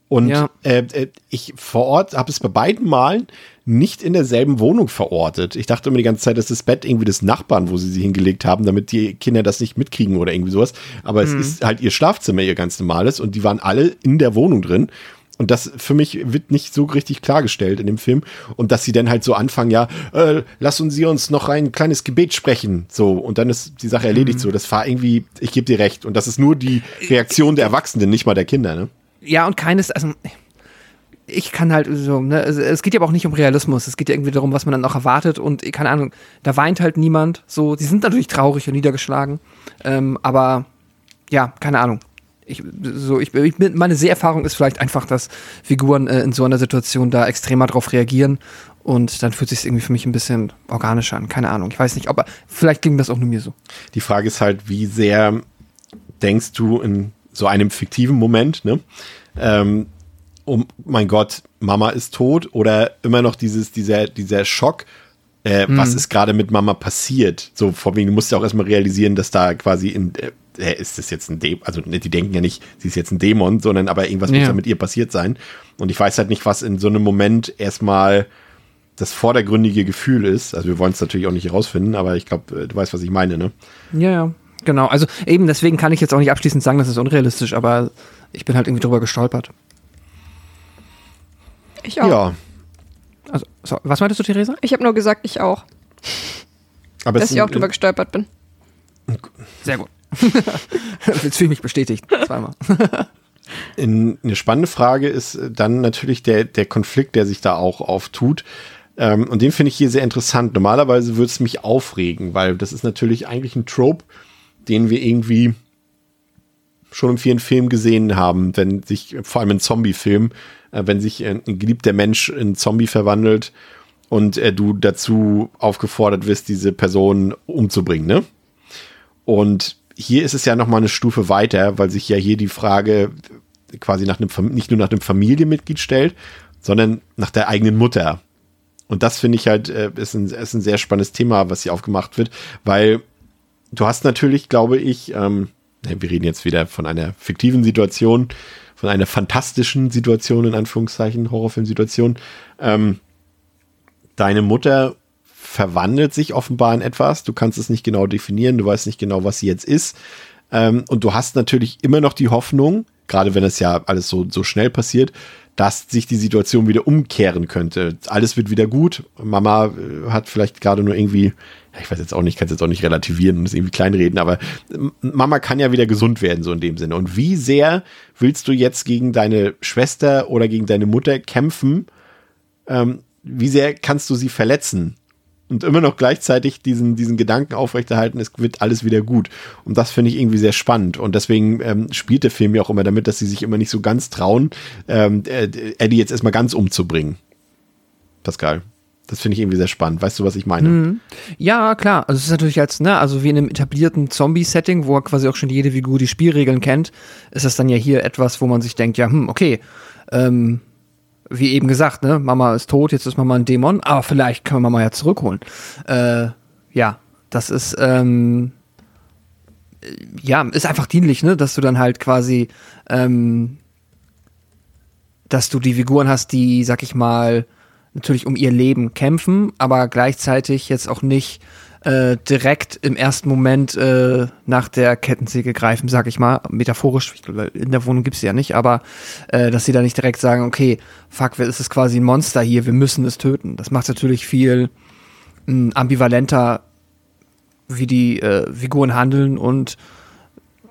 Und ja. äh, äh ich vor Ort habe es bei beiden Malen nicht in derselben Wohnung verortet. Ich dachte immer die ganze Zeit, dass das Bett irgendwie des Nachbarn, wo sie sie hingelegt haben, damit die Kinder das nicht mitkriegen oder irgendwie sowas. Aber mhm. es ist halt ihr Schlafzimmer, ihr ganz normales und die waren alle in der Wohnung drin. Und das für mich wird nicht so richtig klargestellt in dem Film. Und dass sie dann halt so anfangen, ja, äh, lass uns sie uns noch ein kleines Gebet sprechen. So, und dann ist die Sache erledigt. Mhm. So, das war irgendwie, ich gebe dir recht. Und das ist nur die Reaktion der Erwachsenen, nicht mal der Kinder, ne? Ja, und keines, also ich kann halt so, ne, es geht ja aber auch nicht um Realismus, es geht ja irgendwie darum, was man dann auch erwartet und keine Ahnung, da weint halt niemand, so, die sind natürlich traurig und niedergeschlagen, ähm, aber ja, keine Ahnung. Ich, so, ich, meine Seherfahrung ist vielleicht einfach, dass Figuren äh, in so einer Situation da extremer drauf reagieren und dann fühlt sich irgendwie für mich ein bisschen organischer an. Keine Ahnung. Ich weiß nicht, aber vielleicht ging das auch nur mir so. Die Frage ist halt, wie sehr denkst du in so einem fiktiven Moment, ne? Ähm, oh mein Gott, Mama ist tot oder immer noch dieses, dieser, dieser Schock, äh, mhm. was ist gerade mit Mama passiert? So, vor wegen, du musst ja auch erstmal realisieren, dass da quasi in, äh, ist das jetzt ein Dämon, also ne, die denken ja nicht, sie ist jetzt ein Dämon, sondern aber irgendwas ja. muss ja mit ihr passiert sein. Und ich weiß halt nicht, was in so einem Moment erstmal das vordergründige Gefühl ist. Also wir wollen es natürlich auch nicht herausfinden, aber ich glaube, äh, du weißt, was ich meine, ne? Ja, ja. Genau, also eben deswegen kann ich jetzt auch nicht abschließend sagen, das ist unrealistisch, aber ich bin halt irgendwie drüber gestolpert. Ich auch. Ja. Also, so, was meintest du, Theresa? Ich habe nur gesagt, ich auch. Aber dass ich auch drüber gestolpert bin. Sehr gut. Jetzt fühle ich mich bestätigt. Zweimal. In, eine spannende Frage ist dann natürlich der, der Konflikt, der sich da auch auftut. Ähm, und den finde ich hier sehr interessant. Normalerweise würde es mich aufregen, weil das ist natürlich eigentlich ein Trope, den wir irgendwie schon in vielen Filmen gesehen haben, wenn sich, vor allem in Zombie-Filmen, äh, wenn sich ein, ein geliebter Mensch in Zombie verwandelt und äh, du dazu aufgefordert wirst, diese Person umzubringen, ne? Und hier ist es ja noch mal eine Stufe weiter, weil sich ja hier die Frage quasi nach einem, nicht nur nach einem Familienmitglied stellt, sondern nach der eigenen Mutter. Und das finde ich halt, äh, ist, ein, ist ein sehr spannendes Thema, was hier aufgemacht wird, weil du hast natürlich, glaube ich, ähm, wir reden jetzt wieder von einer fiktiven Situation, von einer fantastischen Situation, in Anführungszeichen, Horrorfilmsituation. Ähm, deine Mutter verwandelt sich offenbar in etwas. Du kannst es nicht genau definieren, du weißt nicht genau, was sie jetzt ist. Ähm, und du hast natürlich immer noch die Hoffnung, gerade wenn es ja alles so, so schnell passiert, dass sich die Situation wieder umkehren könnte. Alles wird wieder gut. Mama äh, hat vielleicht gerade nur irgendwie, ich weiß jetzt auch nicht, kann es jetzt auch nicht relativieren und es irgendwie kleinreden, aber Mama kann ja wieder gesund werden, so in dem Sinne. Und wie sehr willst du jetzt gegen deine Schwester oder gegen deine Mutter kämpfen? Ähm, wie sehr kannst du sie verletzen? und immer noch gleichzeitig diesen, diesen Gedanken aufrechterhalten, es wird alles wieder gut. Und das finde ich irgendwie sehr spannend. Und deswegen ähm, spielt der Film ja auch immer damit, dass sie sich immer nicht so ganz trauen, ähm, äh, Eddie jetzt erstmal ganz umzubringen. Pascal. Das finde ich irgendwie sehr spannend. Weißt du, was ich meine? Mhm. Ja, klar. Also es ist natürlich jetzt, ne, also wie in einem etablierten Zombie-Setting, wo quasi auch schon jede Figur die Spielregeln kennt, ist das dann ja hier etwas, wo man sich denkt, ja, hm, okay, ähm, wie eben gesagt, ne, Mama ist tot, jetzt ist Mama ein Dämon, aber vielleicht können wir Mama ja zurückholen. Äh, ja, das ist, ähm, ja, ist einfach dienlich, ne, dass du dann halt quasi, ähm, dass du die Figuren hast, die, sag ich mal, natürlich um ihr Leben kämpfen, aber gleichzeitig jetzt auch nicht äh, direkt im ersten Moment äh, nach der Kettensäge greifen, sag ich mal, metaphorisch, in der Wohnung gibt's sie ja nicht, aber äh, dass sie da nicht direkt sagen, okay, fuck, es ist quasi ein Monster hier, wir müssen es töten. Das macht natürlich viel mh, hm, ambivalenter, wie die äh, Figuren handeln und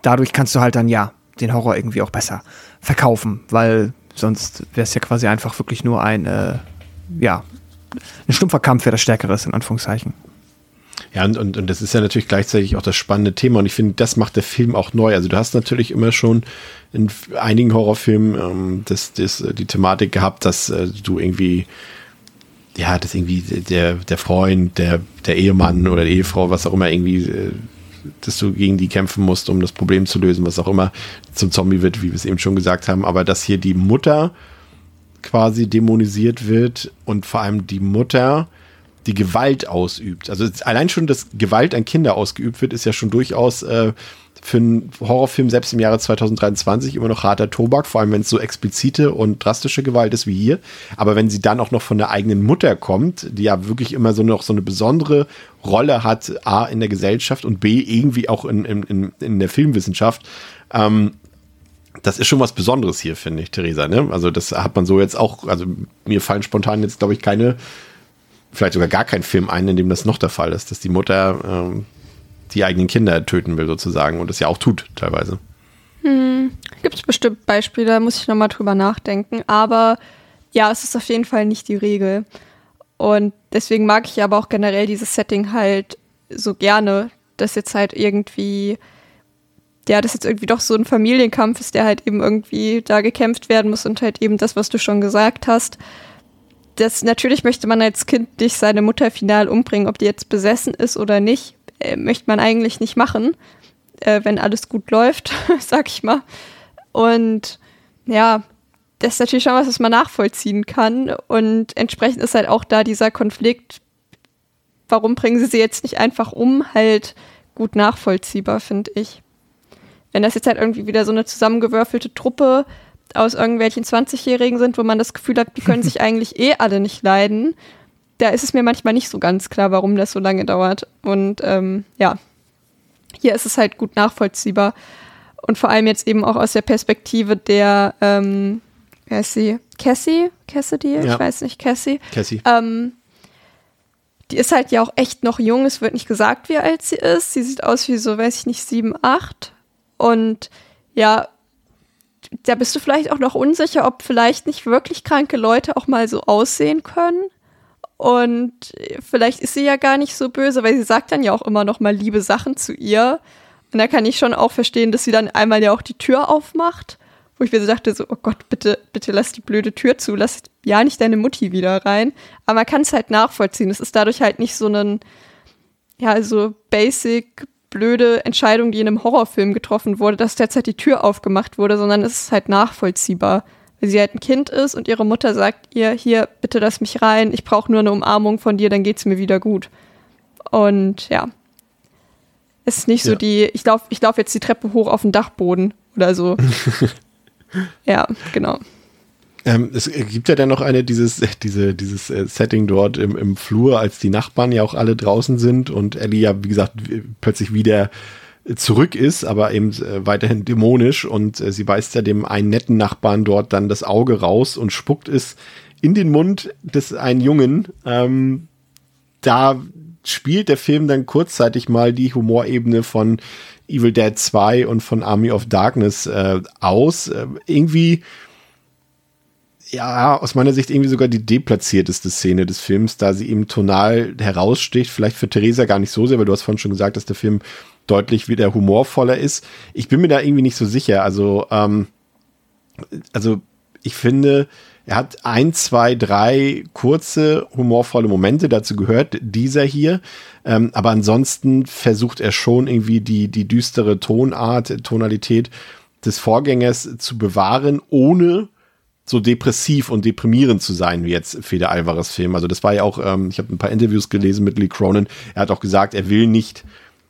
dadurch kannst du halt dann ja den Horror irgendwie auch besser verkaufen, weil sonst wäre es ja quasi einfach wirklich nur ein, äh, ja, ein stumpfer Kampf, wer das Stärkere ist, in Anführungszeichen. Ja, und, und, und das ist ja natürlich gleichzeitig auch das spannende Thema und ich finde, das macht der Film auch neu. Also du hast natürlich immer schon in einigen Horrorfilmen ähm, das, das, die Thematik gehabt, dass äh, du irgendwie ja, dass irgendwie der, der Freund, der, der Ehemann oder die Ehefrau, was auch immer, irgendwie, äh, dass du gegen die kämpfen musst, um das Problem zu lösen, was auch immer zum Zombie wird, wie wir es eben schon gesagt haben. Aber dass hier die Mutter quasi dämonisiert wird und vor allem die Mutter die Gewalt ausübt. Also allein schon, dass Gewalt an Kinder ausgeübt wird, ist ja schon durchaus äh, für einen Horrorfilm selbst im Jahre 2023 immer noch harter Tobak, vor allem wenn es so explizite und drastische Gewalt ist wie hier. Aber wenn sie dann auch noch von der eigenen Mutter kommt, die ja wirklich immer so noch so eine besondere Rolle hat, A in der Gesellschaft und B irgendwie auch in, in, in der Filmwissenschaft, ähm, das ist schon was Besonderes hier, finde ich, Theresa. Ne? Also das hat man so jetzt auch, also mir fallen spontan jetzt, glaube ich, keine vielleicht sogar gar kein Film ein, in dem das noch der Fall ist, dass die Mutter ähm, die eigenen Kinder töten will, sozusagen, und das ja auch tut, teilweise. Hm, Gibt es bestimmt Beispiele, da muss ich nochmal drüber nachdenken. Aber ja, es ist auf jeden Fall nicht die Regel. Und deswegen mag ich aber auch generell dieses Setting halt so gerne, dass jetzt halt irgendwie, ja, das jetzt irgendwie doch so ein Familienkampf ist, der halt eben irgendwie da gekämpft werden muss und halt eben das, was du schon gesagt hast das natürlich möchte man als Kind nicht seine Mutter final umbringen, ob die jetzt besessen ist oder nicht, äh, möchte man eigentlich nicht machen, äh, wenn alles gut läuft, sag ich mal. Und ja, das ist natürlich schon was, was man nachvollziehen kann. Und entsprechend ist halt auch da dieser Konflikt, warum bringen sie sie jetzt nicht einfach um, halt gut nachvollziehbar, finde ich. Wenn das jetzt halt irgendwie wieder so eine zusammengewürfelte Truppe aus irgendwelchen 20-Jährigen sind, wo man das Gefühl hat, die können sich eigentlich eh alle nicht leiden, da ist es mir manchmal nicht so ganz klar, warum das so lange dauert. Und ähm, ja, hier ist es halt gut nachvollziehbar. Und vor allem jetzt eben auch aus der Perspektive der, ähm, wer ist sie? Cassie, Cassidy, Ja. ich weiß nicht, Cassie, Cassie. ähm, die ist halt ja auch echt noch jung. Es wird nicht gesagt, wie alt sie ist. Sie sieht aus wie so, weiß ich nicht, sieben, acht. Und ja, da bist du vielleicht auch noch unsicher, ob vielleicht nicht wirklich kranke Leute auch mal so aussehen können. Und vielleicht ist sie ja gar nicht so böse, weil sie sagt dann ja auch immer noch mal liebe Sachen zu ihr. Und da kann ich schon auch verstehen, dass sie dann einmal ja auch die Tür aufmacht, wo ich mir so dachte, so, oh Gott, bitte, bitte lass die blöde Tür zu, lass ja nicht deine Mutti wieder rein. Aber man kann es halt nachvollziehen. Es ist dadurch halt nicht so ein, ja, so basic, blöde Entscheidung, die in einem Horrorfilm getroffen wurde, dass derzeit die Tür aufgemacht wurde, sondern es ist halt nachvollziehbar. Weil sie halt ein Kind ist und ihre Mutter sagt ihr, hier, bitte lass mich rein, ich brauche nur eine Umarmung von dir, dann geht's mir wieder gut. Und ja. Es ist nicht so Ja. die, ich laufe ich lauf jetzt die Treppe hoch auf den Dachboden oder so. ja, genau. Ähm, es gibt ja dann noch eine, dieses, diese, dieses äh, Setting dort im, im Flur, als die Nachbarn ja auch alle draußen sind und Ellie ja, wie gesagt, plötzlich wieder zurück ist, aber eben äh, weiterhin dämonisch und äh, sie beißt ja dem einen netten Nachbarn dort dann das Auge raus und spuckt es in den Mund des einen Jungen. Ähm, da spielt der Film dann kurzzeitig mal die Humorebene von Evil Dead 2 und von Army of Darkness äh, aus. Äh, irgendwie ja, aus meiner Sicht irgendwie sogar die deplatzierteste Szene des Films, da sie eben tonal heraussticht. Vielleicht für Theresa gar nicht so sehr, weil du hast vorhin schon gesagt, dass der Film deutlich wieder humorvoller ist. Ich bin mir da irgendwie nicht so sicher. Also, ähm, also ich finde, er hat ein, zwei, drei kurze, humorvolle Momente. Dazu gehört dieser hier. Ähm, aber ansonsten versucht er schon irgendwie die, die düstere Tonart, Tonalität des Vorgängers zu bewahren, ohne so depressiv und deprimierend zu sein wie jetzt Fede Alvarez Film. Also das war ja auch, ähm, ich habe ein paar Interviews gelesen mit Lee Cronin. Er hat auch gesagt, er will nicht,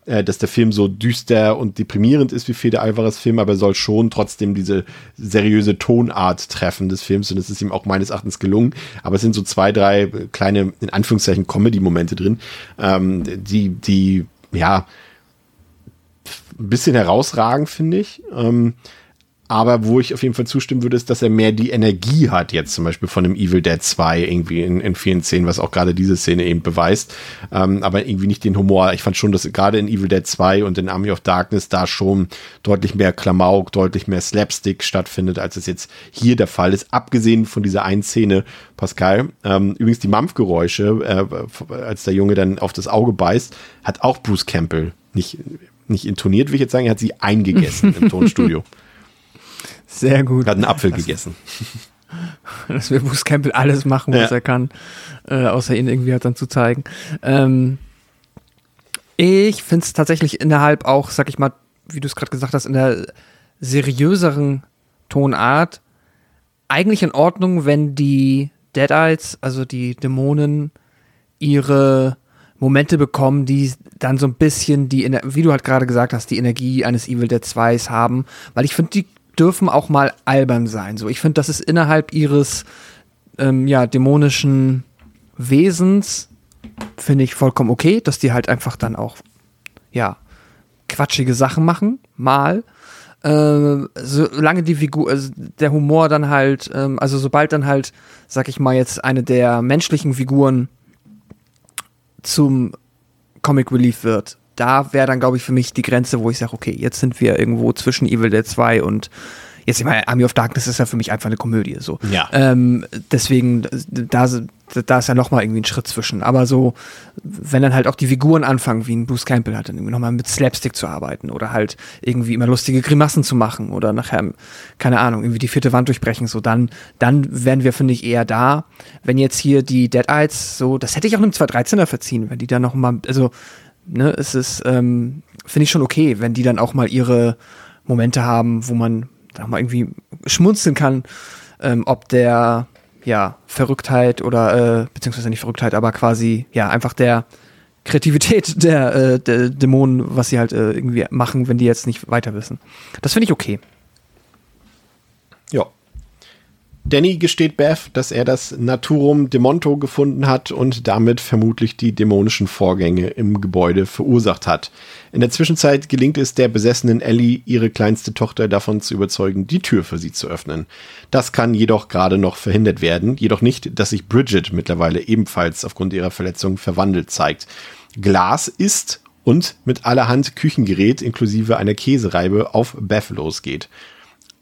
äh, dass der Film so düster und deprimierend ist wie Fede Alvarez Film, aber er soll schon trotzdem diese seriöse Tonart treffen des Films und es ist ihm auch meines Erachtens gelungen. Aber es sind so zwei, drei kleine, in Anführungszeichen, Comedy-Momente drin, ähm, die, die, ja, ein bisschen herausragend, finde ich. Ähm, aber wo ich auf jeden Fall zustimmen würde, ist, dass er mehr die Energie hat, jetzt zum Beispiel von dem Evil Dead 2 irgendwie in, in vielen Szenen, was auch gerade diese Szene eben beweist. Ähm, aber irgendwie nicht den Humor. Ich fand schon, dass gerade in Evil Dead 2 und in Army of Darkness da schon deutlich mehr Klamauk, deutlich mehr Slapstick stattfindet, als es jetzt hier der Fall ist. Abgesehen von dieser einen Szene, Pascal. Ähm, übrigens die Mampfgeräusche, äh, als der Junge dann auf das Auge beißt, hat auch Bruce Campbell nicht, nicht intoniert, will ich jetzt sagen, er hat sie eingegessen im Tonstudio. Sehr gut. Er hat einen Apfel gegessen. dass wir Bruce Campbell alles machen, was Ja. er kann, äh, außer ihn irgendwie halt dann zu zeigen. Ähm, ich finde es tatsächlich innerhalb auch, sag ich mal, wie du es gerade gesagt hast, in der seriöseren Tonart eigentlich in Ordnung, wenn die Deadites, also die Dämonen, ihre Momente bekommen, die dann so ein bisschen die, wie du halt gerade gesagt hast, die Energie eines Evil Dead 2s haben, weil ich finde, die dürfen auch mal albern sein. So, ich finde, das ist innerhalb ihres ähm, ja dämonischen Wesens finde ich vollkommen okay, dass die halt einfach dann auch ja quatschige Sachen machen, mal. Ähm, solange die Figur, also der Humor dann halt, ähm, also sobald dann halt, sag ich mal jetzt, eine der menschlichen Figuren zum Comic Relief wird, da wäre dann, glaube ich, für mich die Grenze, wo ich sage, okay, jetzt sind wir irgendwo zwischen Evil Dead 2 und jetzt, ich meine, Army of Darkness ist ja für mich einfach eine Komödie, so. Ja. Ähm, deswegen, da, da ist ja nochmal irgendwie ein Schritt zwischen. Aber so, wenn dann halt auch die Figuren anfangen, wie ein Bruce Campbell hat, dann irgendwie nochmal mit Slapstick zu arbeiten oder halt irgendwie immer lustige Grimassen zu machen oder nachher, keine Ahnung, irgendwie die vierte Wand durchbrechen, so, dann, dann wären wir, finde ich, eher da. Wenn jetzt hier die Dead Eyes, so, das hätte ich auch einem 213er verziehen, wenn die dann nochmal, also, ne, es ist, ähm, finde ich schon okay, wenn die dann auch mal ihre Momente haben, wo man da mal irgendwie schmunzeln kann, ähm, ob der ja Verrücktheit oder äh, beziehungsweise nicht Verrücktheit, aber quasi ja einfach der Kreativität der, äh, der Dämonen, was sie halt äh, irgendwie machen, wenn die jetzt nicht weiter wissen. Das finde ich okay. Ja. Danny gesteht Beth, dass er das Naturum Demonto gefunden hat und damit vermutlich die dämonischen Vorgänge im Gebäude verursacht hat. In der Zwischenzeit gelingt es der besessenen Ellie, ihre kleinste Tochter davon zu überzeugen, die Tür für sie zu öffnen. Das kann jedoch gerade noch verhindert werden, jedoch nicht, dass sich Bridget mittlerweile ebenfalls aufgrund ihrer Verletzung verwandelt zeigt. Glas ist und mit allerhand Küchengerät inklusive einer Käsereibe auf Beth losgeht.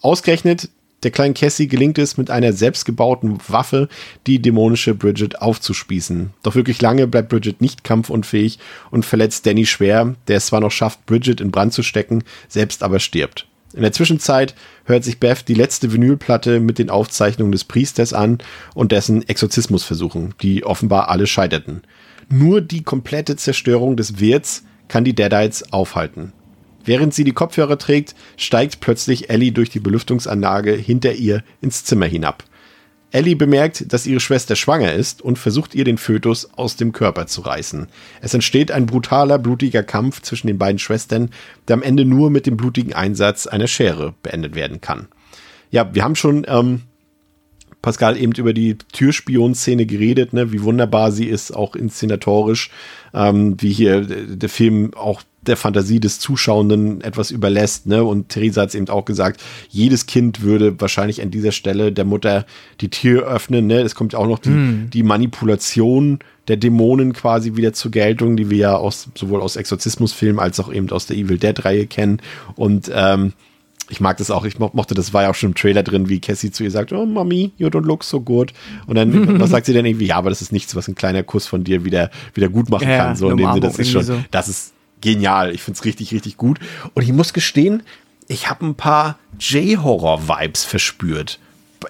Ausgerechnet der kleinen Cassie gelingt es, mit einer selbstgebauten Waffe die dämonische Bridget aufzuspießen. Doch wirklich lange bleibt Bridget nicht kampfunfähig und verletzt Danny schwer, der es zwar noch schafft, Bridget in Brand zu stecken, selbst aber stirbt. In der Zwischenzeit hört sich Beth die letzte Vinylplatte mit den Aufzeichnungen des Priesters an und dessen Exorzismusversuchen, die offenbar alle scheiterten. Nur die komplette Zerstörung des Wirts kann die Deadites aufhalten. Während sie die Kopfhörer trägt, steigt plötzlich Ellie durch die Belüftungsanlage hinter ihr ins Zimmer hinab. Ellie bemerkt, dass ihre Schwester schwanger ist und versucht ihr den Fötus aus dem Körper zu reißen. Es entsteht ein brutaler, blutiger Kampf zwischen den beiden Schwestern, der am Ende nur mit dem blutigen Einsatz einer Schere beendet werden kann. Ja, wir haben schon ähm, Pascal eben über die Türspion-Szene geredet, ne, wie wunderbar sie ist, auch inszenatorisch, ähm, wie hier der Film auch der Fantasie des Zuschauenden etwas überlässt. Ne? Und Theresa hat es eben auch gesagt, jedes Kind würde wahrscheinlich an dieser Stelle der Mutter die Tür öffnen. Ne? Es kommt ja auch noch die, mm. die Manipulation der Dämonen quasi wieder zur Geltung, die wir ja aus, sowohl aus Exorzismusfilmen als auch eben aus der Evil Dead-Reihe kennen. Und ähm, ich mag das auch, ich mo mochte, das war ja auch schon im Trailer drin, wie Cassie zu ihr sagt, oh Mami, you don't look so good. Und dann, was sagt sie denn irgendwie? Ja, aber das ist nichts, was ein kleiner Kuss von dir wieder, wieder gut machen ja, kann. So, in dem das ist schon, so. das ist genial. Ich finde es richtig, richtig gut. Und ich muss gestehen, ich habe ein paar J-Horror-Vibes verspürt.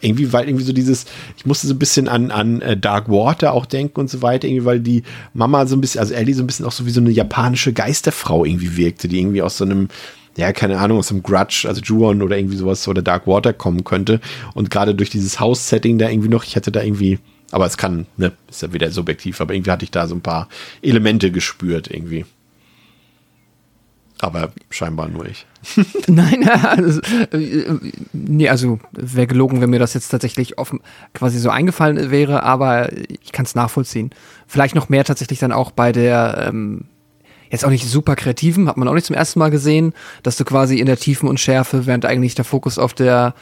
Irgendwie, weil irgendwie so dieses, ich musste so ein bisschen an, an äh, Dark Water auch denken und so weiter, irgendwie, weil die Mama so ein bisschen, also Ellie so ein bisschen auch so wie so eine japanische Geisterfrau irgendwie wirkte, die irgendwie aus so einem, ja, keine Ahnung, aus einem Grudge, also Juon oder irgendwie sowas oder Dark Water kommen könnte. Und gerade durch dieses Haus-Setting da irgendwie noch, ich hätte da irgendwie, aber es kann, ne, ist ja wieder subjektiv, aber irgendwie hatte ich da so ein paar Elemente gespürt irgendwie. Aber scheinbar nur ich. Nein, also, nee, also wäre gelogen, wenn mir das jetzt tatsächlich offen quasi so eingefallen wäre, aber ich kann es nachvollziehen. Vielleicht noch mehr tatsächlich dann auch bei der ähm, jetzt auch nicht super kreativen, hat man auch nicht zum ersten Mal gesehen, dass du quasi in der Tiefen und Schärfe, während eigentlich der Fokus auf der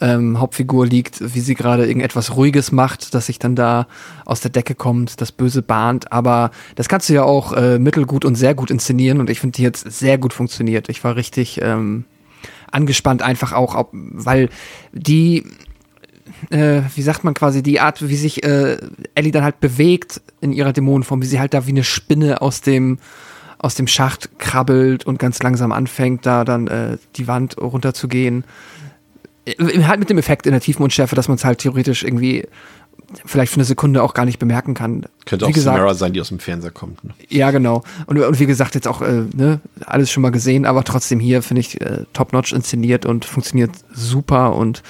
ähm, Hauptfigur liegt, wie sie gerade irgendetwas Ruhiges macht, dass sich dann da aus der Decke kommt, das Böse bahnt. Aber das kannst du ja auch äh, mittelgut und sehr gut inszenieren und ich finde, die jetzt sehr gut funktioniert. Ich war richtig ähm, angespannt, einfach auch, weil die äh, wie sagt man quasi, die Art, wie sich äh, Ellie dann halt bewegt in ihrer Dämonenform, wie sie halt da wie eine Spinne aus dem aus dem Schacht krabbelt und ganz langsam anfängt, da dann äh, die Wand runterzugehen. Äh, halt mit dem Effekt in der Tiefenunschärfe, dass man es halt theoretisch irgendwie vielleicht für eine Sekunde auch gar nicht bemerken kann. Könnte wie auch gesagt, Samara sein, die aus dem Fernseher kommt. Ne? Ja, genau. Und, und, wie gesagt, jetzt auch äh, ne, alles schon mal gesehen, aber trotzdem hier finde ich äh, top-notch inszeniert und funktioniert super und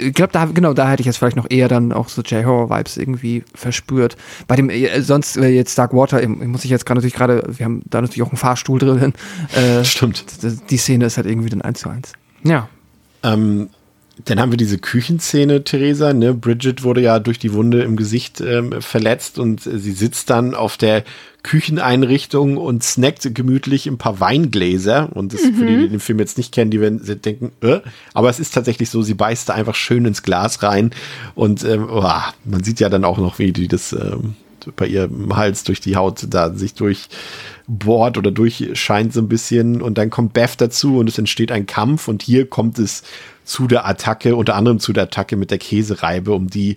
ich glaube, da, genau, da hätte ich jetzt vielleicht noch eher dann auch so J-Horror-Vibes irgendwie verspürt. Bei dem, äh, sonst äh, jetzt Dark Water, muss ich jetzt gerade natürlich gerade, wir haben da natürlich auch einen Fahrstuhl drin. Äh, Stimmt. Die Szene ist halt irgendwie dann eins zu eins. Ja. Ähm, dann haben wir diese Küchenszene, Theresa. Ne? Bridget wurde ja durch die Wunde im Gesicht ähm, verletzt und äh, sie sitzt dann auf der Kücheneinrichtung und snackt gemütlich ein paar Weingläser. Und das mhm. für die, die den Film jetzt nicht kennen, die werden denken, äh, aber es ist tatsächlich so, sie beißt da einfach schön ins Glas rein und ähm, oh, man sieht ja dann auch noch, wie die das ähm, bei ihrem Hals durch die Haut da sich durchbohrt oder durchscheint so ein bisschen und dann kommt Beth dazu und es entsteht ein Kampf und hier kommt es zu der Attacke, unter anderem zu der Attacke mit der Käsereibe, um die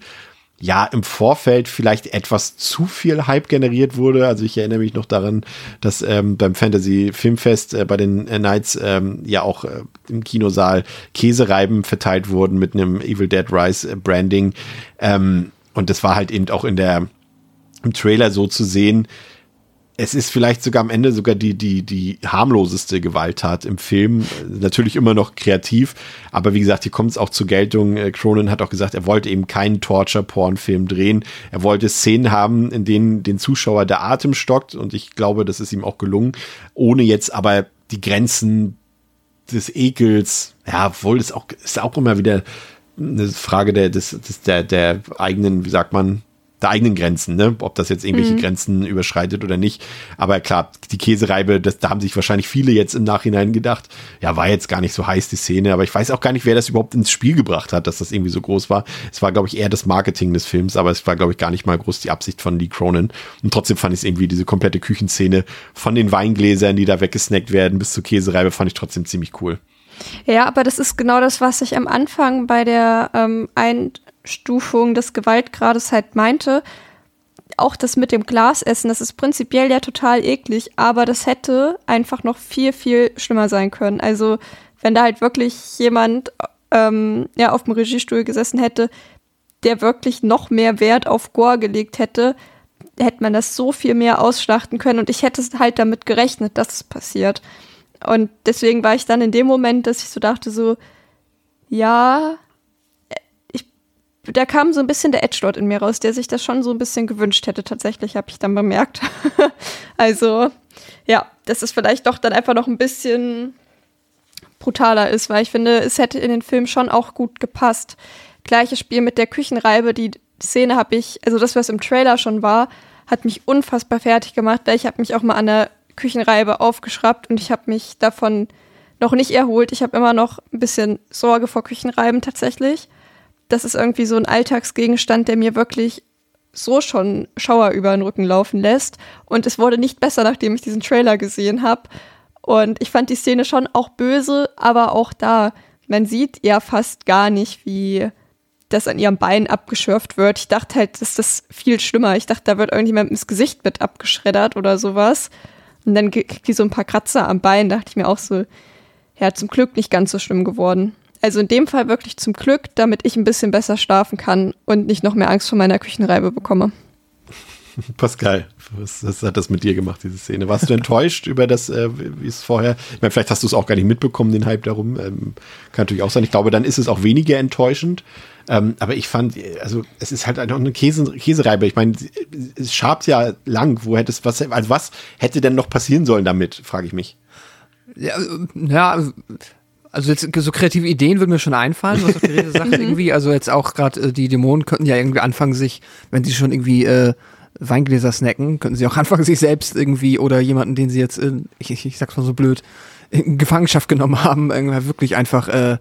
ja im Vorfeld vielleicht etwas zu viel Hype generiert wurde. Also ich erinnere mich noch daran, dass ähm, beim Fantasy Filmfest äh, bei den äh, Nights ähm, ja auch äh, im Kinosaal Käsereiben verteilt wurden mit einem Evil Dead Rise äh, Branding. Ähm, und das war halt eben auch in der im Trailer so zu sehen, es ist vielleicht sogar am Ende sogar die, die, die harmloseste Gewalttat im Film. Natürlich immer noch kreativ, aber wie gesagt, hier kommt es auch zur Geltung. Äh, Cronin hat auch gesagt, er wollte eben keinen Torture-Porn-Film drehen. Er wollte Szenen haben, in denen den Zuschauer der Atem stockt und ich glaube, das ist ihm auch gelungen, ohne jetzt aber die Grenzen des Ekels, ja, obwohl es auch, ist auch immer wieder eine Frage der, des, des, der, der eigenen, wie sagt man, der eigenen Grenzen, ne? ob das jetzt irgendwelche mhm. Grenzen überschreitet oder nicht. Aber klar, die Käsereibe, das, da haben sich wahrscheinlich viele jetzt im Nachhinein gedacht, ja, war jetzt gar nicht so heiß die Szene, aber ich weiß auch gar nicht, wer das überhaupt ins Spiel gebracht hat, dass das irgendwie so groß war. Es war, glaube ich, eher das Marketing des Films, aber es war, glaube ich, gar nicht mal groß die Absicht von Lee Cronin. Und trotzdem fand ich es irgendwie, diese komplette Küchenszene von den Weingläsern, die da weggesnackt werden, bis zur Käsereibe, fand ich trotzdem ziemlich cool. Ja, aber das ist genau das, was ich am Anfang bei der ähm, Einstufung des Gewaltgrades halt meinte. Auch das mit dem Glasessen, das ist prinzipiell ja total eklig, aber das hätte einfach noch viel, viel schlimmer sein können. Also, wenn da halt wirklich jemand ähm, ja, auf dem Regiestuhl gesessen hätte, der wirklich noch mehr Wert auf Gore gelegt hätte, hätte man das so viel mehr ausschlachten können und ich hätte halt damit gerechnet, dass es passiert. Und deswegen war ich dann in dem Moment, dass ich so dachte, so, ja, da kam so ein bisschen der Edgelord in mir raus, der sich das schon so ein bisschen gewünscht hätte. Tatsächlich habe ich dann bemerkt. also, ja, dass es vielleicht doch dann einfach noch ein bisschen brutaler ist, weil ich finde, es hätte in den Film schon auch gut gepasst. Gleiches Spiel mit der Küchenreibe, die Szene habe ich, also das, was im Trailer schon war, hat mich unfassbar fertig gemacht, weil ich habe mich auch mal an der Küchenreibe aufgeschraubt und ich habe mich davon noch nicht erholt. Ich habe immer noch ein bisschen Sorge vor Küchenreiben tatsächlich. Das ist irgendwie so ein Alltagsgegenstand, der mir wirklich so schon Schauer über den Rücken laufen lässt. Und es wurde nicht besser, nachdem ich diesen Trailer gesehen habe. Und ich fand die Szene schon auch böse, aber auch da, man sieht ja fast gar nicht, wie das an ihrem Bein abgeschürft wird. Ich dachte halt, das viel schlimmer. Ich dachte, da wird irgendjemand ins Gesicht mit abgeschreddert oder sowas. Und dann kriegt die so ein paar Kratzer am Bein, dachte ich mir auch so, ja, zum Glück nicht ganz so schlimm geworden. Also in dem Fall wirklich zum Glück, damit ich ein bisschen besser schlafen kann und nicht noch mehr Angst vor meiner Küchenreibe bekomme. Pascal, was, was, hat das mit dir gemacht, diese Szene? Warst du enttäuscht über das, äh, wie es vorher? Ich meine, vielleicht hast du es auch gar nicht mitbekommen, den Hype darum. Ähm, kann natürlich auch sein. Ich glaube, dann ist es auch weniger enttäuschend. Ähm, aber ich fand, also es ist halt einfach eine Käse, Käsereibe. Ich meine, es schabt ja lang. Wo hätte es was, also was hätte denn noch passieren sollen damit, frage ich mich. Ja, ja, also jetzt so kreative Ideen würden mir schon einfallen, was auf die Sache irgendwie. Also jetzt auch gerade äh, die Dämonen könnten ja irgendwie anfangen, sich, wenn sie schon irgendwie äh, Weingläser snacken, könnten sie auch anfangen, sich selbst irgendwie oder jemanden, den sie jetzt, äh, ich, ich, ich sag's mal so blöd, in Gefangenschaft genommen haben, irgendwie wirklich einfach äh,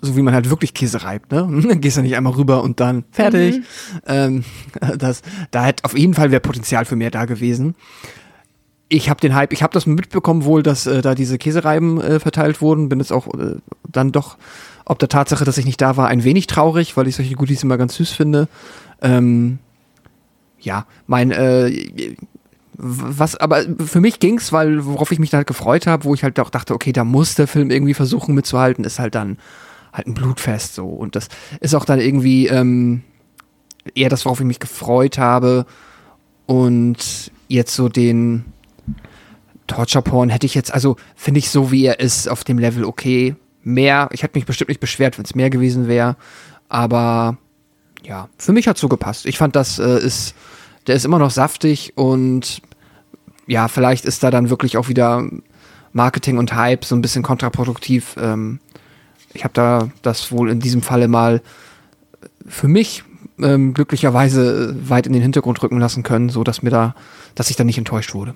so wie man halt wirklich Käse reibt, ne? Dann gehst du nicht einmal rüber und dann fertig. Mhm. Ähm, das, da hätte auf jeden Fall wäre Potenzial für mehr da gewesen. Ich habe den Hype, ich habe das mitbekommen wohl, dass äh, da diese Käsereiben äh, verteilt wurden. Bin jetzt auch äh, dann doch, ob der Tatsache, dass ich nicht da war, ein wenig traurig, weil ich solche Goodies immer ganz süß finde. Ähm, ja, mein äh, was aber für mich ging's, weil worauf ich mich da halt gefreut habe, wo ich halt auch dachte, okay, da muss der Film irgendwie versuchen mitzuhalten, ist halt dann halt ein Blutfest so. Und das ist auch dann irgendwie ähm, eher das, worauf ich mich gefreut habe. Und jetzt so den Torture Porn hätte ich jetzt, also finde ich so, wie er ist, auf dem Level okay. Mehr, ich hätte mich bestimmt nicht beschwert, wenn es mehr gewesen wäre. Aber ja, für mich hat so gepasst. Ich fand, das äh, ist, der ist immer noch saftig und ja, vielleicht ist da dann wirklich auch wieder Marketing und Hype so ein bisschen kontraproduktiv. Ähm, ich habe da das wohl in diesem Falle mal für mich ähm, glücklicherweise weit in den Hintergrund rücken lassen können, so dass mir da, dass ich da nicht enttäuscht wurde.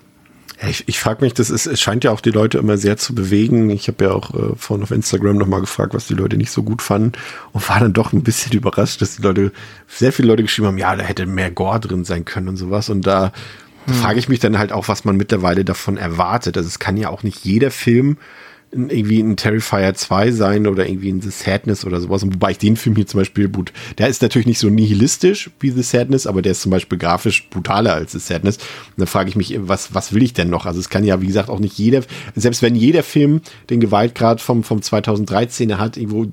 Ich, ich frage mich, das ist, es scheint ja auch die Leute immer sehr zu bewegen. Ich habe ja auch äh, vorhin auf Instagram nochmal gefragt, was die Leute nicht so gut fanden und war dann doch ein bisschen überrascht, dass die Leute, sehr viele Leute geschrieben haben, ja, da hätte mehr Gore drin sein können und sowas. Und da hm. frage ich mich dann halt auch, was man mittlerweile davon erwartet. Also es kann ja auch nicht jeder Film irgendwie ein Terrifier 2 sein oder irgendwie ein The Sadness oder sowas. Wobei ich den Film hier zum Beispiel, gut, der ist natürlich nicht so nihilistisch wie The Sadness, aber der ist zum Beispiel grafisch brutaler als The Sadness. Und dann frage ich mich, was, was will ich denn noch? Also es kann ja, wie gesagt, auch nicht jeder, selbst wenn jeder Film den Gewaltgrad vom, vom 2013er hat, irgendwo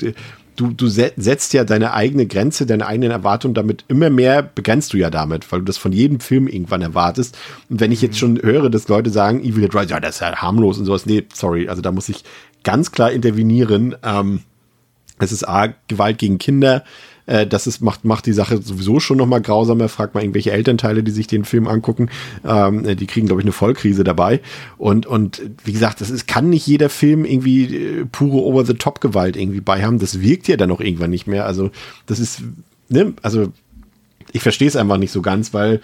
du, du setzt ja deine eigene Grenze, deine eigenen Erwartungen damit immer mehr begrenzt du ja damit, weil du das von jedem Film irgendwann erwartest. Und wenn ich jetzt schon höre, dass Leute sagen, Evil Dead Rise, ja, das ist ja harmlos und sowas, nee, sorry, also da muss ich ganz klar intervenieren. Ähm, es ist A, Gewalt gegen Kinder, Äh, das ist, macht, macht die Sache sowieso schon nochmal grausamer. Fragt mal irgendwelche Elternteile, die sich den Film angucken. Ähm, äh, die kriegen, glaube ich, eine Vollkrise dabei. Und, und wie gesagt, das ist, kann nicht jeder Film irgendwie äh, pure Over-the-Top-Gewalt irgendwie bei haben. Das wirkt ja dann auch irgendwann nicht mehr. Also, das ist, ne, also ich verstehe es einfach nicht so ganz, weil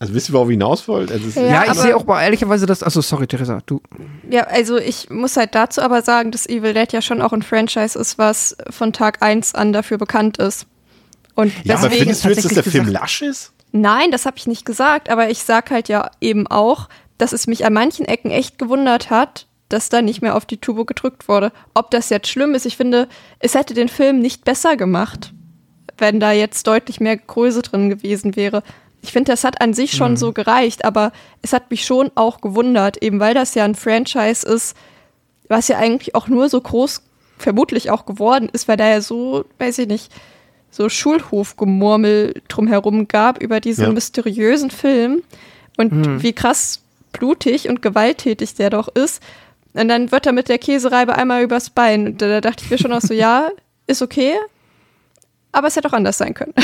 also wisst ihr, worauf ich hinaus wollt? Also ja, ja, ich sehe auch mal ehrlicherweise das. Achso, sorry, Theresa, du. Ja, also ich muss halt dazu aber sagen, dass Evil Dead ja schon auch ein Franchise ist, was von Tag 1 an dafür bekannt ist. Und ja, aber findest du jetzt, dass der Film lasch ist? Nein, das habe ich nicht gesagt, aber ich sag halt ja eben auch, dass es mich an manchen Ecken echt gewundert hat, dass da nicht mehr auf die Turbo gedrückt wurde. Ob das jetzt schlimm ist, ich finde, es hätte den Film nicht besser gemacht, wenn da jetzt deutlich mehr Größe drin gewesen wäre ich finde, das hat an sich schon mhm. so gereicht, aber es hat mich schon auch gewundert, eben weil das ja ein Franchise ist, was ja eigentlich auch nur so groß vermutlich auch geworden ist, weil da ja so, weiß ich nicht, so Schulhofgemurmel drumherum gab über diesen ja. mysteriösen Film und mhm. wie krass blutig und gewalttätig der doch ist. Und dann wird er mit der Käsereibe einmal übers Bein. Und da dachte ich mir schon auch so, ja, ist okay, aber es hätte auch anders sein können.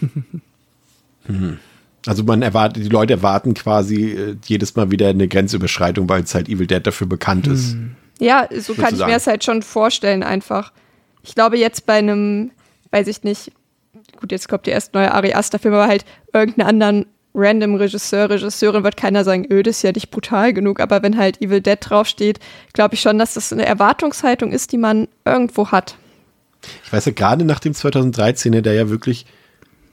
Mhm. Also man erwartet, die Leute erwarten quasi äh, jedes Mal wieder eine Grenzüberschreitung, weil es halt Evil Dead dafür bekannt ist. Mhm. Ja, so sozusagen. kann ich mir es halt schon vorstellen einfach. Ich glaube jetzt bei einem, weiß ich nicht, gut, jetzt kommt der erste neue Ari Aster-Film, aber halt irgendeinen anderen random Regisseur, Regisseurin wird keiner sagen, öh, das ist ja nicht brutal genug, aber wenn halt Evil Dead draufsteht, glaube ich schon, dass das eine Erwartungshaltung ist, die man irgendwo hat. Ich weiß ja gerade nach dem 2013, der ja wirklich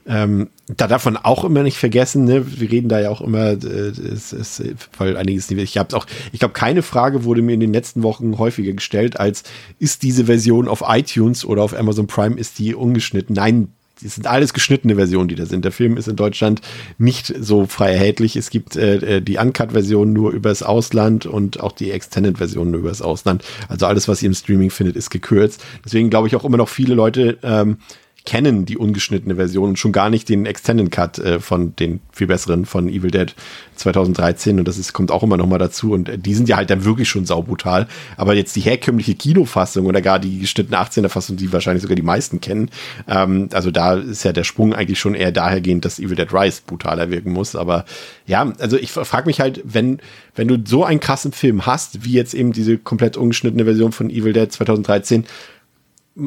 ähm, da darf man auch immer nicht vergessen, ne? wir reden da ja auch immer, äh, es, es, weil einiges nicht, ich habe auch, ich glaube, keine Frage wurde mir in den letzten Wochen häufiger gestellt, als ist diese Version auf iTunes oder auf Amazon Prime, ist die ungeschnitten? Nein, das sind alles geschnittene Versionen, die da sind. Der Film ist in Deutschland nicht so frei erhältlich. Es gibt äh, äh die Uncut-Version nur übers Ausland und auch die Extended-Version nur übers Ausland. Also alles, was ihr im Streaming findet, ist gekürzt. Deswegen glaube ich auch immer noch viele Leute ähm, kennen die ungeschnittene Version und schon gar nicht den Extended Cut äh, von den viel besseren von Evil Dead 2013 und das ist, kommt auch immer noch mal dazu. Und äh, die sind ja halt dann wirklich schon saubrutal, aber jetzt die herkömmliche Kinofassung oder gar die geschnittene 18er Fassung, die wahrscheinlich sogar die meisten kennen, ähm, also da ist ja der Sprung eigentlich schon eher dahergehend, dass Evil Dead Rise brutaler wirken muss, aber ja, also ich frage mich halt, wenn, wenn du so einen krassen Film hast, wie jetzt eben diese komplett ungeschnittene Version von Evil Dead 2013,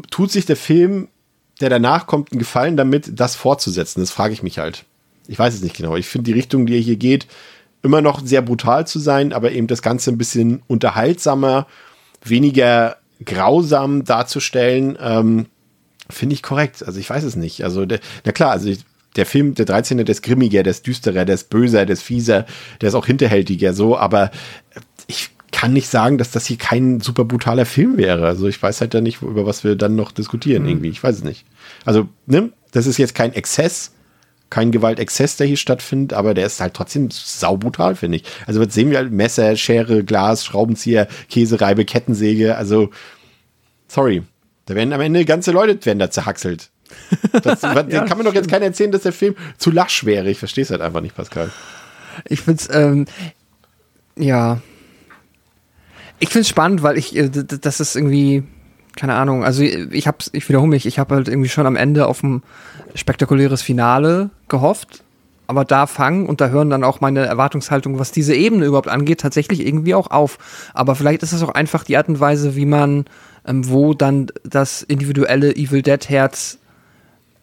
tut sich der Film der danach kommt, einen Gefallen damit, das fortzusetzen? Das frage ich mich halt. Ich weiß es nicht genau. Ich finde die Richtung, die er hier geht, immer noch sehr brutal zu sein, aber eben das Ganze ein bisschen unterhaltsamer, weniger grausam darzustellen, ähm, finde ich korrekt. Also ich weiß es nicht. Also, der, na klar, also ich, der Film, der 13. der ist grimmiger, der ist düsterer, der ist böser, der ist fieser, der ist auch hinterhältiger, so, aber ich kann nicht sagen, dass das hier kein super brutaler Film wäre. Also ich weiß halt da nicht, über was wir dann noch diskutieren mhm. irgendwie. Ich weiß es nicht. Also, ne, das ist jetzt kein Exzess, kein Gewaltexzess, der hier stattfindet, aber der ist halt trotzdem saubrutal, finde ich. Also was sehen wir halt? Messer, Schere, Glas, Schraubenzieher, Käsereibe, Kettensäge. Also, sorry. Da werden am Ende ganze Leute werden da zerhackselt. Das, ja, kann man doch jetzt keiner erzählen, dass der Film zu lasch wäre. Ich verstehe es halt einfach nicht, Pascal. Ich finde es, ähm, ja, ich finde es spannend, weil ich, äh, das ist irgendwie, keine Ahnung, also ich hab's, ich wiederhole mich, ich habe halt irgendwie schon am Ende auf ein spektakuläres Finale gehofft, aber da fangen und da hören dann auch meine Erwartungshaltung, was diese Ebene überhaupt angeht, tatsächlich irgendwie auch auf. Aber vielleicht ist es auch einfach die Art und Weise, wie man, ähm, wo dann das individuelle Evil Dead Herz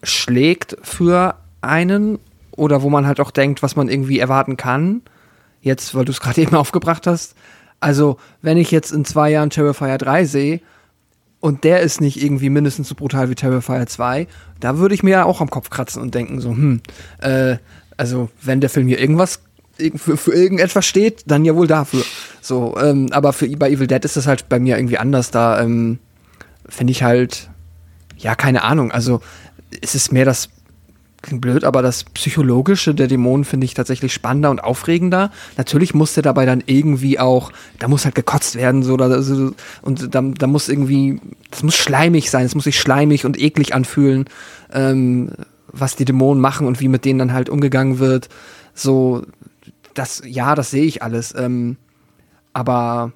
schlägt für einen oder wo man halt auch denkt, was man irgendwie erwarten kann. Jetzt, weil du es gerade eben aufgebracht hast, also, wenn ich jetzt in zwei Jahren Terrifier 3 sehe und der ist nicht irgendwie mindestens so brutal wie Terrifier 2, da würde ich mir ja auch am Kopf kratzen und denken so, hm, äh, also wenn der Film hier irgendwas für, für irgendetwas steht, dann ja wohl dafür. So, ähm, aber für bei Evil Dead ist das halt bei mir irgendwie anders. Da ähm, finde ich halt, ja, keine Ahnung. Also es ist mehr das klingt blöd, aber das Psychologische der Dämonen finde ich tatsächlich spannender und aufregender. Natürlich muss der dabei dann irgendwie auch, da muss halt gekotzt werden, so, oder so, und da, da muss irgendwie, das muss schleimig sein, es muss sich schleimig und eklig anfühlen, ähm, was die Dämonen machen und wie mit denen dann halt umgegangen wird. So, das, ja, das sehe ich alles. Ähm, aber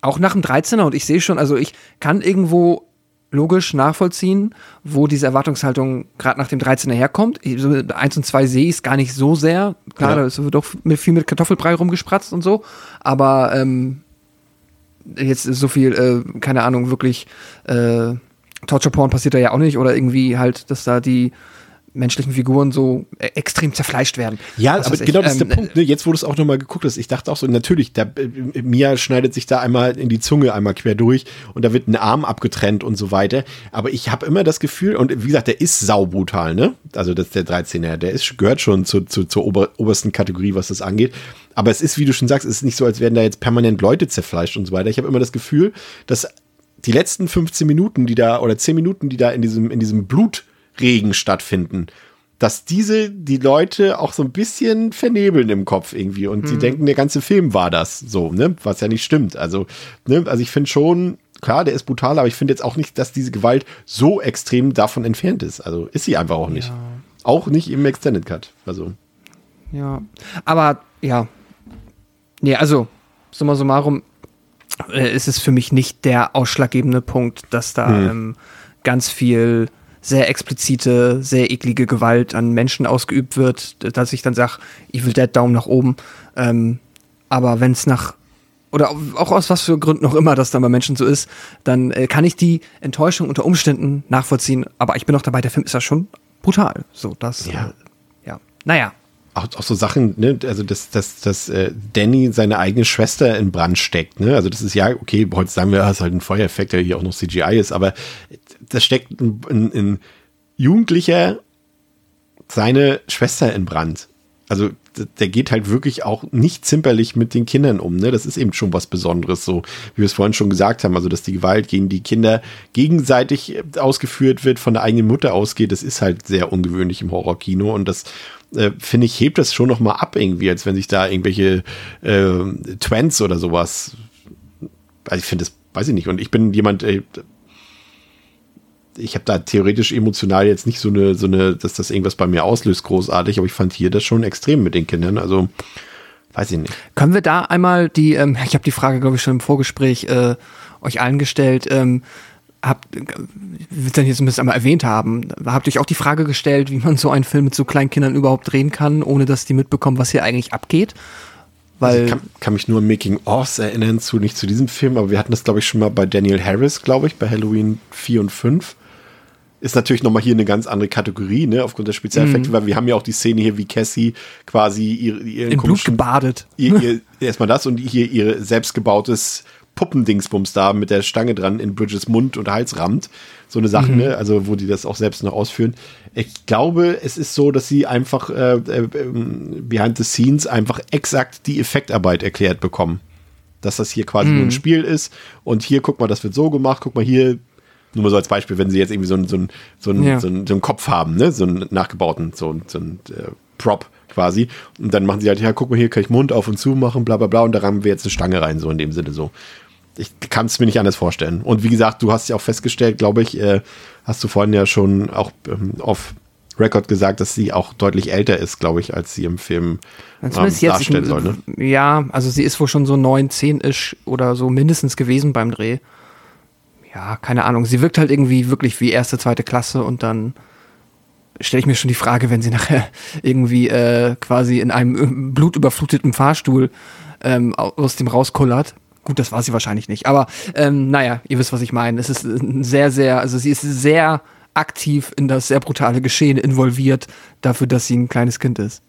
auch nach dem 13er und ich sehe schon, also ich kann irgendwo logisch nachvollziehen, wo diese Erwartungshaltung gerade nach dem 13er herkommt. So, eins und zwei sehe ich es gar nicht so sehr. Klar, Ja. da wird doch mit, viel mit Kartoffelbrei rumgespratzt und so. Aber ähm, jetzt ist so viel, äh, keine Ahnung, wirklich äh, Torture Porn passiert da ja auch nicht. Oder irgendwie halt, dass da die menschlichen Figuren so äh, extrem zerfleischt werden. Ja, Was aber weiß ich. genau das ist Ähm, der Punkt. Ne? Jetzt, wo du es auch nochmal geguckt hast, ich dachte auch so, natürlich, da, äh, Mia schneidet sich da einmal in die Zunge einmal quer durch und da wird ein Arm abgetrennt und so weiter. Aber ich habe immer das Gefühl, und wie gesagt, der ist saubrutal, ne? Also das der 13er, der ist, gehört schon zu, zu, zur ober, obersten Kategorie, was das angeht. Aber es ist, wie du schon sagst, es ist nicht so, als werden da jetzt permanent Leute zerfleischt und so weiter. Ich habe immer das Gefühl, dass die letzten 15 Minuten, die da, oder 10 Minuten, die da in diesem, in diesem Blutregen stattfinden, dass diese die Leute auch so ein bisschen vernebeln im Kopf irgendwie und sie denken, der ganze Film war das so, ne? Was ja nicht stimmt. Also, ne, also ich finde schon, klar, der ist brutal, aber ich finde jetzt auch nicht, dass diese Gewalt so extrem davon entfernt ist. Also ist sie einfach auch nicht. Auch nicht im Extended Cut. Also. Ja, aber ja. Nee, also, summa summarum, äh, ist es für mich nicht der ausschlaggebende Punkt, dass da ähm, ganz viel sehr explizite, sehr eklige Gewalt an Menschen ausgeübt wird, dass ich dann sage, Evil Dead Daumen nach oben. Ähm, aber wenn es nach oder auch aus was für Gründen noch immer das dann bei Menschen so ist, dann äh, kann ich die Enttäuschung unter Umständen nachvollziehen. Aber ich bin noch dabei, der Film ist ja schon brutal. So, das, Ja. Äh, ja. Naja. auch, auch so Sachen, ne, also dass, dass, dass äh, Danny seine eigene Schwester in Brand steckt, ne? Also das ist ja, okay, heute sagen wir, das ist halt ein Feuereffekt, der hier auch noch CGI ist, aber da steckt ein, ein, ein Jugendlicher seine Schwester in Brand. Also der geht halt wirklich auch nicht zimperlich mit den Kindern um. Ne? Das ist eben schon was Besonderes, so wie wir es vorhin schon gesagt haben. Also dass die Gewalt gegen die Kinder gegenseitig äh, ausgeführt wird, von der eigenen Mutter ausgeht, das ist halt sehr ungewöhnlich im Horrorkino und das äh, finde ich hebt das schon noch mal ab irgendwie, als wenn sich da irgendwelche äh, Twents oder sowas. Also ich finde das, weiß ich nicht. Und ich bin jemand, äh, ich habe da theoretisch emotional jetzt nicht so eine, so eine, dass das irgendwas bei mir auslöst, großartig, aber ich fand hier das schon extrem mit den Kindern. Also, weiß ich nicht. Können wir da einmal die, ähm, ich habe die Frage, glaube ich, schon im Vorgespräch äh, euch allen gestellt, ähm, habt, will dann jetzt zumindest einmal erwähnt haben, habt ihr euch auch die Frage gestellt, wie man so einen Film mit so kleinen Kindern überhaupt drehen kann, ohne dass die mitbekommen, was hier eigentlich abgeht? Weil, ich kann, kann mich nur an Making-ofs erinnern zu, nicht zu diesem Film, aber wir hatten das, glaube ich, schon mal bei Daniel Harris, glaube ich, bei Halloween 4 und 5. Ist natürlich nochmal hier eine ganz andere Kategorie, ne, aufgrund der Spezialeffekte, weil wir haben ja auch die Szene hier, wie Cassie quasi ihre, ihren in Blut gebadet. ihr, ihr, erstmal das und hier ihr selbstgebautes Puppendingsbums da mit der Stange dran in Bridges Mund und Hals rammt. So eine Sache, ne? Also, wo die das auch selbst noch ausführen. Ich glaube, es ist so, dass sie einfach äh, äh, ähm, behind the scenes einfach exakt die Effektarbeit erklärt bekommen. Dass das hier quasi nur ein Spiel ist und hier, guck mal, das wird so gemacht, guck mal hier, nur mal so als Beispiel, wenn sie jetzt irgendwie so einen so einen- so einen- Ja. so einen- so einen Kopf haben, ne? so einen nachgebauten, so, einen- so einen äh, Prop quasi. Und dann machen sie halt, ja, guck mal, hier kann ich Mund auf und zu machen, bla bla bla, und da rammen wir jetzt eine Stange rein, so in dem Sinne so. Ich kann es mir nicht anders vorstellen. Und wie gesagt, du hast ja auch festgestellt, glaube ich, äh, hast du vorhin ja schon auch ähm, auf Record gesagt, dass sie auch deutlich älter ist, glaube ich, als sie im Film ähm, darstellen soll. Ne? ja, also sie ist wohl schon so neun, zehn ish oder so mindestens gewesen beim Dreh. Ja, keine Ahnung. Sie wirkt halt irgendwie wirklich wie erste, zweite Klasse und dann stelle ich mir schon die Frage, wenn sie nachher irgendwie äh, quasi in einem äh, blutüberfluteten Fahrstuhl ähm, au- aus dem rauskullert. Gut, das war sie wahrscheinlich nicht. Aber ähm, naja, ihr wisst, was ich meine. Es ist ein sehr, sehr, also sie ist sehr aktiv in das sehr brutale Geschehen involviert, dafür, dass sie ein kleines Kind ist.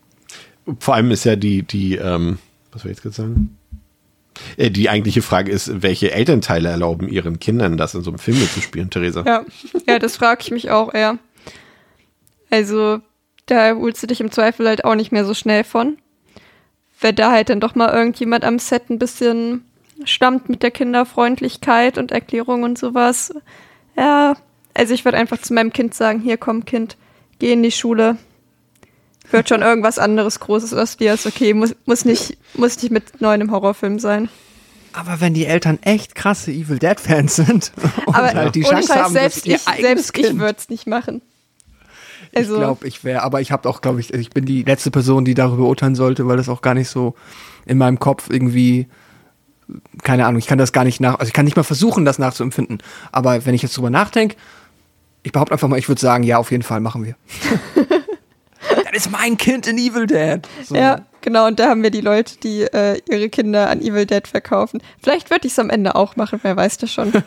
Vor allem ist ja die, die, ähm, was soll ich jetzt gerade sagen? Äh, Die eigentliche Frage ist, welche Elternteile erlauben ihren Kindern das in so einem Film mitzuspielen, Theresa? Ja, ja das frage ich mich auch eher. Also, da holst du dich im Zweifel halt auch nicht mehr so schnell von. Wenn da halt dann doch mal irgendjemand am Set ein bisschen stammt mit der Kinderfreundlichkeit und Erklärung und sowas. Ja, also ich würde einfach zu meinem Kind sagen, hier komm Kind, geh in die Schule. Wird schon irgendwas anderes Großes aus dir, ist okay, muss, muss, nicht, muss nicht mit neun im Horrorfilm sein. Aber wenn die Eltern echt krasse Evil Dead Fans sind und Aber halt die Chance haben, selbst ich, ich würde es nicht machen. ich glaube, ich wäre, aber ich habe auch, glaube ich, ich bin die letzte Person, die darüber urteilen sollte, weil das auch gar nicht so in meinem Kopf irgendwie keine Ahnung, ich kann das gar nicht nach, also ich kann nicht mal versuchen, das nachzuempfinden. Aber wenn ich jetzt drüber nachdenke, ich behaupte einfach mal, ich würde sagen, ja, auf jeden Fall machen wir. das ist mein Kind in Evil Dead. So. Ja, genau. Und da haben wir die Leute, die äh, ihre Kinder an Evil Dead verkaufen. Vielleicht würde ich es am Ende auch machen, wer weiß das schon.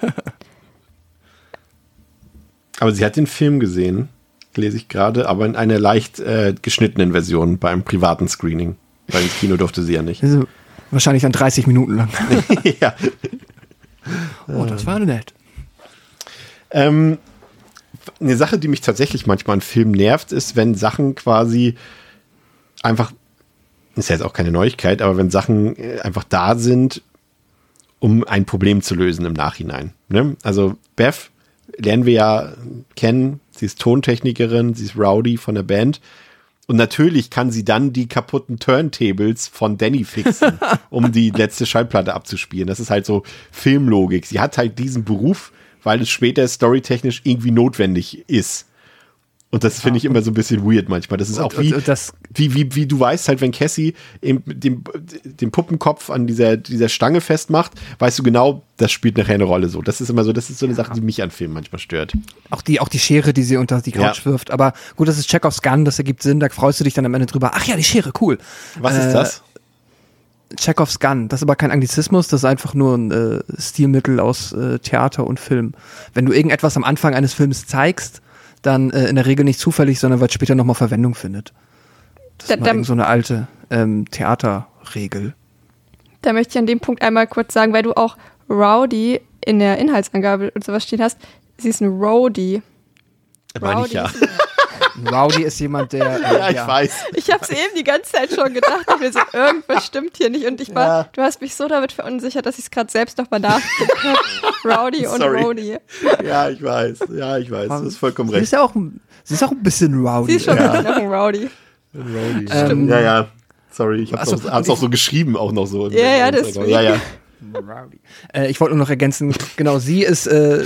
Aber sie hat den Film gesehen, lese ich gerade, aber in einer leicht äh, geschnittenen Version bei einem privaten Screening. Weil ins Kino durfte sie ja nicht. Also, wahrscheinlich dann 30 Minuten lang. ja. Oh, das war nett. Ähm, eine Sache, die mich tatsächlich manchmal an Filmen nervt, ist, wenn Sachen quasi einfach, ist ja jetzt auch keine Neuigkeit, aber wenn Sachen äh, einfach da sind, um ein Problem zu lösen im Nachhinein. Ne? Also Beth lernen wir ja kennen, sie ist Tontechnikerin, sie ist Rowdy von der Band. Und natürlich kann sie dann die kaputten Turntables von Danny fixen, um die letzte Schallplatte abzuspielen. Das ist halt so Filmlogik. Sie hat halt diesen Beruf, weil es später storytechnisch irgendwie notwendig ist. Und das finde ich immer so ein bisschen weird manchmal. Das ist auch wie, wie, wie, wie du weißt halt, wenn Cassie eben den, den Puppenkopf an dieser, dieser Stange festmacht, weißt du genau, das spielt nachher eine Rolle so. Das ist immer so, das ist so eine Sache, die mich an Filmen manchmal stört. auch die, auch die Schere, die sie unter die Couch Ja. wirft. Aber gut, das ist Chekhovs Gun, das ergibt Sinn, da freust du dich dann am Ende drüber. Ach ja, die Schere, cool. Was Äh, ist das? Chekhovs Gun, das ist aber kein Anglizismus, das ist einfach nur ein äh, Stilmittel aus äh, Theater und Film. Wenn du irgendetwas am Anfang eines Films zeigst, dann äh, in der Regel nicht zufällig, sondern weil es später nochmal Verwendung findet. Das Da- ist mal da- irgend so eine alte ähm, Theaterregel. Da möchte ich an dem Punkt einmal kurz sagen, weil du auch Rowdy in der Inhaltsangabe und sowas stehen hast. Sie ist ein Rowdy. Meine ich Rowdy ja. Rowdy ist jemand, der. Äh, Ja, ich weiß. Ich habe es eben die ganze Zeit schon gedacht und mir so, irgendwas stimmt hier nicht. Und ich war, Ja. du hast mich so damit verunsichert, dass ich es gerade selbst nochmal nachgeguckt habe. Rowdy und. Rowdy. Ja, ich weiß. Ja, ich weiß. Du hast vollkommen Sie ist recht. ja auch, ein- sie ist auch ein bisschen rowdy. Sie ist schon Ja. ein bisschen noch ein Rowdy. Ähm, Ja, ja. Sorry, ich hab's, Ach auch, so, hab's auch so geschrieben, auch noch so. Ja, ja, deswegen. Ja, ja. Rowdy. Äh, ich wollte nur noch ergänzen, genau, sie ist äh,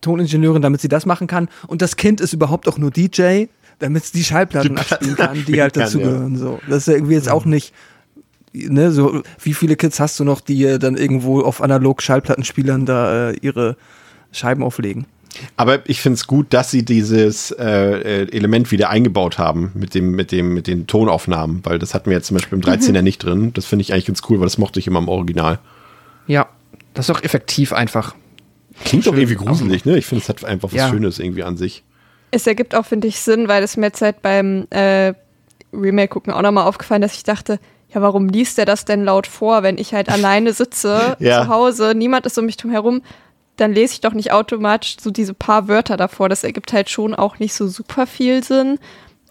Toningenieurin, damit sie das machen kann. Und das Kind ist überhaupt auch nur DJ, damit es die Schallplatten Die abspielen kann, die halt abspielen dazu kann, ja. gehören. So. Das ist ja irgendwie jetzt auch nicht, ne, so, wie viele Kids hast du noch, die äh, dann irgendwo auf analog Schallplattenspielern da äh, ihre Scheiben auflegen? Aber ich finde es gut, dass sie dieses äh, äh, Element wieder eingebaut haben mit dem, mit dem, mit den Tonaufnahmen, weil das hatten wir jetzt zum Beispiel im 13er nicht drin. Das finde ich eigentlich ganz cool, weil das mochte ich immer im Original. Ja, das ist auch effektiv einfach. Klingt doch irgendwie gruselig, ne? Ich finde, es hat einfach was Ja. Schönes irgendwie an sich. Es ergibt auch, finde ich, Sinn, weil es mir jetzt halt beim äh, Remake gucken auch nochmal aufgefallen, dass ich dachte, ja, warum liest der das denn laut vor, wenn ich halt alleine sitze Ja. zu Hause, niemand ist um mich drum herum, dann lese ich doch nicht automatisch so diese paar Wörter davor. Das ergibt halt schon auch nicht so super viel Sinn.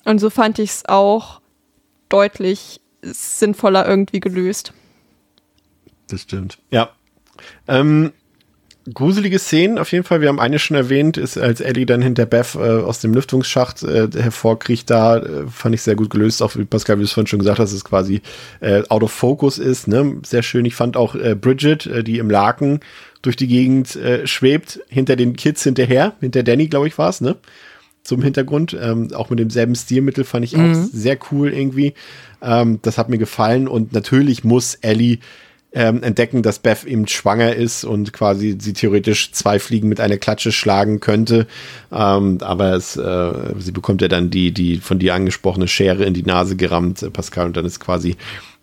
Und so fand ich es auch deutlich sinnvoller irgendwie gelöst. Das stimmt. Ja. Ähm, gruselige Szenen auf jeden Fall. Wir haben eine schon erwähnt, ist als Ellie dann hinter Beth äh, aus dem Lüftungsschacht äh, hervorkriecht. Da äh, fand ich sehr gut gelöst. Auch wie Pascal, wie du es vorhin schon gesagt hast, dass es quasi äh, out of focus ist. Ne? Sehr schön. Ich fand auch äh, Bridget, äh, die im Laken durch die Gegend äh, schwebt, hinter den Kids hinterher. Hinter Danny, glaube ich, war es, ne? zum Hintergrund. Ähm, auch mit demselben Stilmittel fand ich auch sehr cool irgendwie. Ähm, das hat mir gefallen und natürlich muss Ellie ähm, entdecken, dass Beth eben schwanger ist und quasi sie theoretisch zwei Fliegen mit einer Klatsche schlagen könnte. Ähm, aber es, äh, sie bekommt ja dann die, die von dir angesprochene Schere in die Nase gerammt, äh, Pascal, und dann ist quasi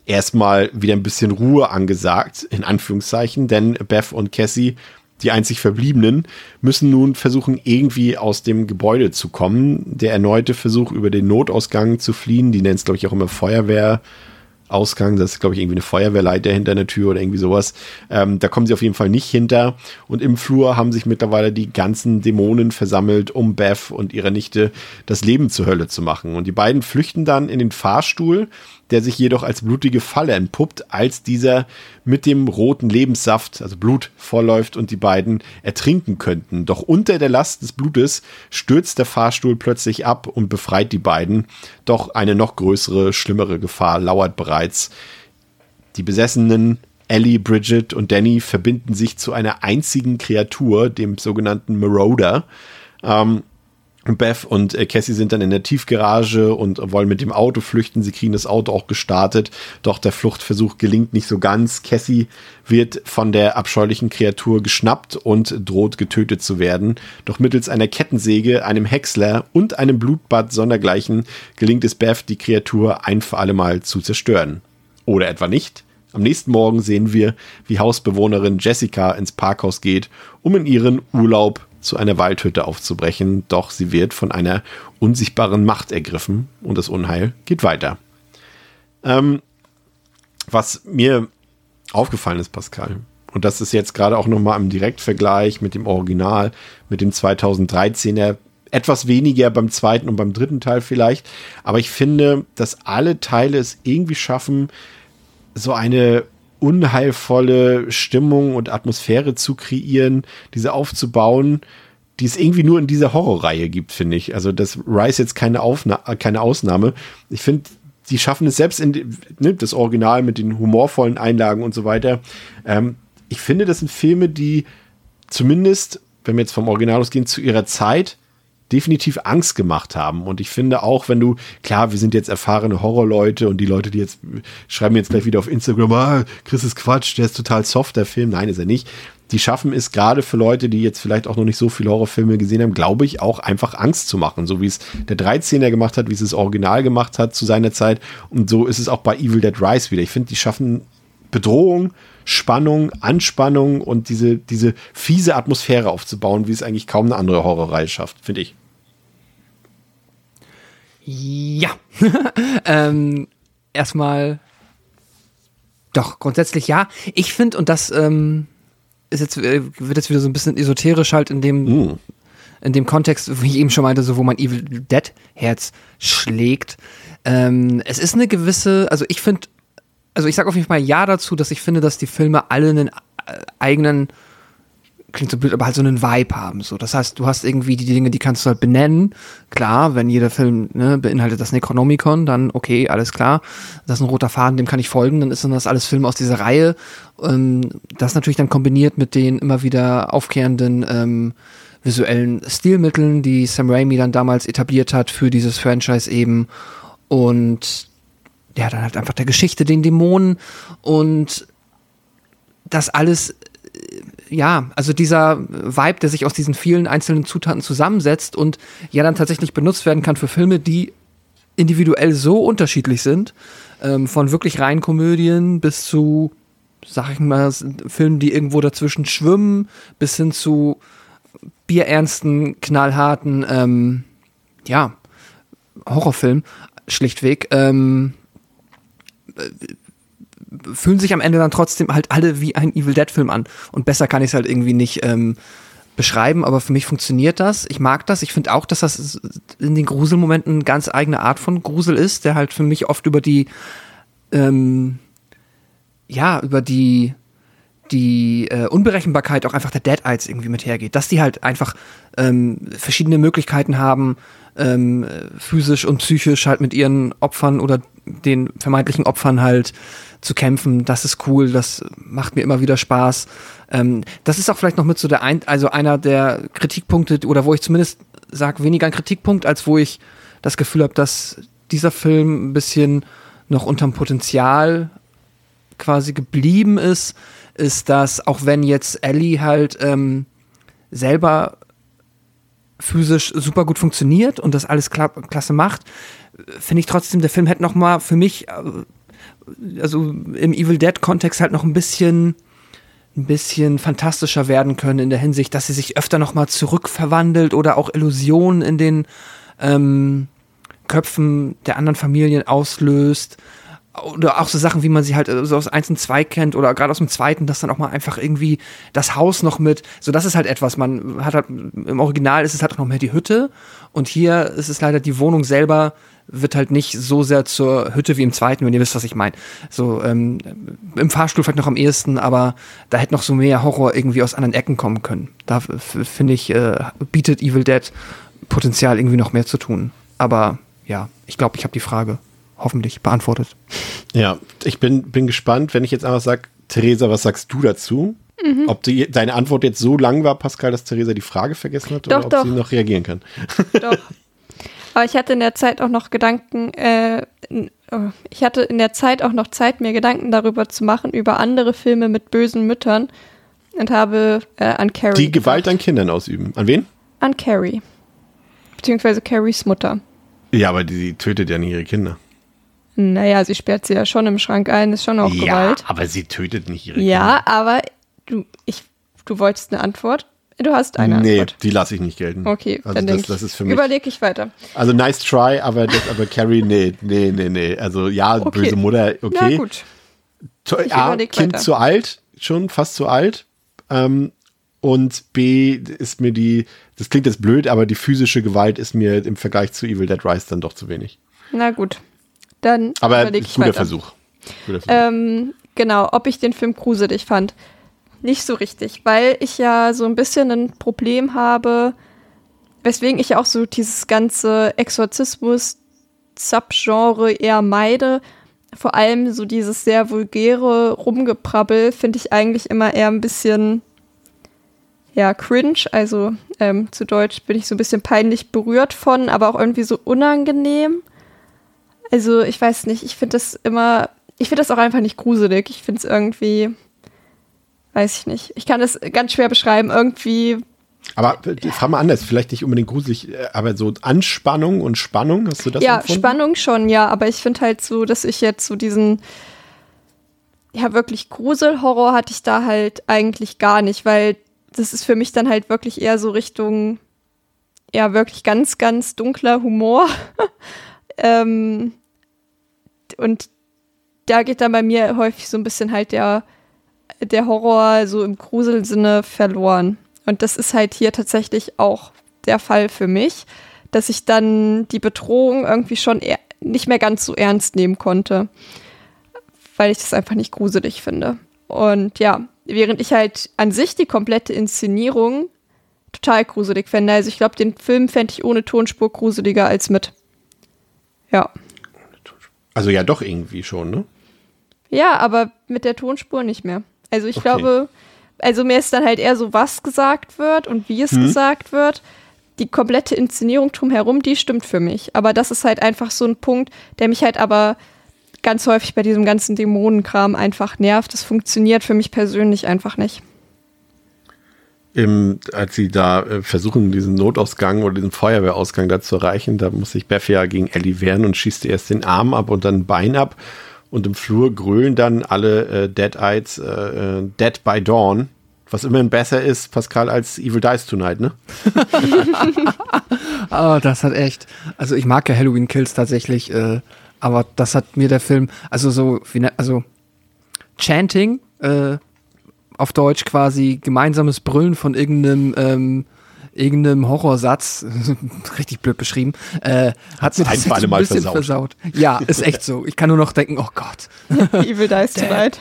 erstmal wieder ein bisschen Ruhe angesagt, in Anführungszeichen, denn Beth und Cassie die einzig Verbliebenen, müssen nun versuchen, irgendwie aus dem Gebäude zu kommen. Der erneute Versuch, über den Notausgang zu fliehen, die nennen es, glaube ich, auch immer Feuerwehrausgang. Das ist, glaube ich, irgendwie eine Feuerwehrleiter hinter einer Tür oder irgendwie sowas. Ähm, da kommen sie auf jeden Fall nicht hinter. Und im Flur haben sich mittlerweile die ganzen Dämonen versammelt, um Beth und ihrer Nichte das Leben zur Hölle zu machen. Und die beiden flüchten dann in den Fahrstuhl, der sich jedoch als blutige Falle entpuppt, als dieser mit dem roten Lebenssaft, also Blut, vorläuft und die beiden ertrinken könnten. Doch unter der Last des Blutes stürzt der Fahrstuhl plötzlich ab und befreit die beiden. Doch eine noch größere, schlimmere Gefahr lauert bereits. Die Besessenen Ellie, Bridget und Danny verbinden sich zu einer einzigen Kreatur, dem sogenannten Marauder. Ähm, Beth und äh, Cassie sind dann in der Tiefgarage und wollen mit dem Auto flüchten. Sie kriegen das Auto auch gestartet, doch der Fluchtversuch gelingt nicht so ganz. Cassie wird von der abscheulichen Kreatur geschnappt und droht getötet zu werden. Doch mittels einer Kettensäge, einem Häcksler und einem Blutbad sondergleichen gelingt es Beth, die Kreatur ein für alle Mal zu zerstören. Oder etwa nicht? Am nächsten Morgen sehen wir, wie Hausbewohnerin Jessica ins Parkhaus geht, um in ihren Urlaub zu einer Waldhütte aufzubrechen, doch sie wird von einer unsichtbaren Macht ergriffen und das Unheil geht weiter. Ähm, was mir aufgefallen ist, Pascal, und das ist jetzt gerade auch nochmal im Direktvergleich mit dem Original, mit dem 2013er, etwas weniger beim zweiten und beim dritten Teil vielleicht, aber ich finde, dass alle Teile es irgendwie schaffen, so eine unheilvolle Stimmung und Atmosphäre zu kreieren, diese aufzubauen, die es irgendwie nur in dieser Horrorreihe gibt, finde ich. Also das Rise jetzt keine, Aufna keine Ausnahme. Ich finde, die schaffen es selbst in ne, das Original mit den humorvollen Einlagen und so weiter. Ähm, ich finde, das sind Filme, die zumindest, wenn wir jetzt vom Original ausgehen, zu ihrer Zeit definitiv Angst gemacht haben. Und ich finde auch, wenn du, klar, wir sind jetzt erfahrene Horrorleute und die Leute, die jetzt schreiben jetzt gleich wieder auf Instagram, ah, Chris ist Quatsch, der ist total soft, der Film. Nein, ist er nicht. Die schaffen es gerade für Leute, die jetzt vielleicht auch noch nicht so viele Horrorfilme gesehen haben, glaube ich, auch einfach Angst zu machen. So wie es der 13er gemacht hat, wie es das Original gemacht hat zu seiner Zeit. Und so ist es auch bei Evil Dead Rise wieder. Ich finde, die schaffen Bedrohung, Spannung, Anspannung und diese, diese fiese Atmosphäre aufzubauen, wie es eigentlich kaum eine andere Horrorreihe schafft, finde ich. Ja. ähm, erstmal. Doch, grundsätzlich ja. Ich finde, und das ähm, ist jetzt, äh, wird jetzt wieder so ein bisschen esoterisch halt in dem, mm. in dem Kontext, wie ich eben schon meinte, so wo mein Evil Dead Herz schlägt. Ähm, es ist eine gewisse, also ich finde, also ich sage auf jeden Fall ja dazu, dass ich finde, dass die Filme alle einen äh, eigenen klingt so blöd, aber halt so einen Vibe haben. So, das heißt, du hast irgendwie die Dinge, die kannst du halt benennen. Klar, wenn jeder Film ne, beinhaltet das Necronomicon, dann okay, alles klar. Das ist ein roter Faden, dem kann ich folgen. Dann ist dann das alles Filme aus dieser Reihe. Ähm, das natürlich dann kombiniert mit den immer wieder aufkehrenden ähm, visuellen Stilmitteln, die Sam Raimi dann damals etabliert hat für dieses Franchise eben. Und ja, dann halt einfach der Geschichte, den Dämonen und das alles ja, also dieser Vibe, der sich aus diesen vielen einzelnen Zutaten zusammensetzt und ja dann tatsächlich benutzt werden kann für Filme, die individuell so unterschiedlich sind, ähm, von wirklich reinen Komödien bis zu, sag ich mal, Filmen, die irgendwo dazwischen schwimmen, bis hin zu bierernsten, knallharten, ähm, ja, Horrorfilm, schlichtweg. Ähm, fühlen sich am Ende dann trotzdem halt alle wie ein Evil Dead Film an. Und besser kann ich es halt irgendwie nicht ähm, beschreiben, aber für mich funktioniert das. Ich mag das. Ich finde auch, dass das in den Gruselmomenten eine ganz eigene Art von Grusel ist, der halt für mich oft über die, ähm, ja, über die, die äh, Unberechenbarkeit auch einfach der Dead Eyes irgendwie mit hergeht. Dass die halt einfach ähm, verschiedene Möglichkeiten haben, ähm, physisch und psychisch halt mit ihren Opfern oder den vermeintlichen Opfern halt zu kämpfen. Das ist cool, das macht mir immer wieder Spaß. Ähm, das ist auch vielleicht noch mit so der ein, also einer der Kritikpunkte oder wo ich zumindest sage weniger ein Kritikpunkt, als wo ich das Gefühl habe, dass dieser Film ein bisschen noch unterm Potenzial quasi geblieben ist, ist, dass auch wenn jetzt Ellie halt ähm, selber physisch super gut funktioniert und das alles kla klasse macht, finde ich trotzdem, der Film hätte noch mal für mich, äh, also im Evil Dead Kontext halt noch ein bisschen ein bisschen fantastischer werden können in der Hinsicht, dass sie sich öfter noch mal zurückverwandelt oder auch Illusionen in den ähm, Köpfen der anderen Familien auslöst oder auch so Sachen, wie man sie halt äh, so aus 1 und 2 kennt oder gerade aus dem zweiten, dass dann auch mal einfach irgendwie das Haus noch mit, so das ist halt etwas, man hat halt, im Original ist es halt auch noch mehr die Hütte und hier ist es leider die Wohnung selber wird halt nicht so sehr zur Hütte wie im zweiten, wenn ihr wisst, was ich meine. So, ähm, im Fahrstuhl vielleicht noch am ehesten, aber da hätte noch so mehr Horror irgendwie aus anderen Ecken kommen können. Da finde ich, äh, bietet Evil Dead Potenzial irgendwie noch mehr zu tun. Aber ja, ich glaube, ich habe die Frage hoffentlich beantwortet. Ja, ich bin, bin gespannt, wenn ich jetzt einfach sage, Theresa, was sagst du dazu? Mhm. Ob die, deine Antwort jetzt so lang war, Pascal, dass Theresa die Frage vergessen hat doch, oder ob doch. sie noch reagieren kann. Doch. Aber ich hatte in der Zeit auch noch Gedanken, äh, oh, ich hatte in der Zeit auch noch Zeit, mir Gedanken darüber zu machen, über andere Filme mit bösen Müttern und habe äh, an Carrie. Die Gewalt an Kindern ausüben. An wen? An Carrie. Beziehungsweise Carries Mutter. Ja, aber die tötet ja nicht ihre Kinder. Naja, sie sperrt sie ja schon im Schrank ein, ist schon auch ja, Gewalt. aber sie tötet nicht ihre Ja, aber du, ich, du wolltest eine Antwort. Du hast eine Kinder. Nee, Antwort. die lasse ich nicht gelten. Okay, also dann das, das ist für mich. überlege ich weiter. Also nice try, aber, das, aber Carrie, nee, nee, nee, nee. Also ja, Okay. böse Mutter, Na okay. gut. To- A, Kind weiter. zu alt, schon fast zu alt. Ähm, und B ist mir die, das klingt jetzt blöd, aber die physische Gewalt ist mir im Vergleich zu Evil Dead Rise dann doch zu wenig. Na gut. Dann Aber überlege ich guter. Versuch. Guter Versuch. Ähm, genau, ob ich den Film gruselig fand. Nicht so richtig, weil ich ja so ein bisschen ein Problem habe, weswegen ich auch so dieses ganze Exorzismus-Subgenre eher meide. Vor allem so dieses sehr vulgäre Rumgeprabbel finde ich eigentlich immer eher ein bisschen, ja, cringe. Also ähm, zu Deutsch bin ich so ein bisschen peinlich berührt von, aber auch irgendwie so unangenehm. Also ich weiß nicht, ich finde das immer, ich finde das auch einfach nicht gruselig. Ich finde es irgendwie, weiß ich nicht. Ich kann das ganz schwer beschreiben. Irgendwie, aber äh, frag mal anders, vielleicht nicht unbedingt gruselig, äh, aber so Anspannung und Spannung, hast du das ja, empfunden? Spannung schon, ja. Aber ich finde halt so, dass ich jetzt so diesen, ja wirklich Gruselhorror hatte ich da halt eigentlich gar nicht, weil das ist für mich dann halt wirklich eher so Richtung, ja wirklich ganz, ganz dunkler Humor. ähm, und da geht dann bei mir häufig so ein bisschen halt der, der Horror so im Gruselsinne verloren. Und das ist halt hier tatsächlich auch der Fall für mich, dass ich dann die Bedrohung irgendwie schon eher nicht mehr ganz so ernst nehmen konnte, weil ich das einfach nicht gruselig finde. Und ja, während ich halt an sich die komplette Inszenierung total gruselig fände. Also ich glaube, den Film fände ich ohne Tonspur gruseliger als mit. Ja. Also ja, doch irgendwie schon, ne? Ja, aber mit der Tonspur nicht mehr. Also ich Okay. glaube, also mir ist dann halt eher so, was gesagt wird und wie es gesagt wird. Die komplette Inszenierung drumherum, die stimmt für mich. Aber das ist halt einfach so ein Punkt, der mich halt aber ganz häufig bei diesem ganzen Dämonenkram einfach nervt. Das funktioniert für mich persönlich einfach nicht. Im, als sie da äh, versuchen, diesen Notausgang oder diesen Feuerwehrausgang da zu erreichen, da muss sich Beth ja gegen Ellie wehren und schießt erst den Arm ab und dann ein Bein ab. Und im Flur grölen dann alle äh, Dead-Eyes äh, äh, Dead by Dawn, was immerhin besser ist, Pascal, als Evil Dies Tonight, ne? Oh, das hat echt. Also ich mag ja Halloween Kills tatsächlich, äh, aber das hat mir der Film, also so, wie, ne- also Chanting, äh, auf Deutsch quasi gemeinsames Brüllen von irgendeinem, ähm, irgendeinem Horrorsatz, richtig blöd beschrieben, äh, hat mir ein das für jetzt alle ein Mal bisschen versaut. versaut. Ja, ist echt so. Ich kann nur noch denken, oh Gott. Evil Dies Tonight.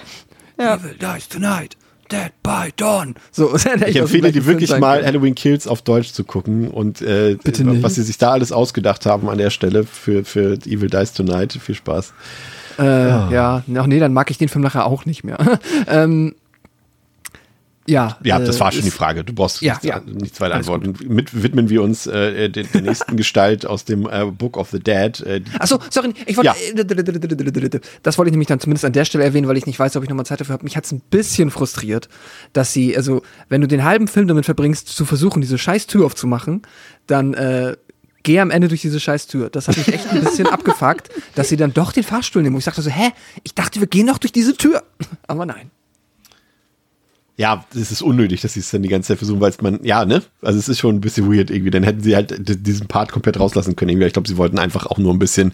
Ja. Evil dies tonight. Dead by dawn. So, Ich empfehle dir wirklich mal Halloween Kills auf Deutsch zu gucken und äh, Bitte nicht. was sie sich da alles ausgedacht haben an der Stelle für, für Evil Dies Tonight. Viel Spaß. Äh, Ja, ach nee, dann mag ich den Film nachher auch nicht mehr. ähm, ja, Ja, äh, das war schon die Frage. Du brauchst Ja, nichts, ja. nichts weiter Alles antworten. Mit widmen wir uns äh, der, der nächsten Gestalt aus dem äh, Book of the Dead. Äh, Achso, sorry, ich wollte. Ja. Das wollte ich nämlich dann zumindest an der Stelle erwähnen, weil ich nicht weiß, ob ich nochmal Zeit dafür habe. Mich hat es ein bisschen frustriert, dass sie, also, wenn du den halben Film damit verbringst, zu versuchen, diese scheiß Tür aufzumachen, dann äh, geh am Ende durch diese scheiß Tür. Das hat mich echt ein bisschen abgefuckt, dass sie dann doch den Fahrstuhl nehmen. Und ich dachte so, hä? Ich dachte, wir gehen doch durch diese Tür. Aber nein. Ja, es ist unnötig, dass sie es dann die ganze Zeit versuchen, weil es man, ja, ne? Also es ist schon ein bisschen weird irgendwie. Dann hätten sie halt diesen Part komplett rauslassen können. Ich glaube, sie wollten einfach auch nur ein bisschen,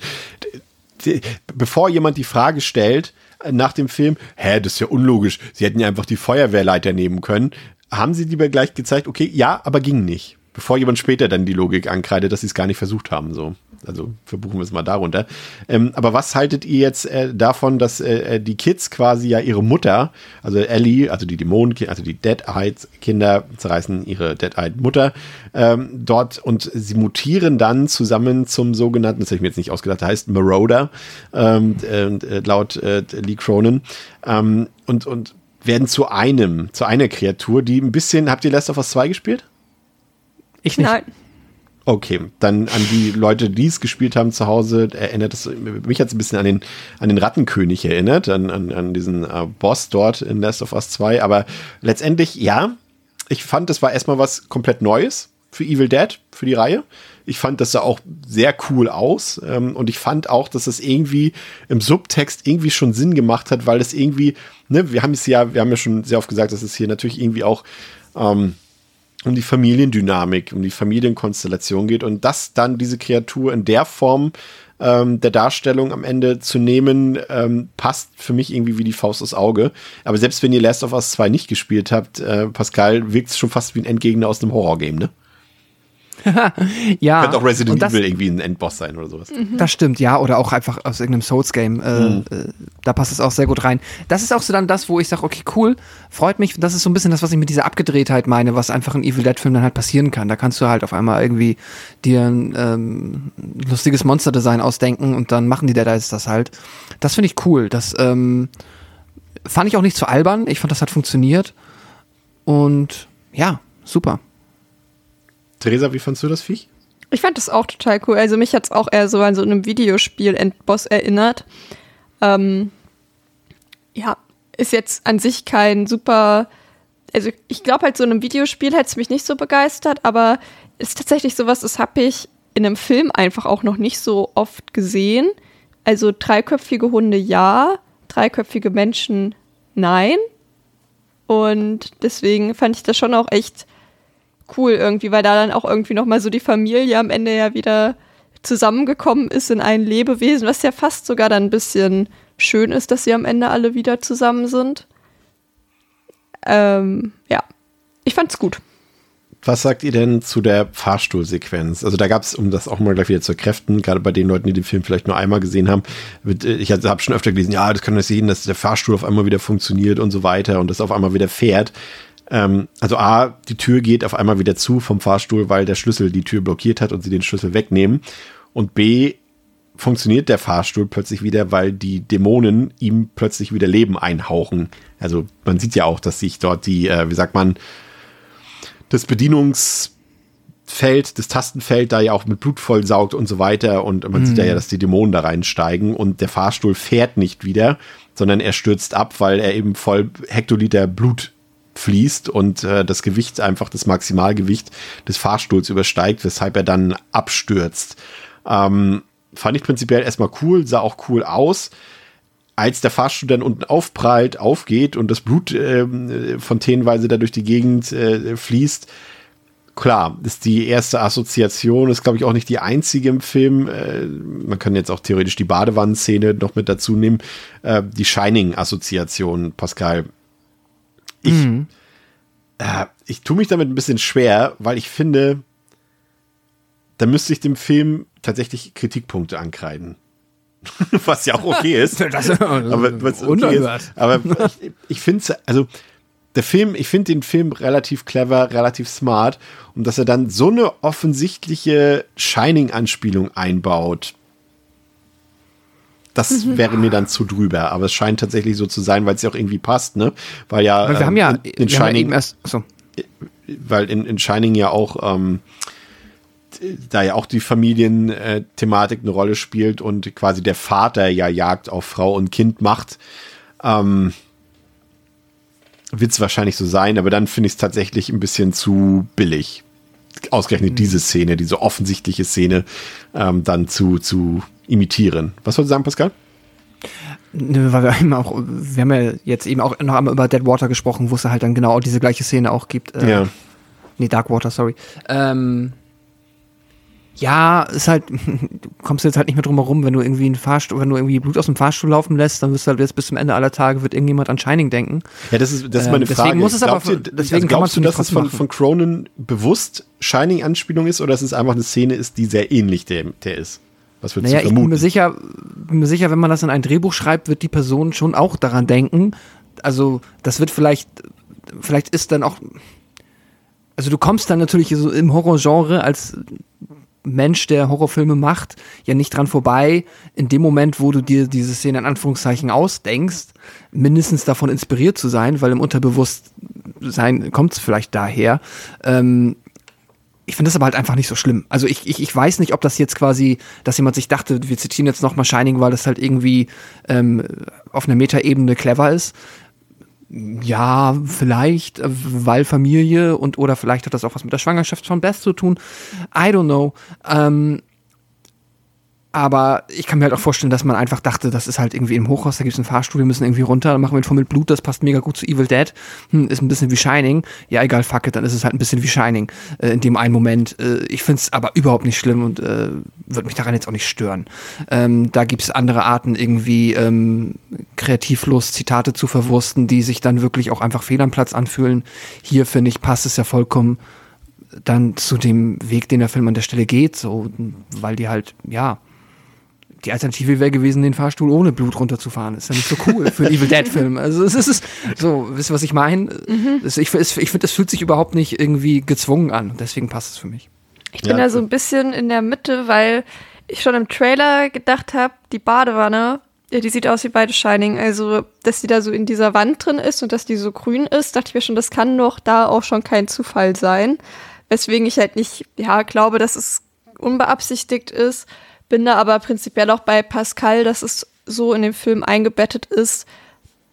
bevor jemand die Frage stellt äh, nach dem Film, hä, das ist ja unlogisch. Sie hätten ja einfach die Feuerwehrleiter nehmen können. Haben sie lieber gleich gezeigt, okay, ja, aber ging nicht. Bevor jemand später dann die Logik ankreidet, dass sie es gar nicht versucht haben, so. Also verbuchen wir es mal darunter. Ähm, aber was haltet ihr jetzt äh, davon, dass äh, die Kids quasi ja ihre Mutter, also Ellie, also die Dämonen, also die Dead-Eyed-Kinder zerreißen ihre Dead-Eyed-Mutter ähm, dort und sie mutieren dann zusammen zum sogenannten, das habe ich mir jetzt nicht ausgedacht, der heißt Marauder, ähm, äh, laut äh, Lee Cronin. Ähm, und, und werden zu einem, zu einer Kreatur, die ein bisschen, habt ihr Last of Us 2 gespielt? Ich nicht. Nein. Okay, dann an die Leute, die es gespielt haben zu Hause, erinnert es, mich es ein bisschen an den, an den Rattenkönig erinnert, an, an, an diesen äh, Boss dort in Last of Us 2, aber letztendlich, ja, ich fand, das war erstmal was komplett Neues für Evil Dead, für die Reihe. Ich fand das sah auch sehr cool aus ähm, und ich fand auch, dass es irgendwie im Subtext irgendwie schon Sinn gemacht hat, weil es irgendwie, ne, wir haben es ja, wir haben ja schon sehr oft gesagt, dass es hier natürlich irgendwie auch ähm, um die Familiendynamik, um die Familienkonstellation geht und dass dann diese Kreatur in der Form ähm, der Darstellung am Ende zu nehmen, ähm, passt für mich irgendwie wie die Faust aufs Auge. Aber selbst wenn ihr Last of Us 2 nicht gespielt habt, äh, Pascal, wirkt es schon fast wie ein Endgegner aus einem Horrorgame, ne? ja. Könnte auch Resident das- Evil irgendwie ein Endboss sein oder sowas. Das stimmt, ja, oder auch einfach aus irgendeinem Souls-Game. Äh, Mhm. äh, da passt es auch sehr gut rein. Das ist auch so dann das, wo ich sage, okay, cool, freut mich. Das ist so ein bisschen das, was ich mit dieser Abgedrehtheit meine, was einfach in Evil Dead-Film dann halt passieren kann. Da kannst du halt auf einmal irgendwie dir ein ähm, lustiges Monster-Design ausdenken und dann machen die Dead Eyes das halt. Das finde ich cool. Das ähm, fand ich auch nicht zu albern. Ich fand, das hat funktioniert. Und ja, super. Theresa, wie fandst du das Viech? Ich fand das auch total cool. Also mich hat es auch eher so an so einem Videospiel-Endboss erinnert. Ähm, ja, ist jetzt an sich kein super. Also ich glaube halt, so in einem Videospiel hätte es mich nicht so begeistert, aber ist tatsächlich sowas, das habe ich in einem Film einfach auch noch nicht so oft gesehen. Also dreiköpfige Hunde ja, dreiköpfige Menschen nein. Und deswegen fand ich das schon auch echt cool irgendwie, weil da dann auch irgendwie nochmal so die Familie am Ende ja wieder zusammengekommen ist in ein Lebewesen, was ja fast sogar dann ein bisschen schön ist, dass sie am Ende alle wieder zusammen sind. Ähm, ja, ich fand's gut. Was sagt ihr denn zu der Fahrstuhlsequenz? Also da gab es, um das auch mal gleich wieder zu erkräften, gerade bei den Leuten, die den Film vielleicht nur einmal gesehen haben, äh, ich habe schon öfter gelesen, ja, das kann das sehen, dass der Fahrstuhl auf einmal wieder funktioniert und so weiter und das auf einmal wieder fährt. Ähm, also A, die Tür geht auf einmal wieder zu vom Fahrstuhl, weil der Schlüssel die Tür blockiert hat und sie den Schlüssel wegnehmen. Und B, funktioniert der Fahrstuhl plötzlich wieder, weil die Dämonen ihm plötzlich wieder Leben einhauchen. Also man sieht ja auch, dass sich dort die, äh, wie sagt man, das Bedienungsfeld, das Tastenfeld da ja auch mit Blut vollsaugt und so weiter. Und man sieht ja, ja, dass die Dämonen da reinsteigen und der Fahrstuhl fährt nicht wieder, sondern er stürzt ab, weil er eben voll Hektoliter Blut fließt und äh, das Gewicht einfach das Maximalgewicht des Fahrstuhls übersteigt, weshalb er dann abstürzt. Ähm, fand ich prinzipiell erstmal cool, sah auch cool aus. Als der Fahrstuhl dann unten aufprallt, aufgeht und das Blut ähm, fontänenweise da durch die Gegend äh, fließt, klar, ist die erste Assoziation, ist glaube ich auch nicht die einzige im Film. Äh, man kann jetzt auch theoretisch die Badewannenszene noch mit dazu nehmen. Äh, die Shining-Assoziation, Pascal. Ich, äh, ich tue mich damit ein bisschen schwer, weil ich finde, da müsste ich dem Film tatsächlich Kritikpunkte ankreiden. was ja auch okay ist. aber was okay ist. Aber ich, ich finde also der Film, ich finde den Film relativ clever, relativ smart und dass er dann so eine offensichtliche Shining-Anspielung einbaut, das wäre mir dann zu drüber. Aber es scheint tatsächlich so zu sein, weil es ja auch irgendwie passt, ne? Weil ja, Weil wir haben ähm, ja, in, in haben ja Shining, eben erst, so. weil in, in Shining ja auch ähm, da ja auch die Familienthematik eine Rolle spielt und quasi der Vater ja Jagd auf Frau und Kind macht, ähm, wird es wahrscheinlich so sein, aber dann finde ich es tatsächlich ein bisschen zu billig. Ausgerechnet diese Szene, diese offensichtliche Szene, ähm, dann zu, zu imitieren. Was wolltest du sagen, Pascal? Nö, weil wir eben auch, wir haben ja jetzt eben auch noch einmal über Deadwater gesprochen, wo es halt dann genau diese gleiche Szene auch gibt. Äh, Ja. Nee, Darkwater, sorry. Ähm, ja, ist halt, du kommst jetzt halt nicht mehr drum herum, wenn du irgendwie einen Fahrstuhl, wenn du irgendwie Blut aus dem Fahrstuhl laufen lässt, dann wirst du halt jetzt bis zum Ende aller Tage wird irgendjemand an Shining denken. Ja, das ist, das ist Ähm, meine deswegen Frage. muss es aber- Glaubt ihr- deswegen kann glaubst man du, dass es von, von Cronin bewusst Shining-Anspielung ist oder dass es einfach eine Szene ist, die sehr ähnlich der, der ist? Was würdest Naja, du ich bin vermuten? mir sicher, bin mir sicher, wenn man das in ein Drehbuch schreibt, wird die Person schon auch daran denken. Also, das wird vielleicht, vielleicht ist dann auch, also du kommst dann natürlich so im Horrorgenre als Mensch, der Horrorfilme macht, ja nicht dran vorbei, in dem Moment, wo du dir diese Szene in Anführungszeichen ausdenkst, mindestens davon inspiriert zu sein, weil im Unterbewusstsein kommt es vielleicht daher. Ähm, ich finde das aber halt einfach nicht so schlimm. Also ich, ich, ich weiß nicht, ob das jetzt quasi, dass jemand sich dachte, wir zitieren jetzt nochmal Shining, weil das halt irgendwie ähm, auf einer Metaebene clever ist. Ja, vielleicht, äh, weil Familie und oder vielleicht hat das auch was mit der Schwangerschaft von Beth zu tun. I don't know. Ähm, aber ich kann mir halt auch vorstellen, dass man einfach dachte, das ist halt irgendwie im Hochhaus, da gibt es einen Fahrstuhl, wir müssen irgendwie runter, dann machen wir einen Form mit Blut, das passt mega gut zu Evil Dead. Hm, ist ein bisschen wie Shining. Ja, egal, fuck it, dann ist es halt ein bisschen wie Shining äh, in dem einen Moment. Äh, ich finde es aber überhaupt nicht schlimm und äh, würde mich daran jetzt auch nicht stören. Ähm, da gibt es andere Arten, irgendwie ähm, kreativlos Zitate zu verwursten, die sich dann wirklich auch einfach fehl am Platz anfühlen. Hier, finde ich, passt es ja vollkommen dann zu dem Weg, den der Film an der Stelle geht, so, weil die halt, ja, die Alternative wäre gewesen, den Fahrstuhl ohne Blut runterzufahren. Ist ja nicht so cool für einen Evil Dead-Film. Also es ist so, wisst ihr, was ich meine? Mhm. Ich, ich, finde, das fühlt sich überhaupt nicht irgendwie gezwungen an. Deswegen passt es für mich. Ich bin ja. da so ein bisschen in der Mitte, weil ich schon im Trailer gedacht habe, die Badewanne, ja, die sieht aus wie beide Shining. Also, dass die da so in dieser Wand drin ist und dass die so grün ist, dachte ich mir schon, das kann doch da auch schon kein Zufall sein. Weswegen ich halt nicht, ja, glaube, dass es unbeabsichtigt ist. Bin da aber prinzipiell auch bei Pascal, dass es so in dem Film eingebettet ist,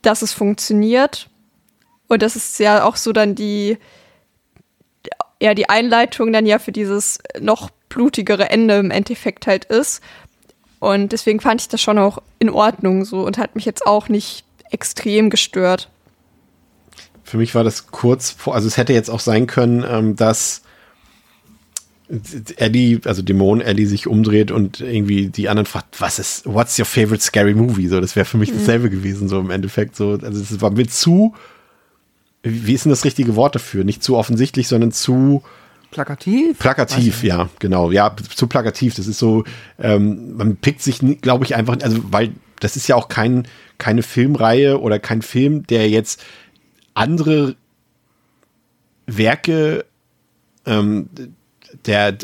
dass es funktioniert. Und das ist ja auch so dann die, ja, die Einleitung dann ja für dieses noch blutigere Ende im Endeffekt halt ist. Und deswegen fand ich das schon auch in Ordnung so und hat mich jetzt auch nicht extrem gestört. Für mich war das kurz vor, also es hätte jetzt auch sein können, ähm, dass Ellie, also Dämon Ellie sich umdreht und irgendwie die anderen fragt, was ist, what's your favorite scary movie? So, das wäre für mich mhm. dasselbe gewesen, so im Endeffekt. So, also es war mir zu, wie ist denn das richtige Wort dafür? Nicht zu offensichtlich, sondern zu plakativ. Plakativ, ja, genau. Ja, zu plakativ. Das ist so, ähm, man pickt sich, glaube ich, einfach, also weil das ist ja auch kein, keine Filmreihe oder kein Film, der jetzt andere Werke ähm, der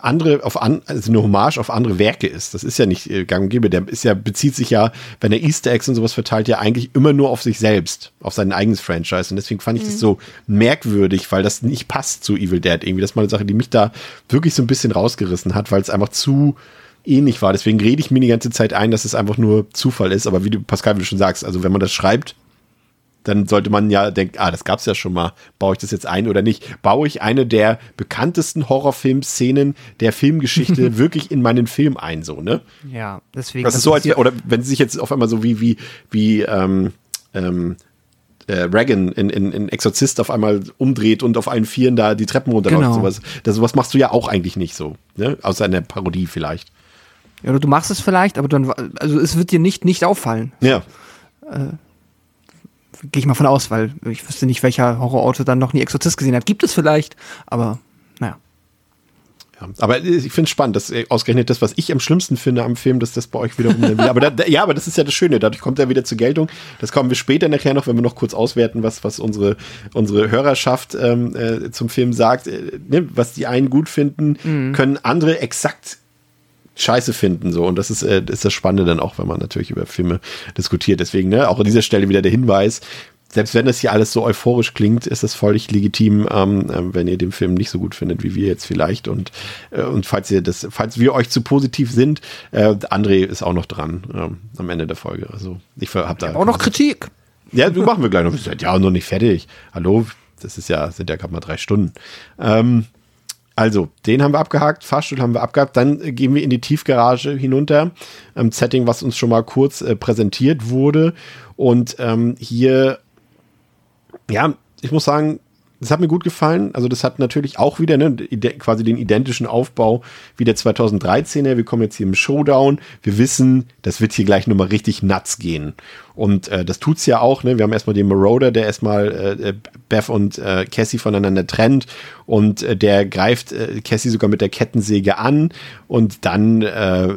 andere auf an, also eine Hommage auf andere Werke ist. Das ist ja nicht äh, gang und gäbe. Der ist ja, bezieht sich ja, wenn er Easter Eggs und sowas verteilt, ja eigentlich immer nur auf sich selbst, auf sein eigenes Franchise. Und deswegen fand ich mhm. das so merkwürdig, weil das nicht passt zu Evil Dead. Irgendwie, das ist mal eine Sache, die mich da wirklich so ein bisschen rausgerissen hat, weil es einfach zu ähnlich war. Deswegen rede ich mir die ganze Zeit ein, dass es einfach nur Zufall ist. Aber wie du, Pascal, wie du schon sagst, also wenn man das schreibt, dann sollte man ja denken, ah, das gab's ja schon mal. Baue ich das jetzt ein oder nicht? Baue ich eine der bekanntesten Horrorfilm-Szenen der Filmgeschichte wirklich in meinen Film ein, so, ne? Ja, deswegen. Das ist so, als, oder wenn sie sich jetzt auf einmal so wie, wie, wie, ähm, ähm, äh, Reagan in, in, in Exorzist auf einmal umdreht und auf allen Vieren da die Treppen runterläuft. Genau. Sowas. Das, sowas machst du ja auch eigentlich nicht so, ne? Außer in der Parodie vielleicht. Ja, oder du machst es vielleicht, aber dann, also es wird dir nicht, nicht auffallen. Ja. Äh, gehe ich mal von aus, weil ich wüsste nicht, welcher Horrorautor dann noch nie Exorzist gesehen hat. Gibt es vielleicht, aber naja. Ja, aber ich finde es spannend, dass äh, ausgerechnet das, was ich am schlimmsten finde am Film, dass das bei euch wiederum dann wieder. Aber da, ja, aber das ist ja das Schöne, dadurch kommt er wieder zur Geltung. Das kommen wir später nachher noch, wenn wir noch kurz auswerten, was, was unsere, unsere Hörerschaft ähm, äh, zum Film sagt. Äh, ne, was die einen gut finden, mhm. können andere exakt scheiße finden. So. Und das ist, äh, ist das Spannende dann auch, wenn man natürlich über Filme diskutiert. Deswegen, ne, auch an dieser Stelle wieder der Hinweis, selbst wenn das hier alles so euphorisch klingt, ist das völlig legitim, ähm, äh, wenn ihr den Film nicht so gut findet wie wir jetzt vielleicht. Und, äh, und falls ihr das, falls wir euch zu positiv sind, äh, André ist auch noch dran ähm, am Ende der Folge. Also ich hab da. Auch noch Kritik. Ja, du machen wir gleich noch. Ja noch nicht fertig. Hallo, das ist ja, sind ja gerade mal drei Stunden. Ähm, also, den haben wir abgehakt, Fahrstuhl haben wir abgehakt, dann äh, gehen wir in die Tiefgarage hinunter, ähm, Setting, was uns schon mal kurz äh, präsentiert wurde. Und ähm, hier, ja, ich muss sagen, das hat mir gut gefallen. Also das hat natürlich auch wieder ne, quasi den identischen Aufbau wie der 2013er. Wir kommen jetzt hier im Showdown. Wir wissen, das wird hier gleich nochmal richtig nuts gehen. Und äh, das tut's ja auch. Ne? Wir haben erstmal den Marauder, der erstmal äh, äh, Beth und äh, Cassie voneinander trennt. Und äh, der greift äh, Cassie sogar mit der Kettensäge an. Und dann äh,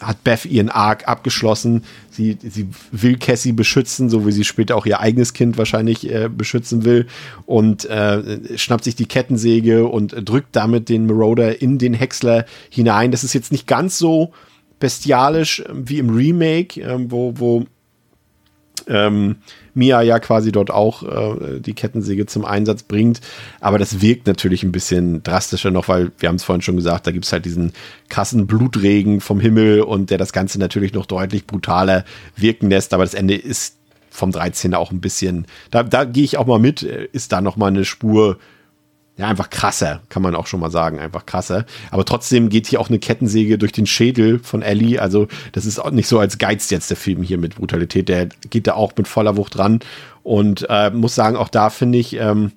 hat Beth ihren Arc abgeschlossen. Sie, sie will Cassie beschützen, so wie sie später auch ihr eigenes Kind wahrscheinlich äh, beschützen will. Und äh, schnappt sich die Kettensäge und drückt damit den Marauder in den Häcksler hinein. Das ist jetzt nicht ganz so bestialisch wie im Remake, äh, wo, wo ähm, Mia ja quasi dort auch äh, die Kettensäge zum Einsatz bringt. Aber das wirkt natürlich ein bisschen drastischer noch, weil wir haben es vorhin schon gesagt, da gibt es halt diesen krassen Blutregen vom Himmel und der das Ganze natürlich noch deutlich brutaler wirken lässt. Aber das Ende ist vom 13. auch ein bisschen, da, da gehe ich auch mal mit, ist da noch mal eine Spur ja, einfach krasser, kann man auch schon mal sagen, einfach krasser. Aber trotzdem geht hier auch eine Kettensäge durch den Schädel von Ellie. Also, das ist auch nicht so als Geiz jetzt der Film hier mit Brutalität. Der geht da auch mit voller Wucht ran. Und äh, muss sagen, auch da finde ich, ähm,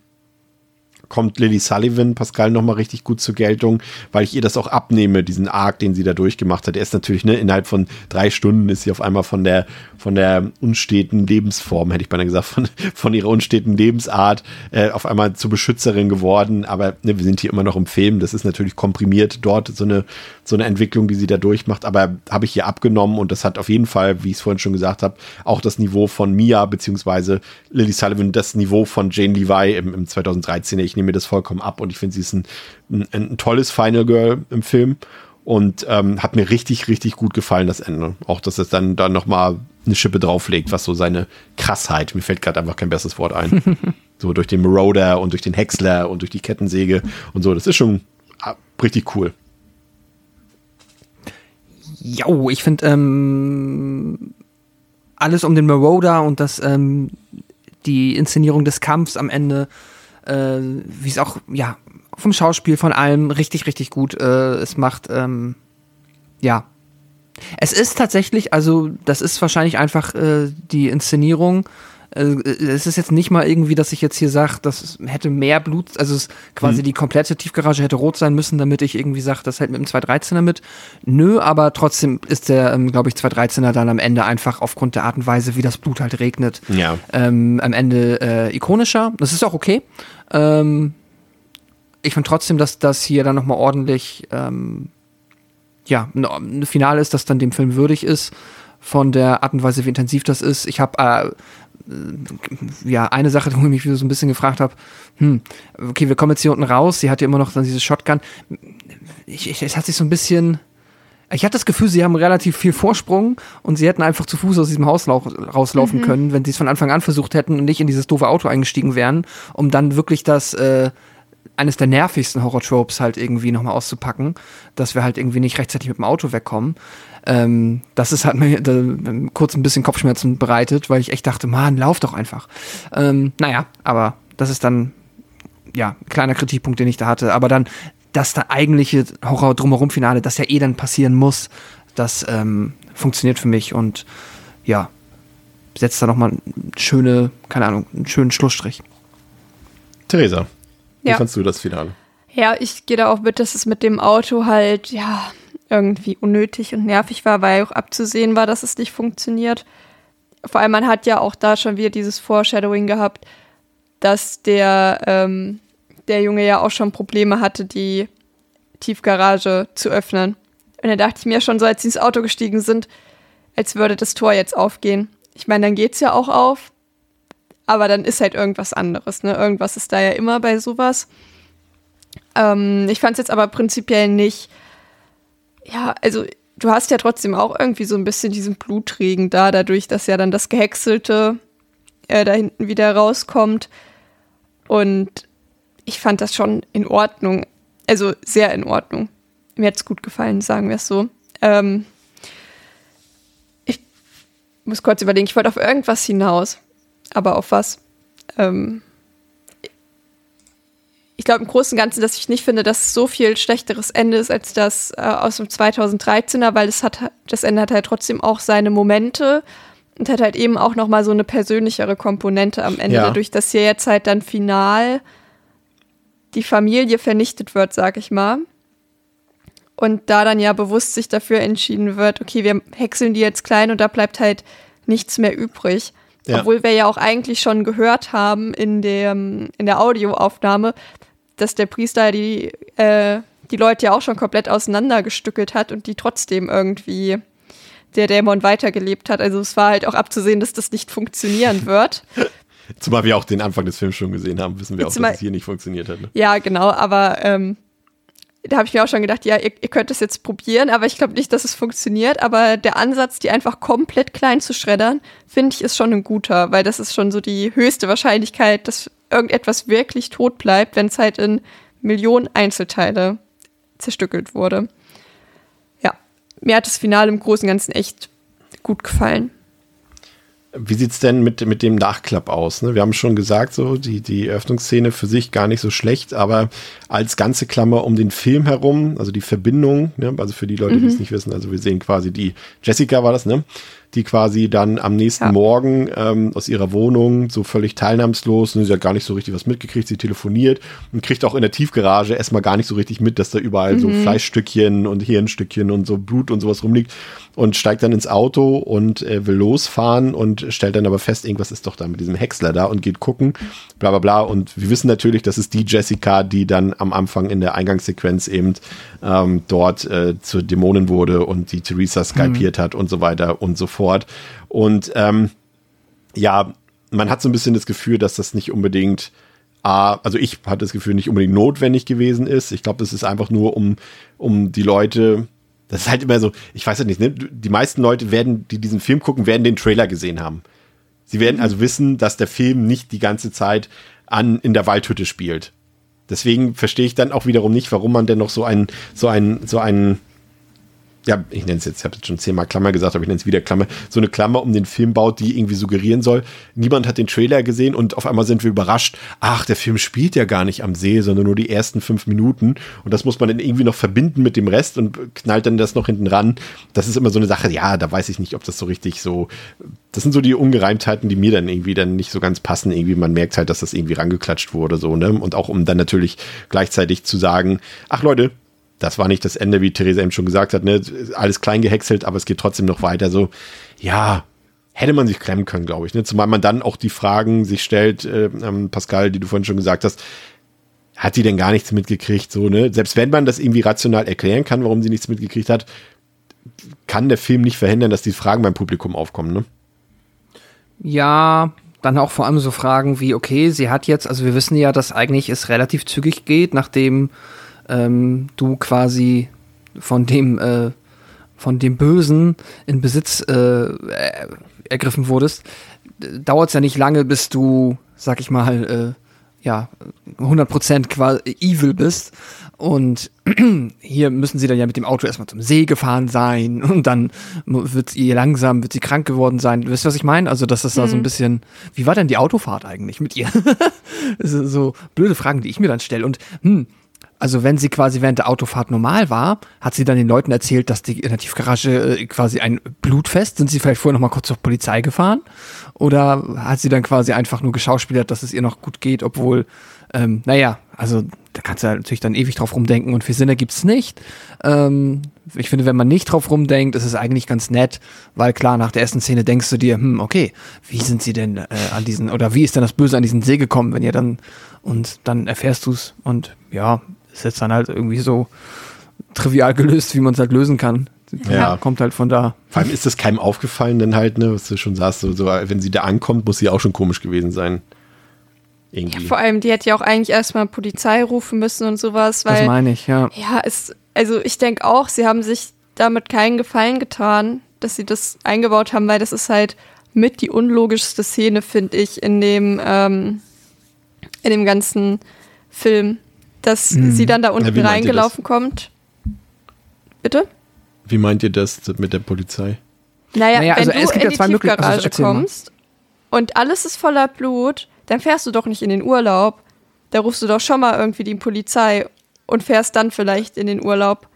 kommt Lily Sullivan, Pascal, nochmal richtig gut zur Geltung, weil ich ihr das auch abnehme, diesen Arc, den sie da durchgemacht hat. Er ist natürlich, ne, innerhalb von drei Stunden ist sie auf einmal von der, von der unsteten Lebensform, hätte ich beinahe gesagt, von, von ihrer unsteten Lebensart äh, auf einmal zur Beschützerin geworden. Aber ne, wir sind hier immer noch im Film. Das ist natürlich komprimiert dort, so eine, so eine Entwicklung, die sie da durchmacht. Aber habe ich hier abgenommen und das hat auf jeden Fall, wie ich es vorhin schon gesagt habe, auch das Niveau von Mia beziehungsweise Lily Sullivan, das Niveau von Jane Levi im, im 2013er. Ich nehme mir das vollkommen ab und ich finde, sie ist ein, ein, ein, tolles Final Girl im Film und ähm, hat mir richtig, richtig gut gefallen, das Ende. Auch, dass es dann, dann nochmal eine Schippe drauflegt, was so seine Krassheit, mir fällt gerade einfach kein besseres Wort ein. so durch den Marauder und durch den Häcksler und durch die Kettensäge und so, das ist schon ah, richtig cool. Ja, ich finde ähm, alles um den Marauder und das ähm, die Inszenierung des Kampfs am Ende äh, wie es auch, ja, vom Schauspiel, von allem richtig, richtig gut. Äh, es macht, ähm, ja. Es ist tatsächlich, also das ist wahrscheinlich einfach äh, die Inszenierung es ist jetzt nicht mal irgendwie, dass ich jetzt hier sage, das hätte mehr Blut, also es quasi mhm. die komplette Tiefgarage hätte rot sein müssen, damit ich irgendwie sage, das hält mit dem 213er mit. Nö, aber trotzdem ist der, ähm, glaube ich, 213er dann am Ende einfach aufgrund der Art und Weise, wie das Blut halt regnet, ja. ähm, am Ende äh, ikonischer. Das ist auch okay. Ähm, ich finde trotzdem, dass das hier dann nochmal ordentlich, ähm, ja, ein Finale ist, das dann dem Film würdig ist von der Art und Weise, wie intensiv das ist. Ich habe äh, äh, ja, eine Sache, wo ich mich so ein bisschen gefragt habe, hm, okay, wir kommen jetzt hier unten raus, sie hat ja immer noch dann diese Shotgun. Ich, ich, es hat sich so ein bisschen, ich hatte das Gefühl, sie haben relativ viel Vorsprung und sie hätten einfach zu Fuß aus diesem Haus rauslaufen mhm. können, wenn sie es von Anfang an versucht hätten und nicht in dieses doofe Auto eingestiegen wären, um dann wirklich das, äh, eines der nervigsten Horror-Tropes halt irgendwie nochmal auszupacken, dass wir halt irgendwie nicht rechtzeitig mit dem Auto wegkommen. Ähm, das ist, hat mir da, kurz ein bisschen Kopfschmerzen bereitet, weil ich echt dachte, man, lauf doch einfach. Ähm, naja, aber das ist dann, ja, ein kleiner Kritikpunkt, den ich da hatte. Aber dann, das da eigentliche Horror drumherum Finale, das ja eh dann passieren muss, das ähm, funktioniert für mich und ja, setzt da nochmal eine schöne, keine Ahnung, einen schönen Schlussstrich. Theresa, wie ja. fandst du das Finale? Ja, ich gehe da auch mit, dass es mit dem Auto halt, ja, irgendwie unnötig und nervig war, weil auch abzusehen war, dass es nicht funktioniert. Vor allem, man hat ja auch da schon wieder dieses Foreshadowing gehabt, dass der, ähm, der Junge ja auch schon Probleme hatte, die Tiefgarage zu öffnen. Und da dachte ich mir schon so, als sie ins Auto gestiegen sind, als würde das Tor jetzt aufgehen. Ich meine, dann geht's ja auch auf, aber dann ist halt irgendwas anderes, ne? Irgendwas ist da ja immer bei sowas. Ähm, ich fand es jetzt aber prinzipiell nicht ja, also du hast ja trotzdem auch irgendwie so ein bisschen diesen Blutregen da, dadurch, dass ja dann das Gehäckselte äh, da hinten wieder rauskommt. Und ich fand das schon in Ordnung. Also sehr in Ordnung. Mir hat es gut gefallen, sagen wir es so. Ähm, ich muss kurz überlegen, ich wollte auf irgendwas hinaus. Aber auf was? Ähm, ich glaube im Großen und Ganzen, dass ich nicht finde, dass es so viel schlechteres Ende ist als das äh, aus dem 2013er, weil es hat, das Ende hat halt trotzdem auch seine Momente und hat halt eben auch noch mal so eine persönlichere Komponente am Ende, ja. dadurch, dass hier jetzt halt dann final die Familie vernichtet wird, sag ich mal. Und da dann ja bewusst sich dafür entschieden wird, okay, wir häckseln die jetzt klein und da bleibt halt nichts mehr übrig. Ja. Obwohl wir ja auch eigentlich schon gehört haben in, dem, in der Audioaufnahme, dass der Priester die, äh, die Leute ja auch schon komplett auseinandergestückelt hat und die trotzdem irgendwie der Dämon weitergelebt hat. Also es war halt auch abzusehen, dass das nicht funktionieren wird. Zumal wir auch den Anfang des Films schon gesehen haben, wissen wir auch, Zumal- dass es hier nicht funktioniert hat. Ne? Ja, genau, aber ähm, da habe ich mir auch schon gedacht, ja, ihr, ihr könnt es jetzt probieren, aber ich glaube nicht, dass es funktioniert. Aber der Ansatz, die einfach komplett klein zu schreddern, finde ich, ist schon ein guter, weil das ist schon so die höchste Wahrscheinlichkeit, dass irgendetwas wirklich tot bleibt, wenn es halt in Millionen Einzelteile zerstückelt wurde. Ja, mir hat das Finale im Großen und Ganzen echt gut gefallen. Wie sieht's denn mit, mit dem Nachklapp aus? Ne? Wir haben schon gesagt, so die, die Eröffnungsszene für sich gar nicht so schlecht, aber als ganze Klammer um den Film herum, also die Verbindung, ne? also für die Leute, die es nicht wissen, also wir sehen quasi die, Jessica war das, ne? Die quasi dann am nächsten Ja. Morgen ähm, aus ihrer Wohnung so völlig teilnahmslos, und sie hat gar nicht so richtig was mitgekriegt, sie telefoniert und kriegt auch in der Tiefgarage erstmal gar nicht so richtig mit, dass da überall so Fleischstückchen und Hirnstückchen und so Blut und sowas rumliegt und steigt dann ins Auto und äh, will losfahren und stellt dann aber fest, irgendwas ist doch da mit diesem Häcksler da und geht gucken, bla bla bla. Und wir wissen natürlich, das ist die Jessica, die dann am Anfang in der Eingangssequenz eben ähm, dort äh, zur Dämonin wurde und die Theresa skalpiert hat und so weiter und so fort. Und ähm, ja, man hat so ein bisschen das Gefühl, dass das nicht unbedingt, A, also ich hatte das Gefühl, nicht unbedingt notwendig gewesen ist. Ich glaube, das ist einfach nur, um, um die Leute, das ist halt immer so, ich weiß ja nicht, ne? die meisten Leute werden, die diesen Film gucken, werden den Trailer gesehen haben. Sie werden also wissen, dass der Film nicht die ganze Zeit an, in der Waldhütte spielt. Deswegen verstehe ich dann auch wiederum nicht, warum man denn noch so ein, so ein, so ein, ja, ich nenne es jetzt, ich habe jetzt schon zehnmal Klammer gesagt, aber ich nenne es wieder Klammer, so eine Klammer um den Film baut, die irgendwie suggerieren soll, niemand hat den Trailer gesehen und auf einmal sind wir überrascht, ach, der Film spielt ja gar nicht am See, sondern nur die ersten fünf Minuten und das muss man dann irgendwie noch verbinden mit dem Rest und knallt dann das noch hinten ran. Das ist immer so eine Sache, ja, da weiß ich nicht, ob das so richtig so, das sind so die Ungereimtheiten, die mir dann irgendwie dann nicht so ganz passen. Irgendwie, man merkt halt, dass das irgendwie rangeklatscht wurde, so, ne? Und auch um dann natürlich gleichzeitig zu sagen, ach Leute, das war nicht das Ende, wie Theresa eben schon gesagt hat, ne? Alles klein gehäckselt, aber es geht trotzdem noch weiter. So, ja, hätte man sich klemmen können, glaube ich. Ne? Zumal man dann auch die Fragen sich stellt, äh, ähm, Pascal, die du vorhin schon gesagt hast, hat sie denn gar nichts mitgekriegt? So, ne? Selbst wenn man das irgendwie rational erklären kann, warum sie nichts mitgekriegt hat, kann der Film nicht verhindern, dass die Fragen beim Publikum aufkommen, ne? Ja, dann auch vor allem so Fragen wie, okay, sie hat jetzt, also wir wissen ja, dass eigentlich es relativ zügig geht, nachdem ähm, du quasi von dem, äh, von dem Bösen in Besitz äh, er- ergriffen wurdest, dauert es ja nicht lange, bis du, sag ich mal, äh, ja, 100% quasi evil bist. Und hier müssen sie dann ja mit dem Auto erstmal zum See gefahren sein und dann wird ihr langsam, wird sie krank geworden sein. Wisst ihr, was ich meine? Also, das ist da so ein bisschen, wie war denn die Autofahrt eigentlich mit ihr? das sind so blöde Fragen, die ich mir dann stelle. Und, hm, also wenn sie quasi während der Autofahrt normal war, hat sie dann den Leuten erzählt, dass die in der Tiefgarage äh, quasi ein Blutfest, sind sie vielleicht vorher noch mal kurz zur Polizei gefahren? Oder hat sie dann quasi einfach nur geschauspielert, dass es ihr noch gut geht, obwohl, ähm, naja, also da kannst du ja natürlich dann ewig drauf rumdenken und viel Sinn ergibt's nicht. Ähm, ich finde, wenn man nicht drauf rumdenkt, ist es eigentlich ganz nett, weil klar, nach der ersten Szene denkst du dir, hm, okay, wie sind sie denn äh, an diesen, oder wie ist denn das Böse an diesen See gekommen, wenn ihr dann, und dann erfährst du's und ja, ist jetzt dann halt irgendwie so trivial gelöst, wie man es halt lösen kann. Ja. Kommt halt von da. Vor allem ist das keinem aufgefallen, denn halt, ne, was du schon sagst, so, so, wenn sie da ankommt, muss sie auch schon komisch gewesen sein. Irgendwie. Vor allem, die hätte ja auch eigentlich erstmal Polizei rufen müssen und sowas, Das weil meine ich, ja. Ja, es, also ich denke auch, sie haben sich damit keinen Gefallen getan, dass sie das eingebaut haben, weil das ist halt mit die unlogischste Szene, finde ich, in dem, ähm, in dem ganzen Film. Dass sie dann da unten Mhm. ihr reingelaufen kommt. Bitte? Wie meint ihr das mit der Polizei? Naja, Naja, wenn also du es gibt in ja die zwei Möglichkeiten. Also Tiefgarage mal. kommst und alles ist voller Blut, dann fährst du doch nicht in den Urlaub. Da rufst du doch schon mal irgendwie die Polizei und fährst dann vielleicht in den Urlaub.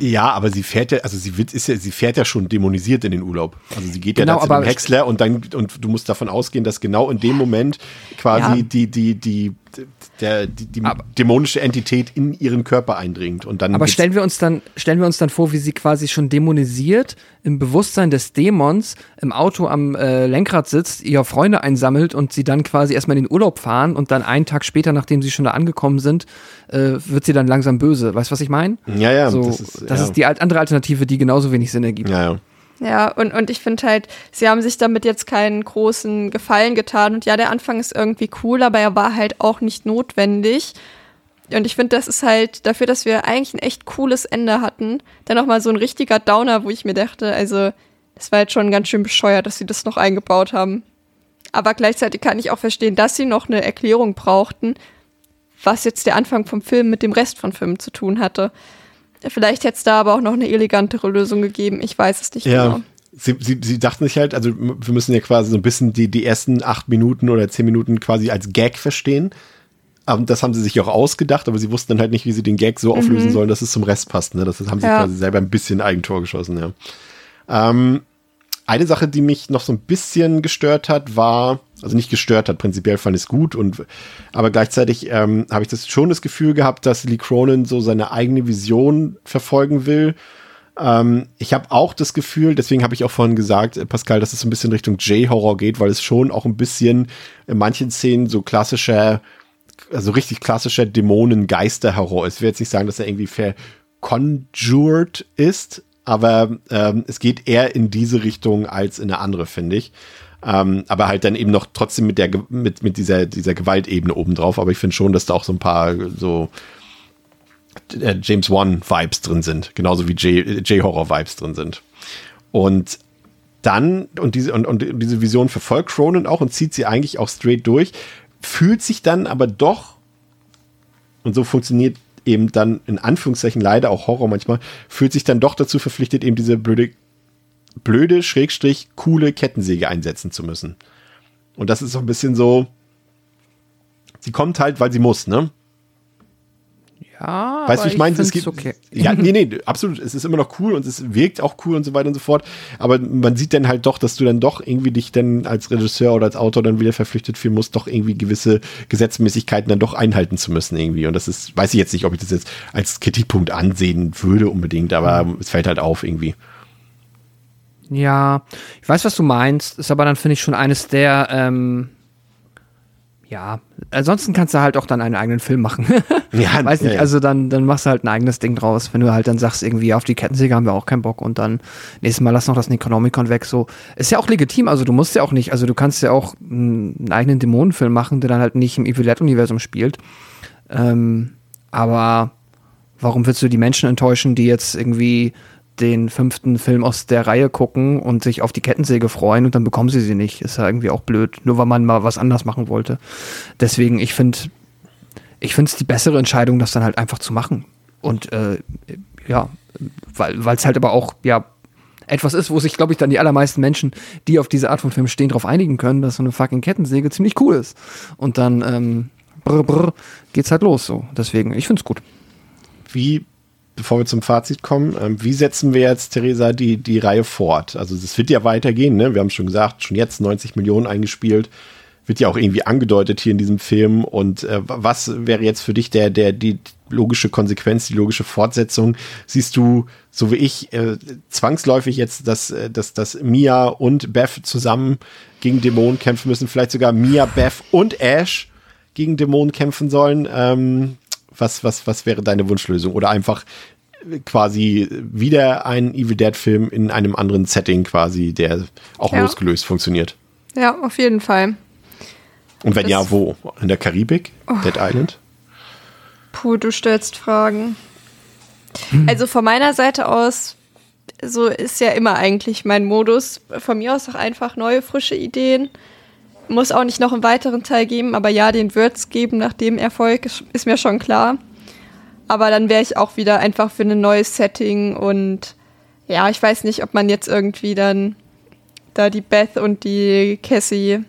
Ja, aber sie fährt ja, also sie wird, ist ja, sie fährt ja schon dämonisiert in den Urlaub. Also sie geht ja Genau, da zu aber- dem Häcksler und dann, und du musst davon ausgehen, dass genau in dem Moment quasi Ja. die, die, die, der, die, die Aber- dämonische Entität in ihren Körper eindringt und dann. Aber stellen wir uns dann, stellen wir uns dann vor, wie sie quasi schon dämonisiert im Bewusstsein des Dämons im Auto am äh, Lenkrad sitzt, ihre Freunde einsammelt und sie dann quasi erstmal in den Urlaub fahren und dann einen Tag später, nachdem sie schon da angekommen sind, äh, wird sie dann langsam böse. Weißt du, was ich meine? Ja, ja, so, das ist, das ja. ist die andere Alternative, die genauso wenig Sinn ergibt. Ja, ja. Ja, und, und ich finde halt, sie haben sich damit jetzt keinen großen Gefallen getan. Und ja, der Anfang ist irgendwie cool, aber er war halt auch nicht notwendig. Und ich finde, das ist halt dafür, dass wir eigentlich ein echt cooles Ende hatten, dann nochmal so ein richtiger Downer, wo ich mir dachte, also, das war jetzt schon ganz schön bescheuert, dass sie das noch eingebaut haben. Aber gleichzeitig kann ich auch verstehen, dass sie noch eine Erklärung brauchten, was jetzt der Anfang vom Film mit dem Rest von Filmen zu tun hatte. Vielleicht hätte es da aber auch noch eine elegantere Lösung gegeben. Ich weiß es nicht ja. genau. Sie, sie, sie dachten sich halt, also wir müssen ja quasi so ein bisschen die, die ersten acht Minuten oder zehn Minuten quasi als Gag verstehen. Und das haben sie sich auch ausgedacht, aber sie wussten dann halt nicht, wie sie den Gag so auflösen Mhm. sollen, dass es zum Rest passt. Ne? Das haben sie Ja. quasi selber ein bisschen Eigentor geschossen, ja. Ähm, eine Sache, die mich noch so ein bisschen gestört hat, war, also nicht gestört hat, prinzipiell fand ich es gut, und, aber gleichzeitig ähm, habe ich das schon das Gefühl gehabt, dass Lee Cronin so seine eigene Vision verfolgen will. Ähm, ich habe auch das Gefühl, deswegen habe ich auch vorhin gesagt, äh, Pascal, dass es so ein bisschen Richtung J-Horror geht, weil es schon auch ein bisschen in manchen Szenen so klassischer, also richtig klassischer Dämonen-Geister-Horror ist. Ich will jetzt nicht sagen, dass er irgendwie verconjured ist, aber ähm, es geht eher in diese Richtung als in eine andere, finde ich. Ähm, aber halt dann eben noch trotzdem mit der mit, mit dieser, dieser Gewaltebene obendrauf. Aber ich finde schon, dass da auch so ein paar so äh, James Wan-Vibes drin sind, genauso wie J- J-Horror-Vibes drin sind. Und dann, und diese, und, und diese Vision verfolgt Cronin auch und zieht sie eigentlich auch straight durch, fühlt sich dann aber doch, und so funktioniert eben dann in Anführungszeichen leider auch Horror manchmal, fühlt sich dann doch dazu verpflichtet, eben diese blöde, blöde, schrägstrich, coole Kettensäge einsetzen zu müssen. Und das ist so ein bisschen so, sie kommt halt, weil sie muss, ne? Ja, Weißt du, ich meine, es gibt. okay. Ja, nee, nee, absolut. Es ist immer noch cool und es wirkt auch cool und so weiter und so fort. Aber man sieht dann halt doch, dass du dann doch irgendwie dich dann als Regisseur oder als Autor dann wieder verpflichtet fühlen musst, doch irgendwie gewisse Gesetzmäßigkeiten dann doch einhalten zu müssen irgendwie. Und das ist, weiß ich jetzt nicht, ob ich das jetzt als Kritikpunkt ansehen würde unbedingt, aber es fällt halt auf irgendwie. Ja, ich weiß, was du meinst, ist aber dann, finde ich, schon eines der, ähm, ja, ansonsten kannst du halt auch dann einen eigenen Film machen. Ja, weiß nicht, ja, also dann, dann machst du halt ein eigenes Ding draus, wenn du halt dann sagst, irgendwie auf die Kettensäge haben wir auch keinen Bock und dann nächstes Mal lass noch das Necronomicon weg, so. Ist ja auch legitim, also du musst ja auch nicht, also du kannst ja auch einen eigenen Dämonenfilm machen, der dann halt nicht im Evil Dead-Universum spielt. Ähm, aber warum willst du die Menschen enttäuschen, die jetzt irgendwie den fünften Film aus der Reihe gucken und sich auf die Kettensäge freuen und dann bekommen sie sie nicht. Ist ja irgendwie auch blöd, nur weil man mal was anders machen wollte. Deswegen, ich finde, ich finde es die bessere Entscheidung, das dann halt einfach zu machen. Und äh, ja, weil es halt aber auch, ja, etwas ist, wo sich, glaube ich, dann die allermeisten Menschen, die auf diese Art von Film stehen, darauf einigen können, dass so eine fucking Kettensäge ziemlich cool ist. Und dann ähm, brr, brr, geht's halt los so. Deswegen, ich finde es gut. Wie, bevor wir zum Fazit kommen, ähm, wie setzen wir jetzt, Theresa, die, die Reihe fort? Also es wird ja weitergehen, ne? Wir haben schon gesagt, schon jetzt 90 Millionen eingespielt. Wird ja auch irgendwie angedeutet hier in diesem Film. Und äh, was wäre jetzt für dich der, der, die logische Konsequenz, die logische Fortsetzung? Siehst du, so wie ich, äh, zwangsläufig jetzt, dass, äh, dass, dass Mia und Beth zusammen gegen Dämonen kämpfen müssen, vielleicht sogar Mia, Beth und Ash gegen Dämonen kämpfen sollen? Ähm, was, was, was wäre deine Wunschlösung? Oder einfach quasi wieder ein Evil Dead Film in einem anderen Setting quasi, der auch Ja. losgelöst funktioniert. Ja, auf jeden Fall. Und wenn Das- ja, wo? In der Karibik? Dead Island? Puh, du stellst Fragen. Also von meiner Seite aus, so ist ja immer eigentlich mein Modus. Von mir aus auch einfach neue, frische Ideen. Muss auch nicht noch einen weiteren Teil geben, aber ja, den wird es geben nach dem Erfolg, ist, mir schon klar. Aber dann wäre ich auch wieder einfach für ein neues Setting und ja, ich weiß nicht, ob man jetzt irgendwie dann da die Beth und die Cassie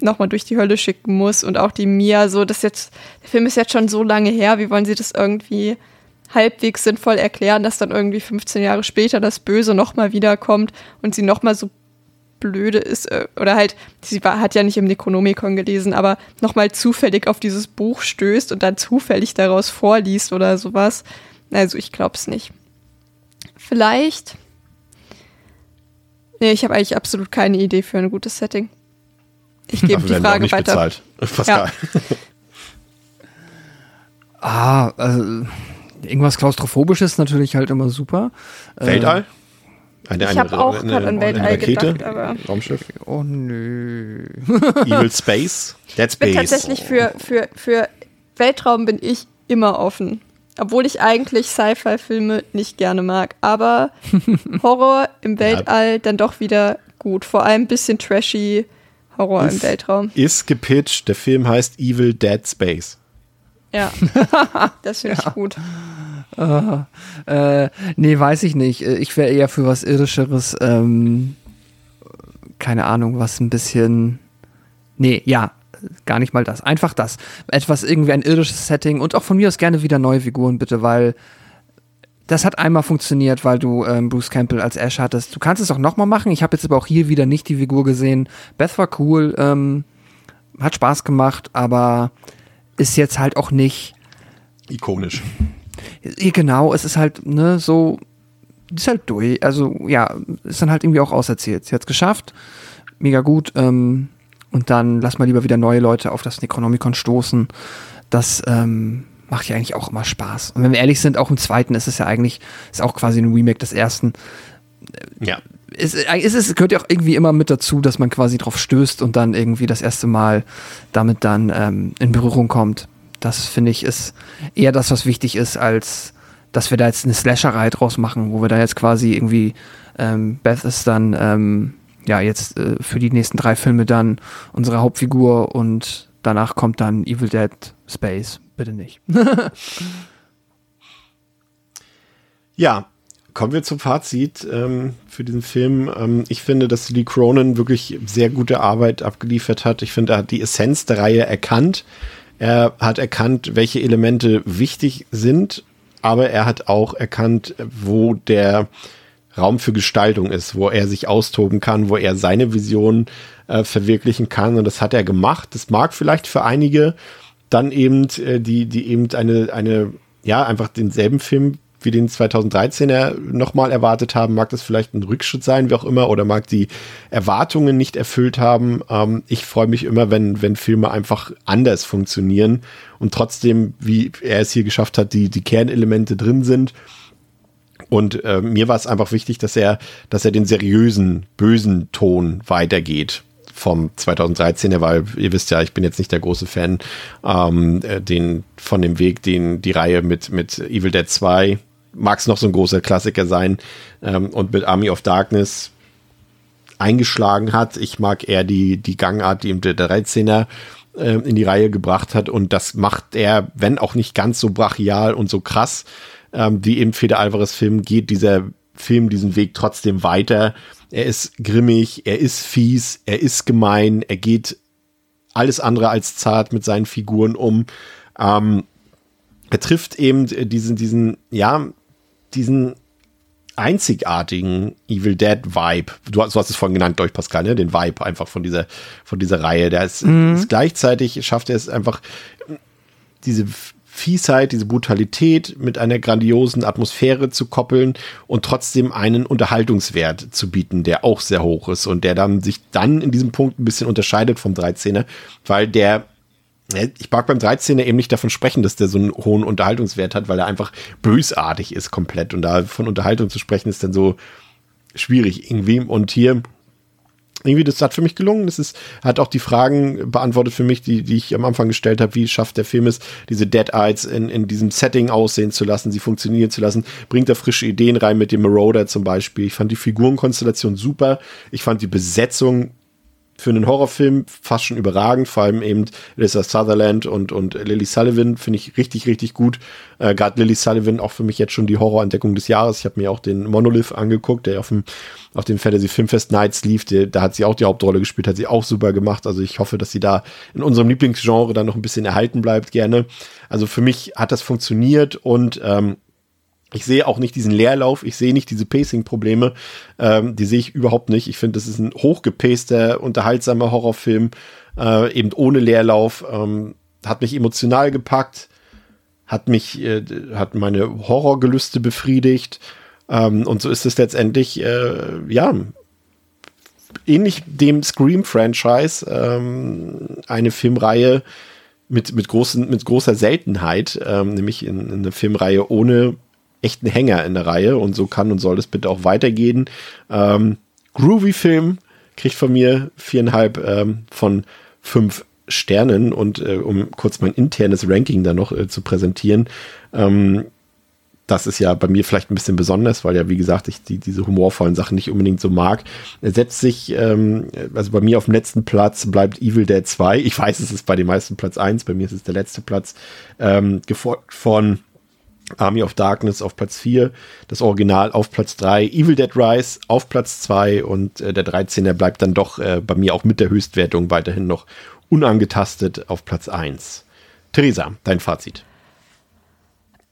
nochmal durch die Hölle schicken muss und auch die Mia so, das jetzt, der Film ist jetzt schon so lange her, wie wollen sie das irgendwie halbwegs sinnvoll erklären, dass dann irgendwie 15 Jahre später das Böse nochmal wiederkommt und sie nochmal so blöde ist, äh, oder halt, sie war, hat ja nicht im Necronomicon gelesen, aber nochmal zufällig auf dieses Buch stößt und dann zufällig daraus vorliest oder sowas. Also ich glaub's nicht. Vielleicht. Nee, ich habe eigentlich absolut keine Idee für ein gutes Setting. Ich gebe die Frage nicht weiter. bezahlt. Pascal. Ah, also, irgendwas Klaustrophobisches ist natürlich halt immer super. Weltall? Eine, Ich habe auch gerade an eine Weltall Rakete, gedacht, aber Raumschiff. Oh nö. Evil Space. Dead ich bin Space. tatsächlich für, für, für Weltraum bin ich immer offen. Obwohl ich eigentlich Sci-Fi-Filme nicht gerne mag. Aber Horror im Weltall dann doch wieder gut. Vor allem ein bisschen trashy Horror im Ist- Weltraum. Ist gepitcht. Der Film heißt Evil Dead Space. Ja. Das finde ich gut. Äh, nee, weiß ich nicht. Äh, Ich wäre eher für was Irdischeres. Ähm, keine Ahnung, was ein bisschen. Nee, ja, gar nicht mal das. Einfach das. Etwas irgendwie ein irdisches Setting und auch von mir aus gerne wieder neue Figuren, bitte, weil das hat einmal funktioniert, weil du ähm, Bruce Campbell als Ash hattest. Du kannst es auch nochmal machen. Ich habe jetzt aber auch hier wieder nicht die Figur gesehen. Beth war cool, ähm, hat Spaß gemacht, aber ist jetzt halt auch nicht. Ikonisch. Genau, es ist halt, ne, so, ist halt durch. Also, ja, ist dann halt irgendwie auch auserzählt. Sie hat's geschafft, mega gut. Ähm, und dann lass mal lieber wieder neue Leute auf das Necronomicon stoßen. Das ähm, macht ja eigentlich auch immer Spaß. Und wenn wir ehrlich sind, auch im zweiten ist es ja eigentlich, ist auch quasi ein Remake des ersten. Ja. Es, es, es gehört ja auch irgendwie immer mit dazu, dass man quasi drauf stößt und dann irgendwie das erste Mal damit dann ähm, in Berührung kommt. Das finde ich ist eher das, was wichtig ist, als dass wir da jetzt eine Slasherei draus machen, wo wir da jetzt quasi irgendwie ähm, Beth ist dann ähm, ja jetzt äh, für die nächsten drei Filme dann unsere Hauptfigur und danach kommt dann Evil Dead Space. Bitte nicht. Ja, kommen wir zum Fazit ähm, für diesen Film. Ähm, ich finde, dass Lee Cronin wirklich sehr gute Arbeit abgeliefert hat. Ich finde, er hat die Essenz der Reihe erkannt. Er hat erkannt, welche Elemente wichtig sind, aber er hat auch erkannt, wo der Raum für Gestaltung ist, wo er sich austoben kann, wo er seine Vision äh, verwirklichen kann. Und das hat er gemacht. Das mag vielleicht für einige dann eben, äh, die, die eben eine, eine, ja, einfach denselben Film wie den 2013er nochmal erwartet haben, mag das vielleicht ein Rückschritt sein, wie auch immer, oder mag die Erwartungen nicht erfüllt haben. Ähm, ich freue mich immer, wenn, wenn Filme einfach anders funktionieren und trotzdem, wie er es hier geschafft hat, die, die Kernelemente drin sind. Und äh, mir war es einfach wichtig, dass er, dass er den seriösen, bösen Ton weitergeht vom 2013er, weil ihr wisst ja, ich bin jetzt nicht der große Fan ähm, äh, den, von dem Weg, den die Reihe mit, mit Evil Dead 2 mag es noch so ein großer Klassiker sein ähm, und mit Army of Darkness eingeschlagen hat. Ich mag eher die, die Gangart, die ihm der 13er äh, in die Reihe gebracht hat und das macht er, wenn auch nicht ganz so brachial und so krass, ähm, wie im Fede Alvarez Film geht dieser Film diesen Weg trotzdem weiter. Er ist grimmig, er ist fies, er ist gemein, er geht alles andere als zart mit seinen Figuren um. Ähm, er trifft eben diesen, diesen, ja, diesen einzigartigen Evil Dead Vibe. Du hast, du hast es vorhin genannt, durch Pascal, ne? Den Vibe einfach von dieser, von dieser Reihe. Der ist, ist gleichzeitig schafft er es einfach, diese Fiesheit, diese Brutalität mit einer grandiosen Atmosphäre zu koppeln und trotzdem einen Unterhaltungswert zu bieten, der auch sehr hoch ist und der dann sich dann in diesem Punkt ein bisschen unterscheidet vom 13er, weil der ich mag beim 13er eben nicht davon sprechen, dass der so einen hohen Unterhaltungswert hat, weil er einfach bösartig ist komplett. Und da von Unterhaltung zu sprechen, ist dann so schwierig irgendwie. Und hier, irgendwie, das hat für mich gelungen. Das ist, hat auch die Fragen beantwortet für mich, die, die ich am Anfang gestellt habe. Wie schafft der Film es, diese Dead Eyes in, in diesem Setting aussehen zu lassen, sie funktionieren zu lassen? Bringt er frische Ideen rein mit dem Marauder zum Beispiel? Ich fand die Figurenkonstellation super. Ich fand die Besetzung für einen Horrorfilm fast schon überragend, vor allem eben Lisa Sutherland und, und Lily Sullivan finde ich richtig, richtig gut. Äh, Gerade Lily Sullivan auch für mich jetzt schon die Horrorentdeckung des Jahres. Ich habe mir auch den Monolith angeguckt, der auf dem, auf dem Fantasy Filmfest Nights lief. Der, da hat sie auch die Hauptrolle gespielt, hat sie auch super gemacht. Also ich hoffe, dass sie da in unserem Lieblingsgenre dann noch ein bisschen erhalten bleibt, gerne. Also für mich hat das funktioniert und ähm, ich sehe auch nicht diesen Leerlauf, ich sehe nicht diese Pacing-Probleme, ähm, die sehe ich überhaupt nicht. Ich finde, das ist ein hochgepaster, unterhaltsamer Horrorfilm, äh, eben ohne Leerlauf, ähm, hat mich emotional gepackt, hat mich, äh, hat meine Horrorgelüste befriedigt ähm, und so ist es letztendlich, äh, ja, ähnlich dem Scream-Franchise, ähm, eine Filmreihe mit, mit, großen, mit großer Seltenheit, ähm, nämlich in, in eine Filmreihe ohne echt ein Hänger in der Reihe und so kann und soll es bitte auch weitergehen. Ähm, groovy Film, kriegt von mir viereinhalb ähm, von fünf Sternen und äh, um kurz mein internes Ranking da noch äh, zu präsentieren, ähm, das ist ja bei mir vielleicht ein bisschen besonders, weil ja, wie gesagt, ich die, diese humorvollen Sachen nicht unbedingt so mag. Er setzt sich, ähm, also bei mir auf dem letzten Platz bleibt Evil Dead 2. Ich weiß, es ist bei den meisten Platz 1, bei mir ist es der letzte Platz, ähm, gefolgt von Army of Darkness auf Platz 4, das Original auf Platz 3, Evil Dead Rise auf Platz 2 und äh, der 13er bleibt dann doch äh, bei mir auch mit der Höchstwertung weiterhin noch unangetastet auf Platz 1. Theresa, dein Fazit.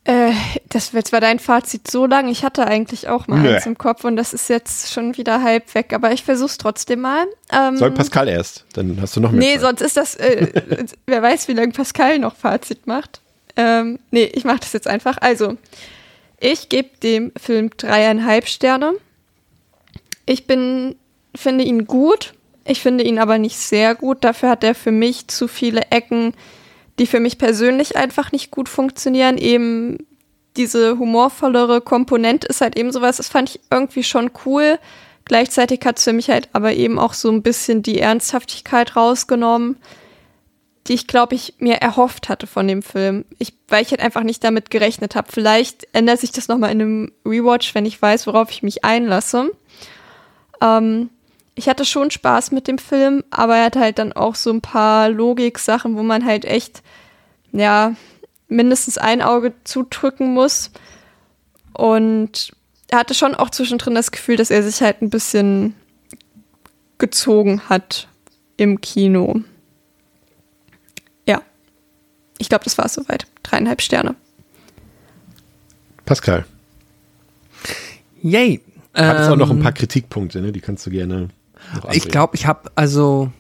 Äh, das wird zwar dein Fazit so lang, ich hatte eigentlich auch mal Nö. eins im Kopf und das ist jetzt schon wieder halb weg, aber ich versuch's trotzdem mal. Ähm, Soll Pascal erst, dann hast du noch mehr. Nee, Zeit. sonst ist das, äh, wer weiß, wie lange Pascal noch Fazit macht. Ähm, nee, ich mache das jetzt einfach. Also, ich gebe dem Film dreieinhalb Sterne. Ich bin, finde ihn gut. Ich finde ihn aber nicht sehr gut. Dafür hat er für mich zu viele Ecken, die für mich persönlich einfach nicht gut funktionieren. Eben diese humorvollere Komponente ist halt eben sowas, das fand ich irgendwie schon cool. Gleichzeitig hat es für mich halt aber eben auch so ein bisschen die Ernsthaftigkeit rausgenommen, die ich glaube ich mir erhofft hatte von dem Film. Ich, weil ich halt einfach nicht damit gerechnet habe. Vielleicht ändert sich das nochmal in einem Rewatch, wenn ich weiß, worauf ich mich einlasse. Ähm, ich hatte schon Spaß mit dem Film, aber er hat halt dann auch so ein paar Logik-Sachen, wo man halt echt, ja, mindestens ein Auge zudrücken muss. Und er hatte schon auch zwischendrin das Gefühl, dass er sich halt ein bisschen gezogen hat im Kino. Ich glaube, das war es soweit. Dreieinhalb Sterne. Pascal. Yay. Hat jetzt auch noch ein Ähm, paar Kritikpunkte, ne? Die kannst du gerne. Noch Ich glaube, ich habe also,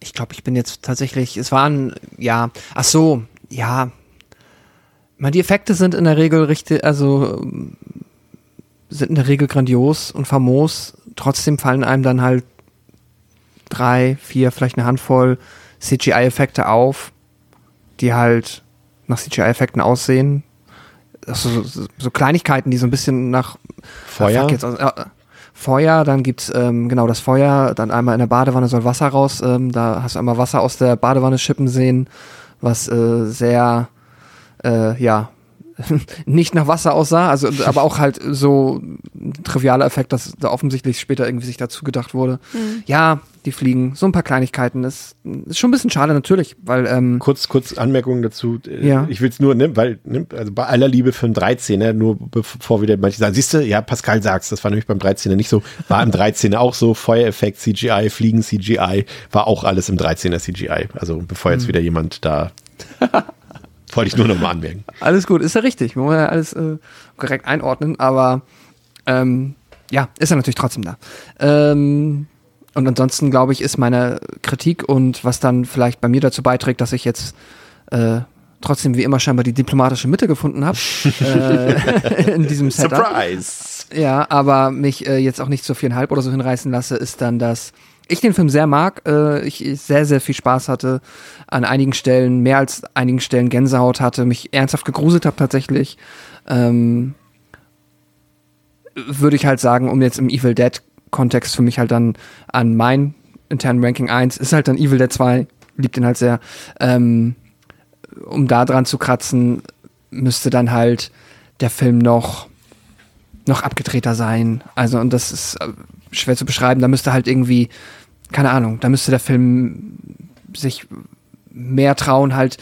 ich glaube, ich bin jetzt tatsächlich, es waren, ja, ach so, ja, meine, die Effekte sind in der Regel richtig, also ähm, sind in der Regel grandios und famos. Trotzdem fallen einem dann halt drei, vier, vielleicht eine Handvoll CGI-Effekte auf, die halt nach CGI-Effekten aussehen. Also, so, so Kleinigkeiten, die so ein bisschen nach Feuer? Fuck, jetzt, äh, Feuer, dann gibt's ähm, genau das Feuer, dann einmal in der Badewanne soll Wasser raus, ähm, da hast du einmal Wasser aus der Badewanne schippen sehen, was äh, sehr äh, ja nicht nach Wasser aussah, also aber auch halt so ein trivialer Effekt, dass da offensichtlich später irgendwie sich dazu gedacht wurde. Ja, die fliegen, so ein paar Kleinigkeiten. Das ist schon ein bisschen schade natürlich, weil ähm, Kurz, kurz Anmerkungen dazu. Äh, Ja. Ich will es nur, ne, weil, ne, also bei aller Liebe für einen 13er, nur bevor wieder manche sagen, siehst du, ja, Pascal sagt's, das war nämlich beim 13er nicht so, war im 13er auch so, Feuereffekt, CGI, Fliegen, CGI, war auch alles im 13er CGI. Also bevor jetzt wieder jemand da, wollte ich nur noch mal anmerken. Alles gut, ist ja richtig. Man muss ja alles äh, korrekt einordnen, aber ähm, ja, ist er natürlich trotzdem da. Ähm, und ansonsten, glaube ich, ist meine Kritik und was dann vielleicht bei mir dazu beiträgt, dass ich jetzt äh, trotzdem wie immer scheinbar die diplomatische Mitte gefunden habe äh, in diesem Setup. Surprise! Ja, aber mich äh, jetzt auch nicht zu viereinhalb oder so hinreißen lasse, ist dann, dass ich den Film sehr mag, äh, ich sehr, sehr viel Spaß hatte, an einigen Stellen, mehr als einigen Stellen Gänsehaut hatte, mich ernsthaft gegruselt habe tatsächlich. Ähm, würde ich halt sagen, um jetzt im Evil Dead Kontext für mich halt dann an mein internen Ranking 1 ist halt dann Evil Dead 2, liebt ihn halt sehr. Ähm, um da dran zu kratzen, müsste dann halt der Film noch noch abgedrehter sein. Also, und das ist äh, schwer zu beschreiben. Da müsste halt irgendwie, keine Ahnung, da müsste der Film sich mehr trauen, halt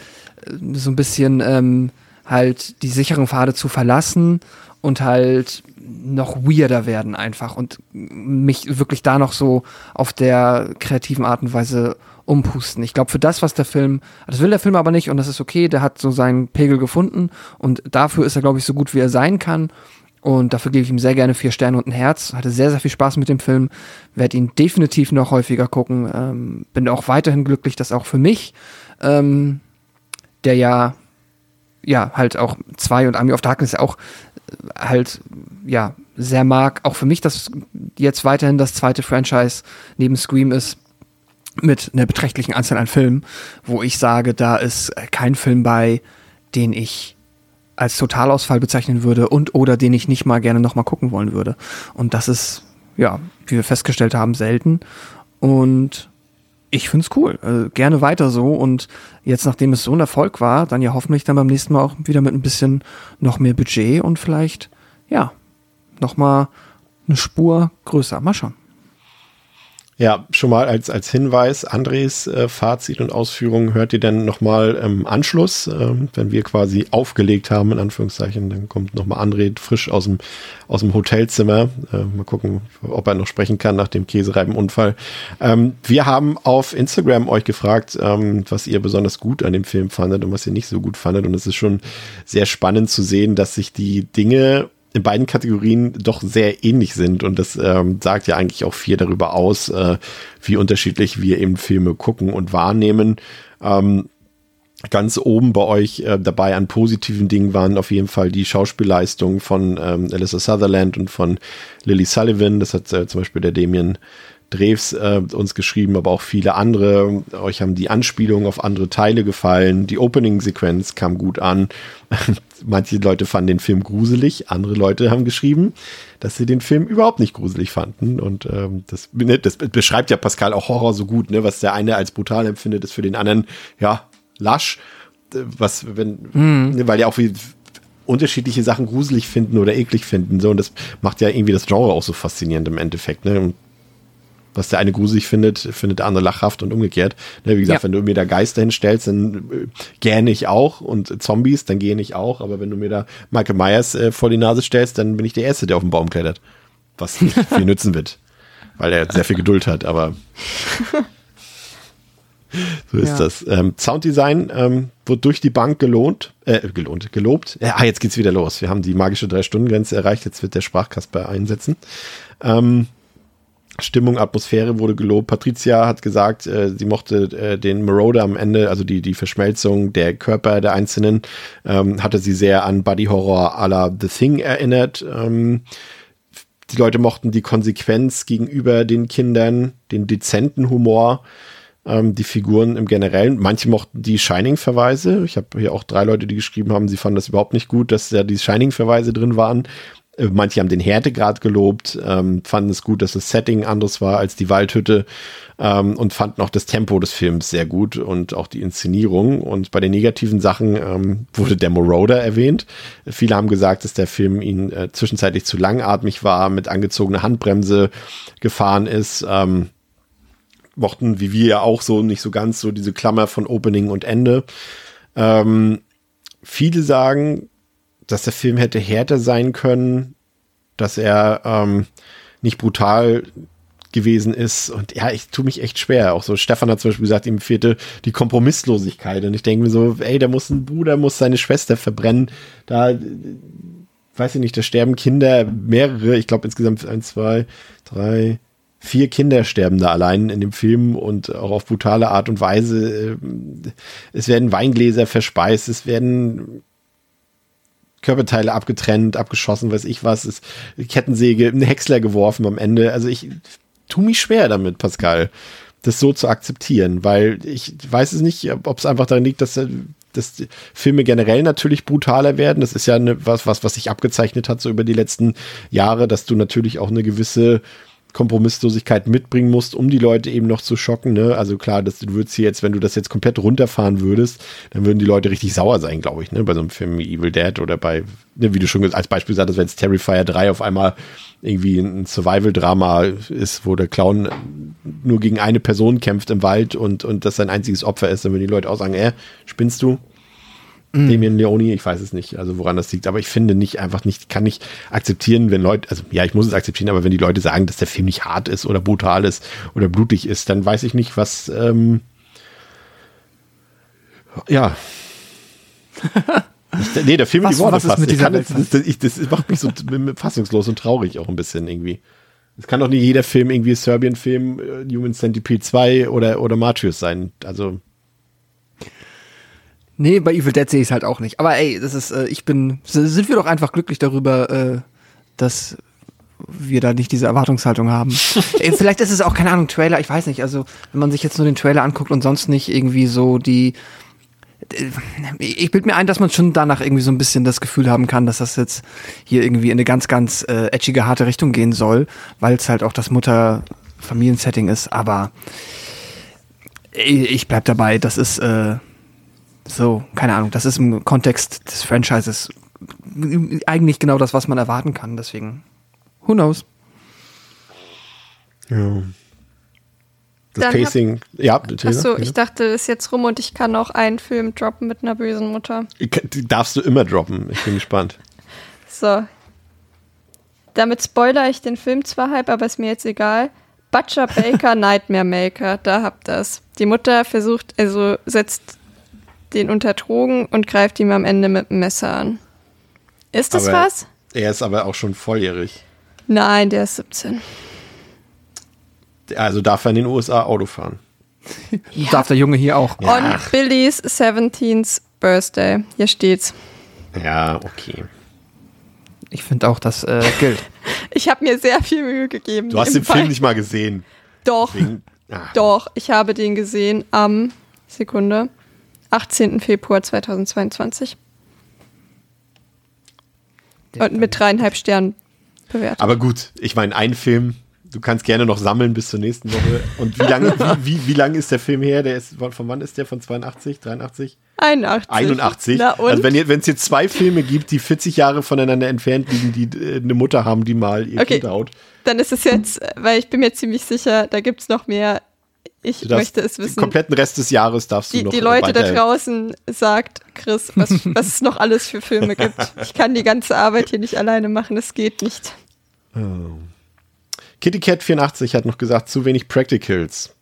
äh, so ein bisschen ähm, halt die sicheren Pfade zu verlassen und halt noch weirder werden einfach und mich wirklich da noch so auf der kreativen Art und Weise umpusten. Ich glaube, für das, was der Film, das will der Film aber nicht und das ist okay, der hat so seinen Pegel gefunden und dafür ist er, glaube ich, so gut, wie er sein kann. Und dafür gebe ich ihm sehr gerne vier Sterne und ein Herz. Hatte sehr, sehr viel Spaß mit dem Film. Werde ihn definitiv noch häufiger gucken. Ähm, bin auch weiterhin glücklich, dass auch für mich, ähm, der ja, ja, halt auch zwei und Army of Darkness auch halt, ja, sehr mag. Auch für mich, dass jetzt weiterhin das zweite Franchise neben Scream ist mit einer beträchtlichen Anzahl an Filmen, wo ich sage, da ist kein Film bei, den ich als Totalausfall bezeichnen würde und oder den ich nicht mal gerne nochmal gucken wollen würde. Und das ist, ja, wie wir festgestellt haben, selten. Und ich find's cool. Also gerne weiter so. Und jetzt, nachdem es so ein Erfolg war, dann ja hoffentlich dann beim nächsten Mal auch wieder mit ein bisschen noch mehr Budget und vielleicht, ja, nochmal eine Spur größer. Mal schauen. Ja, schon mal als, als Hinweis, Andres äh, Fazit und Ausführungen hört ihr dann nochmal im Anschluss, ähm, wenn wir quasi aufgelegt haben, in Anführungszeichen, dann kommt nochmal André frisch aus dem, aus dem Hotelzimmer. Äh, mal gucken, ob er noch sprechen kann nach dem Käsereibenunfall. Ähm, wir haben auf Instagram euch gefragt, ähm, was ihr besonders gut an dem Film fandet und was ihr nicht so gut fandet. Und es ist schon sehr spannend zu sehen, dass sich die Dinge in beiden Kategorien doch sehr ähnlich sind. Und das ähm, sagt ja eigentlich auch viel darüber aus, äh, wie unterschiedlich wir eben Filme gucken und wahrnehmen. Ähm, ganz oben bei euch äh, dabei an positiven Dingen waren auf jeden Fall die Schauspielleistungen von ähm, Alyssa Sutherland und von Lily Sullivan. Das hat äh, zum Beispiel der Damien Drews äh, uns geschrieben, aber auch viele andere. Euch haben die Anspielungen auf andere Teile gefallen. Die Opening-Sequenz kam gut an. Manche Leute fanden den Film gruselig, andere Leute haben geschrieben, dass sie den Film überhaupt nicht gruselig fanden. Und ähm, das, ne, das beschreibt ja Pascal auch Horror so gut, ne? Was der eine als brutal empfindet, ist für den anderen, ja, lasch. Was, wenn, mhm. weil ja auch wie unterschiedliche Sachen gruselig finden oder eklig finden. So, und das macht ja irgendwie das Genre auch so faszinierend im Endeffekt. Ne? Und was der eine gruselig findet, findet der andere lachhaft und umgekehrt. Ne, wie gesagt, ja. wenn du mir da Geister hinstellst, dann äh, gähne ich auch und Zombies, dann gähne ich auch. Aber wenn du mir da Michael Myers äh, vor die Nase stellst, dann bin ich der Erste, der auf den Baum klettert. Was nicht viel nützen wird. Weil er sehr viel Geduld hat, aber so ist ja. das. Ähm, Sounddesign ähm, wird durch die Bank gelohnt, äh, gelohnt, gelobt. Ja, ah, jetzt geht's wieder los. Wir haben die magische Drei-Stunden-Grenze erreicht. Jetzt wird der Sprachkasper einsetzen. Ähm, Stimmung, Atmosphäre wurde gelobt. Patricia hat gesagt, äh, sie mochte äh, den Marauder am Ende, also die, die Verschmelzung der Körper der Einzelnen, ähm, hatte sie sehr an Body Horror à la The Thing erinnert. Ähm, die Leute mochten die Konsequenz gegenüber den Kindern, den dezenten Humor, ähm, die Figuren im Generellen. Manche mochten die Shining-Verweise. Ich habe hier auch drei Leute, die geschrieben haben, sie fanden das überhaupt nicht gut, dass da die Shining-Verweise drin waren. Äh, manche haben den Härtegrad gelobt, ähm, fanden es gut, dass das Setting anders war als die Waldhütte ähm, und fanden auch das Tempo des Films sehr gut und auch die Inszenierung. Und bei den negativen Sachen ähm, wurde der Moroder erwähnt. Viele haben gesagt, dass der Film ihnen äh, zwischenzeitlich zu langatmig war, mit angezogener Handbremse gefahren ist. Ähm, mochten, wie wir ja auch so, nicht so ganz so diese Klammer von Opening und Ende. Ähm, viele sagen, dass der Film hätte härter sein können, dass er ähm, nicht brutal gewesen ist. Und ja, ich tue mich echt schwer. Auch so, Stefan hat zum Beispiel gesagt, ihm fehlte die Kompromisslosigkeit. Und ich denke mir so, ey, da muss ein Bruder, muss seine Schwester verbrennen. Da, weiß ich nicht, da sterben Kinder, mehrere, ich glaube insgesamt ein, zwei, drei, vier Kinder sterben da allein in dem Film und auch auf brutale Art und Weise. Es werden Weingläser verspeist, es werden Körperteile abgetrennt, abgeschossen, weiß ich was, ist Kettensäge, eine Häcksler geworfen am Ende. Also ich tu mich schwer damit, Pascal, das so zu akzeptieren, weil ich weiß es nicht, ob es einfach daran liegt, dass dass Filme generell natürlich brutaler werden. Das ist ja eine, was, was, was sich abgezeichnet hat so über die letzten Jahre, dass du natürlich auch eine gewisse Kompromisslosigkeit mitbringen musst, um die Leute eben noch zu schocken. Ne? Also klar, dass würdest hier jetzt, wenn du das jetzt komplett runterfahren würdest, dann würden die Leute richtig sauer sein, glaube ich, ne? bei so einem Film wie Evil Dead oder bei, ne, wie du schon als Beispiel gesagt hast, wenn es Terrifier 3 auf einmal irgendwie ein Survival-Drama ist, wo der Clown nur gegen eine Person kämpft im Wald und, und das sein einziges Opfer ist, dann würden die Leute auch sagen, äh, spinnst du? Mhm. Damien Leoni, ich weiß es nicht, also woran das liegt, aber ich finde nicht einfach nicht, kann nicht akzeptieren, wenn Leute, also ja, ich muss es akzeptieren, aber wenn die Leute sagen, dass der Film nicht hart ist oder brutal ist oder blutig ist, dann weiß ich nicht, was, ähm, ja. nee, der Film was, die Worte fast. Ich kann das, das, ich, das macht mich so fassungslos und traurig auch ein bisschen irgendwie. Es kann doch nicht jeder Film irgendwie Serbian-Film, äh, Human Centipede 2 oder, oder Martyrs sein. Also. Nee, bei Evil Dead sehe ich es halt auch nicht. Aber ey, das ist, äh, ich bin, sind wir doch einfach glücklich darüber, äh, dass wir da nicht diese Erwartungshaltung haben. ey, vielleicht ist es auch, keine Ahnung, Trailer, ich weiß nicht. Also, wenn man sich jetzt nur den Trailer anguckt und sonst nicht irgendwie so die, ich bilde mir ein, dass man schon danach irgendwie so ein bisschen das Gefühl haben kann, dass das jetzt hier irgendwie in eine ganz, ganz äh, edgige, harte Richtung gehen soll, weil es halt auch das Mutter-Familiensetting ist. Aber ich bleib dabei, das ist äh, so, keine Ahnung, das ist im Kontext des Franchises eigentlich genau das, was man erwarten kann. Deswegen, who knows? Ja. Das Dann Pacing, ja, Theresa, Achso, ja. ich dachte, es ist jetzt rum und ich kann auch einen Film droppen mit einer bösen Mutter. Darfst du immer droppen. Ich bin gespannt. So. Damit spoiler ich den Film zwar halb, aber ist mir jetzt egal. Butcher Baker Nightmare Maker, da habt ihr's. Die Mutter versucht, also setzt den unter Drogen und greift ihm am Ende mit dem Messer an. Ist das Aber was? Er ist aber auch schon volljährig. Nein, der ist 17. Also darf er in den USA Auto fahren. Darf der Junge hier auch. On Billys 17th Birthday. Hier steht's. Ja, okay. Ich finde auch, das äh, gilt. Ich habe mir sehr viel Mühe gegeben. Du hast den Film Fall. nicht mal gesehen. Doch, Wegen, ah, doch. Ich habe den gesehen am Sekunde 18. Februar 2022 und mit dreieinhalb Sternen bewertet. Aber gut, ich meine, ein Film, du kannst gerne noch sammeln bis zur nächsten Woche. Und wie lange wie, wie, wie lang ist der Film her? Der ist, von wann ist der? Von 82, 83? 81. 81. Na und? Also wenn es jetzt zwei Filme gibt, die 40 Jahre voneinander entfernt liegen, die äh, eine Mutter haben, die mal ihr Okay. Kind haut. Dann ist es jetzt, weil ich bin mir ziemlich sicher, da gibt es noch mehr. Ich möchte es Den wissen. kompletten Rest des Jahres darfst du Die, noch die Leute da draußen sagt, Chris, was, was es noch alles für Filme gibt. Ich kann die ganze Arbeit hier nicht alleine machen, es geht nicht. Kitty Cat 84 hat noch gesagt, zu wenig Practicals.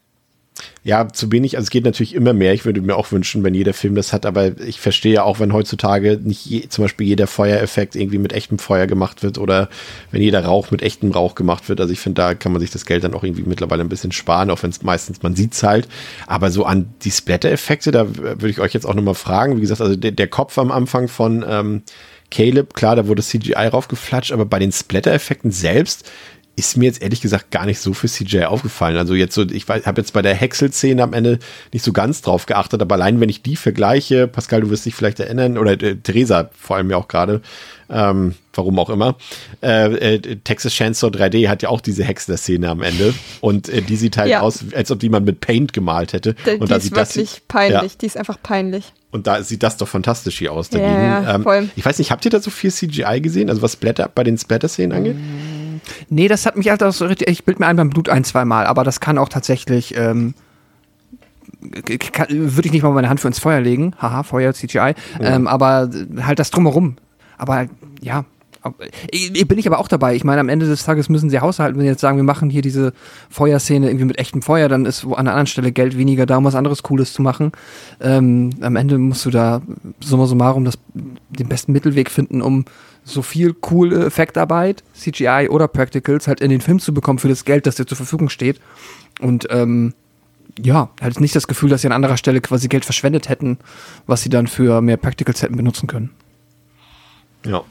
Ja, zu wenig, also es geht natürlich immer mehr. Ich würde mir auch wünschen, wenn jeder Film das hat, aber ich verstehe ja auch, wenn heutzutage nicht je, zum Beispiel jeder Feuereffekt irgendwie mit echtem Feuer gemacht wird oder wenn jeder Rauch mit echtem Rauch gemacht wird. Also ich finde, da kann man sich das Geld dann auch irgendwie mittlerweile ein bisschen sparen, auch wenn es meistens, man sieht's halt. Aber so an die Splatter-Effekte, da würde ich euch jetzt auch nochmal fragen. Wie gesagt, also der, der Kopf am Anfang von ähm, Caleb, klar, da wurde CGI raufgeflatscht, aber bei den Splatter-Effekten selbst ist mir jetzt ehrlich gesagt gar nicht so für CGI aufgefallen. Also jetzt so, ich habe jetzt bei der Häcksel-Szene am Ende nicht so ganz drauf geachtet, aber allein wenn ich die vergleiche, Pascal, du wirst dich vielleicht erinnern, oder äh, Theresa vor allem ja auch gerade, ähm, warum auch immer, äh, äh, Texas Chainsaw 3D hat ja auch diese Häcksler-Szene am Ende und äh, die sieht halt Ja. aus, als ob die man mit Paint gemalt hätte. Die, und die ist wirklich peinlich, Ja. die ist einfach peinlich. Und da sieht das doch fantastisch hier aus Ja, dagegen. ja, ähm, voll. ich weiß nicht, habt ihr da so viel CGI gesehen? Also was Splatter bei den Splatter-Szenen angeht? Nee, das hat mich halt auch so richtig, ich bild mir ein beim Blut ein, zweimal, aber das kann auch tatsächlich, ähm, würde ich nicht mal meine Hand für ins Feuer legen, haha, Feuer, CGI, ähm, aber halt das drumherum. Aber ja, ich bin ich aber auch dabei. Ich meine, am Ende des Tages müssen sie haushalten, wenn sie jetzt sagen, wir machen hier diese Feuerszene irgendwie mit echtem Feuer, dann ist wo an einer anderen Stelle Geld weniger da, um was anderes Cooles zu machen. Ähm, am Ende musst du da summa summarum das, den besten Mittelweg finden, um so viel coole Effektarbeit, CGI oder Practicals halt in den Film zu bekommen für das Geld, das dir zur Verfügung steht. Und ähm, ja, halt nicht das Gefühl, dass sie an anderer Stelle quasi Geld verschwendet hätten, was sie dann für mehr Practicals hätten benutzen können. Ja.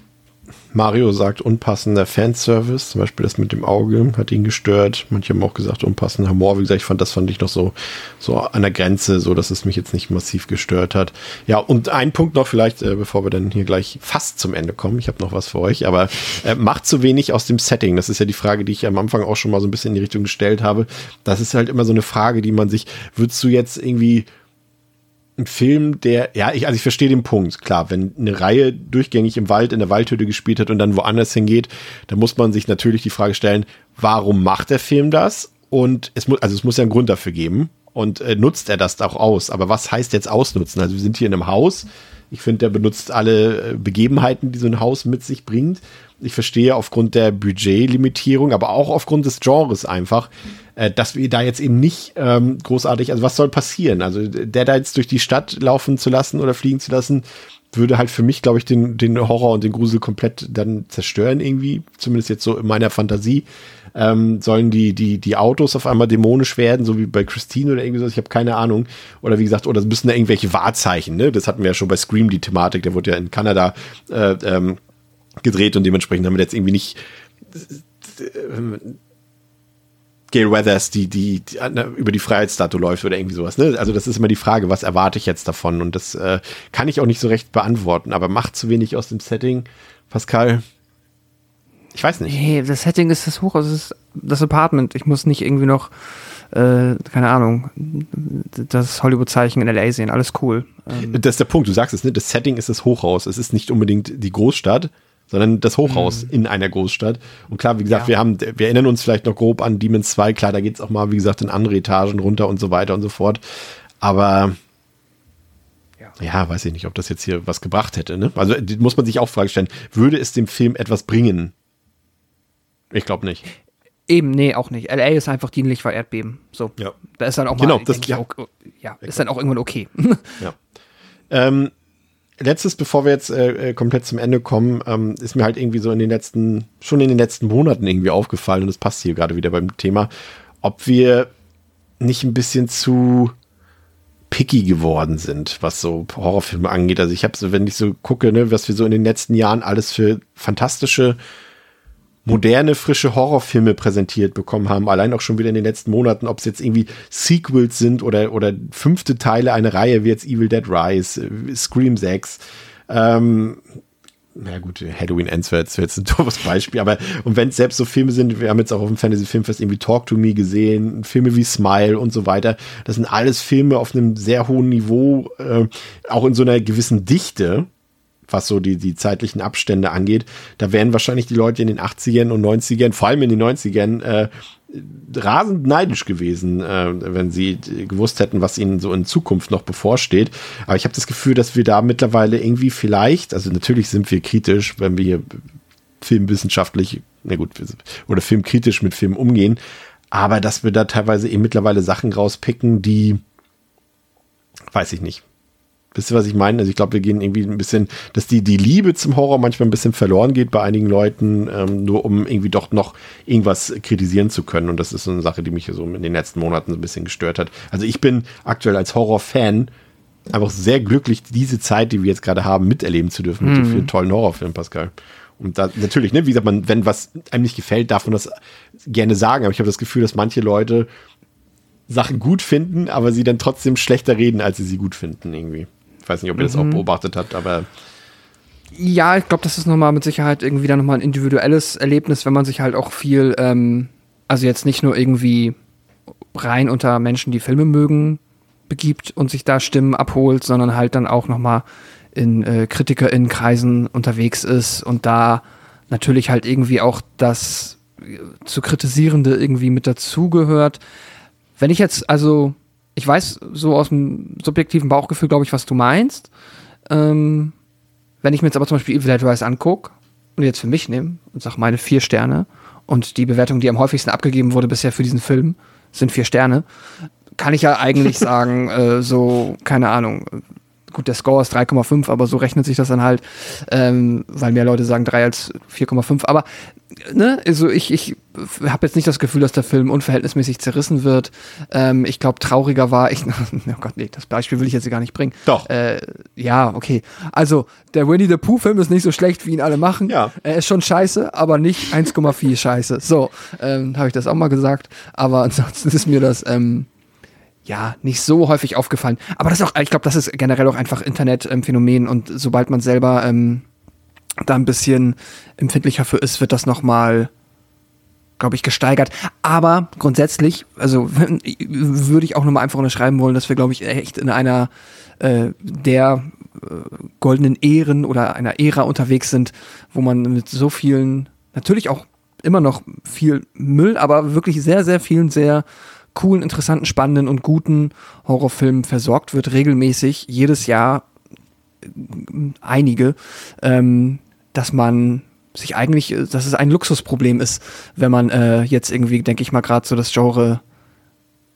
Mario sagt unpassender Fanservice, zum Beispiel das mit dem Auge hat ihn gestört. Manche haben auch gesagt unpassender Humor. Wie gesagt, ich fand das fand ich noch so so an der Grenze, so dass es mich jetzt nicht massiv gestört hat. Ja, und ein Punkt noch vielleicht, äh, bevor wir dann hier gleich fast zum Ende kommen. Ich habe noch was für euch, aber äh, macht zu wenig aus dem Setting. Das ist ja die Frage, die ich am Anfang auch schon mal so ein bisschen in die Richtung gestellt habe. Das ist halt immer so eine Frage, die man sich, würdest du jetzt irgendwie ein Film, der, ja, ich, also ich verstehe den Punkt. Klar, wenn eine Reihe durchgängig im Wald, in der Waldhütte gespielt hat und dann woanders hingeht, dann muss man sich natürlich die Frage stellen, warum macht der Film das? Und es muss, also es muss ja einen Grund dafür geben. Und äh, nutzt er das auch aus? Aber was heißt jetzt ausnutzen? Also wir sind hier in einem Haus. Ich finde, der benutzt alle äh, Begebenheiten, die so ein Haus mit sich bringt. Ich verstehe aufgrund der Budgetlimitierung, aber auch aufgrund des Genres einfach, äh, dass wir da jetzt eben nicht ähm, großartig, also was soll passieren? Also der da jetzt durch die Stadt laufen zu lassen oder fliegen zu lassen, würde halt für mich, glaube ich, den, den Horror und den Grusel komplett dann zerstören irgendwie, zumindest jetzt so in meiner Fantasie. Ähm, sollen die, die, die Autos auf einmal dämonisch werden, so wie bei Christine oder irgendwie so, ich habe keine Ahnung. Oder wie gesagt, oder es müssen da irgendwelche Wahrzeichen, ne? Das hatten wir ja schon bei Scream, die Thematik, der wurde ja in Kanada äh, ähm, gedreht und dementsprechend haben wir jetzt irgendwie nicht Gail Weathers, die, die, die über die Freiheitsstatue läuft oder irgendwie sowas. Ne? Also das ist immer die Frage, was erwarte ich jetzt davon? Und das äh, kann ich auch nicht so recht beantworten, aber macht zu wenig aus dem Setting. Pascal, ich weiß nicht. Nee, das Setting ist das Hochhaus, das ist das Apartment. Ich muss nicht irgendwie noch, äh, keine Ahnung, das Hollywood-Zeichen in L.A. sehen. Alles cool. Ähm. Das ist der Punkt, du sagst es, ne? Das Setting ist das Hochhaus. Es ist nicht unbedingt die Großstadt, sondern das Hochhaus mhm. in einer Großstadt. Und klar, wie gesagt, ja. wir haben, wir erinnern uns vielleicht noch grob an Demons 2, klar, da geht es auch mal, wie gesagt, in andere Etagen runter und so weiter und so fort. Aber ja. weiß ich nicht, ob das jetzt hier was gebracht hätte. Ne? Also muss man sich auch Frage stellen, würde es dem Film etwas bringen? Ich glaube nicht. Eben, nee, auch nicht. LA ist einfach dienlich für Erdbeben. So. Ja. Da ist dann auch mal, genau, das, ja. Auch, ja, ist dann auch irgendwann okay. ja. Ähm, letztes, bevor wir jetzt äh, äh, komplett zum Ende kommen, ähm, ist mir halt irgendwie so in den letzten, schon in den letzten Monaten irgendwie aufgefallen, und das passt hier gerade wieder beim Thema, ob wir nicht ein bisschen zu picky geworden sind, was so Horrorfilme angeht. Also ich habe so, wenn ich so gucke, ne, was wir so in den letzten Jahren alles für fantastische moderne, frische Horrorfilme präsentiert bekommen haben, allein auch schon wieder in den letzten Monaten, ob es jetzt irgendwie Sequels sind oder, oder fünfte Teile einer Reihe wie jetzt Evil Dead Rise, äh, Scream 6, ähm, na gut, Halloween Ends wäre jetzt, jetzt ein doofes Beispiel, aber und wenn es selbst so Filme sind, wir haben jetzt auch auf dem Fantasy Filmfest irgendwie Talk to Me gesehen, Filme wie Smile und so weiter, das sind alles Filme auf einem sehr hohen Niveau, äh, auch in so einer gewissen Dichte, was so die, die zeitlichen Abstände angeht. Da wären wahrscheinlich die Leute in den 80ern und 90ern, vor allem in den 90ern, äh, rasend neidisch gewesen, äh, wenn sie gewusst hätten, was ihnen so in Zukunft noch bevorsteht. Aber ich habe das Gefühl, dass wir da mittlerweile irgendwie vielleicht, also natürlich sind wir kritisch, wenn wir hier filmwissenschaftlich, na gut, oder filmkritisch mit Filmen umgehen, aber dass wir da teilweise eben mittlerweile Sachen rauspicken, die, weiß ich nicht, Wisst ihr, was ich meine? Also ich glaube, wir gehen irgendwie ein bisschen, dass die, die Liebe zum Horror manchmal ein bisschen verloren geht bei einigen Leuten, ähm, nur um irgendwie doch noch irgendwas kritisieren zu können. Und das ist so eine Sache, die mich so in den letzten Monaten so ein bisschen gestört hat. Also ich bin aktuell als Horror-Fan einfach sehr glücklich, diese Zeit, die wir jetzt gerade haben, miterleben zu dürfen mit mhm. so vielen tollen Horrorfilmen, Pascal. Und da natürlich, ne, wie gesagt, man, wenn was einem nicht gefällt, darf man das gerne sagen. Aber ich habe das Gefühl, dass manche Leute Sachen gut finden, aber sie dann trotzdem schlechter reden, als sie sie gut finden, irgendwie. Ich weiß nicht, ob ihr das auch mhm. beobachtet habt, aber. Ja, ich glaube, das ist nochmal mit Sicherheit irgendwie dann nochmal ein individuelles Erlebnis, wenn man sich halt auch viel, ähm, also jetzt nicht nur irgendwie rein unter Menschen, die Filme mögen, begibt und sich da Stimmen abholt, sondern halt dann auch nochmal in äh, KritikerInnenkreisen unterwegs ist und da natürlich halt irgendwie auch das äh, zu kritisierende irgendwie mit dazugehört. Wenn ich jetzt also ich weiß so aus dem subjektiven Bauchgefühl, glaube ich, was du meinst. Ähm, wenn ich mir jetzt aber zum Beispiel Evil Dead Rise angucke und jetzt für mich nehme und sage meine vier Sterne und die Bewertung, die am häufigsten abgegeben wurde bisher für diesen Film, sind vier Sterne, kann ich ja eigentlich sagen, äh, so, keine Ahnung, gut, der Score ist 3,5, aber so rechnet sich das dann halt, ähm, weil mehr Leute sagen 3 als 4,5. Aber ne, also ich, ich habe jetzt nicht das Gefühl, dass der Film unverhältnismäßig zerrissen wird. Ähm, ich glaube, trauriger war ich. oh Gott, nee, das Beispiel will ich jetzt gar nicht bringen. Doch. Äh, ja, okay. Also, der Winnie the Pooh-Film ist nicht so schlecht, wie ihn alle machen. Ja. Er ist schon scheiße, aber nicht 1,4 scheiße. So, ähm, habe ich das auch mal gesagt. Aber ansonsten ist mir das. Ähm, ja, nicht so häufig aufgefallen. Aber das ist auch, ich glaube, das ist generell auch einfach Internetphänomen und sobald man selber ähm, da ein bisschen empfindlicher für ist, wird das nochmal, glaube ich, gesteigert. Aber grundsätzlich, also würde ich auch nochmal einfach unterschreiben wollen, dass wir, glaube ich, echt in einer äh, der äh, goldenen Ehren oder einer Ära unterwegs sind, wo man mit so vielen, natürlich auch immer noch viel Müll, aber wirklich sehr, sehr vielen sehr coolen, interessanten, spannenden und guten Horrorfilmen versorgt wird, regelmäßig, jedes Jahr einige, ähm, dass man sich eigentlich, dass es ein Luxusproblem ist, wenn man äh, jetzt irgendwie, denke ich mal, gerade so das Genre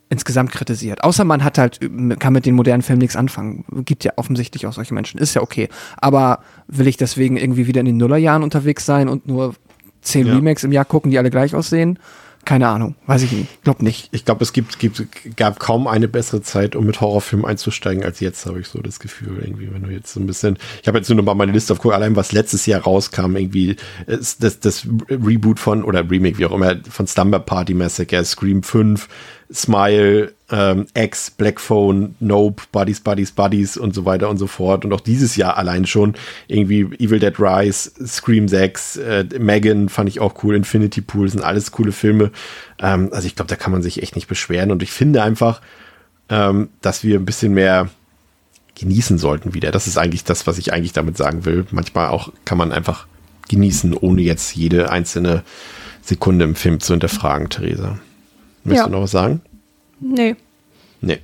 insgesamt kritisiert. Außer man hat halt, kann mit den modernen Filmen nichts anfangen. Gibt ja offensichtlich auch solche Menschen. Ist ja okay. Aber will ich deswegen irgendwie wieder in den Nullerjahren unterwegs sein und nur zehn ja. Remakes im Jahr gucken, die alle gleich aussehen? Keine Ahnung, weiß ich nicht. Glaub nicht. Ich glaube, es gibt, gibt, gab kaum eine bessere Zeit, um mit Horrorfilmen einzusteigen als jetzt, habe ich so das Gefühl. Irgendwie, wenn du jetzt so ein bisschen, ich habe jetzt nur noch mal meine Liste auf allein was letztes Jahr rauskam, irgendwie das, das Reboot von, oder Remake, wie auch immer, von Slumber Party Massacre, Scream 5, Smile, ähm, X, Black Phone, Nope, Buddies, Buddies, Buddies und so weiter und so fort. Und auch dieses Jahr allein schon irgendwie Evil Dead Rise, Scream 6, äh, Megan fand ich auch cool, Infinity Pool sind alles coole Filme. Ähm, also ich glaube, da kann man sich echt nicht beschweren. Und ich finde einfach, ähm, dass wir ein bisschen mehr genießen sollten wieder. Das ist eigentlich das, was ich eigentlich damit sagen will. Manchmal auch kann man einfach genießen, ohne jetzt jede einzelne Sekunde im Film zu hinterfragen, Theresa. Möchtest ja. du noch was sagen? Nee. Nee.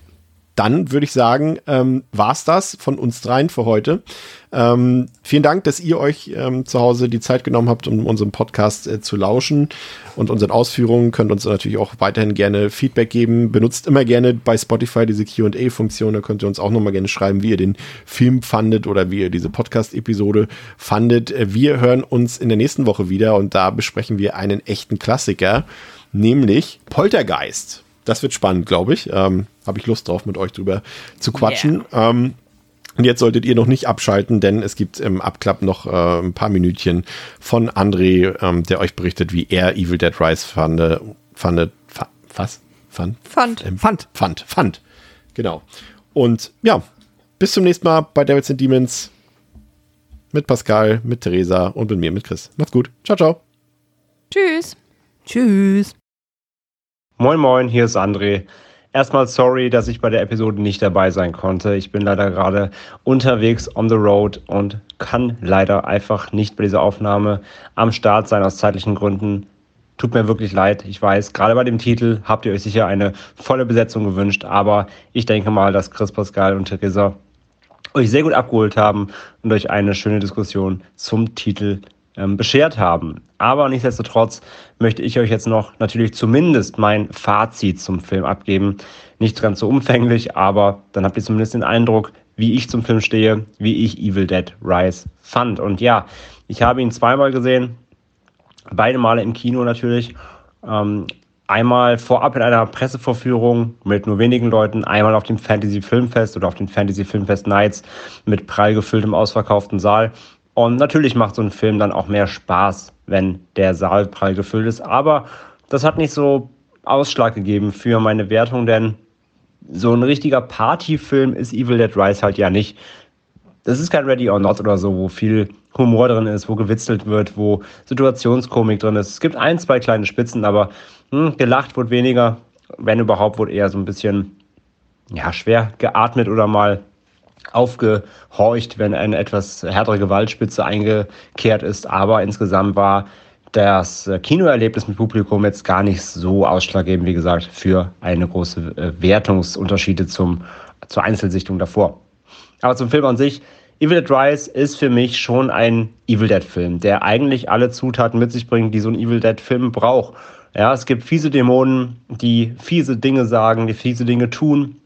Dann würde ich sagen, ähm, war's das von uns dreien für heute. Ähm, vielen Dank, dass ihr euch ähm, zu Hause die Zeit genommen habt, um unserem Podcast äh, zu lauschen und unseren Ausführungen. Könnt uns natürlich auch weiterhin gerne Feedback geben. Benutzt immer gerne bei Spotify diese Q&A-Funktion. Da könnt ihr uns auch nochmal gerne schreiben, wie ihr den Film fandet oder wie ihr diese Podcast-Episode fandet. Äh, wir hören uns in der nächsten Woche wieder und da besprechen wir einen echten Klassiker, nämlich Poltergeist das wird spannend, glaube ich. Ähm, Habe ich Lust drauf, mit euch drüber zu quatschen. Yeah. Ähm, und jetzt solltet ihr noch nicht abschalten, denn es gibt im Abklapp noch äh, ein paar Minütchen von André, ähm, der euch berichtet, wie er Evil Dead Rise fand. fand fa was? Fand? Fand. Ähm, fand. Fand. Fand. Genau. Und ja, bis zum nächsten Mal bei Devils and Demons. Mit Pascal, mit Theresa und mit mir, mit Chris. Macht's gut. Ciao, ciao. Tschüss. Tschüss. Moin Moin, hier ist André. Erstmal sorry, dass ich bei der Episode nicht dabei sein konnte. Ich bin leider gerade unterwegs on the road und kann leider einfach nicht bei dieser Aufnahme am Start sein aus zeitlichen Gründen. Tut mir wirklich leid. Ich weiß, gerade bei dem Titel habt ihr euch sicher eine volle Besetzung gewünscht, aber ich denke mal, dass Chris Pascal und Theresa euch sehr gut abgeholt haben und euch eine schöne Diskussion zum Titel ähm, beschert haben. Aber nichtsdestotrotz möchte ich euch jetzt noch natürlich zumindest mein Fazit zum Film abgeben. Nicht ganz so umfänglich, aber dann habt ihr zumindest den Eindruck, wie ich zum Film stehe, wie ich Evil Dead Rise fand. Und ja, ich habe ihn zweimal gesehen, beide Male im Kino natürlich. Ähm, einmal vorab in einer Pressevorführung mit nur wenigen Leuten, einmal auf dem Fantasy Filmfest oder auf den Fantasy Filmfest Nights mit prall gefülltem ausverkauften Saal. Und natürlich macht so ein Film dann auch mehr Spaß, wenn der Saal prall gefüllt ist. Aber das hat nicht so Ausschlag gegeben für meine Wertung, denn so ein richtiger Partyfilm ist Evil Dead Rise halt ja nicht. Das ist kein Ready or Not oder so, wo viel Humor drin ist, wo gewitzelt wird, wo Situationskomik drin ist. Es gibt ein, zwei kleine Spitzen, aber hm, gelacht wird weniger. Wenn überhaupt, wird eher so ein bisschen ja, schwer geatmet oder mal aufgehorcht, wenn eine etwas härtere Gewaltspitze eingekehrt ist. Aber insgesamt war das Kinoerlebnis mit Publikum jetzt gar nicht so ausschlaggebend, wie gesagt, für eine große äh, Wertungsunterschiede zum, zur Einzelsichtung davor. Aber zum Film an sich, Evil Dead Rise ist für mich schon ein Evil Dead Film, der eigentlich alle Zutaten mit sich bringt, die so ein Evil Dead Film braucht. Ja, es gibt fiese Dämonen, die fiese Dinge sagen, die fiese Dinge tun.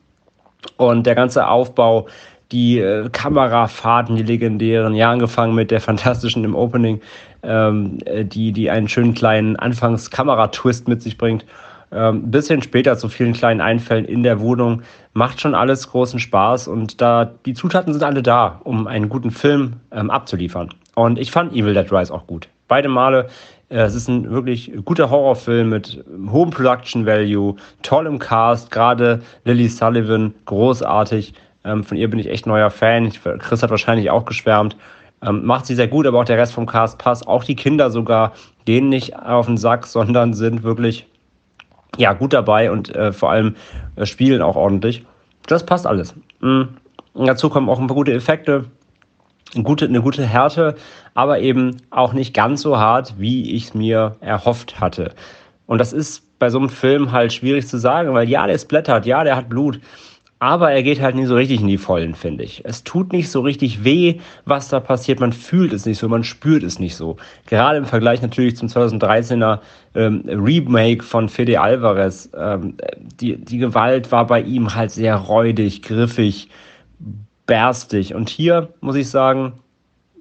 Und der ganze Aufbau die äh, Kamerafahrten, die legendären, ja, angefangen mit der fantastischen im Opening, ähm, äh, die, die einen schönen kleinen Anfangs-Kameratwist mit sich bringt. Ähm, bisschen später zu vielen kleinen Einfällen in der Wohnung. Macht schon alles großen Spaß und da die Zutaten sind alle da, um einen guten Film ähm, abzuliefern. Und ich fand Evil Dead Rise auch gut. Beide Male. Äh, es ist ein wirklich guter Horrorfilm mit hohem Production Value, tollem Cast, gerade Lily Sullivan, großartig. Ähm, von ihr bin ich echt neuer Fan. Chris hat wahrscheinlich auch geschwärmt. Ähm, macht sie sehr gut, aber auch der Rest vom Cast passt. Auch die Kinder sogar gehen nicht auf den Sack, sondern sind wirklich ja, gut dabei und äh, vor allem äh, spielen auch ordentlich. Das passt alles. Mhm. Dazu kommen auch ein paar gute Effekte, eine gute, eine gute Härte, aber eben auch nicht ganz so hart, wie ich es mir erhofft hatte. Und das ist bei so einem Film halt schwierig zu sagen, weil ja, der splattert, ja, der hat Blut, aber er geht halt nie so richtig in die Vollen, finde ich. Es tut nicht so richtig weh, was da passiert. Man fühlt es nicht so, man spürt es nicht so. Gerade im Vergleich natürlich zum 2013er ähm, Remake von Fede Alvarez. Ähm, die, die Gewalt war bei ihm halt sehr räudig, griffig, berstig. Und hier muss ich sagen,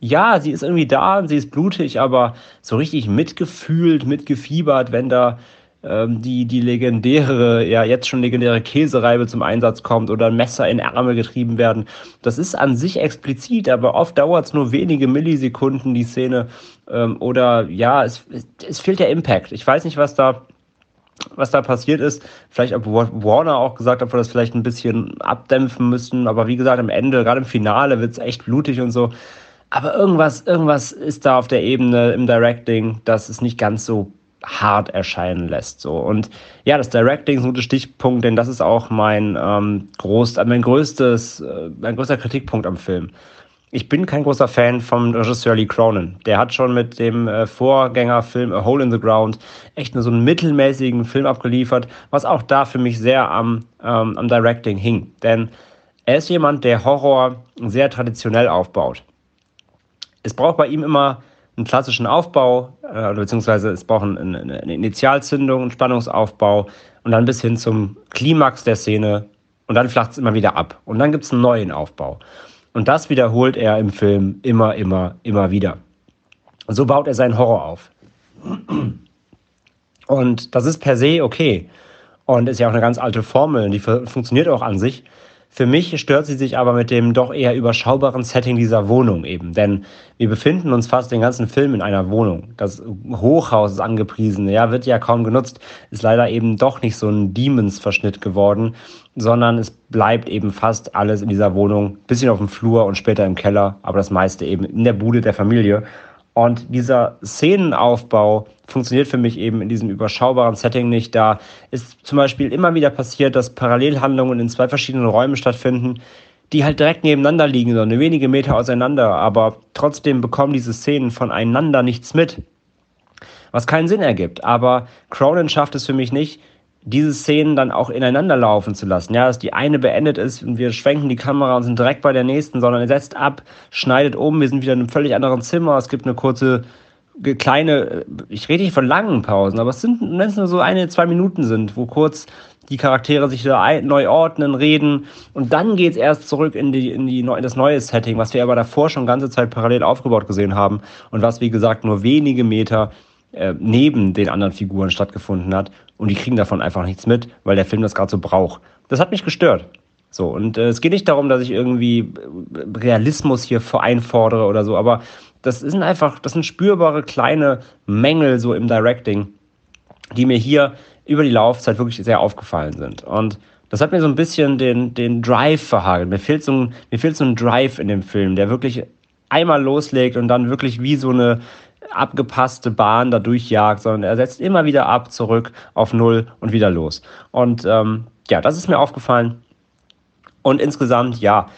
ja, sie ist irgendwie da, sie ist blutig, aber so richtig mitgefühlt, mitgefiebert, wenn da die, die legendäre, ja jetzt schon legendäre Käsereibe zum Einsatz kommt oder ein Messer in Ärmel getrieben werden. Das ist an sich explizit, aber oft dauert es nur wenige Millisekunden, die Szene. Ähm, oder ja, es, es fehlt der Impact. Ich weiß nicht, was da was da passiert ist. Vielleicht ob Warner auch gesagt hat, wir das vielleicht ein bisschen abdämpfen müssen. Aber wie gesagt, am Ende, gerade im Finale, wird es echt blutig und so. Aber irgendwas, irgendwas ist da auf der Ebene im Directing, dass es nicht ganz so hart erscheinen lässt. So. Und ja, das Directing ist ein guter Stichpunkt, denn das ist auch mein, ähm, groß, mein, größtes, äh, mein größter Kritikpunkt am Film. Ich bin kein großer Fan vom Regisseur Lee Cronin. Der hat schon mit dem äh, Vorgängerfilm A Hole in the Ground echt nur so einen mittelmäßigen Film abgeliefert, was auch da für mich sehr am, ähm, am Directing hing. Denn er ist jemand, der Horror sehr traditionell aufbaut. Es braucht bei ihm immer einen klassischen Aufbau, äh, beziehungsweise es braucht eine, eine Initialzündung, einen Spannungsaufbau und dann bis hin zum Klimax der Szene und dann flacht es immer wieder ab. Und dann gibt es einen neuen Aufbau. Und das wiederholt er im Film immer, immer, immer wieder. So baut er seinen Horror auf. Und das ist per se okay. Und ist ja auch eine ganz alte Formel, die funktioniert auch an sich. Für mich stört sie sich aber mit dem doch eher überschaubaren Setting dieser Wohnung eben. Denn wir befinden uns fast den ganzen Film in einer Wohnung. Das Hochhaus ist angepriesen, ja, wird ja kaum genutzt, ist leider eben doch nicht so ein Demons-Verschnitt geworden, sondern es bleibt eben fast alles in dieser Wohnung, bisschen auf dem Flur und später im Keller, aber das meiste eben in der Bude der Familie. Und dieser Szenenaufbau funktioniert für mich eben in diesem überschaubaren Setting nicht. Da ist zum Beispiel immer wieder passiert, dass Parallelhandlungen in zwei verschiedenen Räumen stattfinden, die halt direkt nebeneinander liegen, so eine wenige Meter auseinander, aber trotzdem bekommen diese Szenen voneinander nichts mit. Was keinen Sinn ergibt. Aber Cronin schafft es für mich nicht, diese Szenen dann auch ineinander laufen zu lassen. Ja, dass die eine beendet ist und wir schwenken die Kamera und sind direkt bei der nächsten, sondern er setzt ab, schneidet um, wir sind wieder in einem völlig anderen Zimmer, es gibt eine kurze, kleine, ich rede nicht von langen Pausen, aber es sind, wenn es nur so eine, zwei Minuten sind, wo kurz die Charaktere sich wieder neu ordnen, reden. Und dann geht es erst zurück in, die, in, die, in das neue Setting, was wir aber davor schon ganze Zeit parallel aufgebaut gesehen haben und was, wie gesagt, nur wenige Meter äh, neben den anderen Figuren stattgefunden hat und die kriegen davon einfach nichts mit, weil der Film das gerade so braucht. Das hat mich gestört. So, und äh, es geht nicht darum, dass ich irgendwie äh, Realismus hier einfordere oder so, aber das sind einfach, das sind spürbare kleine Mängel so im Directing, die mir hier über die Laufzeit wirklich sehr aufgefallen sind. Und das hat mir so ein bisschen den, den Drive verhagelt. Mir fehlt, so ein, mir fehlt so ein Drive in dem Film, der wirklich einmal loslegt und dann wirklich wie so eine, abgepasste Bahn da durchjagt, sondern er setzt immer wieder ab, zurück auf Null und wieder los. Und ähm, ja, das ist mir aufgefallen. Und insgesamt, ja,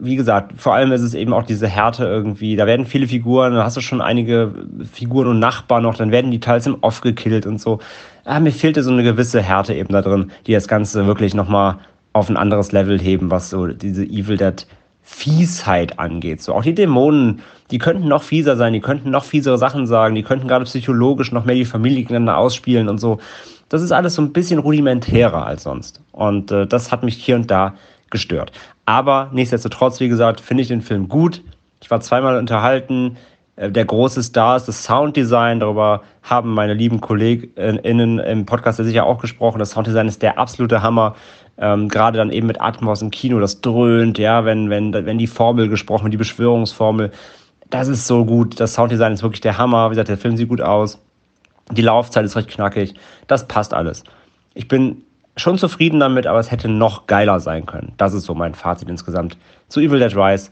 wie gesagt, vor allem ist es eben auch diese Härte irgendwie. Da werden viele Figuren, da hast du schon einige Figuren und Nachbarn noch, dann werden die teils im Off gekillt und so. Ja, mir fehlte so eine gewisse Härte eben da drin, die das Ganze wirklich nochmal auf ein anderes Level heben, was so diese Evil Dead Fiesheit angeht. So auch die Dämonen, die könnten noch fieser sein, die könnten noch fiesere Sachen sagen, die könnten gerade psychologisch noch mehr die Familie gegeneinander ausspielen und so. Das ist alles so ein bisschen rudimentärer als sonst. Und äh, das hat mich hier und da gestört. Aber nichtsdestotrotz, wie gesagt, finde ich den Film gut. Ich war zweimal unterhalten. Äh, der große Star ist das Sounddesign. Darüber haben meine lieben KollegInnen im Podcast ja sicher auch gesprochen. Das Sounddesign ist der absolute Hammer. Ähm, Gerade dann eben mit Atmos im Kino, das dröhnt, ja, wenn, wenn, wenn die Formel gesprochen wird, die Beschwörungsformel. Das ist so gut. Das Sounddesign ist wirklich der Hammer. Wie gesagt, der Film sieht gut aus. Die Laufzeit ist recht knackig. Das passt alles. Ich bin schon zufrieden damit, aber es hätte noch geiler sein können. Das ist so mein Fazit insgesamt zu Evil Dead Rise.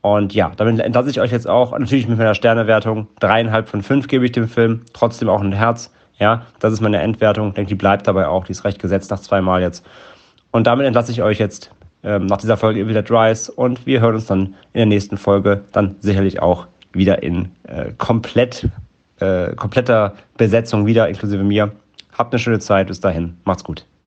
Und ja, damit entlasse ich euch jetzt auch, natürlich mit meiner Sternewertung. Dreieinhalb von fünf gebe ich dem Film, trotzdem auch ein Herz. Ja, das ist meine Endwertung. Ich denke, die bleibt dabei auch. Die ist recht gesetzt nach zweimal jetzt. Und damit entlasse ich euch jetzt ähm, nach dieser Folge Evil Dead Rise und wir hören uns dann in der nächsten Folge dann sicherlich auch wieder in äh, komplett, äh, kompletter Besetzung wieder, inklusive mir. Habt eine schöne Zeit. Bis dahin. Macht's gut.